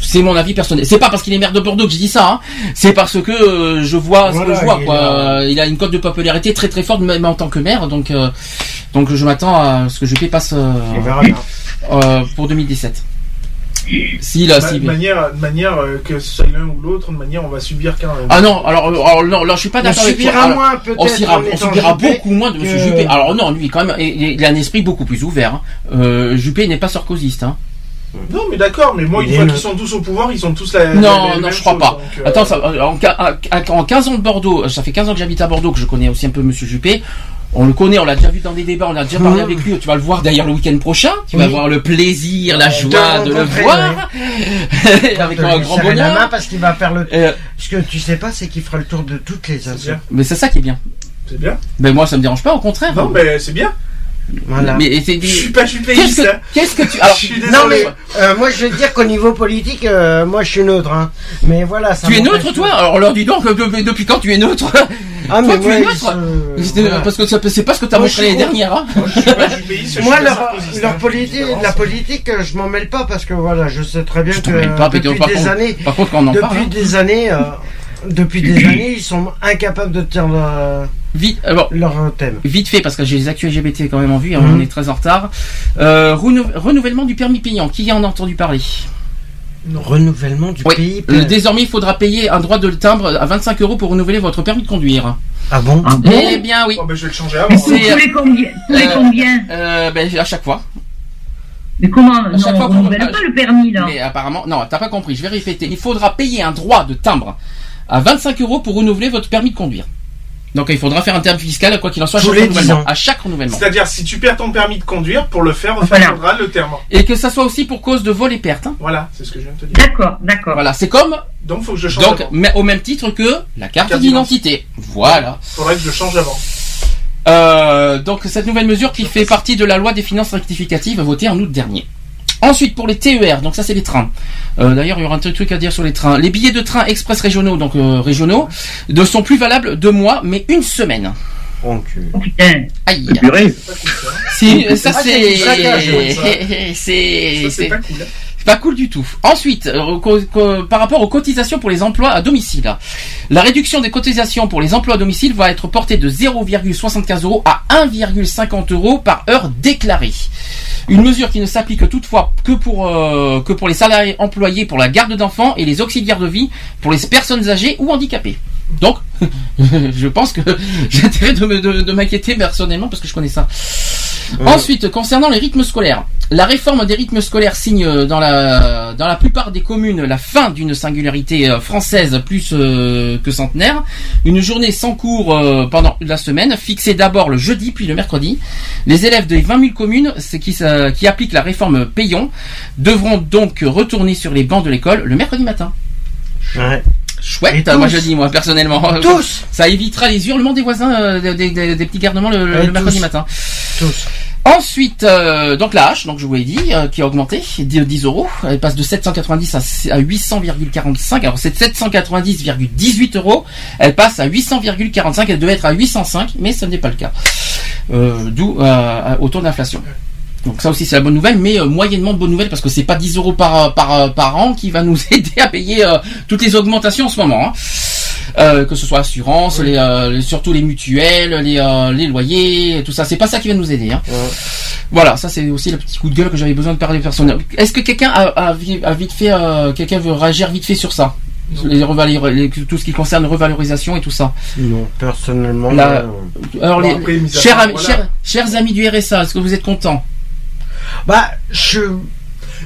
C'est mon avis personnel. C'est pas parce qu'il est maire de Bordeaux que je dis ça. Hein. C'est parce que euh, je vois ce que je vois. il Quoi. là. Euh, Il a une cote de popularité très très forte, même en tant que maire. Donc, euh, donc je m'attends à ce que Juppé passe euh, On verra bien. pour 2017. Si là, si. de manière, de manière euh, que ce soit l'un ou l'autre, de manière, on va subir même. Ah non, alors, alors non, là je suis pas On d'accord avec toi. subira Alors, moins peut-être. on subira, on beaucoup moins de que- Juppé. Alors non, lui quand même, il, il a un esprit beaucoup plus ouvert. Hein. Euh, Juppé n'est pas sarkozyste. Hein. Non, mais d'accord, mais moi, une fois qu'ils sont tous au pouvoir, ils ont tous la. Non, la- la non, même je crois chose, pas. donc, euh, Attends, ça, en, en- en 15 ans de Bordeaux, ça fait 15 ans que j'habite à Bordeaux, que je connais aussi un peu Monsieur Juppé. On le connaît, on l'a déjà vu dans des débats, on a déjà parlé avec lui. Tu vas le voir d'ailleurs le week-end prochain. Tu vas avoir le plaisir, la joie de le voir avec un grand serrer la main bonheur. parce qu'il va faire le. Euh, Ce que tu sais pas, c'est qu'il fera le tour de toutes les assos. mais c'est ça qui est bien. C'est bien. Ben moi, ça me dérange pas, au contraire. Non, mais c'est bien. Voilà. Mais c'est Je suis pas, je suis Qu'est-ce que, qu'est-ce que tu alors Je suis Non mais euh, moi je veux dire qu'au niveau politique, euh, moi je suis neutre. Hein. Mais voilà, ça tu es neutre toi Alors leur dis donc depuis, depuis quand tu es neutre Ah mais Toi tu es neutre voilà. Parce que c'est pas ce que t'as montré je l'année dernière. Hein Moi, je suis pas jupéiste, je Moi, suis leur, leur politique, la politique, euh, je m'en mêle pas parce que voilà, je sais très bien Je que pas, depuis par des contre- années, par contre, quand on en depuis parle, hein. des années, euh, depuis des années, ils sont incapables de tenir leur, Vite, alors, leur thème. vite fait, parce que j'ai les actus LGBT quand même en vue, hein, Mhm. on est très en retard. Euh, renou- renouvellement du permis payant, qui en a entendu parler? Renouvellement du Oui. pays. Euh, Désormais, il faudra payer un droit de timbre à 25 euros pour renouveler votre permis de conduire. Ah bon? Eh bien oui. Oh, ben, je vais le changer avant. C'est- Tous les combien Tous les Euh, combien Euh, ben, à chaque fois. Mais comment à chaque Non, fois on qu'on- renouvelle pas le permis là. Mais apparemment, non, t'as pas compris. Je vais répéter. Il faudra payer un droit de timbre à 25 euros pour renouveler votre permis de conduire. Donc il faudra faire un terme fiscal, quoi qu'il en soit, à chaque les 10 renouvellement. ans. À chaque renouvellement. C'est-à-dire, si tu perds ton permis de conduire, pour le faire, il Voilà. faudra le terme. Et que ça soit aussi pour cause de vol et perte. hein. Voilà, c'est ce que je viens de te dire. D'accord, d'accord. Voilà, c'est comme Donc, faut que je change donc avant. mais au même titre que la carte Carte d'identité. Voilà. Faudrait que je change avant. Euh, donc cette nouvelle mesure qui fait partie de la loi des finances rectificatives votée en août dernier. Ensuite pour les TER, donc ça c'est les trains. Euh, D'ailleurs il y aura un truc truc à dire sur les trains. Les billets de train express régionaux, donc euh, régionaux, ne sont plus valables deux mois, mais une semaine. Donc, Oh putain. Aïe. Purée. Si, ça Ah, c'est c'est, pas cool. du tout. Ensuite, euh, par rapport aux cotisations pour les emplois à domicile, la réduction des cotisations pour les emplois à domicile va être portée de 0,75 euros à 1,50 euros par heure déclarée. Une mesure qui ne s'applique toutefois que pour euh, que pour les salariés employés pour la garde d'enfants et les auxiliaires de vie pour les personnes âgées ou handicapées. Donc, je pense que j'ai intérêt de m'inquiéter personnellement parce que je connais ça. Ensuite, concernant les rythmes scolaires, la réforme des rythmes scolaires signe euh, dans la dans la plupart des communes la fin d'une singularité euh, française plus euh, que centenaire. Une journée sans cours euh, pendant la semaine, fixée d'abord le jeudi puis le mercredi. Les élèves des 20 000 communes c'est qui, euh, qui appliquent la réforme Payon devront donc retourner sur les bancs de l'école le mercredi matin. ouais. Chouette, Et moi je dis moi personnellement. Tous Ça évitera les hurlements des voisins, euh, des, des- des petits garnements le, mercredi matin. Tous. Ensuite, euh, donc la hache, donc je vous l'ai dit, euh, qui a augmenté de 10 euros. Elle passe de 790 à, à 800,45. Alors c'est 790,18 euros. Elle passe à 800,45. Elle devait être à 805, mais ce n'est pas le cas. D'où au taux d'inflation. Donc ça aussi c'est la bonne nouvelle, mais euh, moyennement de bonne nouvelle parce que c'est pas 10 euros par, par, par an qui va nous aider à payer euh, toutes les augmentations en ce moment. hein. Euh, que ce soit assurance, les, euh, les- surtout les mutuelles, les, euh, les loyers, tout ça. C'est pas ça qui va nous aider. Hein. Voilà, ça c'est aussi le petit coup de gueule que j'avais besoin de parler personnel. Est-ce que quelqu'un a, a vi- a vite fait, euh, quelqu'un veut réagir vite fait sur ça? Les tout ce qui concerne revalorisation et tout ça. Non, personnellement. La- euh, Alors, Bon, les, après, chers, voilà. chers, chers amis du RSA, est-ce que vous êtes contents? Bah, je.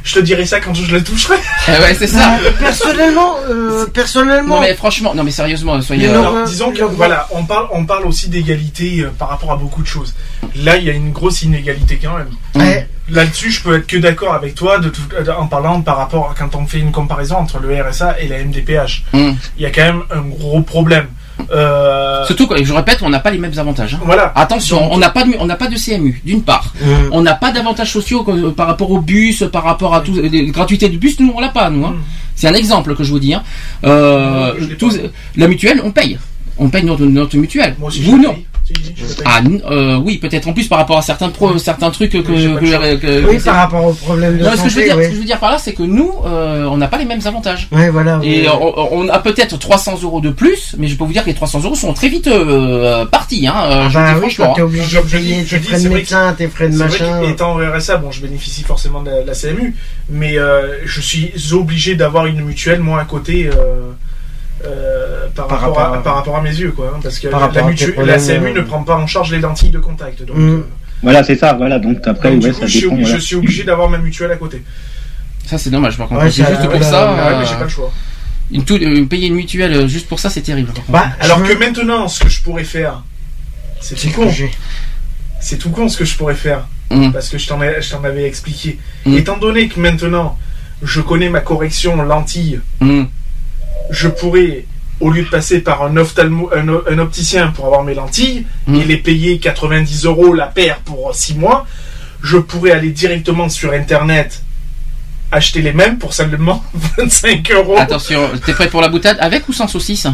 Je te dirai ça quand je le toucherai. Eh ouais, c'est ça. Bah, personnellement, euh, personnellement. Non mais franchement, non mais sérieusement, soyez. Mais euh, non, Alors, euh, disons que le- voilà, on parle, on parle aussi d'égalité euh, par rapport à beaucoup de choses. Là, il y a une grosse inégalité quand même. Ouais. Là-dessus, je peux être que d'accord avec toi de tout- euh, en parlant par rapport à quand on fait une comparaison entre le RSA et la MDPH. hum. Il y a quand même un gros problème. Euh, Surtout, que, je répète, on n'a pas les mêmes avantages. hein. voilà. Attention, Donc- on n'a pas de, on n'a pas de CMU, d'une part. Hum. On n'a pas d'avantages sociaux euh, par rapport au bus, par rapport à tout, les gratuités de bus, nous on l'a pas, nous. Hein. Mm. C'est un exemple que je vous dis. Hein. Euh, tous- la mutuelle, on paye. On paye notre, notre mutuelle. Moi aussi, vous non. paye. Je. Ah euh, oui, peut-être en plus par rapport à certains pro, certains trucs que, que, de que- Oui, que- par rapport au problème de Non, ce que je veux santé, dire, ouais. ce que je veux dire par là, c'est que nous, euh, on n'a pas les mêmes avantages. Ouais, voilà. Et ouais. on, on a peut-être 300 euros de plus, mais je peux vous dire que les 300 euros sont très vite euh, partis. Hein, euh, je vous bah dis oui, franchement. hein. obligé de je payer je tes frais de vrai médecin, tes frais de vrai machin. qu'étant au RSA, bon, je bénéficie forcément de la, la CMU, mais euh, je suis obligé d'avoir une mutuelle, moi, à côté, euh, euh, par, Par rapport rapport à, à- par rapport à mes yeux, quoi. hein, parce que Par la, problèmes, la CMU euh, ne prend pas en charge les lentilles de contact. Donc, Mm. euh, Voilà, c'est ça. Voilà, donc après, donc, ouais, du coup, ça je, suis, dépend. obligé- voilà. je suis obligé d'avoir ma mutuelle à côté. Ça c'est dommage par contre. Ouais, c'est juste pour ça. Ouais, mais j'ai pas le choix. une tout- euh, payer une mutuelle juste pour ça, c'est terrible. Bah, Alors je que veux- maintenant, ce que je pourrais faire, C'est tout con. C'est tout con ce que je pourrais faire. Mm. Parce que je t'en ai- je t'en avais expliqué. Mm. Étant donné que maintenant, je connais ma correction lentille. Je pourrais, au lieu de passer par un, ophtalmo- un, o- un opticien pour avoir mes lentilles Mm. et les payer 90 euros la paire pour 6 mois, je pourrais aller directement sur Internet acheter les mêmes pour seulement 25 euros. Attention, t'es prêt pour la boutade avec ou sans saucisse?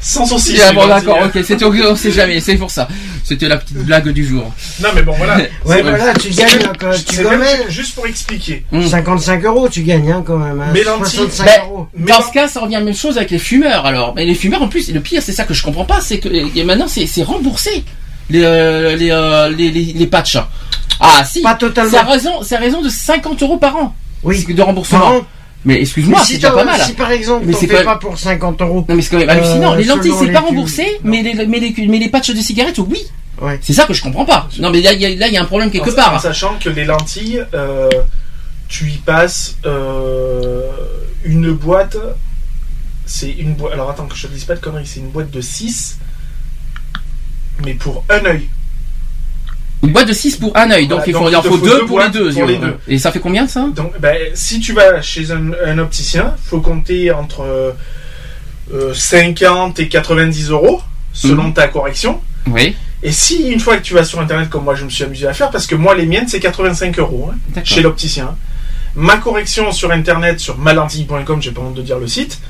Sans saucisse. Ah bon d'accord, hein. ok, c'était on sait jamais, c'est pour ça. C'était la petite blague du jour. Non mais bon voilà. Ouais, C'est- voilà, tu c'est gagnes même- encore, tu c'est gagnes. même juste pour expliquer. Mm. 55 euros, tu gagnes hein, quand même. hein. Mais lentilles, 65 euros. Mais dans ce cas, ça revient à la même chose avec les fumeurs alors. Mais les fumeurs en plus, le pire c'est ça que je comprends pas, c'est que et maintenant c'est c'est remboursé les, euh, les, euh, les, les, les patchs. Ah si, Pas totalement. c'est à raison, c'est à raison de 50 euros par an Oui. de remboursement. Par an. Mais excuse-moi, c'est si, déjà t'as- pas mal. si par exemple, Mais c'est pas même- pour 50 euros. Non mais c'est quand même Euh, hallucinant. les lentilles c'est pas remboursé, mais les, mais les mais les patchs de cigarettes oui. Ouais. C'est ça que je comprends pas. Non mais là il y a, là, il y a un problème quelque en, part. en sachant que les lentilles, euh, tu y passes euh, une boîte. C'est une boîte. Alors attends que je te dise pas de conneries, c'est une boîte de 6 mais pour un œil. Une boîte de 6 pour un œil, donc Voilà, il faut, donc il en faut faut deux deux pour les deux. pour les euh, deux. Et ça fait combien ça? Donc, ben, si tu vas chez un, un opticien, faut compter entre euh, 50 et 90 euros selon Mhm. ta correction. Oui, Et si une fois que tu vas sur internet, comme moi je me suis amusé à faire, parce que moi les miennes c'est 85 euros hein, chez l'opticien. Ma correction sur internet sur malentille.com, j'ai pas honte de dire le site,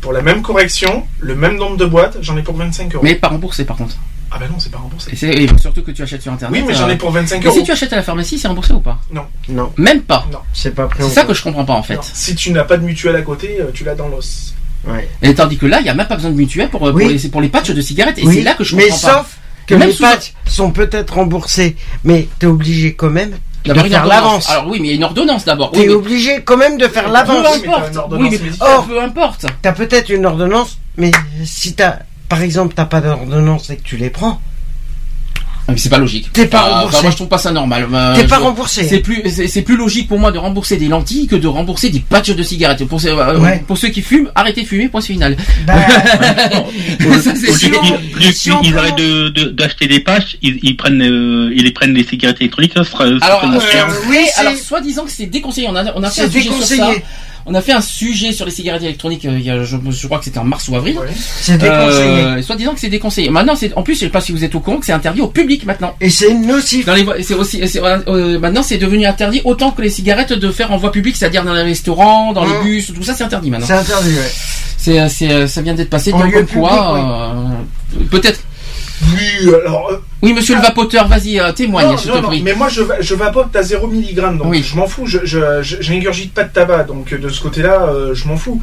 pour la même correction, le même nombre de boîtes, j'en ai pour 25 euros. Mais pas remboursé par contre. Ah ben non, c'est pas remboursé. Et, c'est- et surtout que tu achètes sur internet. Oui, mais j'en euh, ai pour 25 Mais euros. si tu achètes à la pharmacie, c'est remboursé ou pas Non, Même pas. c'est pas pris C'est ça que je comprends pas en fait. Non, Si tu n'as pas de mutuelle à côté, euh, tu l'as dans l'os. Ouais. Et tandis que là, il y a même pas besoin de mutuelle pour, pour, Oui. les, pour les patchs de cigarettes. Et Oui, c'est là que je mais comprends pas. sauf que Même les patchs sont peut-être remboursés, mais t'es obligé quand même de faire l'avance. Alors oui, mais il y a une ordonnance d'abord. Oui, T'es mais- obligé quand même de faire peu l'avance. mais une importe. Oui, mais oh, peu importe. T'as peut-être une ordonnance, mais si t'as, par exemple, t'as pas d'ordonnance et que tu les prends, Ah, mais c'est pas logique. T'es pas remboursé. enfin, moi, je trouve pas ça normal. Euh, t'es pas je- remboursé. C'est plus, c'est plus logique pour moi de rembourser des lentilles que de rembourser des patchs de cigarettes. Pour, ceux- euh, Ouais. pour ceux qui fument, arrêtez de fumer, point final. Bah, Ça, c'est si prend- arrêtent de- de- d'acheter des patchs, ils, ils prennent, euh, ils les prennent des cigarettes électroniques, ça sera, ça Alors, euh, oui, alors soi-disant que c'est déconseillé. On a, on a fait un c'est sujet sur ça. On a fait un sujet sur les cigarettes électroniques. euh, il y a, je, je crois que c'était en mars ou avril. C'est déconseillé. Euh, soit disant que c'est déconseillé. Maintenant, c'est en plus, je sais pas si vous êtes au courant que c'est interdit au public maintenant. Et c'est nocif. Dans les voies- c'est aussi c'est, euh, maintenant c'est devenu interdit autant que les cigarettes de faire en voie publique, c'est-à-dire dans les restaurants, dans les Mmh. bus, tout ça c'est interdit maintenant. C'est interdit, ouais. C'est c'est ça vient d'être passé En donc lieu comme quoi euh, peut-être. Oui, alors. euh, Oui, monsieur le vapoteur, vas-y euh, témoigne, non, s'il non, te non, prie. mais moi je, je vapote à 0 mg, donc Oui. je m'en fous, je, je, je- j'ingurgite pas de tabac, donc euh, de ce côté-là, euh, je m'en fous.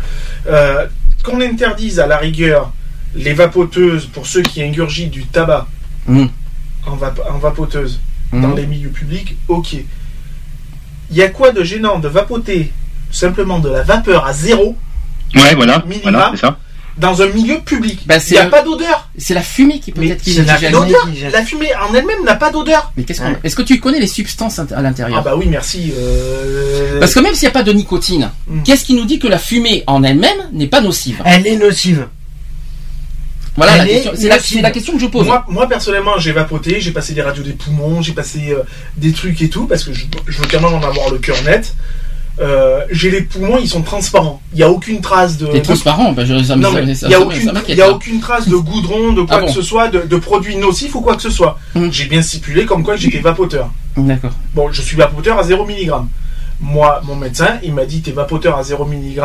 Euh, qu'on interdise à la rigueur les vapoteuses pour ceux qui ingurgitent du tabac Mmh. en, vap- en vapoteuse Mmh. dans les milieux publics, ok. Il y a quoi de gênant de vapoter simplement de la vapeur à zéro Ouais, voilà, Milligramme. voilà, c'est ça. Dans un milieu public Bah, Il n'y a le- pas d'odeur. C'est la fumée qui peut-être qui la la fumée en elle-même n'a pas d'odeur. Mais qu'est-ce qu'on Ouais. Est-ce que tu connais les substances à l'intérieur? Ah bah oui, merci. euh, Parce que même s'il n'y a pas de nicotine, Mm. qu'est-ce qui nous dit que la fumée en elle-même n'est pas nocive? Elle est nocive. Voilà, la question- c'est la, question que je pose. Moi, moi personnellement, j'ai vapoté, j'ai passé des radios des poumons, j'ai passé euh, des trucs et tout, parce que je, je veux quand même en avoir le cœur net. Euh, j'ai les poumons, ils sont transparents. Il n'y a aucune trace de. Bah, je, ça, Non, mais ça- il n'y a, aucune, il y a aucune trace de goudron, de quoi Ah bon que ce soit, de, de produits nocifs ou quoi que ce soit. Mm. J'ai bien stipulé comme quoi j'étais vapoteur. D'accord. Bon, je suis vapoteur à 0 mg. Moi, mon médecin, il m'a dit t'es vapoteur à 0 mg,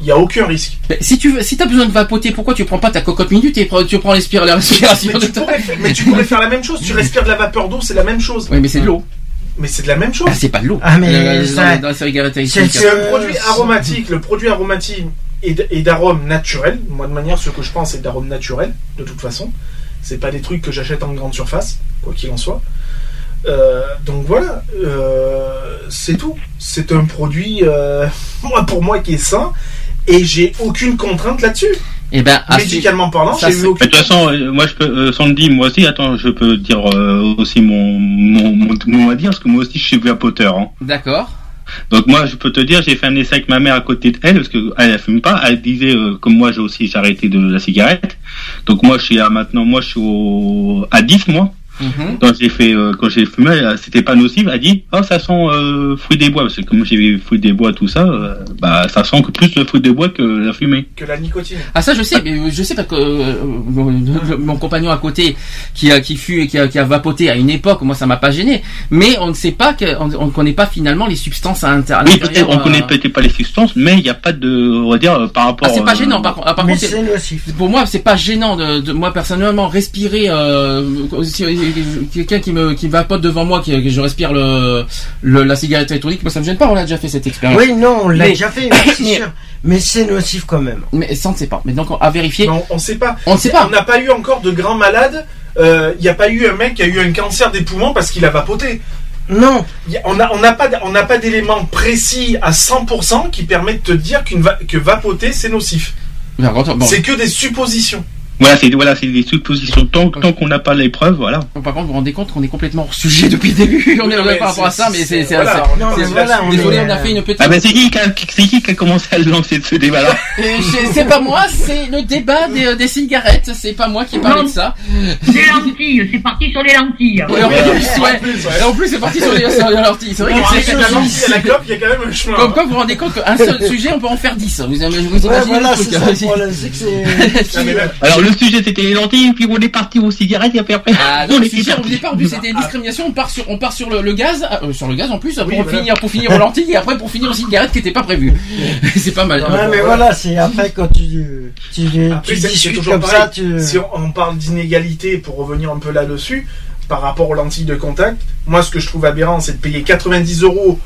il n'y a aucun risque. Mais si tu veux, si t'as besoin de vapoter, pourquoi tu prends pas ta cocotte minute et tu prends la respiration Mais tu, pourrais, faire- mais tu pourrais faire la même chose, tu respires de la vapeur d'eau, c'est la même chose. Oui, mais c'est de l'eau. Mais c'est de la même chose. Ah, c'est pas de l'eau. Ah, mais Euh, ça- dans, cigarettes c'est- un produit aromatique. Le produit aromatique est d'arôme naturel. Moi, de manière, ce que je pense, c'est d'arôme naturel, de toute façon. C'est pas des trucs que j'achète en grande surface, quoi qu'il en soit. Euh, donc voilà, euh, c'est tout. C'est un produit, euh, moi, pour moi, qui est sain. Et j'ai aucune contrainte là-dessus. Et ben, à su- Médicalement parlant, ça, j'ai eu c'est- aucune Mais De toute façon, euh, moi je peux, euh, Sandy, moi aussi, attends, je peux dire euh, aussi mon, mon, mon, mon à dire, parce que moi aussi je suis vapoteur. Hein. D'accord. Donc moi je peux te dire, j'ai fait un essai avec ma mère à côté de elle, parce que elle, elle fume pas, elle disait, euh, comme moi j'ai aussi j'ai arrêté de la cigarette. Donc moi je suis à maintenant, moi je suis au, à 10 mois. Mhm. Quand j'ai fait, euh, quand j'ai fumé, euh, c'était pas nocif. Elle a dit, oh, ça sent euh, fruit des bois. Parce que comme j'ai vu fruit des bois, tout ça, euh, bah, ça sent que plus le fruit des bois que la fumée. Que la nicotine. Ah ça je sais, mais je sais parce que euh, mon, mon compagnon à côté qui a qui fut et qui a, qui a vapoté à une époque, moi ça m'a pas gêné. Mais on ne sait pas que on, on ne connaît pas finalement les substances à inter- à Oui, l'intérieur. peut-être, on euh, connaît peut-être pas les substances, mais il n'y a pas de, on va dire, par rapport. Ah, c'est pas euh, gênant par contre. Ah, par Mais contre, c'est nocif. Pour moi, c'est pas gênant de, de- moi personnellement respirer euh, si- quelqu'un qui me qui vapote devant moi, qui, que je respire le, le- la cigarette électronique, moi ça me gêne pas. On a déjà fait cette expérience. Oui, non, on l'a déjà fait, c'est mais- sûr. Mais c'est nocif quand même. Mais ça on ne sait pas. Mais donc à vérifier. Non, on sait pas. On ne sait pas. On n'a pas eu encore de grands malades. Il n'y a pas eu un mec qui a eu un cancer des poumons parce qu'il a vapoté. Non. A- On n'a on n'a pas, d- on n'a pas d'éléments précis à 100% qui permettent de te dire qu'une va- que vapoter c'est nocif. Bon. C'est que des suppositions. Voilà, c'est voilà, c'est des suppositions. Tant, tant qu'on n'a pas les preuves, voilà. Par contre, vous vous rendez compte qu'on est complètement hors sujet depuis le début. On est là par rapport à ça, mais c'est c'est- voilà, voilà, désolé, est, on a fait une petite. Ah ben c'est qui, qui qui qui a commencé à lancer ce débat-là? C'est pas moi, c'est le débat des, des cigarettes. C'est pas moi qui parle de ça. Des lentilles, c'est parti sur les lentilles. Ouais, en plus, ouais. En plus, c'est parti sur les, sur les lentilles. C'est vrai que c'est la lentille à la clope, il y a quand même un chemin. Comme quoi, vous vous rendez compte qu'un seul sujet, on peut en faire 10. Vous, imaginez voilà, truc, c'est ça Alors le sujet c'était les lentilles, puis on est parti aux cigarettes, et puis après Ah, on non, est le sujet, au départ, au début, c'était discrimination. On part sur, on part sur le, le gaz, euh, sur le gaz en plus, pour Oui, voilà. finir, pour finir aux lentilles et après pour finir aux cigarettes qui n'étaient pas prévues. c'est pas mal. Ouais, mais voilà, c'est après quand tu, tu, Après, tu discutes toujours comme pareil. ça, tu. Si on, on parle d'inégalité, pour revenir un peu là-dessus, par rapport aux lentilles de contact, moi ce que je trouve aberrant, c'est de payer 90 euros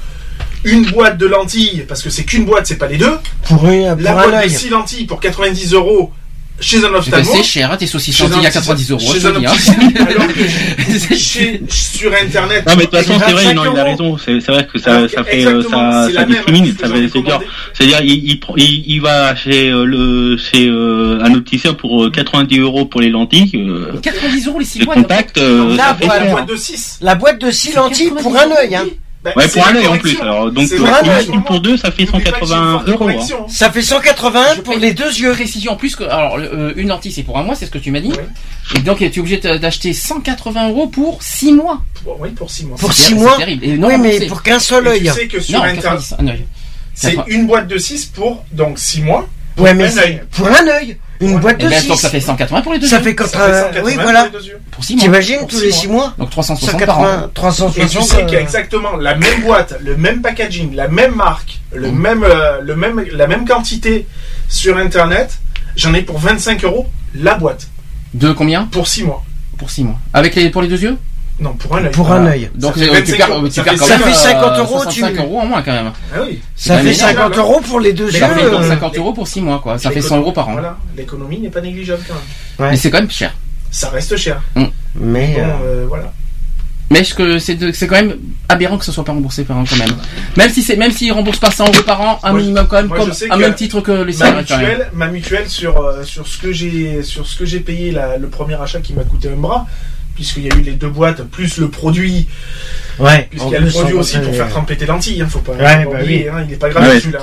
une boîte de lentilles, parce que c'est qu'une boîte, c'est pas les deux. Pour, La pour un boîte de œil. 6 lentilles pour 90 euros chez un ophtalmo. c'est cher, hein, tes saucisses lentilles un à 90 euros. chez un hein. alors que chez- sur internet. Non mais de toute façon c'est vrai, 25 non, il a raison, c'est vrai que ça, ça fait euh, ça, c'est ça discrimine, je ça en c'est-à-dire, il, il, il, il va chez euh, le chez euh, un opticien pour euh, 90 euros pour les lentilles, euh, 90 euros les 6 le contact, euh, fait. La boîte de 6. La boîte de 6 lentilles pour un œil, hein. Bah, Ouais, pour un œil en plus. Alors donc euh, une- pour deux, ça fait N'oublie pas que j'ai une 180 forte euros. hein. Ça fait 180 Je pour paye- les deux yeux. Précision en plus que alors euh, une lentille c'est pour un mois, c'est ce que tu m'as dit. Oui. Et donc tu es obligé d'acheter 180 euros pour 6 mois. Pour- Oui, pour 6 mois. Pour C'est- 6 c'est mois. terrible. Et non Oui, mais pour qu'un seul œil. tu sais que sur non, internet, 90, un œil. c'est 80. une boîte de 6 pour donc 6 mois. Ouais, mais un œil. pour un œil. Une Ouais. boîte Et de ben, donc 6. ça fait 180 pour les deux. Ça yeux. fait quand Ça fait 180 Oui, pour voilà. les deux yeux. pour 6 mois. T'imagines tous les mois. 6 mois Donc 360 par an. 180, Et tu 360. sais qu'il y a euh, exactement la même boîte, le même packaging, la même marque, le Mm. même, euh, le même, la même quantité sur internet. J'en ai pour 25 euros la boîte De combien? Pour 6 mois. Pour 6 mois. Avec les pour les deux yeux? Non, pour un œil. Pour un œil. Donc Ça fait euh, tu 25 perds, euros. tu Ça fait- quand ça même fait euh, 50 euros, 65 tu- euros en moins quand même. Ah oui. Ça quand fait même énorme. 50 euros pour les deux Mais yeux. Ça fait donc euh, 50 euros pour 6 mois quoi. Ça fait 100 euros par an. Voilà, l'économie n'est pas négligeable quand même. Mais c'est quand même cher. Ça reste cher. Mais Bon, euh, euh, voilà. Mais est-ce que c'est quand même aberrant que ce soit pas remboursé par an quand même? Même si c'est même s'ils remboursent pas 100 euros par an, un Moi, minimum quand même comme que même titre que les Ma cigarettes quand même. mutuelle, ma mutuelle sur, euh, sur ce que j'ai sur ce que j'ai payé la- le premier achat qui m'a coûté un bras, puisqu'il y a eu les deux boîtes plus le produit, ouais. puisqu'il y a le produit aussi pour faire tremper tes lentilles, hein, faut pas, Ouais, faut pas bah oublier, oui. hein, il est pas gratuit Ouais. celui-là.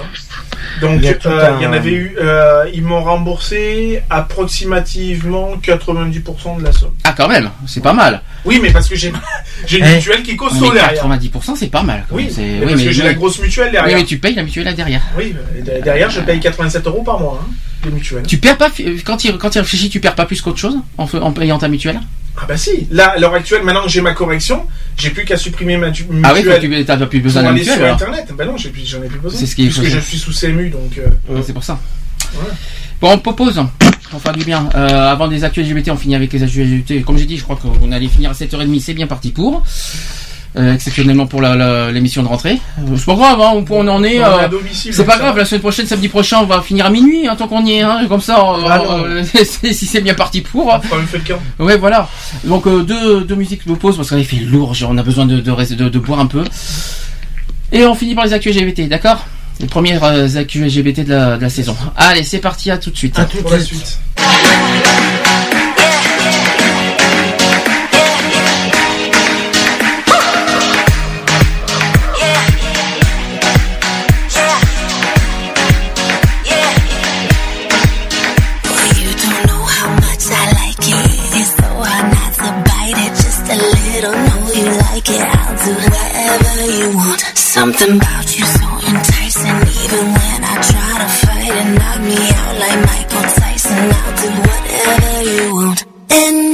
Donc Il y a tout euh, il y en avait eu, euh, ils m'ont remboursé approximativement 90% de la somme. Ah quand même, c'est pas mal. Oui, mais parce que j'ai j'ai une Eh. mutuelle qui est costaud derrière. 90% c'est pas mal. quand Oui, mais oui, parce que j'ai oui, la grosse mutuelle oui, derrière. mais tu payes la mutuelle là derrière. Oui, derrière je paye 87 euros par mois, hein, les mutuelles. Tu perds pas quand il quand il réfléchit, tu perds pas plus qu'autre chose en, en payant ta mutuelle? Ah bah si, là à l'heure actuelle, maintenant que j'ai ma correction, j'ai plus qu'à supprimer ma tu- mutuelle. Ah oui, tu t'as plus pour besoin de aller mutuelle. sur alors. internet. Bah non, j'en ai plus besoin. C'est ce qui est Puisque je suis sous CMU, donc. euh, Ouais, C'est pour ça. Bon, on propose. On faire du bien. Euh, avant des actus LGBT, on finit avec les actus LGBT. Comme j'ai dit, je crois qu'on allait finir à 7h30. C'est bien parti pour. Euh, exceptionnellement pour la- la- l'émission de rentrée. C'est pas grave, hein, on, on en est. euh, à domicile. c'est pas ça grave, la semaine prochaine, samedi prochain, on va finir à minuit, hein, tant qu'on y est, hein, comme ça, euh, Ah euh, si c'est bien parti pour. On feu de camp. Ouais, voilà. Donc euh, deux, deux musiques de pause parce qu'on fait lourd, genre, on a besoin de, de, rester- de, de boire un peu. Et on finit par les actus LGBT, d'accord? Les premières euh, actus LGBT de la, de la saison. Allez, c'est parti, à tout de suite. À tout de suite. Something about you so enticing. Even when I try to fight it Knock me out like Michael Tyson. I'll do whatever you want. And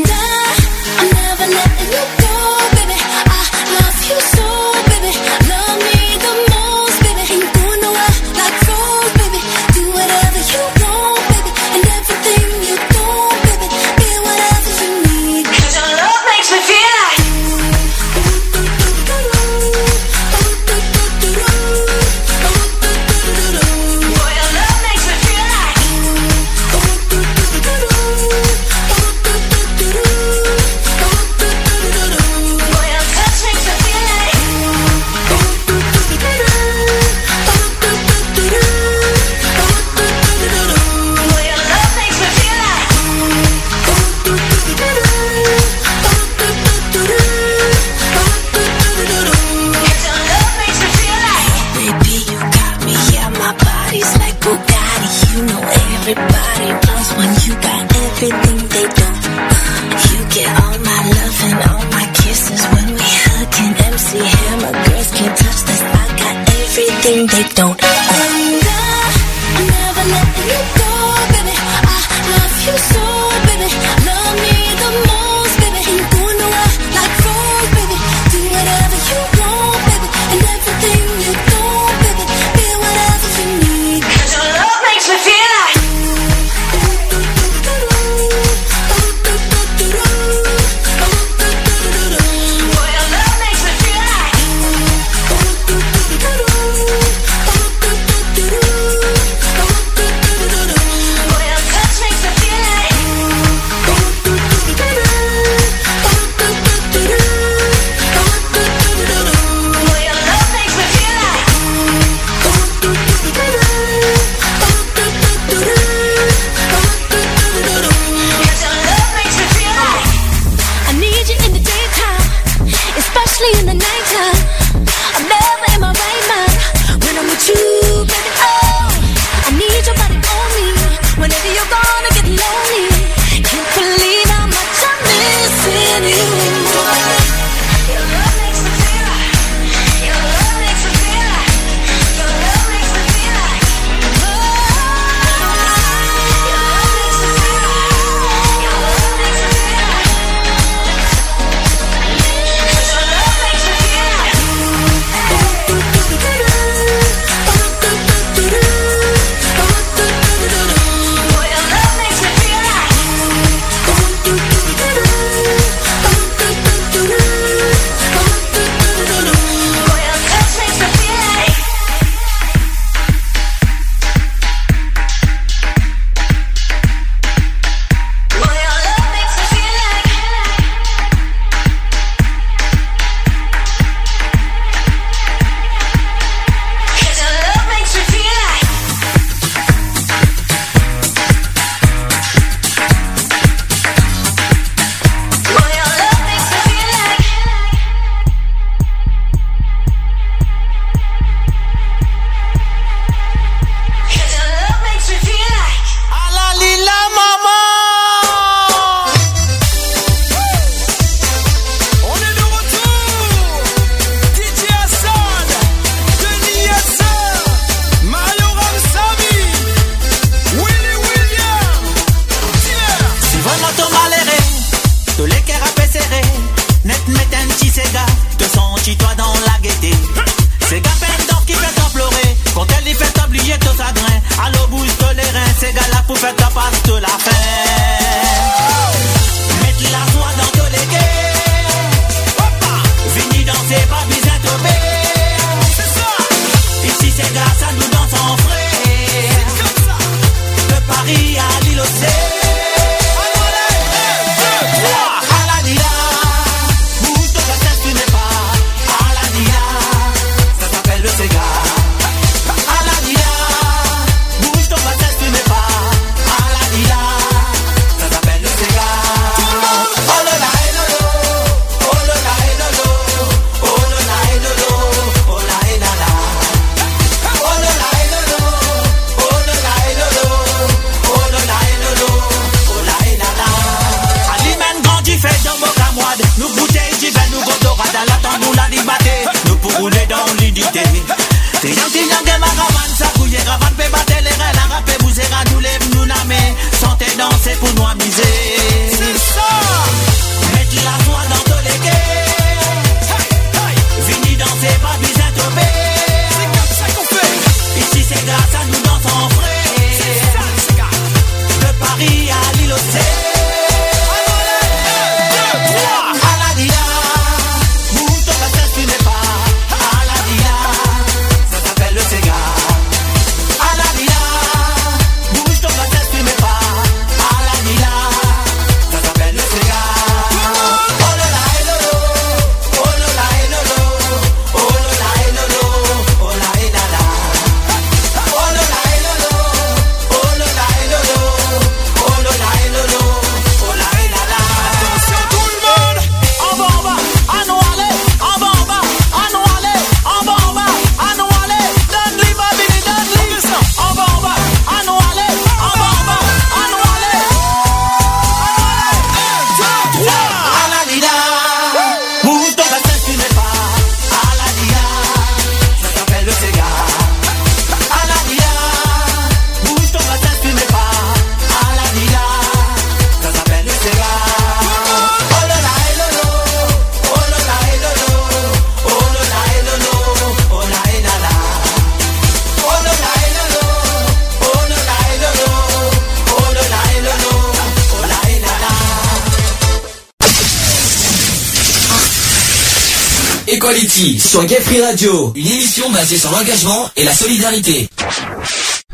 sur Gay Free Radio, une émission basée sur l'engagement et la solidarité.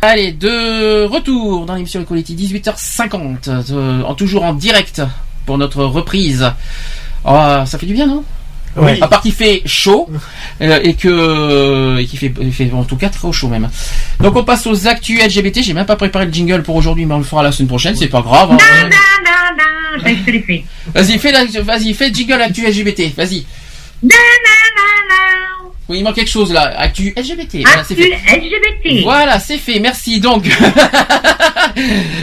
Allez, de retour dans l'émission Equality, 18h50, euh, en, toujours en direct pour notre reprise. Ah, ça fait du bien, non? Oui. À part qu'il fait chaud euh, et que et qu'il fait, il fait en tout cas très chaud même. Donc on passe aux actus LGBT. J'ai même pas préparé le jingle pour aujourd'hui, mais on le fera la semaine prochaine. C'est pas grave. hein. Vas-y, fais la, vas-y, fais le jingle actu LGBT. Vas-y. Oui, il manque quelque chose là. Actu LGBT. Voilà, c'est Actu fait. LGBT. Voilà, c'est fait. Merci. Donc,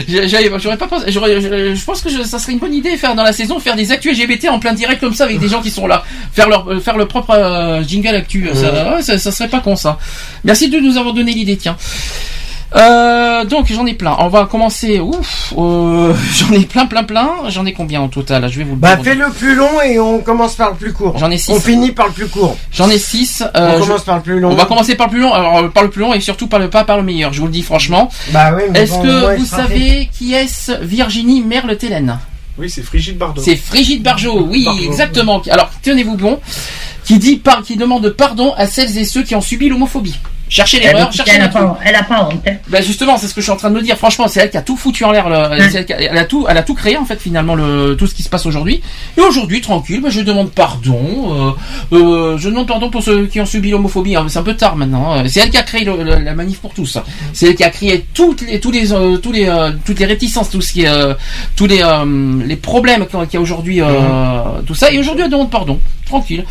j'aurais pas pensé. j'aurais- Je, pense que je- ça serait une bonne idée faire dans la saison faire des actus LGBT en plein direct comme ça avec des gens qui sont là, faire leur euh, faire le propre euh, jingle actu. Ça, ouais, ça, ça serait pas con ça. Merci de nous avoir donné l'idée. Tiens. Euh, donc j'en ai plein. On va commencer. Ouf, euh, j'en ai plein, plein, plein. J'en ai combien en total Je vais vous le Bah dire. fais le plus long et on commence par le plus court. J'en ai six. On finit par le plus court. J'en ai 6. On commence par le plus long. On va commencer par le plus long. Alors euh, par le plus long et surtout par le pas par le meilleur. Je vous le dis franchement. Bah oui, Est-ce bon, que moi, vous savez qui est-ce Virginie Merle-Télène Oui, c'est Frigide Bardot. C'est Frigide Barjot, oui, Bardot. exactement. Alors, tenez-vous bon, qui dit par, qui demande pardon à celles et ceux qui ont subi l'homophobie. Cherchez l'erreur, cherchez elle, a pas, elle a pas honte. Ben justement, c'est ce que je suis en train de me dire. Franchement, c'est elle qui a tout foutu en l'air. le- Elle, a- elle a tout, elle a tout créé en fait finalement le tout ce qui se passe aujourd'hui. Et aujourd'hui, tranquille, ben, je demande pardon. Euh, euh, je demande pardon pour ceux qui ont subi l'homophobie. hein. C'est un peu tard maintenant. hein. C'est elle qui a créé le- le- la manif pour tous. C'est elle qui a créé toutes les, tous les, euh, tous les, euh, toutes les réticences, tout ce qui, est, euh, tous les, euh, les problèmes qu'il y a- aujourd'hui, euh, tout ça. Et aujourd'hui, elle demande pardon. Tranquille.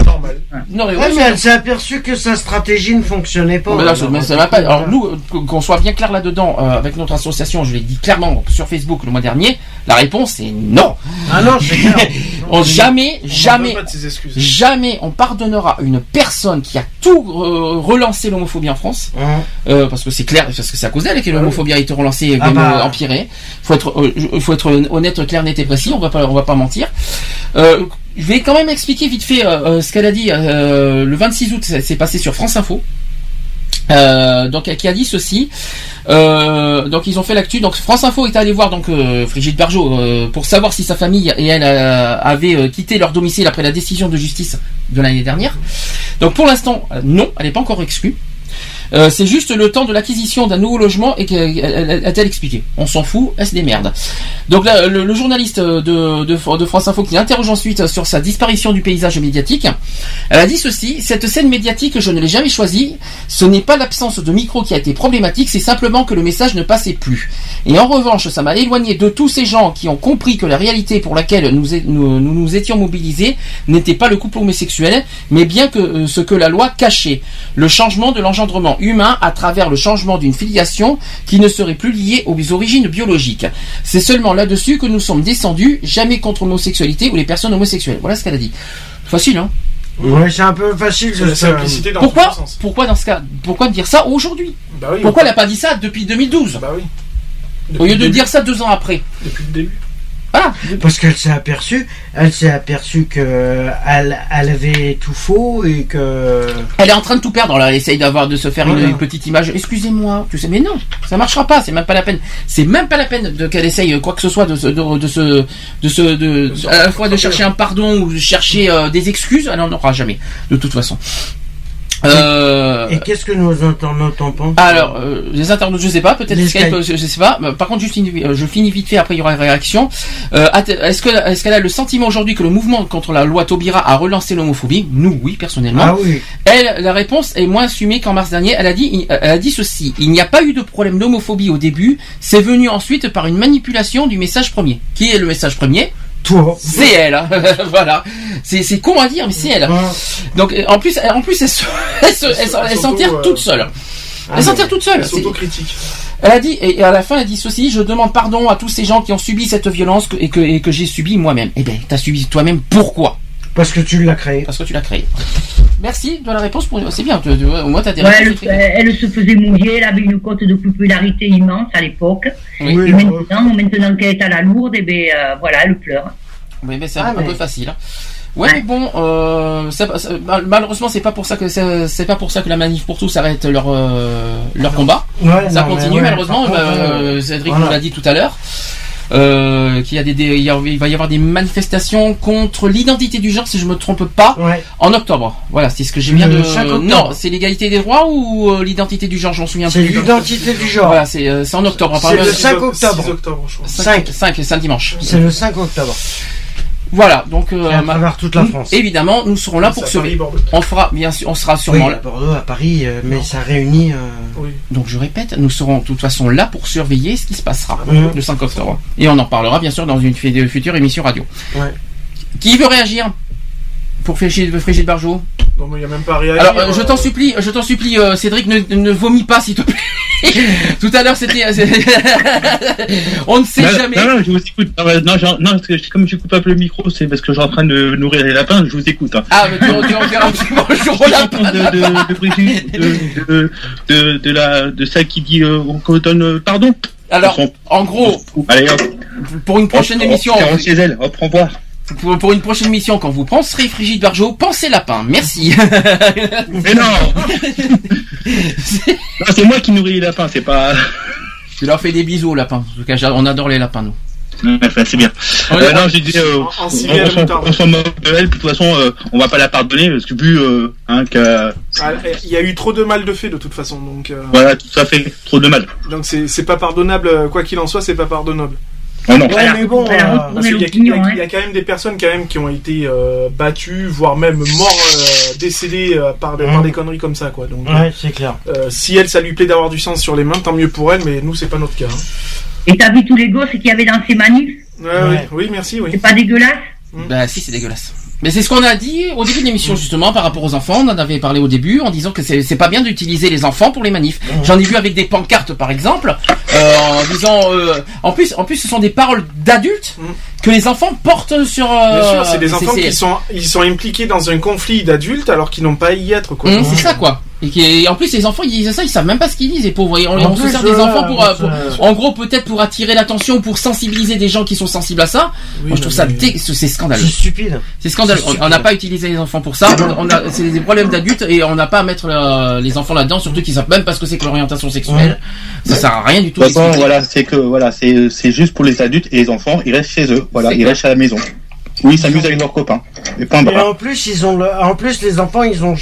Non, mais Ouais, ouais, mais elle s'est aperçue que sa stratégie ne fonctionnait pas. mais là, ça, Alors, mais ça va pas. Alors nous, qu'on soit bien clair là-dedans, euh, avec notre association, je l'ai dit clairement sur Facebook le mois dernier, la réponse est non. Ah non, c'est clair. On jamais, On jamais, jamais on pardonnera une personne qui a tout euh, relancé l'homophobie en France, Hein. euh, parce que c'est clair, parce que c'est à cause d'elle que l'homophobie a été relancée et Ah même bah. empirée. Faut être, euh, faut être honnête, clair, net et précis. On va pas, on va pas mentir. Euh, je vais quand même expliquer vite fait euh, euh, ce qu'elle a dit. le 26 août, ça s'est passé sur France Info. Donc qui a dit ceci. Donc ils ont fait l'actu. Donc France Info est allé voir donc Brigitte Barjot pour savoir si sa famille et elle avaient quitté leur domicile après la décision de justice de l'année dernière. Donc pour l'instant non, elle n'est pas encore exclue. Euh, c'est juste le temps de l'acquisition d'un nouveau logement et a-t-elle expliqué. On s'en fout, elle se démerde. Donc le, journaliste de, France Info qui interroge ensuite sur sa disparition du paysage médiatique, elle a dit ceci, cette scène médiatique, je ne l'ai jamais choisie, ce n'est pas l'absence de micro qui a été problématique, c'est simplement que le message ne passait plus. Et en revanche, ça m'a éloigné de tous ces gens qui ont compris que la réalité pour laquelle nous nous, nous, nous étions mobilisés n'était pas le couple homosexuel, mais bien que euh, ce que la loi cachait, le changement de l'engendrement humain à travers le changement d'une filiation qui ne serait plus liée aux origines biologiques. C'est seulement là-dessus que nous sommes descendus, jamais contre l'homosexualité ou les personnes homosexuelles. Voilà ce qu'elle a dit. Facile, hein Ouais, c'est un peu facile. C'est la simplicité dans Pourquoi, sens. pourquoi dans ce cas, pourquoi dire ça aujourd'hui Bah oui, Pourquoi elle n'a pas dit ça depuis 2012 Bah oui. Au lieu de début. dire ça deux ans après. Depuis le début. Voilà. Parce qu'elle s'est aperçue, elle s'est aperçue que elle, elle avait tout faux et que. Elle est en train de tout perdre. Là, elle essaye d'avoir de se faire une, petite image. Excusez-moi, tu sais, mais non, ça marchera pas. C'est même pas la peine. C'est même pas la peine de qu'elle essaye quoi que ce soit de se, de, de se, de se, de, à la fois de chercher un pardon ou de chercher euh, des excuses. Elle n'en aura jamais, de toute façon. Euh, Et qu'est-ce que nos internautes en pensent alors, euh, les internautes, je sais pas, peut-être Skype, je, je sais pas. Euh, Par contre, juste une- euh, je finis vite fait, après il y aura une réaction. Euh, est-ce que est-ce qu'elle a le sentiment aujourd'hui que le mouvement contre la loi Taubira a relancé l'homophobie? Nous, oui, personnellement. Ah oui. Elle, la réponse est moins assumée qu'en mars dernier. Elle a dit, elle a dit ceci il n'y a pas eu de problème d'homophobie au début. C'est venu ensuite par une manipulation du message premier. Qui est le message premier? Toi. c'est elle, hein. voilà. C'est con à dire, mais c'est elle. Donc euh, en plus, elle- en plus, elle se- elle se- elle s'en- elle s'en tire toute seule. Elle s'en tire toute seule. S'autocritique. Elle a dit, et à la fin, elle dit ceci, je demande pardon à tous ces gens qui ont subi cette violence et que, et que j'ai subi moi-même. Eh bien, t'as subi toi-même, pourquoi? Parce que tu l'as créé. Parce que tu l'as créé. Merci de la réponse, pour... c'est bien, tu- tu- au moins t'as des Ouais, réponses elle, elle se faisait mouiller, elle avait une cote de popularité immense à l'époque. Oui. Et Oui, maintenant, maintenant qu'elle est à la lourde, et ben euh, voilà, elle pleure. Oui, mais c'est Ah, un, mais- peu facile. hein. Ouais, mais bon, euh, malheureusement, c'est pas pour ça que c'est c'est pas pour ça que la manif pour tous arrête leur euh, leur combat. Ouais, ça non, continue ouais, malheureusement. contre, Cédric voilà. nous l'a dit tout à l'heure. Euh, qu'il y a des, des- il, y a- il va y avoir des manifestations contre l'identité du genre si je me trompe pas en octobre. Voilà, c'est ce que j'ai bien de 5 octobre. non, c'est l'égalité des droits ou euh, l'identité du genre, j'en souviens C'est plus. l'identité du genre. Voilà, c'est euh, c'est en octobre. C'est le 5 octobre. 6 octobre, je crois. 5, 5, c'est un dimanche. C'est le 5 octobre. Voilà, donc euh, à ma- travers toute la nous, France. Évidemment, nous serons là pour se Paris. On fera bien sûr, on sera Oui, sûrement à là. Bordeaux, à Paris, euh, mais ça réunit. euh, Donc je répète, nous serons de toute façon là pour surveiller ce qui se passera Mhm. le 5 octobre. Et on en parlera bien sûr dans une fu- future émission radio. Ouais. Qui veut réagir? Pour Frigide, Frigide Barjot Non, mais il n'y a même pas à réagir. Alors euh, je t'en supplie, je t'en supplie, euh, Cédric, ne, ne vomis pas s'il te plaît. Tout à l'heure c'était, on ne sait non, jamais. Non, non, je vous écoute. Non, ouais, non, genre- non, parce que comme je coupe un peu le micro, c'est parce que je suis en train de nourrir les lapins, je vous écoute. Hein. Ah, mais tu, tu en faire un petit bonjour de, de, de, de, de, de, de la, de celle qui dit euh, qu'on donne euh, pardon. Alors, en gros, Allez, hop. pour une prochaine Hop, émission, hop, chez elle, hop, au revoir. Pour, pour une prochaine émission, quand vous penserez Frigide Barjot, pensez lapin. Merci. Mais non Non, c'est moi qui nourris les lapins, c'est pas. Tu leur fais des bisous aux lapins. En tout cas, on adore les lapins, nous. Enfin, c'est bien. Ouais, Euh, ouais. non, j'ai dit, euh, En- en on, à s'en- moque de elle, puis de toute façon, euh, on va pas la pardonner, parce que vu euh, hein, que. Ah, Il y a eu trop de mal de fait de toute façon, donc. euh, Voilà, tout ça fait trop de mal. Donc c'est pas pardonnable, quoi qu'il en soit, c'est pas pardonnable. Oh non. Ouais, mais bon, euh, y, il y a- hein. y a quand même des personnes quand même qui ont été euh, battues, voire même morts, euh, décédées euh, par, des, par des conneries comme ça, quoi. Donc, Ouais, c'est clair. euh, si elle, ça lui plaît d'avoir du sang sur les mains, tant mieux pour elle, mais nous, c'est pas notre cas. hein. Et t'as vu tous les gosses qu'il y avait dans ces manifs? Ouais, Oui, oui, merci, oui. C'est pas dégueulasse? Bah si, c'est dégueulasse. Mais c'est ce qu'on a dit au début de l'émission justement par rapport aux enfants. On en avait parlé au début en disant que c'est pas bien d'utiliser les enfants pour les manifs. J'en ai vu avec des pancartes par exemple, euh, en disant, euh, en plus, en plus, ce sont des paroles d'adultes que les enfants portent sur. euh, Bien sûr, c'est des enfants qui sont, ils sont impliqués dans un conflit d'adultes alors qu'ils n'ont pas à y être, quoi. C'est ça quoi. Et, qui, et en plus les enfants ils disent ça, ils savent même pas ce qu'ils disent. Et on, En on se plus, sert des enfants pour, euh, pour- en gros peut-être pour attirer l'attention, pour sensibiliser des gens qui sont sensibles à ça. Moi je trouve ça dé- c'est scandaleux. C'est stupide. C'est scandaleux. On- n'a pas utilisé les enfants pour ça. On a, c'est des problèmes d'adultes et on n'a pas à mettre euh, les enfants là-dedans, surtout qu'ils savent même pas ce que c'est que l'orientation sexuelle. Ça sert à rien du tout. De toute façon, d'expliquer. voilà, c'est que voilà, c'est c'est juste pour les adultes et les enfants, ils restent chez eux. Voilà, ils clair. restent à la maison. Oui, ils s'amusent avec leurs copains. Et point Et en plus, ils ont le... en plus les enfants, ils ont,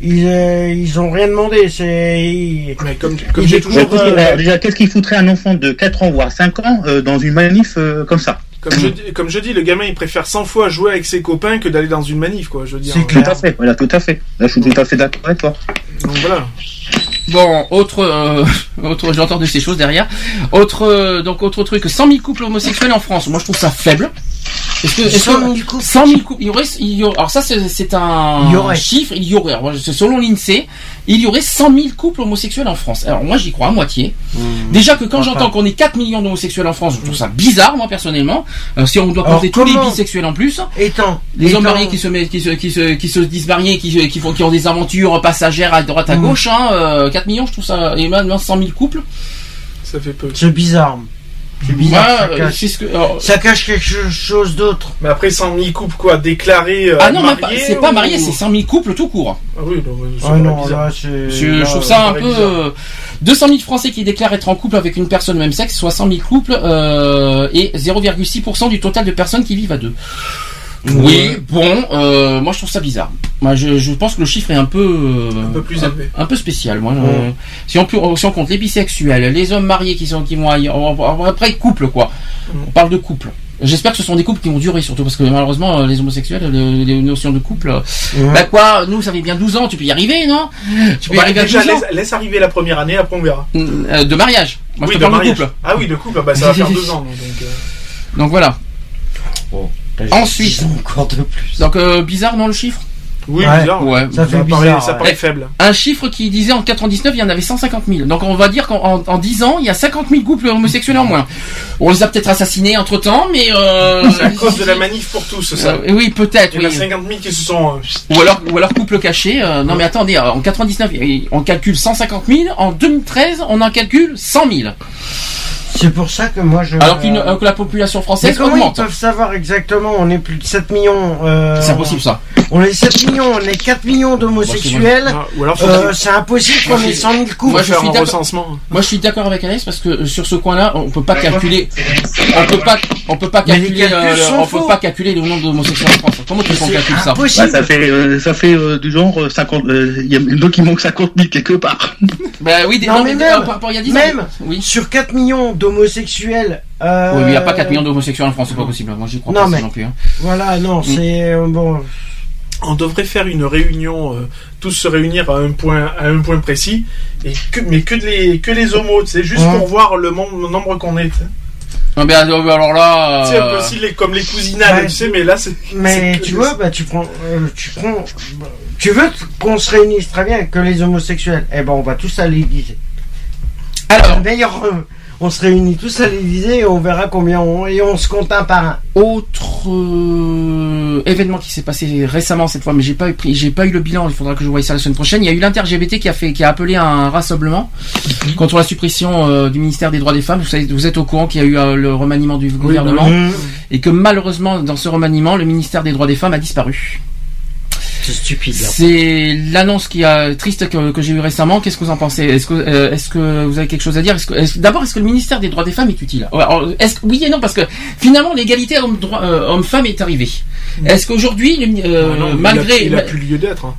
ils, euh, ils ont rien demandé. C'est, ils... Mais comme, comme j'ai toujours, euh, alors, déjà, qu'est-ce qu'il foutrait un enfant de 4 ans, voire 5 ans, euh, dans une manif euh, comme ça comme je, dis- comme je dis, le gamin il préfère 100 fois jouer avec ses copains que d'aller dans une manif, quoi. Je veux dire. Tout à fait, voilà, tout à fait. Là, je suis tout à fait d'accord avec toi. Donc voilà. Bon, autre, euh, autre, j'ai entendu ces choses derrière. Autre, euh, donc autre truc, 100 000 couples homosexuels en France. Moi, je trouve ça faible. Est-ce que, est-ce 100 000 que 100 000 couples, il y aurait, il y aurait- alors ça c'est, un Il y aurait. chiffre, il y aurait, alors, selon l'INSEE, il y aurait 100 000 couples homosexuels en France. Alors moi j'y crois à moitié. Déjà que quand j'entends qu'on est 4 millions d'homosexuels en France, je trouve ça bizarre moi personnellement. Euh, si on doit Alors, compter tous les bisexuels en plus, Étant, les hommes mariés qui se, met- qui se, qui se, qui se disent mariés, qui, qui font, qui ont des aventures passagères à droite à Mm. gauche, hein, euh, 4 millions, je trouve ça, et maintenant 100 000 couples. Ça fait peu. C'est bizarre. C'est bizarre. Ouais, ça, euh, cache, ce que, alors, ça cache quelque chose d'autre. Mais après 100 000 couples quoi, déclarés euh, ah non, pas- c'est pas ou- marié, c'est 100 000 couples tout court. Ah oui, donc, euh, ça Ah non, bizarre. là, c'est. Je, là, je trouve euh, ça un peu bizarre. euh, 200 000 Français qui déclarent être en couple avec une personne de même sexe, soit 100 000 couples euh, et 0,6% du total de personnes qui vivent à deux. Oui, bon, euh, moi je trouve ça bizarre. Moi je, je pense que le chiffre est un peu euh, Un peu plus élevé. un peu spécial. Moi, euh, si on peut- si on compte les bisexuels, les hommes mariés qui sont qui vont ailleurs, on- on- après couple quoi. On parle de couple. J'espère que ce sont des couples qui vont durer surtout parce que malheureusement euh, les homosexuels, le- les notions de couple, Ouais. bah quoi, nous ça fait bien 12 ans, tu peux y arriver non? Tu peux y Bah, arriver à déjà, 12 ans laisse, laisse arriver la première année, après on verra. Euh, de mariage. Moi oui, je de couple. Ah oui, de couple, bah, ça va faire deux ans. Donc, euh, Donc voilà. Ensuite. Encore de plus. Donc euh, bizarre non le chiffre? Oui, Ouais. bizarre. Ouais. Ça fait paraît, bizarre. ça ouais. paraît faible. Un chiffre qui disait en 99 il y en avait 150 000. Donc on va dire qu'en en, en 10 ans il y a 50 000 couples homosexuels en moins. On les a peut-être assassinés entre temps, mais euh, C'est à cause de la manif pour tous, ça. euh, oui peut-être. Il y en a oui. 50 000 qui se sont. Ou alors, ou alors couple caché. euh, non mais attendez, en 99 on calcule 150 000, en 2013 on en calcule 100 000. C'est pour ça que moi je. Alors qu'une- euh, que la population Mais française comment augmente. ils peuvent savoir exactement On est plus de 7 millions. euh, C'est impossible ça. On est 7 millions, on est 4 millions d'homosexuels. Ah, Ou alors faut Euh, c'est impossible qu'on ait 100 000 couples. Moi, je suis recensement. Moi, je suis d'accord avec Alex parce que euh, sur ce coin-là, on peut pas calculer, on peut pas, on peut pas Mais calculer, euh, le- on peut faux. pas calculer le nombre d'homosexuels en France. Comment tu fais qu'on calcule ça Bah, impossible. ça fait, euh, ça fait euh, du genre euh, 50. euh, Il y a donc il manque 50 000 quelque part. Bah oui, des, Non, non, mais mais même- par rapport à il y a 10 ans. même Oui. Sur 4 millions d'homosexuels. Euh, Oui, il n'y a pas 4 millions d'homosexuels en France, c'est pas possible. Moi, j'y crois Non, pas mais- non plus. hein. Voilà, non, Mm. c'est. euh, bon. On devrait faire une réunion, euh, tous se réunir à un point, à un point précis, et que, mais que les, que les homos, c'est juste Ouais. pour voir le, nombre qu'on est. Non, mais alors là, C'est un peu euh, les, comme les cousinades, Ouais. tu sais, mais là c'est. Mais tu vois, bah, tu prends. euh, tu prends. Tu veux qu'on se réunisse très bien que les homosexuels? Eh ben, on va tous à l'Élysée. alors, D'ailleurs, euh, on se réunit tous à l'Élysée et on verra combien on. Et on se compte un par un. autre euh, événement qui s'est passé récemment cette fois, mais j'ai pas eu pris, j'ai pas eu le bilan. Il faudra que je voie ça la semaine prochaine. Il y a eu l'inter-LGBT qui a fait, qui a appelé à un rassemblement contre la suppression euh, du ministère des droits des femmes. Vous, savez, vous êtes au courant qu'il y a eu euh, le remaniement du gouvernement et que malheureusement dans ce remaniement, le ministère des droits des femmes a disparu. C'est stupide. C'est l'annonce qui a triste que, que j'ai eu récemment. Qu'est-ce que vous en pensez? Est-ce que euh, est-ce que vous avez quelque chose à dire? D'abord est-ce que le ministère des droits des femmes est utile? Alors, Oui et non parce que finalement l'égalité homme droit- euh, homme-femme est arrivée. Est-ce qu'aujourd'hui le- euh, Ah il a- malgré Il a, plus lieu d'être. hein.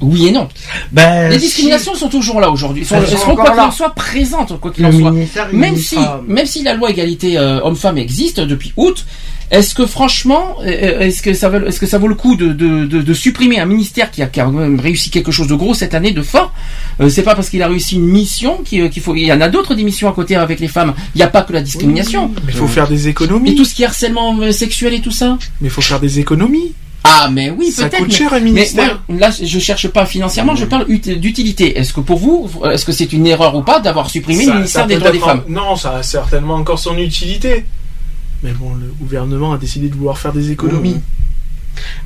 oui et non Ben, les si discriminations sont toujours là aujourd'hui. Elles sont quoi qu'il en soit présentes quoi qu'il en soit. Même est si pas- même si la loi égalité euh, homme-femme existe depuis août. Est-ce que franchement, euh, est-ce que ça vaut, est-ce que ça vaut le coup de, de, de, de supprimer un ministère qui a quand même réussi quelque chose de gros cette année, de fort Euh, C'est pas parce qu'il a réussi une mission qu'il faut. Il y en a d'autres des missions à côté avec les femmes. Il n'y a pas que la discrimination. Mais il faut faire des Et économies. tout ce qui est harcèlement euh, sexuel et tout ça. Mais il faut faire des économies. Ah mais oui Ça peut-être. coûte mais- cher un mais ministère. là, je cherche pas financièrement, je parle ut- d'utilité. Est-ce que pour vous, est-ce que c'est une erreur ou pas d'avoir supprimé Ça- le ministère ça des droits des femmes? Non, ça a certainement encore son utilité. Mais bon, le gouvernement a décidé de vouloir faire des économies.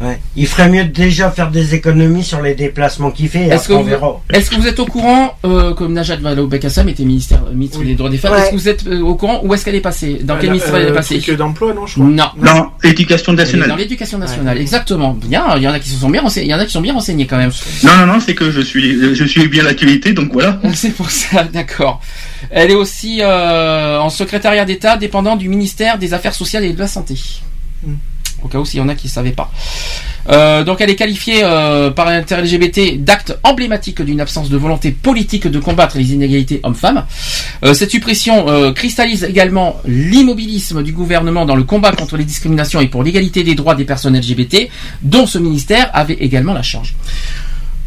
Ouais. Il ferait mieux de déjà faire des économies sur les déplacements qu'il fait. et Est-ce que, vous, verra. est-ce que vous êtes au courant euh, que Najat Vallaud-Belkacem était ministère, ministre Oui. des droits des femmes Ouais. Est-ce que vous êtes euh, au courant Où est-ce qu'elle est passée? Dans quel Euh, ministère elle est euh, passée d'emploi, non, je crois. Non. Non, éducation Elle est nationale. Dans l'éducation nationale, exactement. Bien, il y en a qui se sont bien renseignés, il y en a qui sont bien renseignés quand même. Non, non, non, c'est que je suis, je suis bien l'actualité, donc voilà. C'est pour ça, d'accord. Elle est aussi euh, en secrétariat d'État dépendant du ministère des Affaires sociales et de la Santé. Hmm. Au cas où s'il y en a qui ne savaient pas. Euh, donc elle est qualifiée euh, par l'inter-LGBT d'acte emblématique d'une absence de volonté politique de combattre les inégalités hommes-femmes. Euh, cette suppression cristallise également l'immobilisme du gouvernement dans le combat contre les discriminations et pour l'égalité des droits des personnes LGBT, dont ce ministère avait également la charge.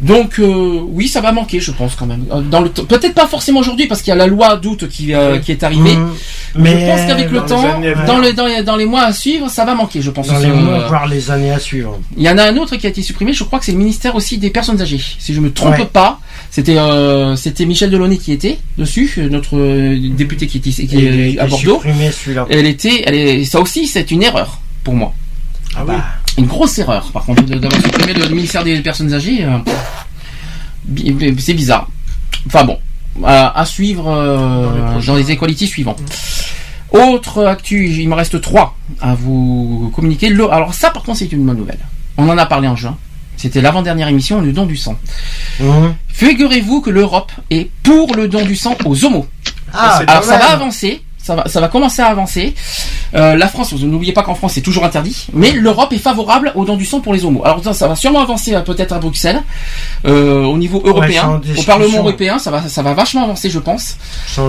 Donc euh, oui, ça va manquer, je pense quand même. Euh, Dans le peut-être pas forcément aujourd'hui parce qu'il y a la loi d'août qui, euh, qui est arrivée. Mmh. Mais je pense qu'avec le dans temps, années à venir. dans les, dans, les, dans les mois à suivre, ça va manquer, je pense. Dans les Euh, mois, voire les années à suivre. Il y en a un autre qui a été supprimé, je crois que c'est le ministère aussi des personnes âgées. Si je me trompe Ouais. pas, c'était euh, c'était Michel Delaunay qui était dessus, notre député qui était qui est à Bordeaux. supprimé. Elle était, elle est, ça aussi, c'est une erreur pour moi. Ah bah. Une grosse erreur, par contre, d'avoir supprimé le ministère des personnes âgées. euh, c'est bizarre. Enfin bon, à, à suivre euh, dans les equalities suivants. Autre actu, il me reste trois à vous communiquer. Le- alors ça, par contre, c'est une bonne nouvelle. On en a parlé en juin. C'était l'avant-dernière émission, le don du sang. Mmh. Figurez-vous que l'Europe est pour le don du sang aux homos. Ah, alors ça va avancer, ça va, ça va commencer à avancer. Euh, la France, n'oubliez pas qu'en France c'est toujours interdit, mais l'Europe est favorable au don du sang pour les homos. Alors ça, ça va sûrement avancer euh, peut-être à Bruxelles, euh, au niveau européen, au. Parlement européen, ça va, ça va vachement avancer, je pense.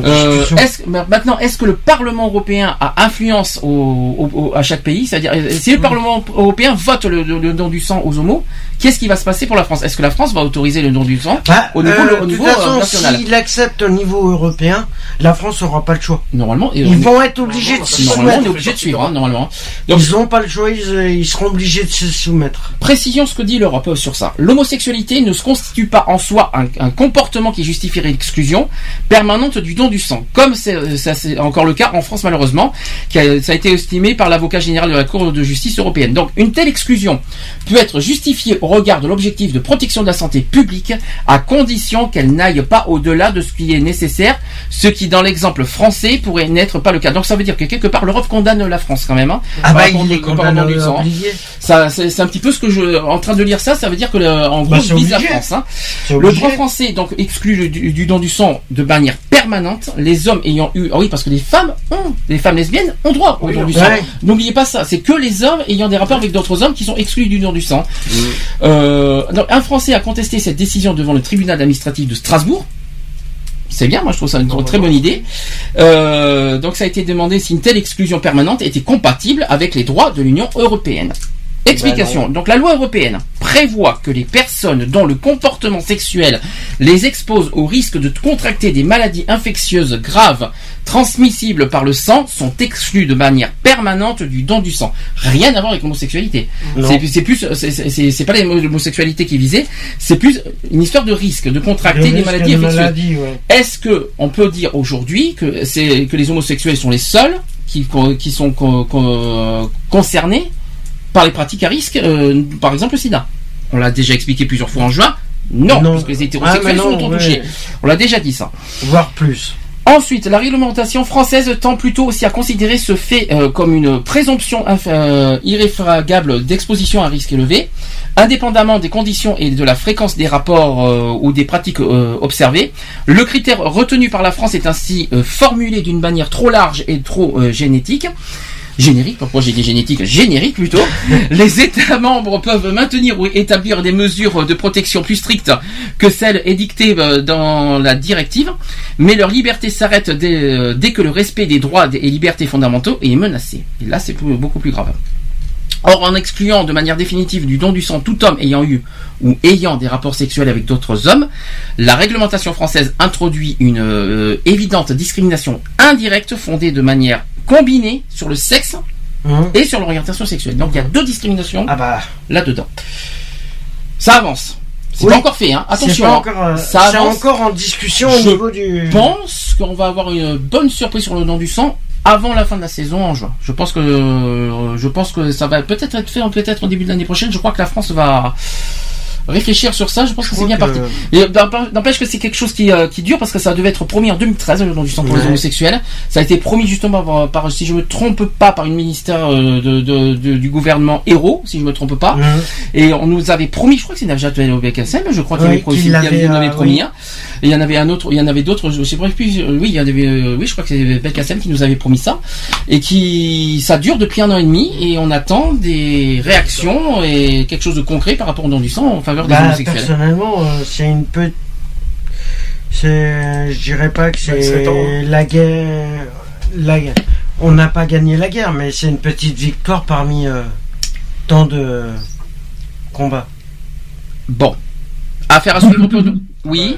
Euh, est-ce, mais maintenant, est-ce que le Parlement européen a influence au, au- au- à chaque pays? C'est-à-dire, si le Parlement européen vote le, le- le don du sang aux homos, qu'est-ce qui va se passer pour la France? Est-ce que la France va autoriser le don du sang Bah, au niveau, au niveau façon, national? s'il accepte au niveau européen, la France n'aura pas le choix. Normalement, Ils on- vont être obligés de se Normalement, on est soumettre. obligé de suivre, hein, normalement. Ils n'ont pas le choix, ils, euh, ils seront obligés de se soumettre. Précision ce que dit l'Europe sur ça. L'homosexualité ne se constitue pas en soi un, un comportement qui justifierait l'exclusion permanente du don du sang, comme c'est euh, c'est encore le cas en France malheureusement, qui a- ça a été estimé par l'avocat général de la Cour de justice européenne. Donc une telle exclusion peut être justifiée au regard de l'objectif de protection de la santé publique, à condition qu'elle n'aille pas au-delà de ce qui est nécessaire, ce qui dans l'exemple français pourrait n'être pas le cas. Donc ça veut dire que quelque part l'Europe condamne la France quand même. Hein, Ah bah, il est don du sang, ça, c'est un petit peu ce que je, en train de lire ça, ça veut dire que le, en gros, Bah, je c'est vise la. France. hein. Le droit français donc exclut du, du don du sang de manière permanente. Les hommes ayant eu, ah oui, parce que les femmes ont, les femmes lesbiennes ont droit au Oui, don du ouais. sang. N'oubliez pas ça. C'est que les hommes ayant des rapports avec d'autres hommes qui sont exclus du don du sang. Euh, donc, un Français a contesté cette décision devant le tribunal administratif de Strasbourg. C'est bien, moi je trouve ça une très bonne idée. Euh, donc ça a été demandé si une telle exclusion permanente était compatible avec les droits de l'Union européenne. Explication. Donc la loi européenne prévoit que les personnes dont le comportement sexuel les expose au risque de contracter des maladies infectieuses graves transmissibles par le sang sont exclues de manière permanente du don du sang. Rien à voir avec l'homosexualité. C'est plus, c'est- pas l'homosexualité qui est visée, c'est plus une histoire de risque de contracter des maladies infectieuses. maladie, ouais. Est-ce que on peut dire aujourd'hui que c'est que les homosexuels sont les seuls qui, qui sont co- co- concernés par les pratiques à risque, euh, par exemple le sida On l'a déjà expliqué plusieurs fois en juin. Non, Non. parce que les hétérosexuels Ah, non, sont ouais. touchés. On l'a déjà dit ça. Voire plus. Ensuite, la réglementation française tend plutôt aussi à considérer ce fait euh, comme une présomption euh, irréfragable d'exposition à risque élevé, indépendamment des conditions et de la fréquence des rapports euh, ou des pratiques euh, observées. Le critère retenu par la France est ainsi euh, formulé d'une manière trop large et trop euh, génétique. Générique, pourquoi j'ai dit génétique Générique plutôt. Les États membres peuvent maintenir ou établir des mesures de protection plus strictes que celles édictées euh, dans la directive, mais leur liberté s'arrête dès, euh, dès que le respect des droits et libertés fondamentaux est menacé. Et là, c'est beaucoup plus grave. Or, en excluant de manière définitive du don du sang tout homme ayant eu ou ayant des rapports sexuels avec d'autres hommes, la réglementation française introduit une euh, évidente discrimination indirecte fondée de manière combinée sur le sexe Hum. et sur l'orientation sexuelle. Donc il y a deux discriminations Ah bah. là-dedans. Ça avance. C'est Oui. pas encore fait, hein. Attention. pas hein. encore, euh, ça avance. encore en discussion au Je niveau du. pense qu'on va avoir une bonne surprise sur le don du sang avant la fin de la saison en juin. Je pense que euh, je pense que ça va peut-être être fait peut-être au début de l'année prochaine. Je crois que la France va réfléchir sur ça. Je pense que c'est bien parti. d'emp- N'empêche que c'est quelque chose qui, euh, qui dure parce que ça devait être promis en 2013 le don du sang pour les homosexuels. Ça a été promis justement par, par- si je me trompe pas, par une ministère euh, de, de- de- du gouvernement Héros, si je me trompe pas. Et on nous avait promis, je crois que c'est Najat Vallaud-Belkacem, je crois qu'il Oui, avait, avait- euh, promis un. Et il y en avait un autre, il y en avait d'autres, je sais pas plus, euh, oui, il y en avait, euh, oui, je crois que c'est Belkacem qui nous avait promis ça. Et qui, ça dure depuis un an et demi et on attend des réactions et quelque chose de concret par rapport au don du sang en faveur des Bah, homosexuels. personnellement, euh, c'est une petite. C'est. Je dirais pas que Ouais, c'est temps. la guerre. La guerre. On n'a pas gagné la guerre, mais c'est une petite victoire parmi euh, tant de combats. Bon. Affaire à suivre pour nous. Oui.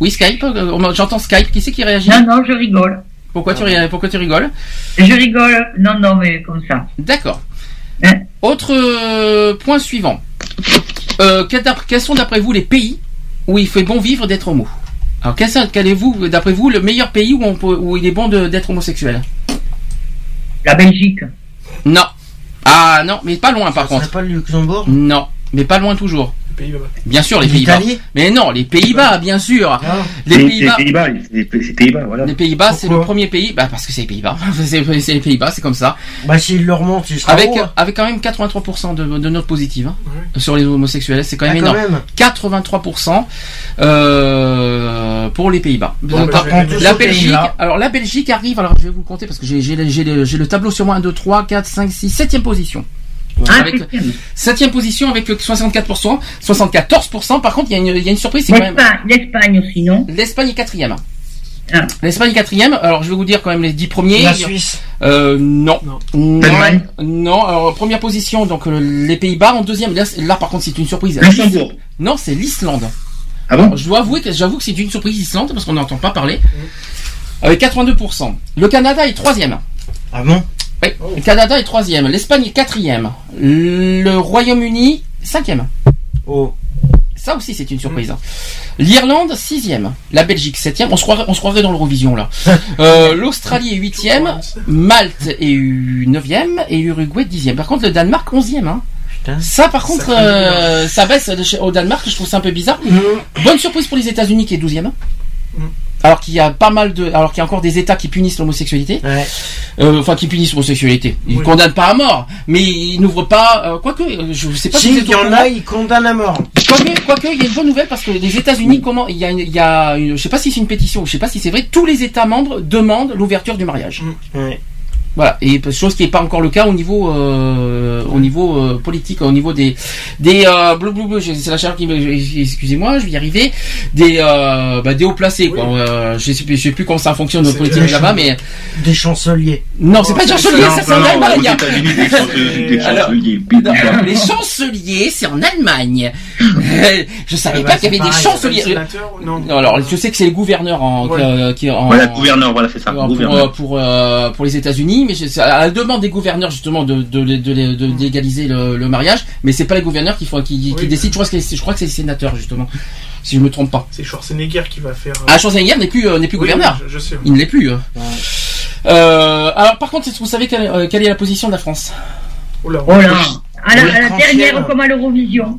Oui, Skype, euh, j'entends Skype. Qui c'est qui réagit? Non, non, je rigole. Pourquoi tu, pourquoi tu rigoles? Je rigole. Non, non, mais comme ça. D'accord. Autre euh, point suivant. Euh, quels sont d'après vous les pays où il fait bon vivre d'être homo Alors quel, est- quel est vous, d'après vous, le meilleur pays où, on peut- où il est bon d'être homosexuel La Belgique. Non. Ah non, mais pas loin par contre. C'est pas le Luxembourg? Non, mais pas loin toujours. Bien sûr, les Pays-Bas. Mais non, les Pays-Bas, bien sûr. Les Les Pays-Bas. Les Pays-Bas, voilà. Les Pays-Bas, c'est le premier pays. Bah parce que c'est les Pays-Bas. c'est c'est les Pays-Bas, c'est comme ça. Bah s'il le remonte, il sera Avec haut, hein. avec quand même 83% de, de notes positives hein, sur les homosexuels, c'est quand même Ah, quand énorme. même. 83% euh, pour les Pays-Bas. Bon, Par bah, la Belgique, alors la Belgique arrive, alors je vais vous le compter parce que j'ai le- tableau sur moi 1 2 3 4 5 6 7e position. Ah, Avec- septième. position avec le 64%, 74%. Par contre, il y, a une- il y a une surprise, c'est quand même. L'Espagne, aussi, non? L'Espagne est quatrième. Ah. L'Espagne est quatrième. Alors, je vais vous dire quand même les dix premiers. La Suisse. Euh, non. Non. L'Allemagne. Non. Alors, première position, donc les Pays-Bas. En deuxième, là, par contre, c'est une surprise. Luxembourg. Non, c'est l'Islande. Ah bon? Alors, Je dois avouer que j'avoue que c'est une surprise Islande parce qu'on n'entend pas parler. Avec 82%. Le Canada est troisième. Ah bon? Oui. Le Canada est troisième. L'Espagne est quatrième. Le Royaume-Uni cinquième. Oh. Ça aussi, c'est une surprise. hein. L'Irlande, sixième. La Belgique, septième. On se croirait, on se croirait dans l'Eurovision, là. Euh, L'Australie est huitième. Malte est eu- neuvième. Et Uruguay, dixième. Par contre, le Danemark, onzième. Hein. Ça, par contre, fait euh, ça baisse de chez- au Danemark. Je trouve ça un peu bizarre. Bonne surprise pour les États-Unis, qui est douzième. Alors qu'il y a pas mal de, alors qu'il y a encore des États qui punissent l'homosexualité, Euh, enfin qui punissent l'homosexualité. Ils Oui. condamnent pas à mort, mais ils n'ouvrent pas. euh, quoique, euh, je sais pas Si, il y en a, ils condamnent à mort. Quoique, quoique, il y a une bonne nouvelle parce que les États-Unis, comment, il y a, une, il y a une- je sais pas si c'est une pétition, je sais pas si c'est vrai, tous les États membres demandent l'ouverture du mariage. Ouais. Voilà, et chose qui n'est pas encore le cas au niveau, euh, au niveau euh, politique, au niveau des, des, euh, blou, blou, blou, j'ai- c'est la chaleur qui me, excusez-moi, je vais y arriver, des, euh, bah, des hauts placés, quoi. Euh, je sais plus, je sais plus comment ça fonctionne au C'est politique là-bas, mais Des chanceliers. non, c'est pas des chanceliers, ça c'est en Allemagne. Les chanceliers, c'est en Allemagne. Je savais Eh pas ben, qu'il y avait c'est des chanceliers. Sénateur, non. Non, alors je sais que c'est en, Ouais. euh, qui en Voilà, gouverneur, voilà, c'est ça, pour, gouverneur. pour, pour les États-Unis, mais c'est à la demande des gouverneurs justement de de, de, de, de- d'égaliser le, le mariage, mais c'est pas les gouverneurs qui font qui, qui Oui. décident. Je crois que c'est je crois que c'est les sénateurs justement, si je me trompe pas. C'est Schwarzenegger qui va faire. euh, Ah, Schwarzenegger n'est plus euh, n'est plus Oui, gouverneur. je- je sais, oui. Il ne l'est plus. euh. Euh, alors par contre, est-ce que vous savez quelle, euh, quelle est la position de la France? Oh là À la, Oui, à la trentième. dernière comme à l'Eurovision.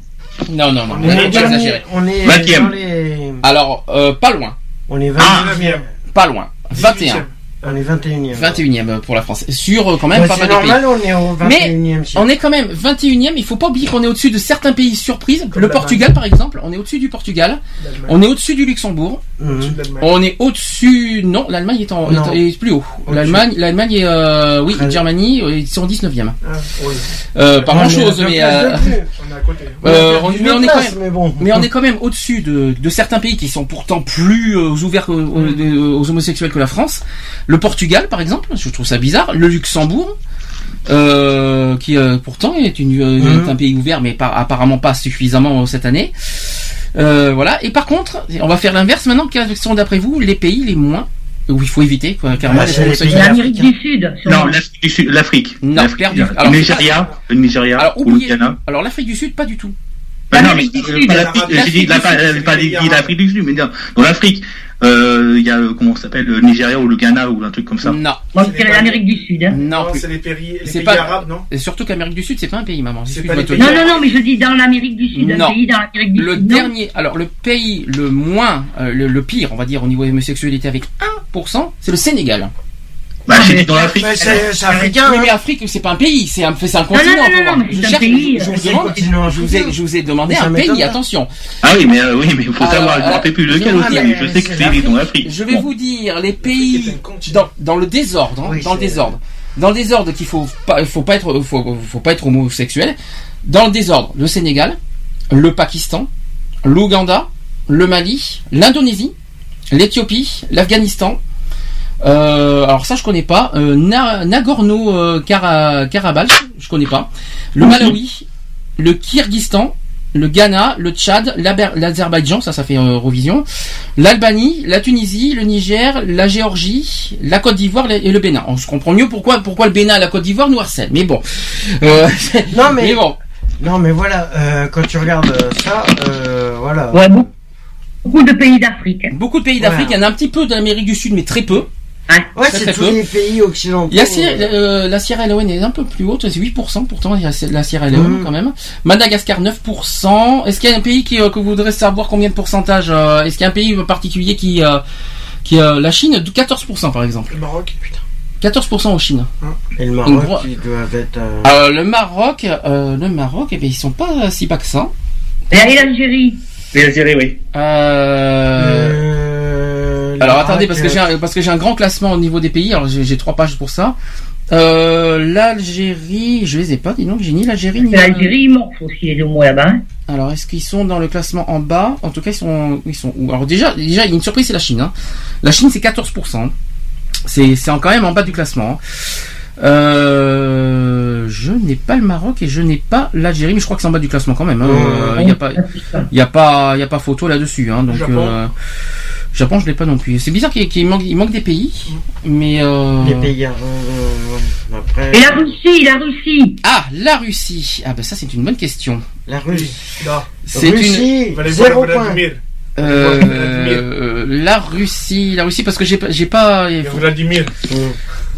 Non, non, non. On on est, exagéré. on est Vingtième. dans les... Alors, euh, pas loin, On est Ah, 21e. pas loin. 21. On est 21e. 21e pour la France. Sur euh, quand même Ouais, pas mal de pays. normal, on est au 21e siècle. On est quand même 21e, il faut pas oublier qu'on est au-dessus de certains pays surprises. Comme le. Portugal par exemple, on est au-dessus du Portugal, on est au-dessus du Luxembourg, Mhm. On est au-dessus non, l'Allemagne est, en, Non. est, est plus haut. L'Allemagne l'Allemagne est euh, oui, Très- Germanie euh, ils sont 19e. Ah, oui. Euh, pas grand-chose mais euh. On est à côté. euh, On mais on est quand même mais bon. mais on est quand même au-dessus de, de certains pays qui sont pourtant plus euh, ouverts aux, aux- de- aux homosexuels que la France. Le Portugal, par exemple, je trouve ça bizarre. Le Luxembourg, euh, qui euh, pourtant est, une, euh, Mhm. est un pays ouvert, mais pas, apparemment pas suffisamment cette année. Euh, voilà. Et par contre, on va faire l'inverse maintenant. Quels sont d'après vous les pays les moins où il faut éviter quoi, carrément Ah, L'Amérique du Sud. Non, l'Afrique du Sud- l'Afrique. Non, perdu. Alors, Nigeria, le Nigeria, Alors ou le oubliez. Ghana. Alors l'Afrique du Sud, pas du tout. Bah non, mais L'Amérique du euh, Sud. pas l'Afrique, j'ai dit, L'Afrique du Sud, dit c'est l'Afrique du Sud, mais dans dans l'Afrique, il y a, euh, comment s'appelle, le Nigeria ou le Ghana ou un truc comme ça. Non, dirais l'Amérique du Sud. hein. non. C'est les pays, les C'est pays pas- arabes, non Et surtout qu'Amérique du Sud, c'est pas un pays, maman. C'est pas de le Non, non, non, mais je dis dans l'Amérique du Sud, Non. un pays dans l'Amérique du Le Sud. non. dernier, alors le pays le moins, euh, le, le pire, on va dire au niveau homosexualité avec 1%, c'est le Sénégal. Bah, Ah, j'ai mais- dans l'Afrique. Mais c'est c'est africain. oui, hein. mais Afrique, c'est pas un pays, c'est un, c'est un non, continent. non, non, je c'est un cherche, pays, je vous c'est demande, je vous ai, africain. je vous ai demandé un pays, pas. attention. Ah oui, mais euh, oui, mais il faut Alors, savoir, je euh, me rappelle plus lequel aussi, vous mais dire, je sais que c'est c'est dans l'Afrique. Je vais vous dire les pays dans, le désordre, hein, dans le c'est- désordre, dans le désordre qu'il faut pas, faut pas être, faut, faut pas être homosexuel. Dans le désordre, le Sénégal, le Pakistan, l'Ouganda, le Mali, l'Indonésie, l'Éthiopie, l'Afghanistan. Euh, alors ça je connais pas. Euh, Na- Nagorno euh, Kara- Karabakh, je connais pas. Le Malawi, le Kyrgyzstan, le Ghana, le Tchad, l'Azerbaïdjan, ça ça fait euh, Eurovision, l'Albanie, la Tunisie, le Niger, la Géorgie, la Côte d'Ivoire et le Bénin. On se comprend mieux pourquoi pourquoi le Bénin et la Côte d'Ivoire nous harcèlent. Mais bon. Euh, Non mais, bon. non mais voilà, euh, quand tu regardes euh, ça, euh, voilà. Ouais, beaucoup, beaucoup de pays d'Afrique. Beaucoup de pays d'Afrique, il y en a un petit peu d'Amérique du Sud, mais très peu. Ouais, c'est tous peu. les pays occidentaux. Il y a Sierra- euh, la Sierra Leone est un peu plus haute, c'est 8%, pourtant il y a la Sierra Leone Mhm. quand même. Madagascar 9%. Est-ce qu'il y a un pays qui, euh, que vous voudrez savoir combien de pourcentage euh, Est-ce qu'il y a un pays particulier qui, euh, qui euh, la Chine, de 14% par exemple? Le Maroc, putain. 14% en Chine. Et le Maroc, ils doivent être. euh, Euh, le Maroc, euh, le Maroc, eh bien, ils sont pas si bas que ça. Et l'Algérie Et l'Algérie, oui. Euh, Alors l'Irak, attendez parce que j'ai un, parce que j'ai un grand classement au niveau des pays. Alors j'ai trois pages pour ça. Euh, L'Algérie, je les ai pas. Dis donc, j'ai ni l'Algérie ni. L'Algérie, ils morfent aussi les deux mois là-bas. hein. Alors est-ce qu'ils sont dans le classement en bas? En tout cas, ils sont ils sont où? Alors déjà déjà il y a une surprise, c'est la Chine. hein. La Chine c'est 14 C'est c'est en- quand même en bas du classement. hein. Euh, je n'ai pas le Maroc et je n'ai pas l'Algérie, mais je crois que c'est en bas du classement quand même. hein. Euh, Il n'y a pas, il y a pas, il y a pas photo là-dessus. Hein, donc Japon. je l'ai pas non plus. C'est bizarre qu'il manque, il manque des pays, mais euh, Les pays. euh, euh, après. Et la Russie, la Russie Ah, la Russie. Ah ben ça c'est une bonne question. La Russie. C'est voir zéro point. Vladimir. Euh, euh, la Russie, la Russie parce que j'ai pas, j'ai pas. Vladimir.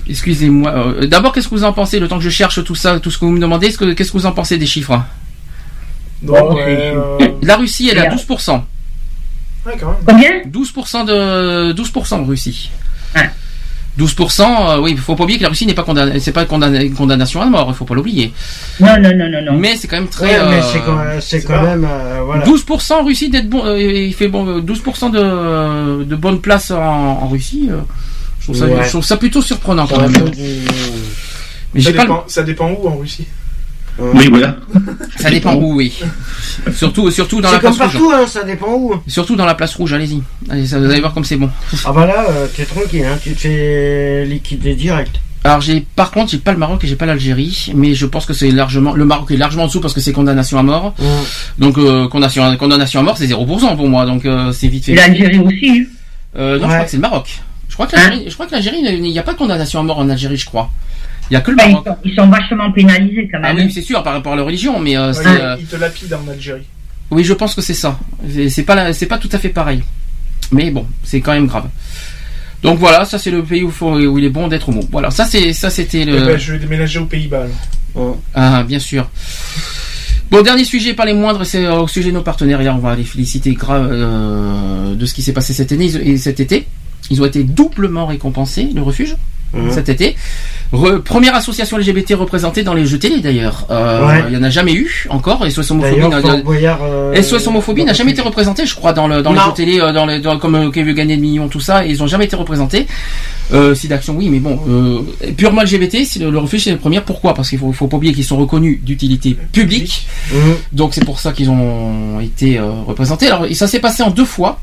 Excusez-moi. euh, D'abord, qu'est-ce que vous en pensez le temps que je cherche tout ça, tout ce que vous me demandez Est-ce que- Qu'est-ce que vous en pensez des chiffres c'est- euh, La Russie, elle est à Regarde. 12%. Ouais, quand même. Combien? 12% de 12% en Russie. Ouais. 12%, euh, oui, il faut pas oublier que la Russie n'est pas condamnée, c'est pas condamné- une condamnation à mort, il faut pas l'oublier. Non, non, non, non, non. Mais c'est quand même très. Ouais, mais euh, c'est quand, c'est c'est quand pas- même. euh, voilà. 12% en Russie d'être bon, euh, il fait bon, euh, 12% de, de bonnes places en, en Russie. euh, je, trouve ça, Ouais. je trouve ça plutôt surprenant quand même. du- Mais Ça j'ai pas dépend, ça dépend où en Russie. Oui, voilà. Ça dépend où, oui. Surtout, surtout dans la comme place rouge. partout, hein, ça dépend où. Surtout dans la place rouge, allez-y. Allez, ça, vous allez voir comme c'est bon. Ah bah là, euh, t'es tranquille, hein, tu te fais liquider direct. Alors j'ai, par contre, j'ai pas le Maroc et j'ai pas l'Algérie, mais je pense que c'est largement, le Maroc est largement en dessous parce que c'est condamnation à mort. Donc euh, condamnation, condamnation à mort, c'est 0% pour moi, donc euh, c'est vite fait. Et l'Algérie aussi. hein. Euh, non, je Ouais. crois que c'est le Maroc. Je crois que l'Algérie, je crois que l'Algérie, il n'y a pas de condamnation à mort en Algérie, je crois. Il y a que le Enfin, ils, Maroc. sont, ils sont vachement pénalisés quand Ah même. oui, c'est sûr, par rapport à leur religion, mais euh, Ouais, ils- euh, Ils te lapident en Algérie. oui, je pense que c'est ça. C'est- pas, c'est pas tout à fait pareil. Mais bon, c'est quand même grave. Donc voilà, ça c'est le pays où, faut- où il est bon d'être homo. Voilà, ça c'est, ça c'était Eh le. ben, je vais déménager aux Pays-Bas. alors. Ah, bien sûr. Bon, dernier sujet, pas les moindres, c'est euh, au sujet de nos là, on va les féliciter grave euh, de ce qui s'est passé cette année et cet été. Ils ont été doublement récompensés, le refuge, Mhm. cet été. Re- première association LGBT représentée dans les jeux télé d'ailleurs. Euh, Ouais. Il y en a jamais eu encore. SOS homophobie, Boyard. euh, SOS homophobie n'a jamais été représenté, je crois, dans, le, dans les jeux télé, euh, dans les, dans, comme euh, Qui veut gagner des millions, tout ça. et Ils ont jamais été représentés. Euh, si d'action, oui, mais bon, euh, purement LGBT, le, le refuge c'est le premier. Pourquoi? Parce qu'il faut, faut pas oublier qu'ils sont reconnus d'utilité publique. Mhm. Donc c'est pour ça qu'ils ont été représentés. Alors ça s'est passé en deux fois.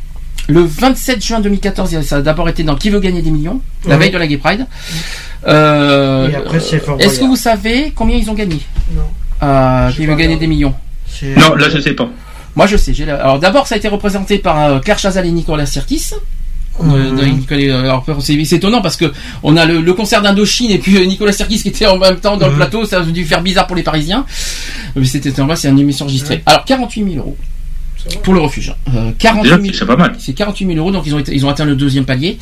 Le 27 juin 2014, ça a d'abord été dans Qui veut gagner des millions, la veille de la Gay Pride. Euh, Est-ce que vous savez combien ils ont gagné? Non. euh, veut gagner regardé. des millions Non, là, je sais pas. Moi je sais. j'ai la- Alors d'abord ça a été représenté par euh, Claire Chazal et Nicolas Sirkis. Nicolas- euh, c'est étonnant parce que on a le, le concert d'Indochine et puis Nicolas Sirkis qui était en même temps dans le Mhm. plateau, ça a dû faire bizarre pour les Parisiens. Mais c'était en bas, c'est une émission enregistrée. Alors 48 000 euros pour le refuge. Euh, 48 Déjà, 000 c'est pas mal. c'est 48 000 euros, donc ils ont, été- ils ont atteint le deuxième palier.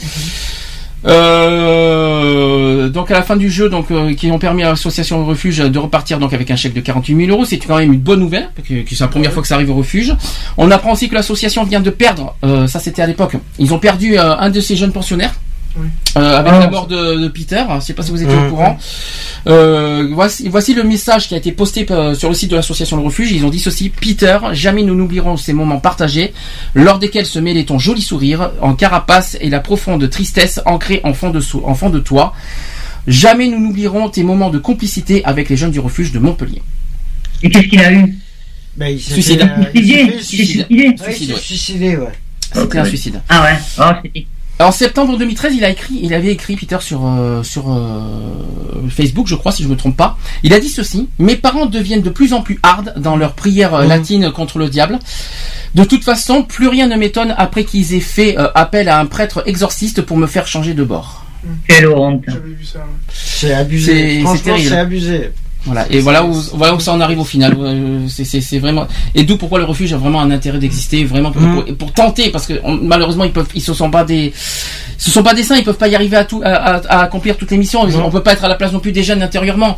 Euh, donc à la fin du jeu, donc euh, qui ont permis à l'association refuge de repartir donc avec un chèque de 48 000 euros, c'est quand même une bonne nouvelle, parce que, c'est la première fois que ça arrive au refuge. On apprend aussi que l'association vient de perdre, euh, ça c'était à l'époque, ils ont perdu un de ces jeunes pensionnaires. Oui. euh, avec Ah. la mort de, de Peter, je sais pas si vous étiez au courant. Euh, voici, voici le message qui a été posté euh, sur le site de l'association Le Refuge. Ils ont dit ceci Peter, jamais nous n'oublierons ces moments partagés, lors desquels se mêlait ton joli sourire en carapace et la profonde tristesse ancrée en fond de, en fond de toi. Jamais nous n'oublierons tes moments de complicité avec les jeunes du refuge de Montpellier. Et qu'est-ce qu'il a eu? Bah, il Suicide. fait, euh, il Suicidé suicidé Ouais, suicidé, ouais. C'était un suicide. Ah ouais Oh, c'était En septembre 2013, il a écrit, il avait écrit Peter sur euh, sur euh, Facebook, je crois, si je me trompe pas. Il a dit ceci Mes parents deviennent de plus en plus hard dans leur prière euh, Mhm. latine contre le diable. De toute façon, plus rien ne m'étonne après qu'ils aient fait euh, appel à un prêtre exorciste pour me faire changer de bord. Quelle honte. C'est abusé. C'est- terrible. c'est abusé. Voilà, et voilà où, voilà où ça en arrive au final. Euh, C'est- vraiment et d'où pourquoi le refuge a vraiment un intérêt d'exister, vraiment pour, Mhm. pour, pour tenter, parce que on- malheureusement ils peuvent, ils se sont pas des, ce sont pas des saints, ils peuvent pas y arriver à tout, à, accomplir toutes les missions. On peut pas être à la place non plus des jeunes intérieurement.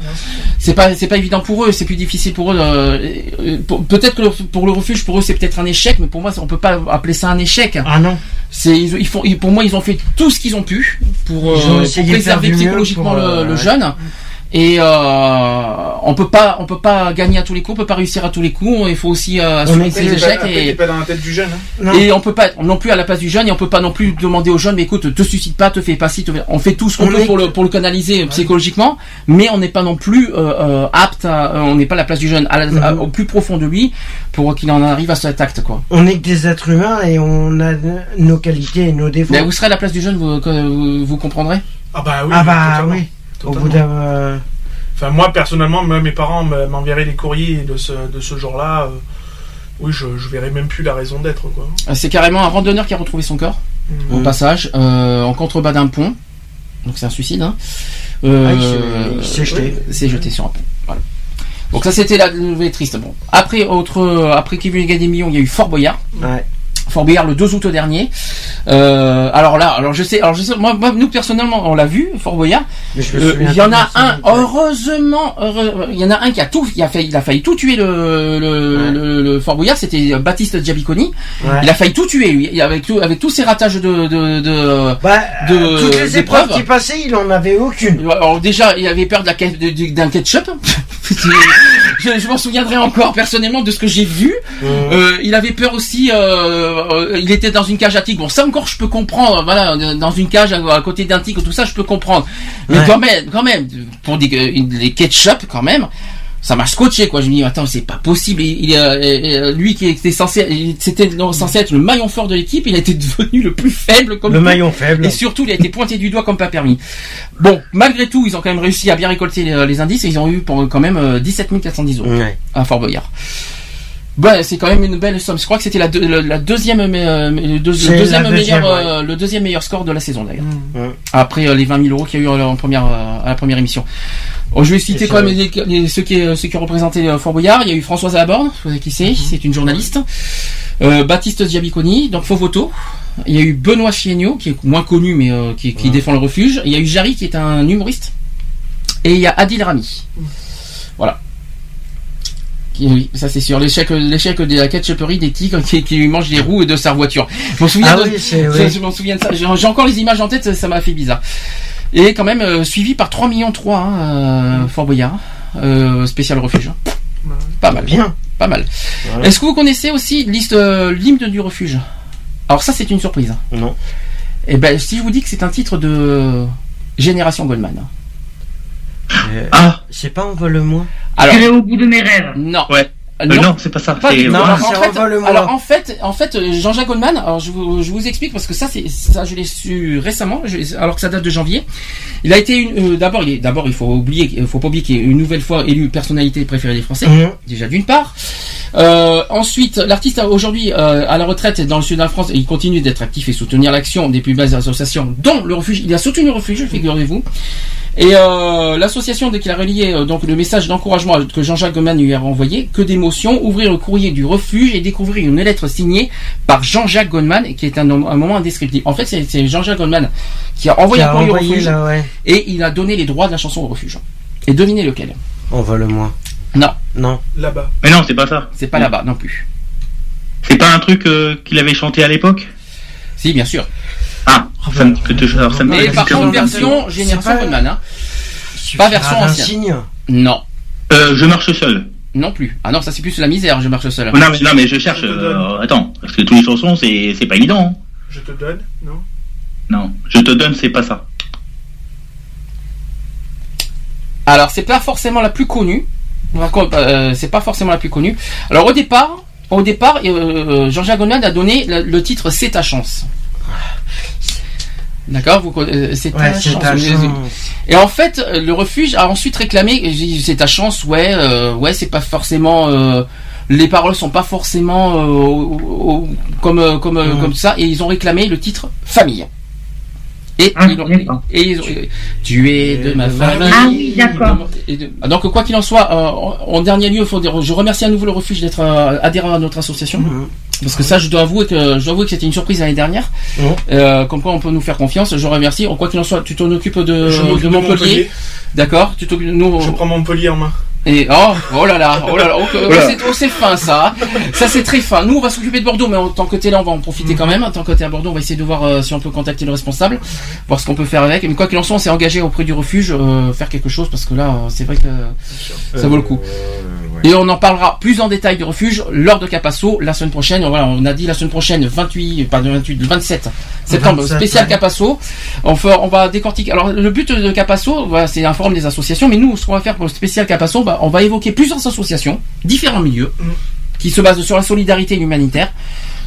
C'est pas, c'est pas évident pour eux, c'est plus difficile pour eux. euh, Peut-être que le- pour le refuge, pour eux c'est peut-être un échec, mais pour moi on peut pas appeler ça un échec. Ah non. C'est ils, ils font, ils- pour moi ils ont fait tout ce qu'ils ont pu pour, euh, pour préserver psychologiquement pour, le, le ouais. jeune. Et euh, on peut pas, on peut pas gagner à tous les coups, on peut pas réussir à tous les coups. Il faut aussi euh, assumer ses pas- échecs et, pas dans la tête du jeune. hein. et on peut pas être non plus à la place du jeune et on peut pas non plus demander au jeune mais écoute te suscite pas te fais pas ci te fais- on fait tout ce qu'on On peut est- pour le pour le canaliser psychologiquement mais on n'est pas non plus euh, euh, apte à- on n'est pas à la place du jeune à la- à- au plus profond de lui pour qu'il en arrive à cet acte quoi On est que des êtres humains et on a nos qualités et nos défauts. mais vous serez à la place du jeune vous, vous, vous comprendrez? Ah bah oui. ah bah totalement. oui. Au bout Totalement. d'un. euh, Enfin, moi, personnellement, mes parents me- m'enverraient des courriers de ce, de ce genre-là. euh, oui, je, je verrais même plus la raison d'être, quoi. Euh, c'est carrément un randonneur qui a retrouvé son corps Mhm. au passage euh, en contrebas d'un pont donc c'est un suicide hein. Euh, Ah, il s'est- jeté. oui, s'est jeté sur un pont voilà. donc ça c'était la nouvelle triste bon après autre après qui veut gagner des millions il y a eu Fort Boyard Ouais. Fort Boyard le 2 août dernier. Euh, alors là, alors je sais, alors je sais, moi, moi, nous personnellement, on l'a vu, Fort Boyard. Euh, Il y en a un, heureusement, heureux- il y en a un qui a tout, il a failli, il a failli tout tuer le, le, le- le Fort Boyard, c'était Baptiste Giabiconi. Ouais. Il a failli tout tuer, lui, avec tout, avec tous ses ratages de, de, de, Bah, de- euh, toutes les épreuves qui passaient, il en avait aucune. Alors déjà, il avait peur d'un ketchup. je je m'en souviendrai encore personnellement de ce que j'ai vu. Euh, il avait peur aussi. euh, euh, il était dans une cage à tigre. Bon, ça encore, je peux comprendre. Voilà, euh, dans une cage à, à côté d'un tigre, tout ça, je peux comprendre. Mais Ouais. quand même, quand même, pour des, euh, les ketchup, quand même. Ça m'a scotché quoi. Je me dis attends c'est pas possible. Il, il, euh, euh, lui qui était censé, c'était censé être le maillon fort de l'équipe, il a été devenu le plus faible comme Le tout. maillon faible. Et surtout, il a été pointé du doigt comme pas permis. Bon, malgré tout, ils ont quand même réussi à bien récolter les, les indices et ils ont eu pour quand même euh, 17 410 euros Ouais. à Fort Boyard. C'est quand même une belle somme. Je crois que c'était la, deux- la, la deuxième, mais, euh, le, deux- le C'est deuxième, la meilleur, deuxième, euh, le deuxième meilleur score de la saison d'ailleurs. Ouais. Après euh, les 20 000 euros qu'il y a eu euh, en première, euh, à la première émission. Oh, je vais citer quand même les, les- ceux, qui, ceux qui ont représenté Fort Boyard. Il y a eu Françoise Laborde, vous savez qui c'est, c'est une journaliste. Euh, Baptiste Diabiconi, donc Fovoto. Il y a eu Benoît Chiegno, qui est moins connu, mais euh, qui, qui défend le refuge. Il y a eu Jarry, qui est un humoriste. Et il y a Adil Rami. Voilà. Qui- Oui, ça c'est sûr. L'échec, l'échec de la ketchuperie des tigres qui, qui lui mangent les roues de sa voiture. Je m'en souviens Ah de, oui, je, oui. je m'en souviens de ça. J'ai j'ai encore les images en tête, ça- ça m'a fait bizarre. Et quand même euh, suivi par 3 millions 3 hein, euh, Fort Boyard, euh, spécial refuge. hein. Pas mal. Bien. Pas mal. Voilà. Est-ce que vous connaissez aussi liste euh, l'hymne du refuge? Alors ça c'est une surprise. Non. Et ben si je vous dis que c'est un titre de Génération Goldman. Euh, Ah, C'est pas envole-moi. Alors J'irai au bout de mes rêves. non. ouais. Euh, Euh, non, c'est pas ça. Pas non, en fait, alors en fait, en fait, Jean-Jacques Goldman. Alors je vous, je vous explique parce que ça, c'est ça, je l'ai su récemment, je- alors que ça date de janvier. Il a été une, euh, d'abord, il est, d'abord, il faut oublier, il faut pas oublier qu'il est une nouvelle fois élu personnalité préférée des Français. Mhm. Déjà d'une part. Euh, ensuite, l'artiste a aujourd'hui euh, à la retraite dans le sud de la France et il continue d'être actif et soutenir l'action des plus belles associations, dont le refuge. Il a soutenu le refuge, figurez-vous. Et euh, l'association, dès qu'il a relié euh, donc le message d'encouragement que Jean-Jacques Goldman lui a renvoyé, que d'émotion, ouvrir le courrier du refuge et découvrir une lettre signée par Jean-Jacques Goldman, qui est un, un moment indescriptible. En fait, c'est Jean-Jacques Goldman qui a envoyé Qui un courrier au refuge là, ouais. et il a donné les droits de la chanson au refuge. Et devinez lequel? Envole-moi. Non, Non. Là-bas. Mais non, c'est pas ça. c'est pas là-bas non plus. C'est pas un truc euh, qu'il avait chanté à l'époque? Si, bien sûr. Ah, ça me alors ça Mais par contre, version Génération pas- Goldman. Hein. Pas version ancienne. signe. Non, Euh, je marche seul. non plus. Ah non, ça c'est plus la misère, je marche seul. Non, mais, non, mais je cherche. Je euh, attends, parce que toutes les chansons, c'est c'est pas évident. hein. Je te donne, non? Non, je te donne, c'est pas ça. Alors, c'est pas forcément la plus connue. Euh, c'est pas forcément la plus connue. Alors, au départ, au départ, euh, Jean-Jacques Goldman a donné le titre C'est ta chance. D'accord vous, euh, C'est Ouais, ta chance. ta Vous- chance. Et en fait, euh, le refuge a ensuite réclamé. C'est ta chance, ouais, euh, ouais, c'est pas forcément. euh, les paroles sont pas forcément euh, au- au- comme comme comme ça, et ils ont réclamé le titre famille. Et, Ah, ils ont, et ils ont- tu es de ma famille. Ah oui, d'accord. Ah, donc quoi qu'il en soit, euh, en, en dernier lieu, faut dire, je remercie à nouveau le refuge d'être euh, adhérent à notre association. Mhm. Parce que ça, je dois avouer que je dois avouer que c'était une surprise l'année dernière. Euh, comme quoi on peut nous faire confiance. Je remercie. En quoi qu'il en soit, tu t'en occupes de, Je Montpellier. Montpellier. D'accord. Tu t'occupes- nous. Je prends Montpellier en main. Et oh, oh là là, oh là là, oh, c'est oh, c'est fin ça. Ça c'est très fin. Nous on va s'occuper de Bordeaux, mais en tant que t'es là, on va en profiter quand même. En tant que t'es à Bordeaux, on va essayer de voir euh, si on peut contacter le responsable, voir ce qu'on peut faire avec. Mais quoi qu'il en soit, on s'est engagé auprès du refuge, euh, faire quelque chose parce que là, c'est vrai que ça vaut le coup. Et on en parlera plus en détail du refuge lors de Capasso la semaine prochaine. Voilà, on a dit la semaine prochaine, 28, pas de 28, le 27 septembre, 27, spécial ouais. Capasso. On, va décortiquer. Alors le but de Capasso, voilà, c'est un forum des associations, mais nous, ce qu'on va faire pour le spécial Capasso, bah, on va évoquer plusieurs associations, différents milieux, qui se basent sur la solidarité et l'humanitaire.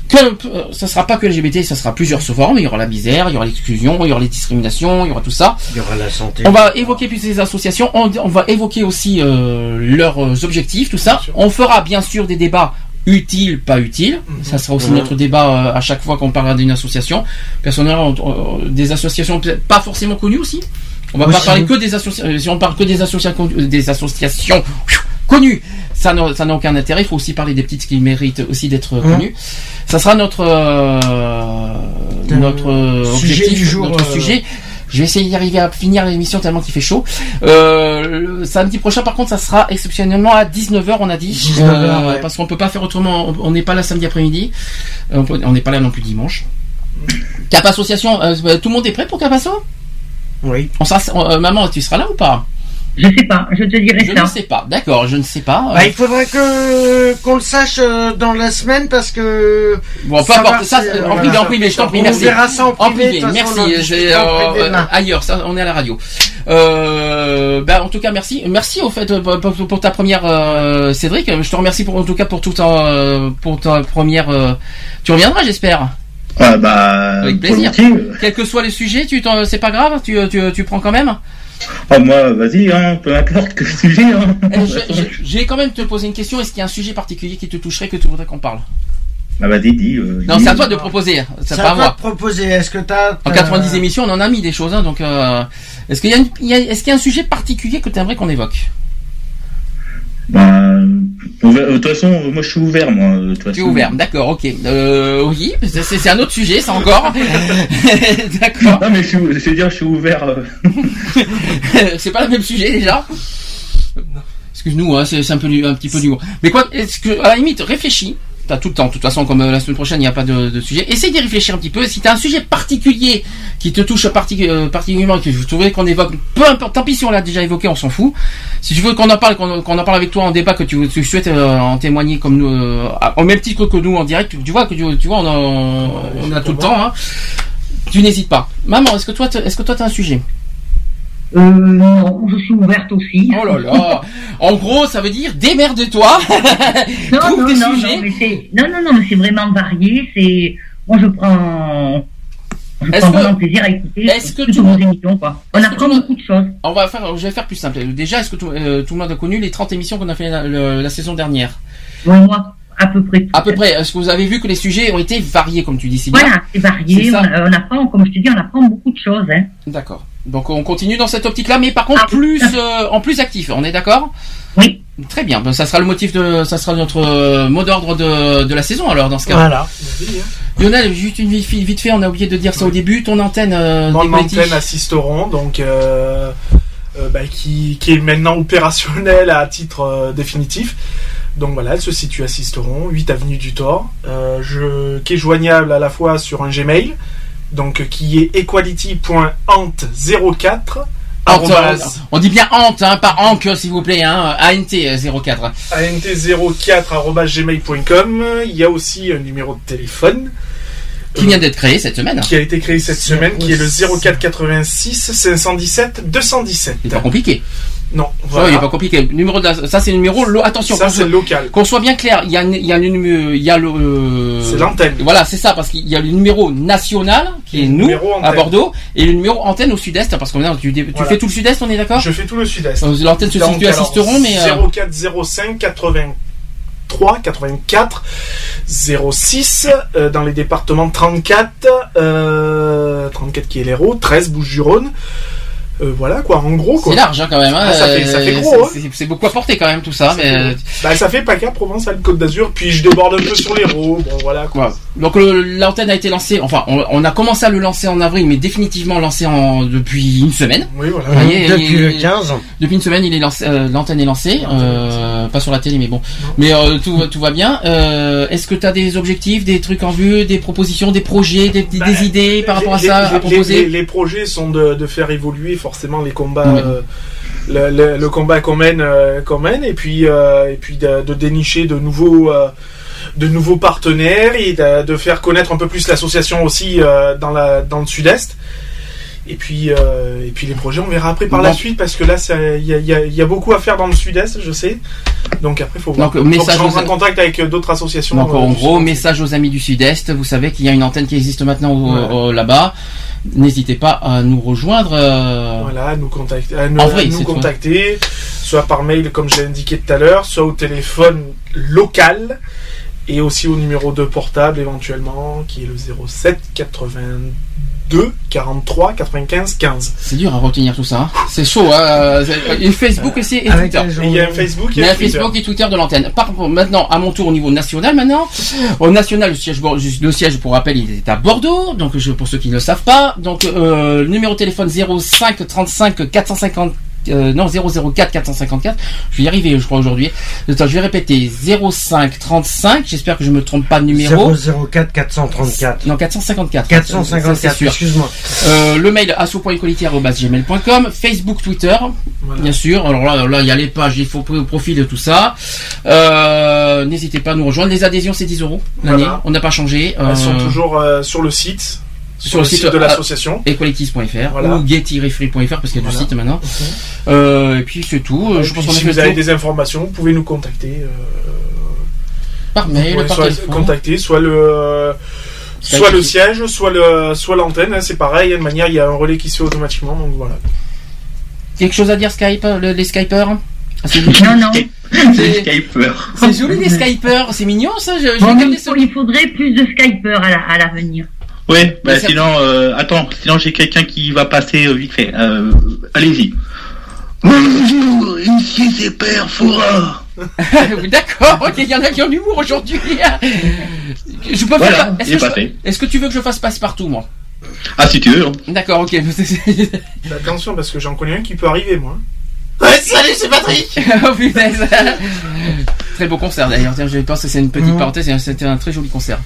Que euh, ça sera pas que LGBT, ça sera plusieurs formes. Il y aura la misère, il y aura l'exclusion, il y aura les discriminations, il y aura tout ça. Il y aura la santé. On va évoquer plus ces associations, on, on va évoquer aussi euh, leurs euh, objectifs, tout ça. On fera bien sûr des débats utiles, pas utiles. Ça sera aussi Mhm. notre débat euh, à chaque fois qu'on parlera d'une association. Personnellement, on- on- des associations peut-être pas forcément connues aussi. On va pas parler que des associations. Si on parle que des associations, des associations connues, ça n'a aucun intérêt. Il faut aussi parler des petites qui méritent aussi d'être Mhm. connues. Ça sera notre euh, notre euh, Sujet objectif, du jour, notre euh, sujet. Je vais essayer d'y arriver à finir l'émission tellement qu'il fait chaud. Euh, le samedi prochain, par contre, ça sera exceptionnellement à 19h, on a dit. 19h, ouais. Parce qu'on peut pas faire autrement. On- n'est pas là samedi après-midi. On n'est pas là non plus dimanche. Cap Association, euh, tout le monde est prêt pour Cap Asso? Oui. on sera, on- Maman, tu seras là ou pas? Je sais pas, je te dirai Je ça. ne sais pas. D'accord, je ne sais pas. Bah, il faudrait que qu'on le sache euh, dans la semaine parce que. Bon, peu importe, ça, en voilà. privé, en privé, je t'en prie, On merci. verra ça en privé, de toute façon, merci. on en Je vais, en euh, privé ailleurs, ça, on est à la radio. Euh, bah, en tout cas, merci, merci au fait pour, pour- pour ta première, euh, Cédric. Je te remercie pour, en tout cas pour tout ta, pour ta première. euh, tu reviendras, j'espère. Ah bah, Avec plaisir. volontiers. Quel que soit les sujets, tu t'en- c'est pas grave, tu, tu, tu prends quand même. Ah, moi, vas-y, hein, peu importe que sujet. Hein. Eh, je, je- je vais quand même te poser une question. Est-ce qu'il y a un sujet particulier qui te toucherait que tu voudrais qu'on parle? Ah, vas-y, dis. euh, Non, c'est à toi de proposer. C'est pas à à toi moi. de proposer. Est-ce que t'as. En 90 émissions, on en a mis des choses, hein, donc euh, est-ce qu'il y a, une- il y a- est-ce qu'il y a un sujet particulier que tu aimerais qu'on évoque? Bah, va- de toute façon, moi, je suis ouvert, moi. toute Tu es ouvert, d'accord, ok. Euh, oui, c'est, un autre sujet, ça encore. d'accord. Non, mais je, veux dire, je suis ouvert. euh, c'est pas le même sujet déjà. Excuse-nous, hein, c'est, un peu du- un petit peu d'humour. Mais quoi, est-ce que à la limite, réfléchis. T'as tout le temps. De toute façon, comme euh, la semaine prochaine, il n'y a pas de, de sujet. Essaye d'y réfléchir un petit peu. Si t'as un sujet particulier qui te touche partic- euh, particulièrement, que vous trouvez qu'on évoque, peu importe. Tant pis si on l'a déjà évoqué, on s'en fout. Si tu veux qu'on en parle, qu'on, en parle avec toi en débat, que tu, tu souhaites euh, en témoigner comme nous, euh, au même titre que nous en direct, tu, tu vois que tu, tu vois, on a, on a tout le temps. Hein. Tu n'hésites pas. Maman, est-ce que toi, est-ce que toi, t'as un sujet? Euh, non, je suis ouverte aussi. Oh là là En gros, ça veut dire démerde-toi Non, non, des non, sujets. non, mais c'est, non, non, non, mais c'est vraiment varié. C'est, moi, je prends, je Est-ce prends que- vraiment plaisir à écouter est-ce que toutes tu- vos émissions, quoi. On apprend tu- beaucoup de choses. On va faire, je vais faire plus simple. Déjà, est-ce que tout, euh, tout le monde a connu les 30 émissions qu'on a fait la, saison dernière? Moi, à peu près. À peu près. Est-ce que vous avez vu que les sujets ont été variés, comme tu dis si bien Voilà, c'est varié. On, on apprend, comme je te dis, on apprend beaucoup de choses. Hein. D'accord. Donc on continue dans cette optique-là, mais par contre plus euh, en plus actif. On est d'accord? Oui. Très bien. Ben, ça sera le motif de, ça sera notre euh, mot d'ordre de, de la saison alors dans ce cas. Voilà. Lionel, juste une vite, vite fait, on a oublié de dire ça au début. Ton antenne. Euh, Mon antenne assisteront, donc euh, euh, bah, qui, qui est maintenant opérationnelle à titre euh, définitif. Donc voilà, elle se situe à Sisteron, 8 avenue du Thor, euh, je, qui est joignable à la fois sur un Gmail, donc euh, qui est equality.ant04 Ant, euh, on dit bien Ant, hein, pas Ank, s'il vous plaît, hein, ANT euh, 04. ant04.gmail.com. Il y a aussi un numéro de téléphone Qui vient d'être créé cette semaine. qui a été créé cette semaine, qui est le 04 86 517 217. C'est pas compliqué. Non, voilà. il n'est pas compliqué. Numéro de la- ça c'est le numéro. lo- Attention, Ça, qu'on c'est local. Qu'on soit bien clair, il y a, il y a le numéro, il y a le. euh, C'est l'antenne. Voilà, c'est ça, parce qu'il y a le numéro national qui est nous à Bordeaux et le numéro antenne au sud-est, parce que tu, tu Voilà. fais tout le sud-est, on est d'accord? Je fais tout le sud-est. Euh, L'antenne se situe à Sisteron, mais. euh, 0405 83 84 06 euh, dans les départements 34 euh, 34 qui est l'Hérault 13 Bouches-du-Rhône Euh, voilà quoi en gros quoi C'est large hein, quand même. hein, Ah, ça, fait, ça fait gros hein. c'est- beaucoup à porter quand même tout ça. mais, euh, bah, ça fait PACA Provence Alpes Côte d'Azur puis je déborde un peu sur l'Hérault bon voilà quoi. Donc le- l'antenne a été lancée, enfin on, on a commencé à le lancer en avril, mais définitivement lancé en, depuis une semaine. oui voilà Vous voyez, Depuis le 15. Depuis une semaine, il est lancé, euh, l'antenne est lancée, euh, pas sur la télé, mais bon. Mais euh, tout, va- tout va bien. Euh, Est-ce que tu as des objectifs, des trucs en vue, des propositions, des projets, des, des- des idées par rapport à ça les- à proposer les, les projets sont de, de faire évoluer forcément les combats, Ouais. euh, le, le- le combat qu'on mène, euh, qu'on mène, et puis euh, et puis de, de dénicher de nouveaux euh, de nouveaux partenaires et de, de faire connaître un peu plus l'association aussi euh, dans la dans le sud-est. Et puis euh, et puis les projets on verra après par la suite parce que là il y a, il y a- il y a beaucoup à faire dans le sud-est je sais. Donc après faut voir. Donc, Faut que message je aux- en contact avec euh, d'autres associations. Donc en gros, message aux amis du Sud-Est. Vous savez qu'il y a une antenne qui existe maintenant Ouais. là-bas. N'hésitez pas à nous rejoindre. euh, Voilà, à nous contacter, à nous, En vrai, à nous contacter, soit par mail comme je l'ai indiqué tout à l'heure, soit au téléphone local et aussi au numéro de portable éventuellement qui est le 07 82 43 95 15. C'est dur à retenir tout ça. hein. C'est chaud. Hein. Et Facebook aussi et Avec Twitter. il y a un Facebook Il et y a. Facebook et Twitter de l'antenne. Maintenant, à mon tour au niveau national, maintenant. Au national, le siège, le siège, pour rappel, il est à Bordeaux. Donc, je, pour ceux qui ne le savent pas. Donc, euh, le numéro de téléphone 05 35 450. Euh, non 004 454 je vais y arriver je crois aujourd'hui Attends, je vais répéter 05 35 j'espère que je me trompe pas de numéro 004 434. non 454 Ça, 454, c'est sûr. excuse-moi. Euh, le mail asso.equality.gmail.com Facebook Twitter Voilà. Bien sûr, alors là, là, il y a les pages, il faut au profil de tout ça. Euh, N'hésitez pas à nous rejoindre. Les adhésions, c'est 10 euros l'année. Voilà. On n'a pas changé. Elles sont toujours euh, sur le site, sur, le site, de l'association. equalities.fr Voilà. ou get-free.fr parce qu'il y a du Voilà. site maintenant. Euh, et puis c'est tout. Euh, Et je pense puis, qu'on si vous avez des informations, vous pouvez nous contacter. euh, par mail, par soit téléphone. contacter soit le soit le siège, soit le soit l'antenne. hein, c'est pareil. De manière, il y a un relais qui se fait automatiquement. Donc voilà. Quelque chose à dire Skype, le- les Skypers? Ah, Non, non. C'est- joli les Skypers, c'est mignon ça. Je, je Bon, il, faut- il faudrait plus de Skypers à la- à l'avenir. Ouais, bah sinon, euh, attends, sinon j'ai quelqu'un qui va passer euh, vite fait. Euh, Allez-y. Bonjour, ici c'est Père Foura. D'accord, ok, il y en a qui ont l'humour aujourd'hui. Je peux Voilà, faire. Est-ce que, je- tu veux que je fasse passe partout moi? Ah, si tu veux. hein. D'accord, ok. Attention parce que j'en connais un qui peut arriver moi. Ouais, salut, c'est Patrick Oh punaise Très beau concert d'ailleurs, Tiens, je pense que c'est une petite parenthèse, et c'était un très joli concert.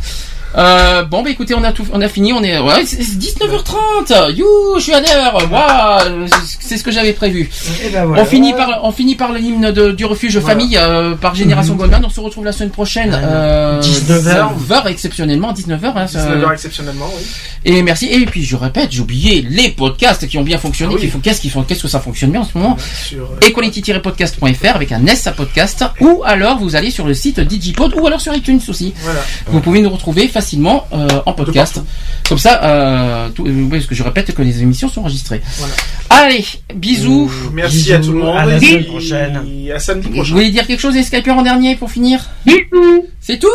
Euh, bon bah écoutez on a tout on a fini on est ouais c'est c'est 19h30 you je suis à l'heure waouh c'est ce que j'avais prévu Et ben voilà. on finit par on finit par l'hymne de- du refuge Voilà. famille euh, par génération Goldman on se retrouve la semaine prochaine euh, 19h. 20h exceptionnellement 19h hein, ça- 19h exceptionnellement, oui. et merci. Et puis je répète, j'ai oublié les podcasts qui ont bien fonctionné. Ah oui. qu'il faut- Qu'est-ce qu'ils font Qu'est-ce que ça fonctionne bien en ce moment? Euh, Equality-podcast.fr avec un S à podcast. Ou alors vous allez sur le site Digipod ou alors sur iTunes aussi. voilà. Vous pouvez nous retrouver facilement euh, en podcast. Comme ça, euh, tout, euh, parce que je répète que les émissions sont enregistrées. Voilà. Allez, bisous. Merci Bisous, à tout le monde. à la et semaine prochaine. À samedi Vous voulez dire quelque chose les Skypers en dernier pour finir? Bisous. C'est tout?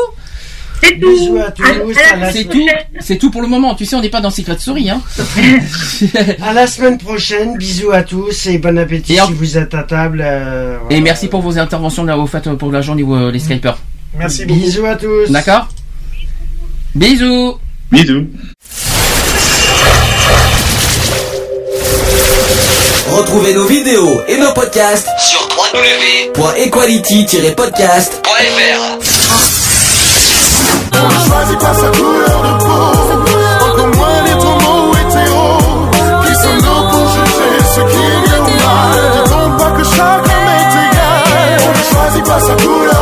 C'est tout. Bisous à tous, À- à la à la C'est tout. C'est tout pour le moment. Tu sais, on n'est pas dans Secret Story. Hein. À la semaine prochaine, bisous à tous et bon appétit Et en- si vous êtes à table. euh, Et merci pour vos interventions là au fait pour la journée euh, les Skypers. Merci beaucoup. Bisous à tous. D'accord? Bisous Bisous. Retrouvez nos vidéos et nos podcasts Sur www.equality-podcast.fr On ne choisit pas sa couleur de peau, encore moins les tourments hétéros. Qui sommes-nous pour juger ce qui est bien ou mal Dit-on pas que chaque homme est égal On ne choisit pas sa couleur